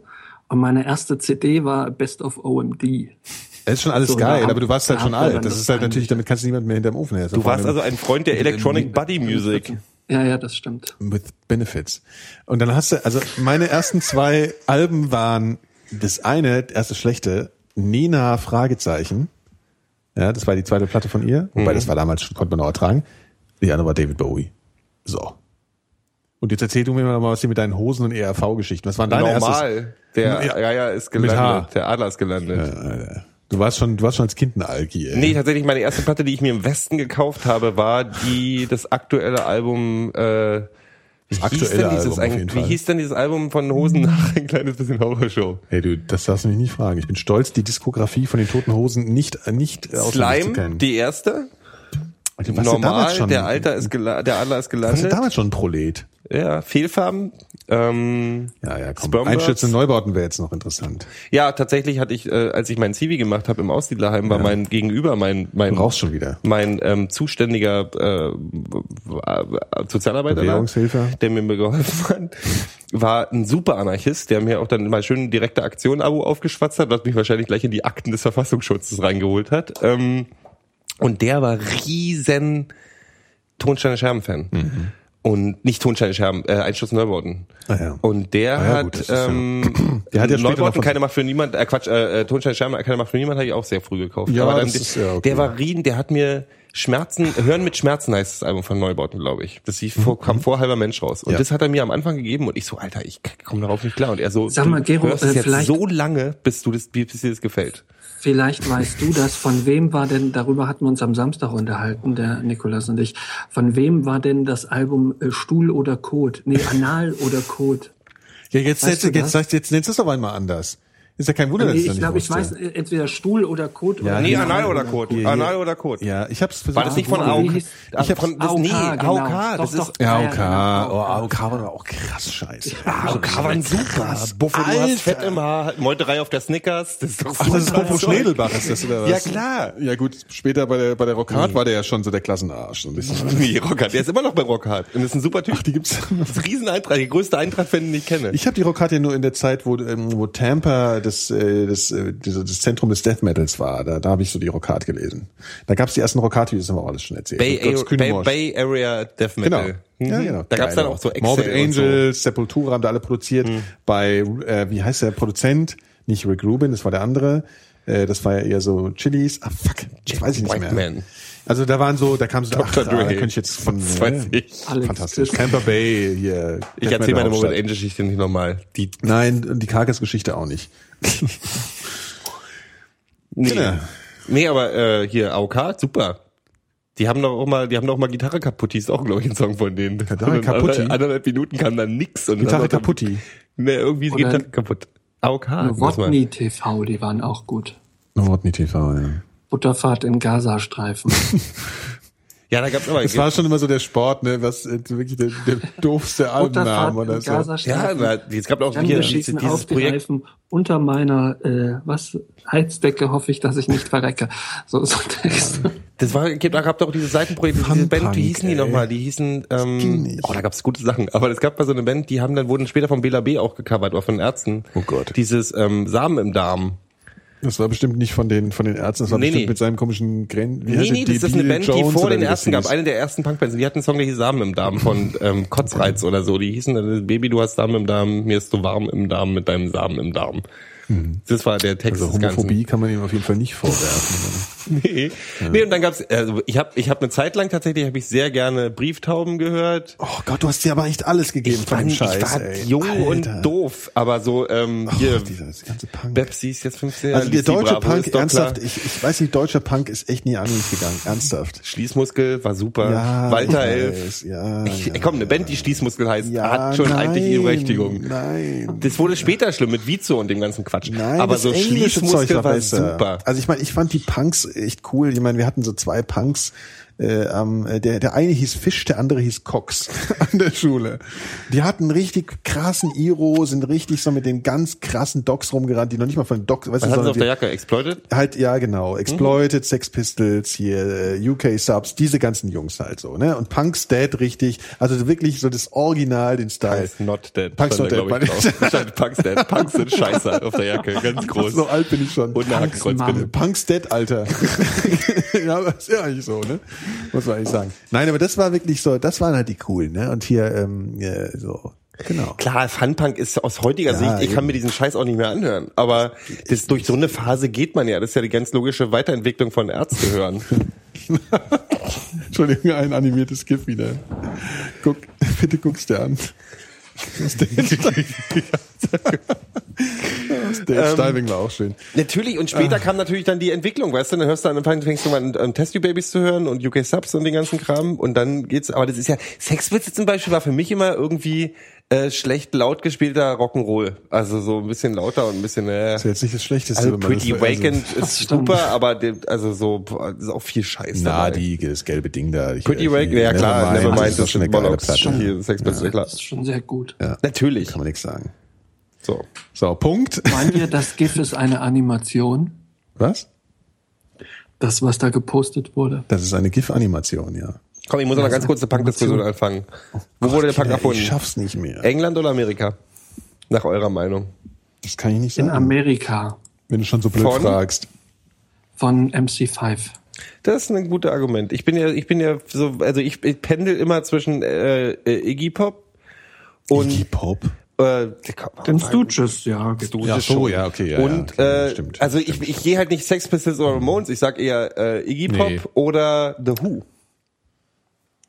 [SPEAKER 5] und meine erste CD war Best of OMD.
[SPEAKER 3] Das ist schon alles
[SPEAKER 5] So,
[SPEAKER 3] geil, aber du warst halt schon alt. Das
[SPEAKER 5] das
[SPEAKER 3] ist halt natürlich, damit kannst du niemand mehr hinterm Ofen her.
[SPEAKER 4] du warst also ein Freund der Electronic Buddy Music.
[SPEAKER 5] Ja, ja, das stimmt.
[SPEAKER 3] with benefits. Und dann hast du, also meine ersten zwei Alben waren das eine, das erste schlechte, Nina Fragezeichen. Ja, das war die zweite Platte von ihr. Wobei das war damals schon, konnte man auch ertragen. Die andere war David Bowie. So. Und jetzt erzähl du mir mal was hier mit deinen Hosen und ERV-Geschichten. Was waren deine erstes?
[SPEAKER 4] Normal. Der,
[SPEAKER 3] Ja.
[SPEAKER 4] ja, ja, ist gelandet. Der Adler ist gelandet.
[SPEAKER 3] Du warst schon, du warst schon als Kind ein Alki, ey.
[SPEAKER 4] Nee, tatsächlich meine erste Platte, die ich mir im Westen gekauft habe, war die das aktuelle Album. Äh, wie hieß denn dieses
[SPEAKER 3] Album
[SPEAKER 4] Wie hieß denn dieses Album von Hosen nach ein kleines bisschen Horrorshow?
[SPEAKER 3] Hey, du, das darfst du mich nicht fragen. Ich bin stolz, die Diskografie von den Toten Hosen nicht, nicht
[SPEAKER 4] Slime, die erste.
[SPEAKER 3] Du damals
[SPEAKER 4] Normal,
[SPEAKER 3] schon,
[SPEAKER 4] der Alter ist der Adler ist
[SPEAKER 3] warst du
[SPEAKER 4] gelandet.
[SPEAKER 3] damals schon ein Prolet?
[SPEAKER 4] Ja, Fehlfarben. Ähm,
[SPEAKER 3] Ja, ja, komm.
[SPEAKER 4] Spermbirds.
[SPEAKER 3] Neubauten wäre jetzt noch interessant.
[SPEAKER 4] Ja, tatsächlich hatte ich, äh, als ich mein Zivi gemacht habe im Aussiedlerheim, war mein Gegenüber, mein mein
[SPEAKER 3] Du schon wieder.
[SPEAKER 4] mein ähm, zuständiger äh, Sozialarbeiter, da, der mir geholfen hat, war ein super Anarchist, der mir auch dann mal schön direkte Aktion-Abo aufgeschwatzt hat, was mich wahrscheinlich gleich in die Akten des Verfassungsschutzes reingeholt hat. Ähm, und der war riesen Tonsteine Scherben-Fan. Und nicht Tonsteine Scherben, äh, Einsturz Neubauten.
[SPEAKER 3] Ah, ja.
[SPEAKER 4] Und der
[SPEAKER 3] Ah, ja,
[SPEAKER 4] hat,
[SPEAKER 3] gut, ist ja-
[SPEAKER 4] ähm, (clears throat)
[SPEAKER 3] Der hat ja
[SPEAKER 4] Neubauten, keine Macht für niemand, äh, Quatsch, äh, äh, Tonsteine Scherben, keine Macht für niemand, habe ich auch sehr früh gekauft.
[SPEAKER 3] Ja,
[SPEAKER 4] Aber dann,
[SPEAKER 3] ist ja okay.
[SPEAKER 4] der war riesen, der hat mir Schmerzen, Hören mit Schmerzen heißt das Album von Neubauten, glaube ich. Das lief vor, kam vor halber Mensch raus. Und
[SPEAKER 3] Mhm. Ja.
[SPEAKER 4] das hat er mir am Anfang gegeben und ich so, Alter, ich komme darauf nicht klar. Und er so,
[SPEAKER 5] Sag mal,
[SPEAKER 4] du
[SPEAKER 5] Gero,
[SPEAKER 4] hörst es
[SPEAKER 5] äh,
[SPEAKER 4] jetzt
[SPEAKER 5] vielleicht-
[SPEAKER 4] so lange, bis du das, bis dir das gefällt.
[SPEAKER 5] Vielleicht weißt du das. Von wem war denn, darüber hatten wir uns am Samstag unterhalten, der Nikolas und ich. Von wem war denn das Album äh, Stuhl oder Kot? Nee, Anal oder Kot?
[SPEAKER 3] Ja, jetzt,
[SPEAKER 5] Weißt
[SPEAKER 3] jetzt, jetzt, sagst, jetzt nennst du es aber einmal anders. Ist ja kein Wunder, dass
[SPEAKER 5] Nee,
[SPEAKER 3] ich das
[SPEAKER 5] ich glaube, ich weiß, entweder Stuhl oder Kot.
[SPEAKER 3] Ja,
[SPEAKER 5] oder
[SPEAKER 3] nee,
[SPEAKER 4] Anal oder Kot? Anal oder Kot?
[SPEAKER 3] Ja, ich hab's versucht.
[SPEAKER 4] War das nicht von AOK?
[SPEAKER 3] Ich hab's-
[SPEAKER 4] von, das,
[SPEAKER 5] AOK,
[SPEAKER 4] nee,
[SPEAKER 5] genau.
[SPEAKER 4] AOK, das
[SPEAKER 5] Doch,
[SPEAKER 4] ist,
[SPEAKER 5] doch.
[SPEAKER 3] Ja,
[SPEAKER 5] Ja,
[SPEAKER 3] OK.
[SPEAKER 5] ja, genau.
[SPEAKER 3] Oh, AOK war doch auch krass scheiße.
[SPEAKER 4] AOK waren super. Buffo, du hast Fett im Haar, Meuterei auf der Snickers, das ist doch
[SPEAKER 3] Ach, das ist
[SPEAKER 4] Zeug.
[SPEAKER 3] Schnedelbach, ist das oder was?
[SPEAKER 4] Ja, klar.
[SPEAKER 3] Ja gut, später bei der, bei der Rockhard war der ja schon so der Klassenarsch. So ein bisschen. (laughs)
[SPEAKER 4] Nee, Rockhard, der ist immer noch bei Rockhard. Und ist ein super Typ.
[SPEAKER 3] Ach, die gibt's.
[SPEAKER 4] Das ist ein riesen Eintracht, der größte Eintracht-Fan, den ich kenne.
[SPEAKER 3] Ich habe die Rockhard ja nur in der Zeit, wo, ähm, wo Tampa das, äh, das, äh, das Zentrum des Death Metals war. Da, da habe ich so die Rockhard gelesen. Da gab's die ersten Rockhard-Videos, haben wir alles schon erzählt.
[SPEAKER 4] Bay,
[SPEAKER 3] Götz
[SPEAKER 4] Bay. Bay Area Death
[SPEAKER 3] Genau.
[SPEAKER 4] Metal.
[SPEAKER 3] Ja,
[SPEAKER 4] Mhm.
[SPEAKER 3] genau.
[SPEAKER 4] Da gab's dann
[SPEAKER 3] Geil.
[SPEAKER 4] auch so Excel
[SPEAKER 3] Morbid
[SPEAKER 4] und so. Mhm.
[SPEAKER 3] Angels, Sepultura haben da alle produziert. Bei, äh, wie heißt der Produzent? Nicht Rick Rubin, das war der andere. Äh, das war ja eher so Chili's. Ah, fuck. Das weiß ich nicht
[SPEAKER 4] White
[SPEAKER 3] mehr.
[SPEAKER 4] Man.
[SPEAKER 3] Also da waren so, da kam so,
[SPEAKER 4] Dr.
[SPEAKER 3] da
[SPEAKER 4] Dre.
[SPEAKER 3] könnte ich jetzt von,
[SPEAKER 4] weiß
[SPEAKER 3] äh,
[SPEAKER 4] ich.
[SPEAKER 5] Alex
[SPEAKER 3] fantastisch. Tampa Bay, hier.
[SPEAKER 4] Ich erzähle meine
[SPEAKER 3] Metal
[SPEAKER 4] Morbid
[SPEAKER 3] Hauptstadt.
[SPEAKER 4] Angel-Geschichte nicht nochmal. Die,
[SPEAKER 3] Nein, die Karkas-Geschichte auch nicht.
[SPEAKER 4] nee.
[SPEAKER 3] Genau.
[SPEAKER 4] nee, aber äh, hier, AOK, super. Die haben doch auch mal, die haben doch mal Gitarre kaputt, ist auch, glaube ich, ein Song von denen.
[SPEAKER 3] Gitarre kaputti?
[SPEAKER 4] anderthalb- Minuten kam dann nix. Und
[SPEAKER 3] Gitarre
[SPEAKER 4] dann
[SPEAKER 3] kaputti.
[SPEAKER 4] Nee, irgendwie ist
[SPEAKER 5] Oder-
[SPEAKER 4] Gitarre kaputt. AOK.
[SPEAKER 5] Novotny TV, die waren auch gut.
[SPEAKER 3] Novotny TV, ja.
[SPEAKER 5] Butterfahrt in Gazastreifen. (laughs)
[SPEAKER 4] Ja, da gab's aber.
[SPEAKER 3] Es war schon immer so der Sport, ne, was äh, wirklich der, der doofste Albenname oder
[SPEAKER 5] in
[SPEAKER 3] so.
[SPEAKER 4] ja, na, es gab auch
[SPEAKER 5] Dann
[SPEAKER 4] hier dieses
[SPEAKER 5] auf die
[SPEAKER 4] Projekt.
[SPEAKER 5] Reifen unter meiner äh, was Heizdecke hoffe ich, dass ich nicht verrecke. So so Text.
[SPEAKER 4] Das war, gibt, da gab doch dieses Seitenprojekt, diese
[SPEAKER 3] Funpunk,
[SPEAKER 4] Band, wie hießen die nochmal? Die hießen, ähm, oh, da gab's gute Sachen. Aber es gab mal so eine Band, die haben dann, wurden später vom BLAB auch gecovert, oder von Ärzten.
[SPEAKER 3] Oh Gott.
[SPEAKER 4] Dieses, ähm, Samen im Darm.
[SPEAKER 3] Das war bestimmt nicht von den von den Ärzten, das war
[SPEAKER 4] Nee,
[SPEAKER 3] bestimmt
[SPEAKER 4] nee.
[SPEAKER 3] mit seinem komischen Gren wie
[SPEAKER 4] Nee, nee, das ist eine Band, die
[SPEAKER 3] Jones
[SPEAKER 4] vor
[SPEAKER 3] oder
[SPEAKER 4] den ersten gab. Eine der ersten Punkbands. Die hatten einen Song, der hieß Samen im Darm von ähm, Kotzreiz oder so. Die hießen dann, Baby, du hast Samen im Darm, mir ist so warm im Darm mit deinem Samen im Darm. (laughs) Das war der Text
[SPEAKER 3] Also. Homophobie kann man ihm auf jeden Fall nicht vorwerfen. (laughs)
[SPEAKER 4] Nee. nee, und dann gab's, also ich habe ich hab eine Zeit lang tatsächlich, habe ich sehr gerne Brieftauben gehört.
[SPEAKER 3] oh Gott, du hast dir aber echt alles gegeben
[SPEAKER 4] Ich
[SPEAKER 3] von dem
[SPEAKER 4] ich
[SPEAKER 3] Scheiß,
[SPEAKER 4] war
[SPEAKER 3] ey.
[SPEAKER 4] jung
[SPEAKER 3] Alter.
[SPEAKER 4] und doof, aber so ähm, hier
[SPEAKER 3] Ach, dieser ganze Punk.
[SPEAKER 4] Pepsi ist jetzt 15
[SPEAKER 3] also der deutsche
[SPEAKER 4] Bravo
[SPEAKER 3] Punk, ernsthaft, ich, ich weiß nicht, deutscher Punk ist echt nie an mich gegangen, ernsthaft.
[SPEAKER 4] Schließmuskel war super.
[SPEAKER 3] Ja,
[SPEAKER 4] Walter
[SPEAKER 3] ich
[SPEAKER 4] Elf.
[SPEAKER 3] ja,
[SPEAKER 4] ich,
[SPEAKER 3] ja,
[SPEAKER 4] komm, eine Band, die Schließmuskel heißt,
[SPEAKER 3] Ja,
[SPEAKER 4] hat schon
[SPEAKER 3] nein,
[SPEAKER 4] eigentlich ihre Berechtigung.
[SPEAKER 3] Nein.
[SPEAKER 4] Das wurde später schlimm mit Vizo und dem ganzen Quatsch.
[SPEAKER 3] Nein,
[SPEAKER 4] aber
[SPEAKER 3] das
[SPEAKER 4] so Schließmuskel
[SPEAKER 3] Zeug war
[SPEAKER 4] super.
[SPEAKER 3] Also ich meine, ich fand die Punks echt cool. Ich meine, wir hatten so zwei Punks. Äh, ähm, der, der eine hieß Fisch, der andere hieß Cox (laughs) an der Schule. Die hatten richtig krassen Iro, sind richtig so mit den ganz krassen Docs rumgerannt, die noch nicht mal von Docs, weißt
[SPEAKER 4] Was
[SPEAKER 3] du, sondern
[SPEAKER 4] auf der
[SPEAKER 3] die,
[SPEAKER 4] Jacke? Exploited?
[SPEAKER 3] halt, ja genau, Exploited, Sex Pistols, hier äh, UK Subs, diese ganzen Jungs halt so, ne? Und Punk's Dead richtig, also wirklich so das Original, den Style.
[SPEAKER 4] Punk's not dead.
[SPEAKER 3] Punk's not dead.
[SPEAKER 4] Stand Punks dead. Punks sind scheiße auf der Jacke, (laughs) ganz groß.
[SPEAKER 3] So alt bin ich schon.
[SPEAKER 4] Und eine bitte.
[SPEAKER 3] Punk's dead, Alter. (laughs) ja, aber ist ja eigentlich so, ne? (laughs) Muss man eigentlich sagen. Nein, aber das war wirklich so, das waren halt die coolen, ne? Und hier, ähm, ja, so, genau.
[SPEAKER 4] Klar, Funpunk ist aus heutiger
[SPEAKER 3] Ja,
[SPEAKER 4] Sicht, ich kann
[SPEAKER 3] eben.
[SPEAKER 4] mir diesen Scheiß auch nicht mehr anhören. Aber das, durch so eine Phase geht man ja. Das ist ja die ganz logische Weiterentwicklung von Ärzte hören. (laughs)
[SPEAKER 3] Entschuldigung, ein animiertes GIF wieder. Guck, (laughs) bitte guck's dir an. Dave Diving war auch schön.
[SPEAKER 4] Natürlich, und später kam natürlich dann die Entwicklung, weißt du, dann hörst du dann fängst du mal an, an Test You Babies zu hören und UK Subs und den ganzen Kram und dann geht's, aber das ist ja, Sexwitze zum Beispiel war für mich immer irgendwie äh, schlecht laut gespielter Rock'n'Roll. Also so ein bisschen lauter und ein bisschen, äh,
[SPEAKER 3] Das ist jetzt nicht das Schlechteste.
[SPEAKER 4] also Pretty
[SPEAKER 3] das- also-
[SPEAKER 4] ist super, aber der, also so, boah, ist auch viel Scheiß
[SPEAKER 3] Na,
[SPEAKER 4] dabei.
[SPEAKER 3] die, das gelbe Ding da. Ich,
[SPEAKER 4] Pretty
[SPEAKER 3] ich-
[SPEAKER 4] Wakened, ja klar,
[SPEAKER 3] Nevermind,
[SPEAKER 4] Nevermind,
[SPEAKER 3] das ist schon eine geile. Platte.
[SPEAKER 4] Hier, Sex Pistols, klar.
[SPEAKER 5] Das ist schon sehr gut.
[SPEAKER 4] Natürlich.
[SPEAKER 3] Kann man nichts sagen.
[SPEAKER 4] So.
[SPEAKER 3] So, Punkt.
[SPEAKER 5] Meint ihr, (laughs) das GIF ist eine Animation?
[SPEAKER 3] Was?
[SPEAKER 5] Das, was da gepostet wurde?
[SPEAKER 3] Das ist eine GIF-Animation, ja.
[SPEAKER 4] Komm, ich muss noch ganz kurz eine Punkdiskussion anfangen. Wo wurde der Punk
[SPEAKER 3] Kinder,
[SPEAKER 4] erfunden?
[SPEAKER 3] Ich schaff's nicht mehr.
[SPEAKER 4] England oder Amerika? Nach eurer Meinung.
[SPEAKER 3] Das kann ich nicht
[SPEAKER 5] In
[SPEAKER 3] sagen.
[SPEAKER 5] Amerika
[SPEAKER 3] wenn du schon so blöd
[SPEAKER 4] Von?
[SPEAKER 3] fragst.
[SPEAKER 5] von MC5.
[SPEAKER 4] Das ist ein gutes Argument. Ich bin ja, ich bin ja so, also ich, ich pendel immer zwischen äh, äh, Iggy Pop und
[SPEAKER 3] Iggy Pop.
[SPEAKER 4] äh,
[SPEAKER 5] Den Stooges, ja.
[SPEAKER 4] Stooges
[SPEAKER 3] Ja, so,
[SPEAKER 4] schon.
[SPEAKER 3] ja, okay, ja,
[SPEAKER 4] und
[SPEAKER 3] ja,
[SPEAKER 4] äh,
[SPEAKER 3] stimmt,
[SPEAKER 4] also
[SPEAKER 3] stimmt.
[SPEAKER 4] ich, ich gehe halt nicht Sex Pistols oder Ramones, ich sag eher äh, Iggy Pop
[SPEAKER 3] Nee.
[SPEAKER 4] oder The Who.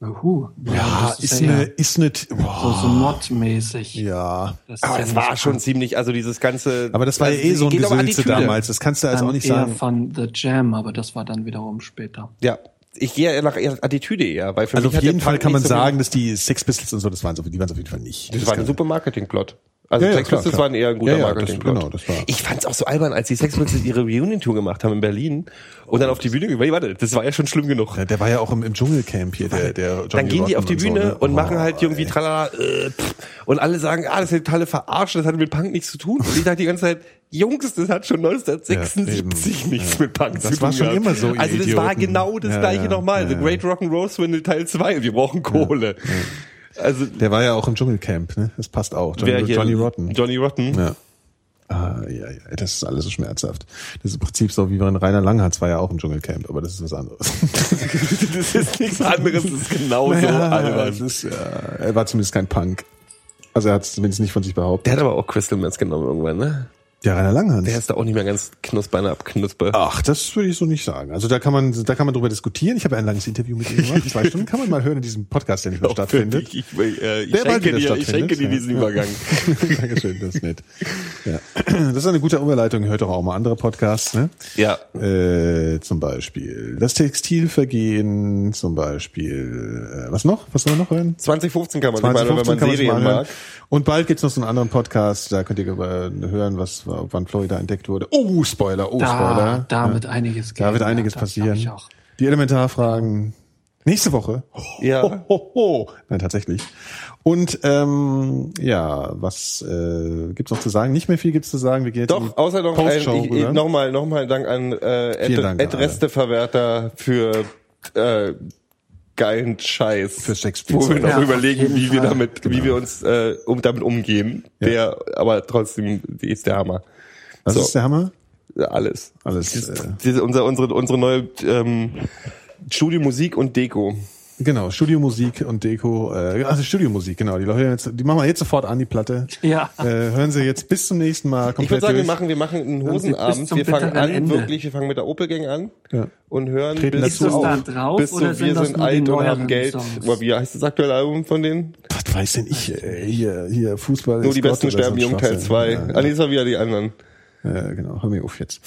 [SPEAKER 5] Uhu.
[SPEAKER 3] Ja,
[SPEAKER 5] das
[SPEAKER 3] ist
[SPEAKER 5] ja
[SPEAKER 3] eine, ist eine,
[SPEAKER 5] so,
[SPEAKER 3] boah,
[SPEAKER 5] so modmäßig.
[SPEAKER 3] ja.
[SPEAKER 5] Das
[SPEAKER 4] Aber das
[SPEAKER 5] ja
[SPEAKER 4] war schon ziemlich, also dieses ganze.
[SPEAKER 3] Aber das war ja
[SPEAKER 4] also,
[SPEAKER 3] eh so ein Gesülze damals. Das kannst du also auch nicht
[SPEAKER 5] eher
[SPEAKER 3] sagen.
[SPEAKER 5] von The Jam, aber das war dann wiederum später.
[SPEAKER 4] Ja, ich gehe eher nach Attitüde eher, weil für
[SPEAKER 3] Also
[SPEAKER 4] mich
[SPEAKER 3] auf jeden Fall kann man
[SPEAKER 4] so
[SPEAKER 3] sagen, dass die Sex Pistols und so, das waren so, die waren es auf jeden Fall nicht.
[SPEAKER 4] Das war ein super Marketingplot. Also
[SPEAKER 3] Ja, ja,
[SPEAKER 4] Sex
[SPEAKER 3] klar,
[SPEAKER 4] Pistols
[SPEAKER 3] klar.
[SPEAKER 4] waren eher ein guter
[SPEAKER 3] Ja, ja, das-
[SPEAKER 4] Marketingplot.
[SPEAKER 3] genau, das war-
[SPEAKER 4] Ich fand's auch so albern, als die Sex Pistols ihre Reunion-Tour gemacht haben in Berlin und dann auf die Bühne gegangen. Warte, das war ja schon schlimm genug.
[SPEAKER 3] Ja, der war ja auch im, im Dschungelcamp hier, der, der Johnny
[SPEAKER 4] dann gehen die auf die
[SPEAKER 3] Rotten
[SPEAKER 4] Bühne
[SPEAKER 3] und, so, ne?
[SPEAKER 4] und machen halt
[SPEAKER 3] Oh,
[SPEAKER 4] irgendwie
[SPEAKER 3] ey.
[SPEAKER 4] tralala äh, pff, und alle sagen, ah, das ist eine totale Verarsche, das hat mit Punk nichts zu tun. Und ich dachte die ganze Zeit, Jungs, das hat schon 1976
[SPEAKER 3] Ja,
[SPEAKER 4] nichts
[SPEAKER 3] eben.
[SPEAKER 4] mit Punk
[SPEAKER 3] Das
[SPEAKER 4] zu tun.
[SPEAKER 3] war schon
[SPEAKER 4] gehabt.
[SPEAKER 3] immer so,
[SPEAKER 4] Also das war
[SPEAKER 3] Idioten.
[SPEAKER 4] genau das
[SPEAKER 3] Ja,
[SPEAKER 4] gleiche
[SPEAKER 3] ja,
[SPEAKER 4] nochmal.
[SPEAKER 3] ja,
[SPEAKER 4] The
[SPEAKER 3] ja.
[SPEAKER 4] Great Rock'n'Roll Swindle Teil 2. Wir brauchen Kohle. Also
[SPEAKER 3] Der war ja auch im Dschungelcamp, ne? Das passt auch. Johnny,
[SPEAKER 4] wer hier?
[SPEAKER 3] Johnny Rotten.
[SPEAKER 4] Johnny Rotten.
[SPEAKER 3] Ja. Ah, ja, ja, das ist alles so schmerzhaft. Das ist im Prinzip so, wie wenn Rainer Langhardt war ja auch im Dschungelcamp, aber das ist was anderes. (laughs)
[SPEAKER 4] das ist nichts anderes, das ist genauso
[SPEAKER 3] Naja,
[SPEAKER 4] albern.
[SPEAKER 3] das ist, ja, er war zumindest kein Punk. Also er hat es zumindest nicht von sich behauptet.
[SPEAKER 4] Der hat aber auch Crystal Meth genommen irgendwann, ne?
[SPEAKER 3] Der Rainer Langhardt.
[SPEAKER 4] Der ist da auch nicht mehr ganz Knusper abknusper.
[SPEAKER 3] Ach, das würde ich so nicht sagen. Also da kann man, da kann man drüber diskutieren. Ich habe ein langes Interview mit ihm gemacht. Zwei Stunden kann man mal hören in diesem Podcast, der nicht mehr (laughs) stattfindet.
[SPEAKER 4] Ich, ich, äh, ich,
[SPEAKER 3] Der
[SPEAKER 4] schenke dir, ich schenke dir diesen Übergang. (laughs)
[SPEAKER 3] Dankeschön, das ist nett. Ja. Das ist eine gute Überleitung. Hört doch auch mal andere Podcasts, ne?
[SPEAKER 4] Ja.
[SPEAKER 3] Äh, zum Beispiel das Textilvergehen, zum Beispiel, äh, was noch? Was soll man noch hören?
[SPEAKER 4] 2015 kann man sich mal, wenn man
[SPEAKER 3] kann man sich
[SPEAKER 4] Serien
[SPEAKER 3] mal hören.
[SPEAKER 4] mag.
[SPEAKER 3] Und bald gibt's noch so einen anderen Podcast, da könnt ihr äh, hören, was wann Florida entdeckt wurde. Oh, Spoiler, oh,
[SPEAKER 5] Da,
[SPEAKER 3] Spoiler.
[SPEAKER 5] da
[SPEAKER 3] Ja.
[SPEAKER 5] wird einiges
[SPEAKER 3] Da wird
[SPEAKER 5] gehen.
[SPEAKER 3] einiges
[SPEAKER 5] Ja,
[SPEAKER 3] passieren.
[SPEAKER 5] Ich auch.
[SPEAKER 3] Die Elementarfragen nächste Woche.
[SPEAKER 4] Ja. (laughs)
[SPEAKER 3] Ho, ho, ho. Nein, tatsächlich. Und ähm, ja, was äh, gibt's noch zu sagen? Nicht mehr viel gibt's zu sagen. Wir gehen jetzt
[SPEAKER 4] Doch, außer noch ein, nochmal, nochmal Dank an äh,
[SPEAKER 3] Vielen Dank an
[SPEAKER 4] Ed, Ed Resteverwerter für äh, geilen Scheiß.
[SPEAKER 3] Für Shakespeare.
[SPEAKER 4] Wo wir noch
[SPEAKER 5] Ja,
[SPEAKER 4] überlegen, wie wir
[SPEAKER 5] Fall.
[SPEAKER 4] damit, wie wir uns äh, um, damit umgehen. Der, aber trotzdem, ist der Hammer.
[SPEAKER 3] Was
[SPEAKER 4] so.
[SPEAKER 3] ist der Hammer?
[SPEAKER 4] Alles.
[SPEAKER 3] Alles,
[SPEAKER 4] Diese,
[SPEAKER 3] äh,
[SPEAKER 4] diese, unser, unsere, unsere neue ähm, Studio Musik und Deko.
[SPEAKER 3] Genau, Studiomusik und Deko. Äh, also Studiomusik, genau. Die Leute jetzt, die machen wir jetzt sofort an die Platte.
[SPEAKER 5] Ja.
[SPEAKER 3] Äh, hören Sie jetzt bis zum nächsten Mal
[SPEAKER 4] Ich
[SPEAKER 3] komplett
[SPEAKER 4] würde sagen, wir
[SPEAKER 3] durch.
[SPEAKER 4] machen, wir machen einen Hosenabend. Wir fangen an,
[SPEAKER 5] Ende.
[SPEAKER 4] wirklich, wir fangen mit der Opel-Gang an
[SPEAKER 3] Ja.
[SPEAKER 4] und hören
[SPEAKER 3] Treten
[SPEAKER 4] bis
[SPEAKER 3] dazu
[SPEAKER 5] Ist das da
[SPEAKER 3] auf.
[SPEAKER 5] drauf
[SPEAKER 4] bis
[SPEAKER 5] oder
[SPEAKER 4] zu
[SPEAKER 5] sind
[SPEAKER 4] wir
[SPEAKER 5] das
[SPEAKER 4] sind alt und haben Geld.
[SPEAKER 5] Songs?
[SPEAKER 4] Oder wie heißt das aktuelle Album von denen?
[SPEAKER 3] Was weiß denn ich? Äh, hier, hier Fußball.
[SPEAKER 4] Nur
[SPEAKER 3] ist
[SPEAKER 4] die
[SPEAKER 3] Gott
[SPEAKER 4] Besten sterben
[SPEAKER 3] so
[SPEAKER 4] jung, Teil
[SPEAKER 3] Schwachsinn.
[SPEAKER 4] 2.
[SPEAKER 3] Ja,
[SPEAKER 4] Ah, nee, war wieder die anderen.
[SPEAKER 3] Ja, genau. Hör mir auf jetzt.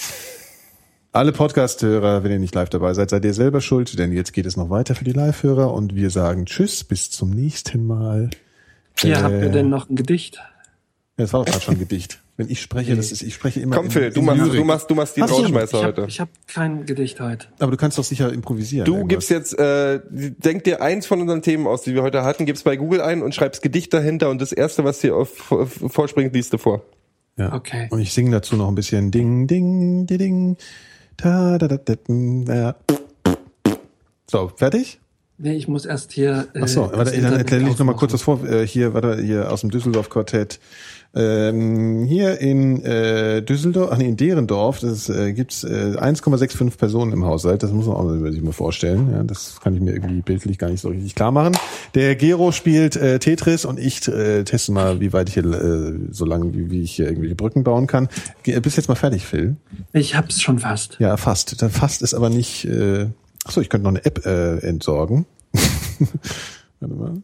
[SPEAKER 3] Alle Podcast-Hörer, wenn ihr nicht live dabei seid, seid ihr selber schuld, denn jetzt geht es noch weiter für die Live-Hörer und wir sagen Tschüss, bis zum nächsten Mal.
[SPEAKER 5] Ja,
[SPEAKER 3] Äh,
[SPEAKER 5] habt ihr denn noch ein Gedicht?
[SPEAKER 3] Ja, das war doch gerade schon ein Gedicht. Wenn ich spreche, das ist, ich spreche immer.
[SPEAKER 4] Komm,
[SPEAKER 3] in-
[SPEAKER 4] Phil, du
[SPEAKER 3] in
[SPEAKER 4] machst,
[SPEAKER 3] Lyrik.
[SPEAKER 4] du machst, du machst die
[SPEAKER 3] du-
[SPEAKER 5] Ich
[SPEAKER 4] heute.
[SPEAKER 5] habe ich hab kein Gedicht heute.
[SPEAKER 3] Aber du kannst doch sicher improvisieren.
[SPEAKER 4] Du
[SPEAKER 3] irgendwas.
[SPEAKER 4] gibst jetzt, äh, denk dir eins von unseren Themen aus, die wir heute hatten, gibst bei Google ein und schreibst Gedicht dahinter und das erste, was dir auf, auf, vorspringt, liest du vor.
[SPEAKER 3] Ja.
[SPEAKER 5] Okay.
[SPEAKER 3] Und ich singe dazu noch ein bisschen Ding, Ding, di, Ding. Ding. So, fertig?
[SPEAKER 5] Nee, ich muss erst hier. Äh,
[SPEAKER 3] Ach so,
[SPEAKER 5] das
[SPEAKER 3] warte, dann erkläre ich noch mal kurz was vor. Äh, hier, warte, hier aus dem Düsseldorf Quartett. Ähm, hier in äh, Düsseldorf, ach nee, in Derendorf, das äh, gibt's äh, 1,65 Personen im Haushalt. Das muss man auch sich mal vorstellen. Ja, das kann ich mir irgendwie bildlich gar nicht so richtig klar machen. Der Gero spielt äh, Tetris und ich äh, teste mal, wie weit ich hier, äh, so lange wie, wie ich hier irgendwelche Brücken bauen kann. Ge bist jetzt mal fertig, Phil?
[SPEAKER 5] Ich hab's schon fast.
[SPEAKER 3] Ja, fast. Dann fast ist aber nicht. Äh, ach so, ich könnte noch eine App äh, entsorgen. (laughs) Warte mal.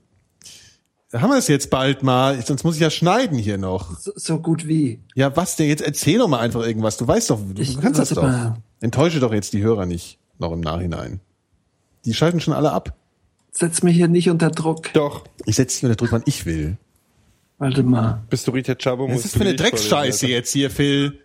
[SPEAKER 3] Haben wir es jetzt bald mal, sonst muss ich ja schneiden hier noch.
[SPEAKER 5] So, so gut wie.
[SPEAKER 3] Ja, was denn jetzt? Erzähl doch mal einfach irgendwas. Du weißt doch, du
[SPEAKER 5] Ich-
[SPEAKER 3] kannst das doch.
[SPEAKER 5] mal.
[SPEAKER 3] Enttäusche doch jetzt die Hörer nicht noch im Nachhinein. Die schalten schon alle ab.
[SPEAKER 5] Setz mich hier nicht unter Druck.
[SPEAKER 4] Doch.
[SPEAKER 3] Ich setze dich unter Druck, wann ich will.
[SPEAKER 5] Warte mal.
[SPEAKER 4] Bist du Rita Chabo?
[SPEAKER 3] Was ist das für eine Drecksscheiße jetzt hier, Phil?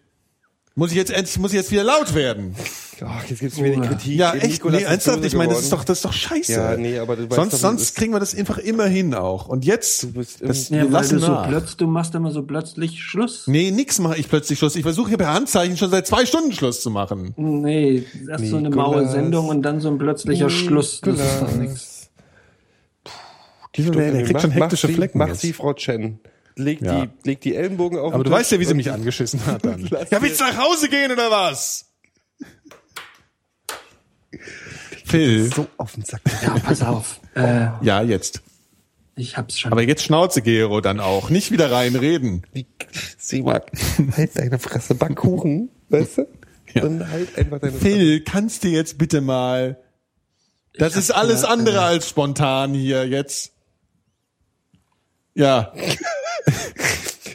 [SPEAKER 3] Muss ich jetzt endlich, muss ich jetzt wieder laut werden?
[SPEAKER 4] Ach, jetzt gibt's wieder die Kritik.
[SPEAKER 3] Ja, echt?
[SPEAKER 4] Nikolas
[SPEAKER 3] Nee, ernsthaft? Ich meine, das ist doch, das ist doch scheiße.
[SPEAKER 4] Ja, nee, aber du weißt
[SPEAKER 3] sonst,
[SPEAKER 4] doch,
[SPEAKER 3] sonst kriegen wir das einfach immer hin auch. Und jetzt,
[SPEAKER 4] bist
[SPEAKER 3] das, wir
[SPEAKER 5] Ja,
[SPEAKER 3] lassen
[SPEAKER 5] du so plötzlich, du machst immer so plötzlich Schluss.
[SPEAKER 3] Nee, nix mache ich plötzlich Schluss. Ich versuche hier per Handzeichen schon seit zwei Stunden Schluss zu machen.
[SPEAKER 5] Nee, erst so eine maue
[SPEAKER 4] Nikolas.
[SPEAKER 5] Sendung und dann so ein plötzlicher Schluss. Das ist doch nichts.
[SPEAKER 3] Dieser, der, der kriegt schon
[SPEAKER 4] Mach-
[SPEAKER 3] hektische
[SPEAKER 4] mach sie,
[SPEAKER 3] Flecken.
[SPEAKER 4] Mach sie, Frau Chen. Leg,
[SPEAKER 3] Ja.
[SPEAKER 4] die, leg die Ellenbogen auf
[SPEAKER 3] Aber
[SPEAKER 4] den
[SPEAKER 3] du weißt ja,
[SPEAKER 4] Tisch
[SPEAKER 3] wie sie mich angeschissen hat dann. (laughs) Ja, willst du nach Hause gehen oder was? Phil.
[SPEAKER 4] so auf den Sack.
[SPEAKER 5] Ja, pass auf. Äh,
[SPEAKER 3] Ja, jetzt.
[SPEAKER 5] ich hab's schon.
[SPEAKER 3] Aber jetzt Schnauze, Gero, dann auch. Nicht wieder reinreden.
[SPEAKER 4] Mal, halt deine Fresse, Backkuchen, weißt du?
[SPEAKER 3] Ja.
[SPEAKER 4] Und halt einfach deine
[SPEAKER 3] Phil, kannst du jetzt bitte mal. Das
[SPEAKER 5] Ich
[SPEAKER 3] ist alles
[SPEAKER 5] gehört,
[SPEAKER 3] andere
[SPEAKER 5] äh,
[SPEAKER 3] als spontan hier jetzt. Ja,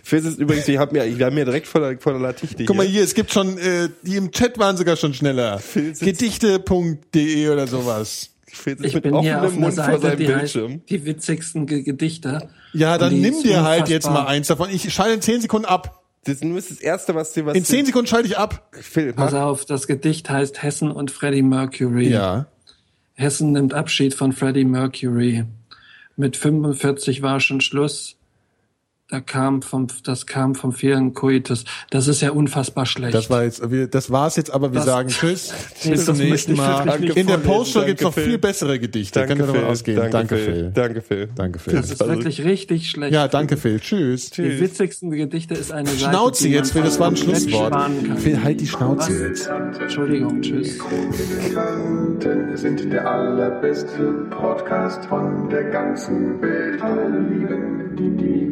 [SPEAKER 4] Phil ist übrigens, wir haben ja, wir haben ja direkt vor der, vor der Latichte
[SPEAKER 3] guck mal
[SPEAKER 4] hier.
[SPEAKER 3] es gibt schon, äh, die im Chat waren sogar schon schneller. Gedichte.de oder sowas.
[SPEAKER 4] Sitzt
[SPEAKER 5] Ich
[SPEAKER 4] mit
[SPEAKER 5] bin hier auf
[SPEAKER 4] Mund vor
[SPEAKER 5] Seite,
[SPEAKER 4] seinem
[SPEAKER 5] die heißt
[SPEAKER 4] Bildschirm.
[SPEAKER 5] die witzigsten Ge Gedichte.
[SPEAKER 3] Ja, dann nimm dir halt jetzt mal eins davon. Ich schalte in 10 Sekunden ab.
[SPEAKER 4] Das ist nur das Erste, was dir was
[SPEAKER 3] In 10 Sekunden schalte ich ab.
[SPEAKER 4] Phil,
[SPEAKER 5] Pass auf, das Gedicht heißt Hessen und Freddie Mercury.
[SPEAKER 3] Ja.
[SPEAKER 5] Hessen nimmt Abschied von Freddie Mercury. Mit 45 war schon Schluss. Da kam vom, das kam vom vielen Coitus. Das ist ja unfassbar schlecht.
[SPEAKER 3] Das war jetzt, wir, das war's jetzt, aber wir
[SPEAKER 5] Das-
[SPEAKER 3] sagen Tschüss.
[SPEAKER 5] Nee, (laughs)
[SPEAKER 3] Bis zum nächsten Mal. In der. Postshow gibt's noch viel bessere Gedichte.
[SPEAKER 4] danke,
[SPEAKER 3] Können wir davon
[SPEAKER 4] Phil,
[SPEAKER 3] ausgehen.
[SPEAKER 4] danke,
[SPEAKER 3] Danke,
[SPEAKER 4] Phil. Danke, Phil.
[SPEAKER 3] Danke, Phil.
[SPEAKER 5] das ist wirklich richtig schlecht.
[SPEAKER 3] Ja, danke, Phil. Tschüss.
[SPEAKER 5] Die witzigsten Gedichte ist eine Seite,
[SPEAKER 3] Schnauze jetzt, Phil, das war ein Schlusswort. Phil, halt die Schnauze
[SPEAKER 5] Was?
[SPEAKER 3] jetzt.
[SPEAKER 5] Entschuldigung, tschüss.
[SPEAKER 1] Dilettanten sind der allerbeste Podcast von der ganzen Welt. Alle lieben die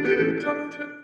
[SPEAKER 1] canten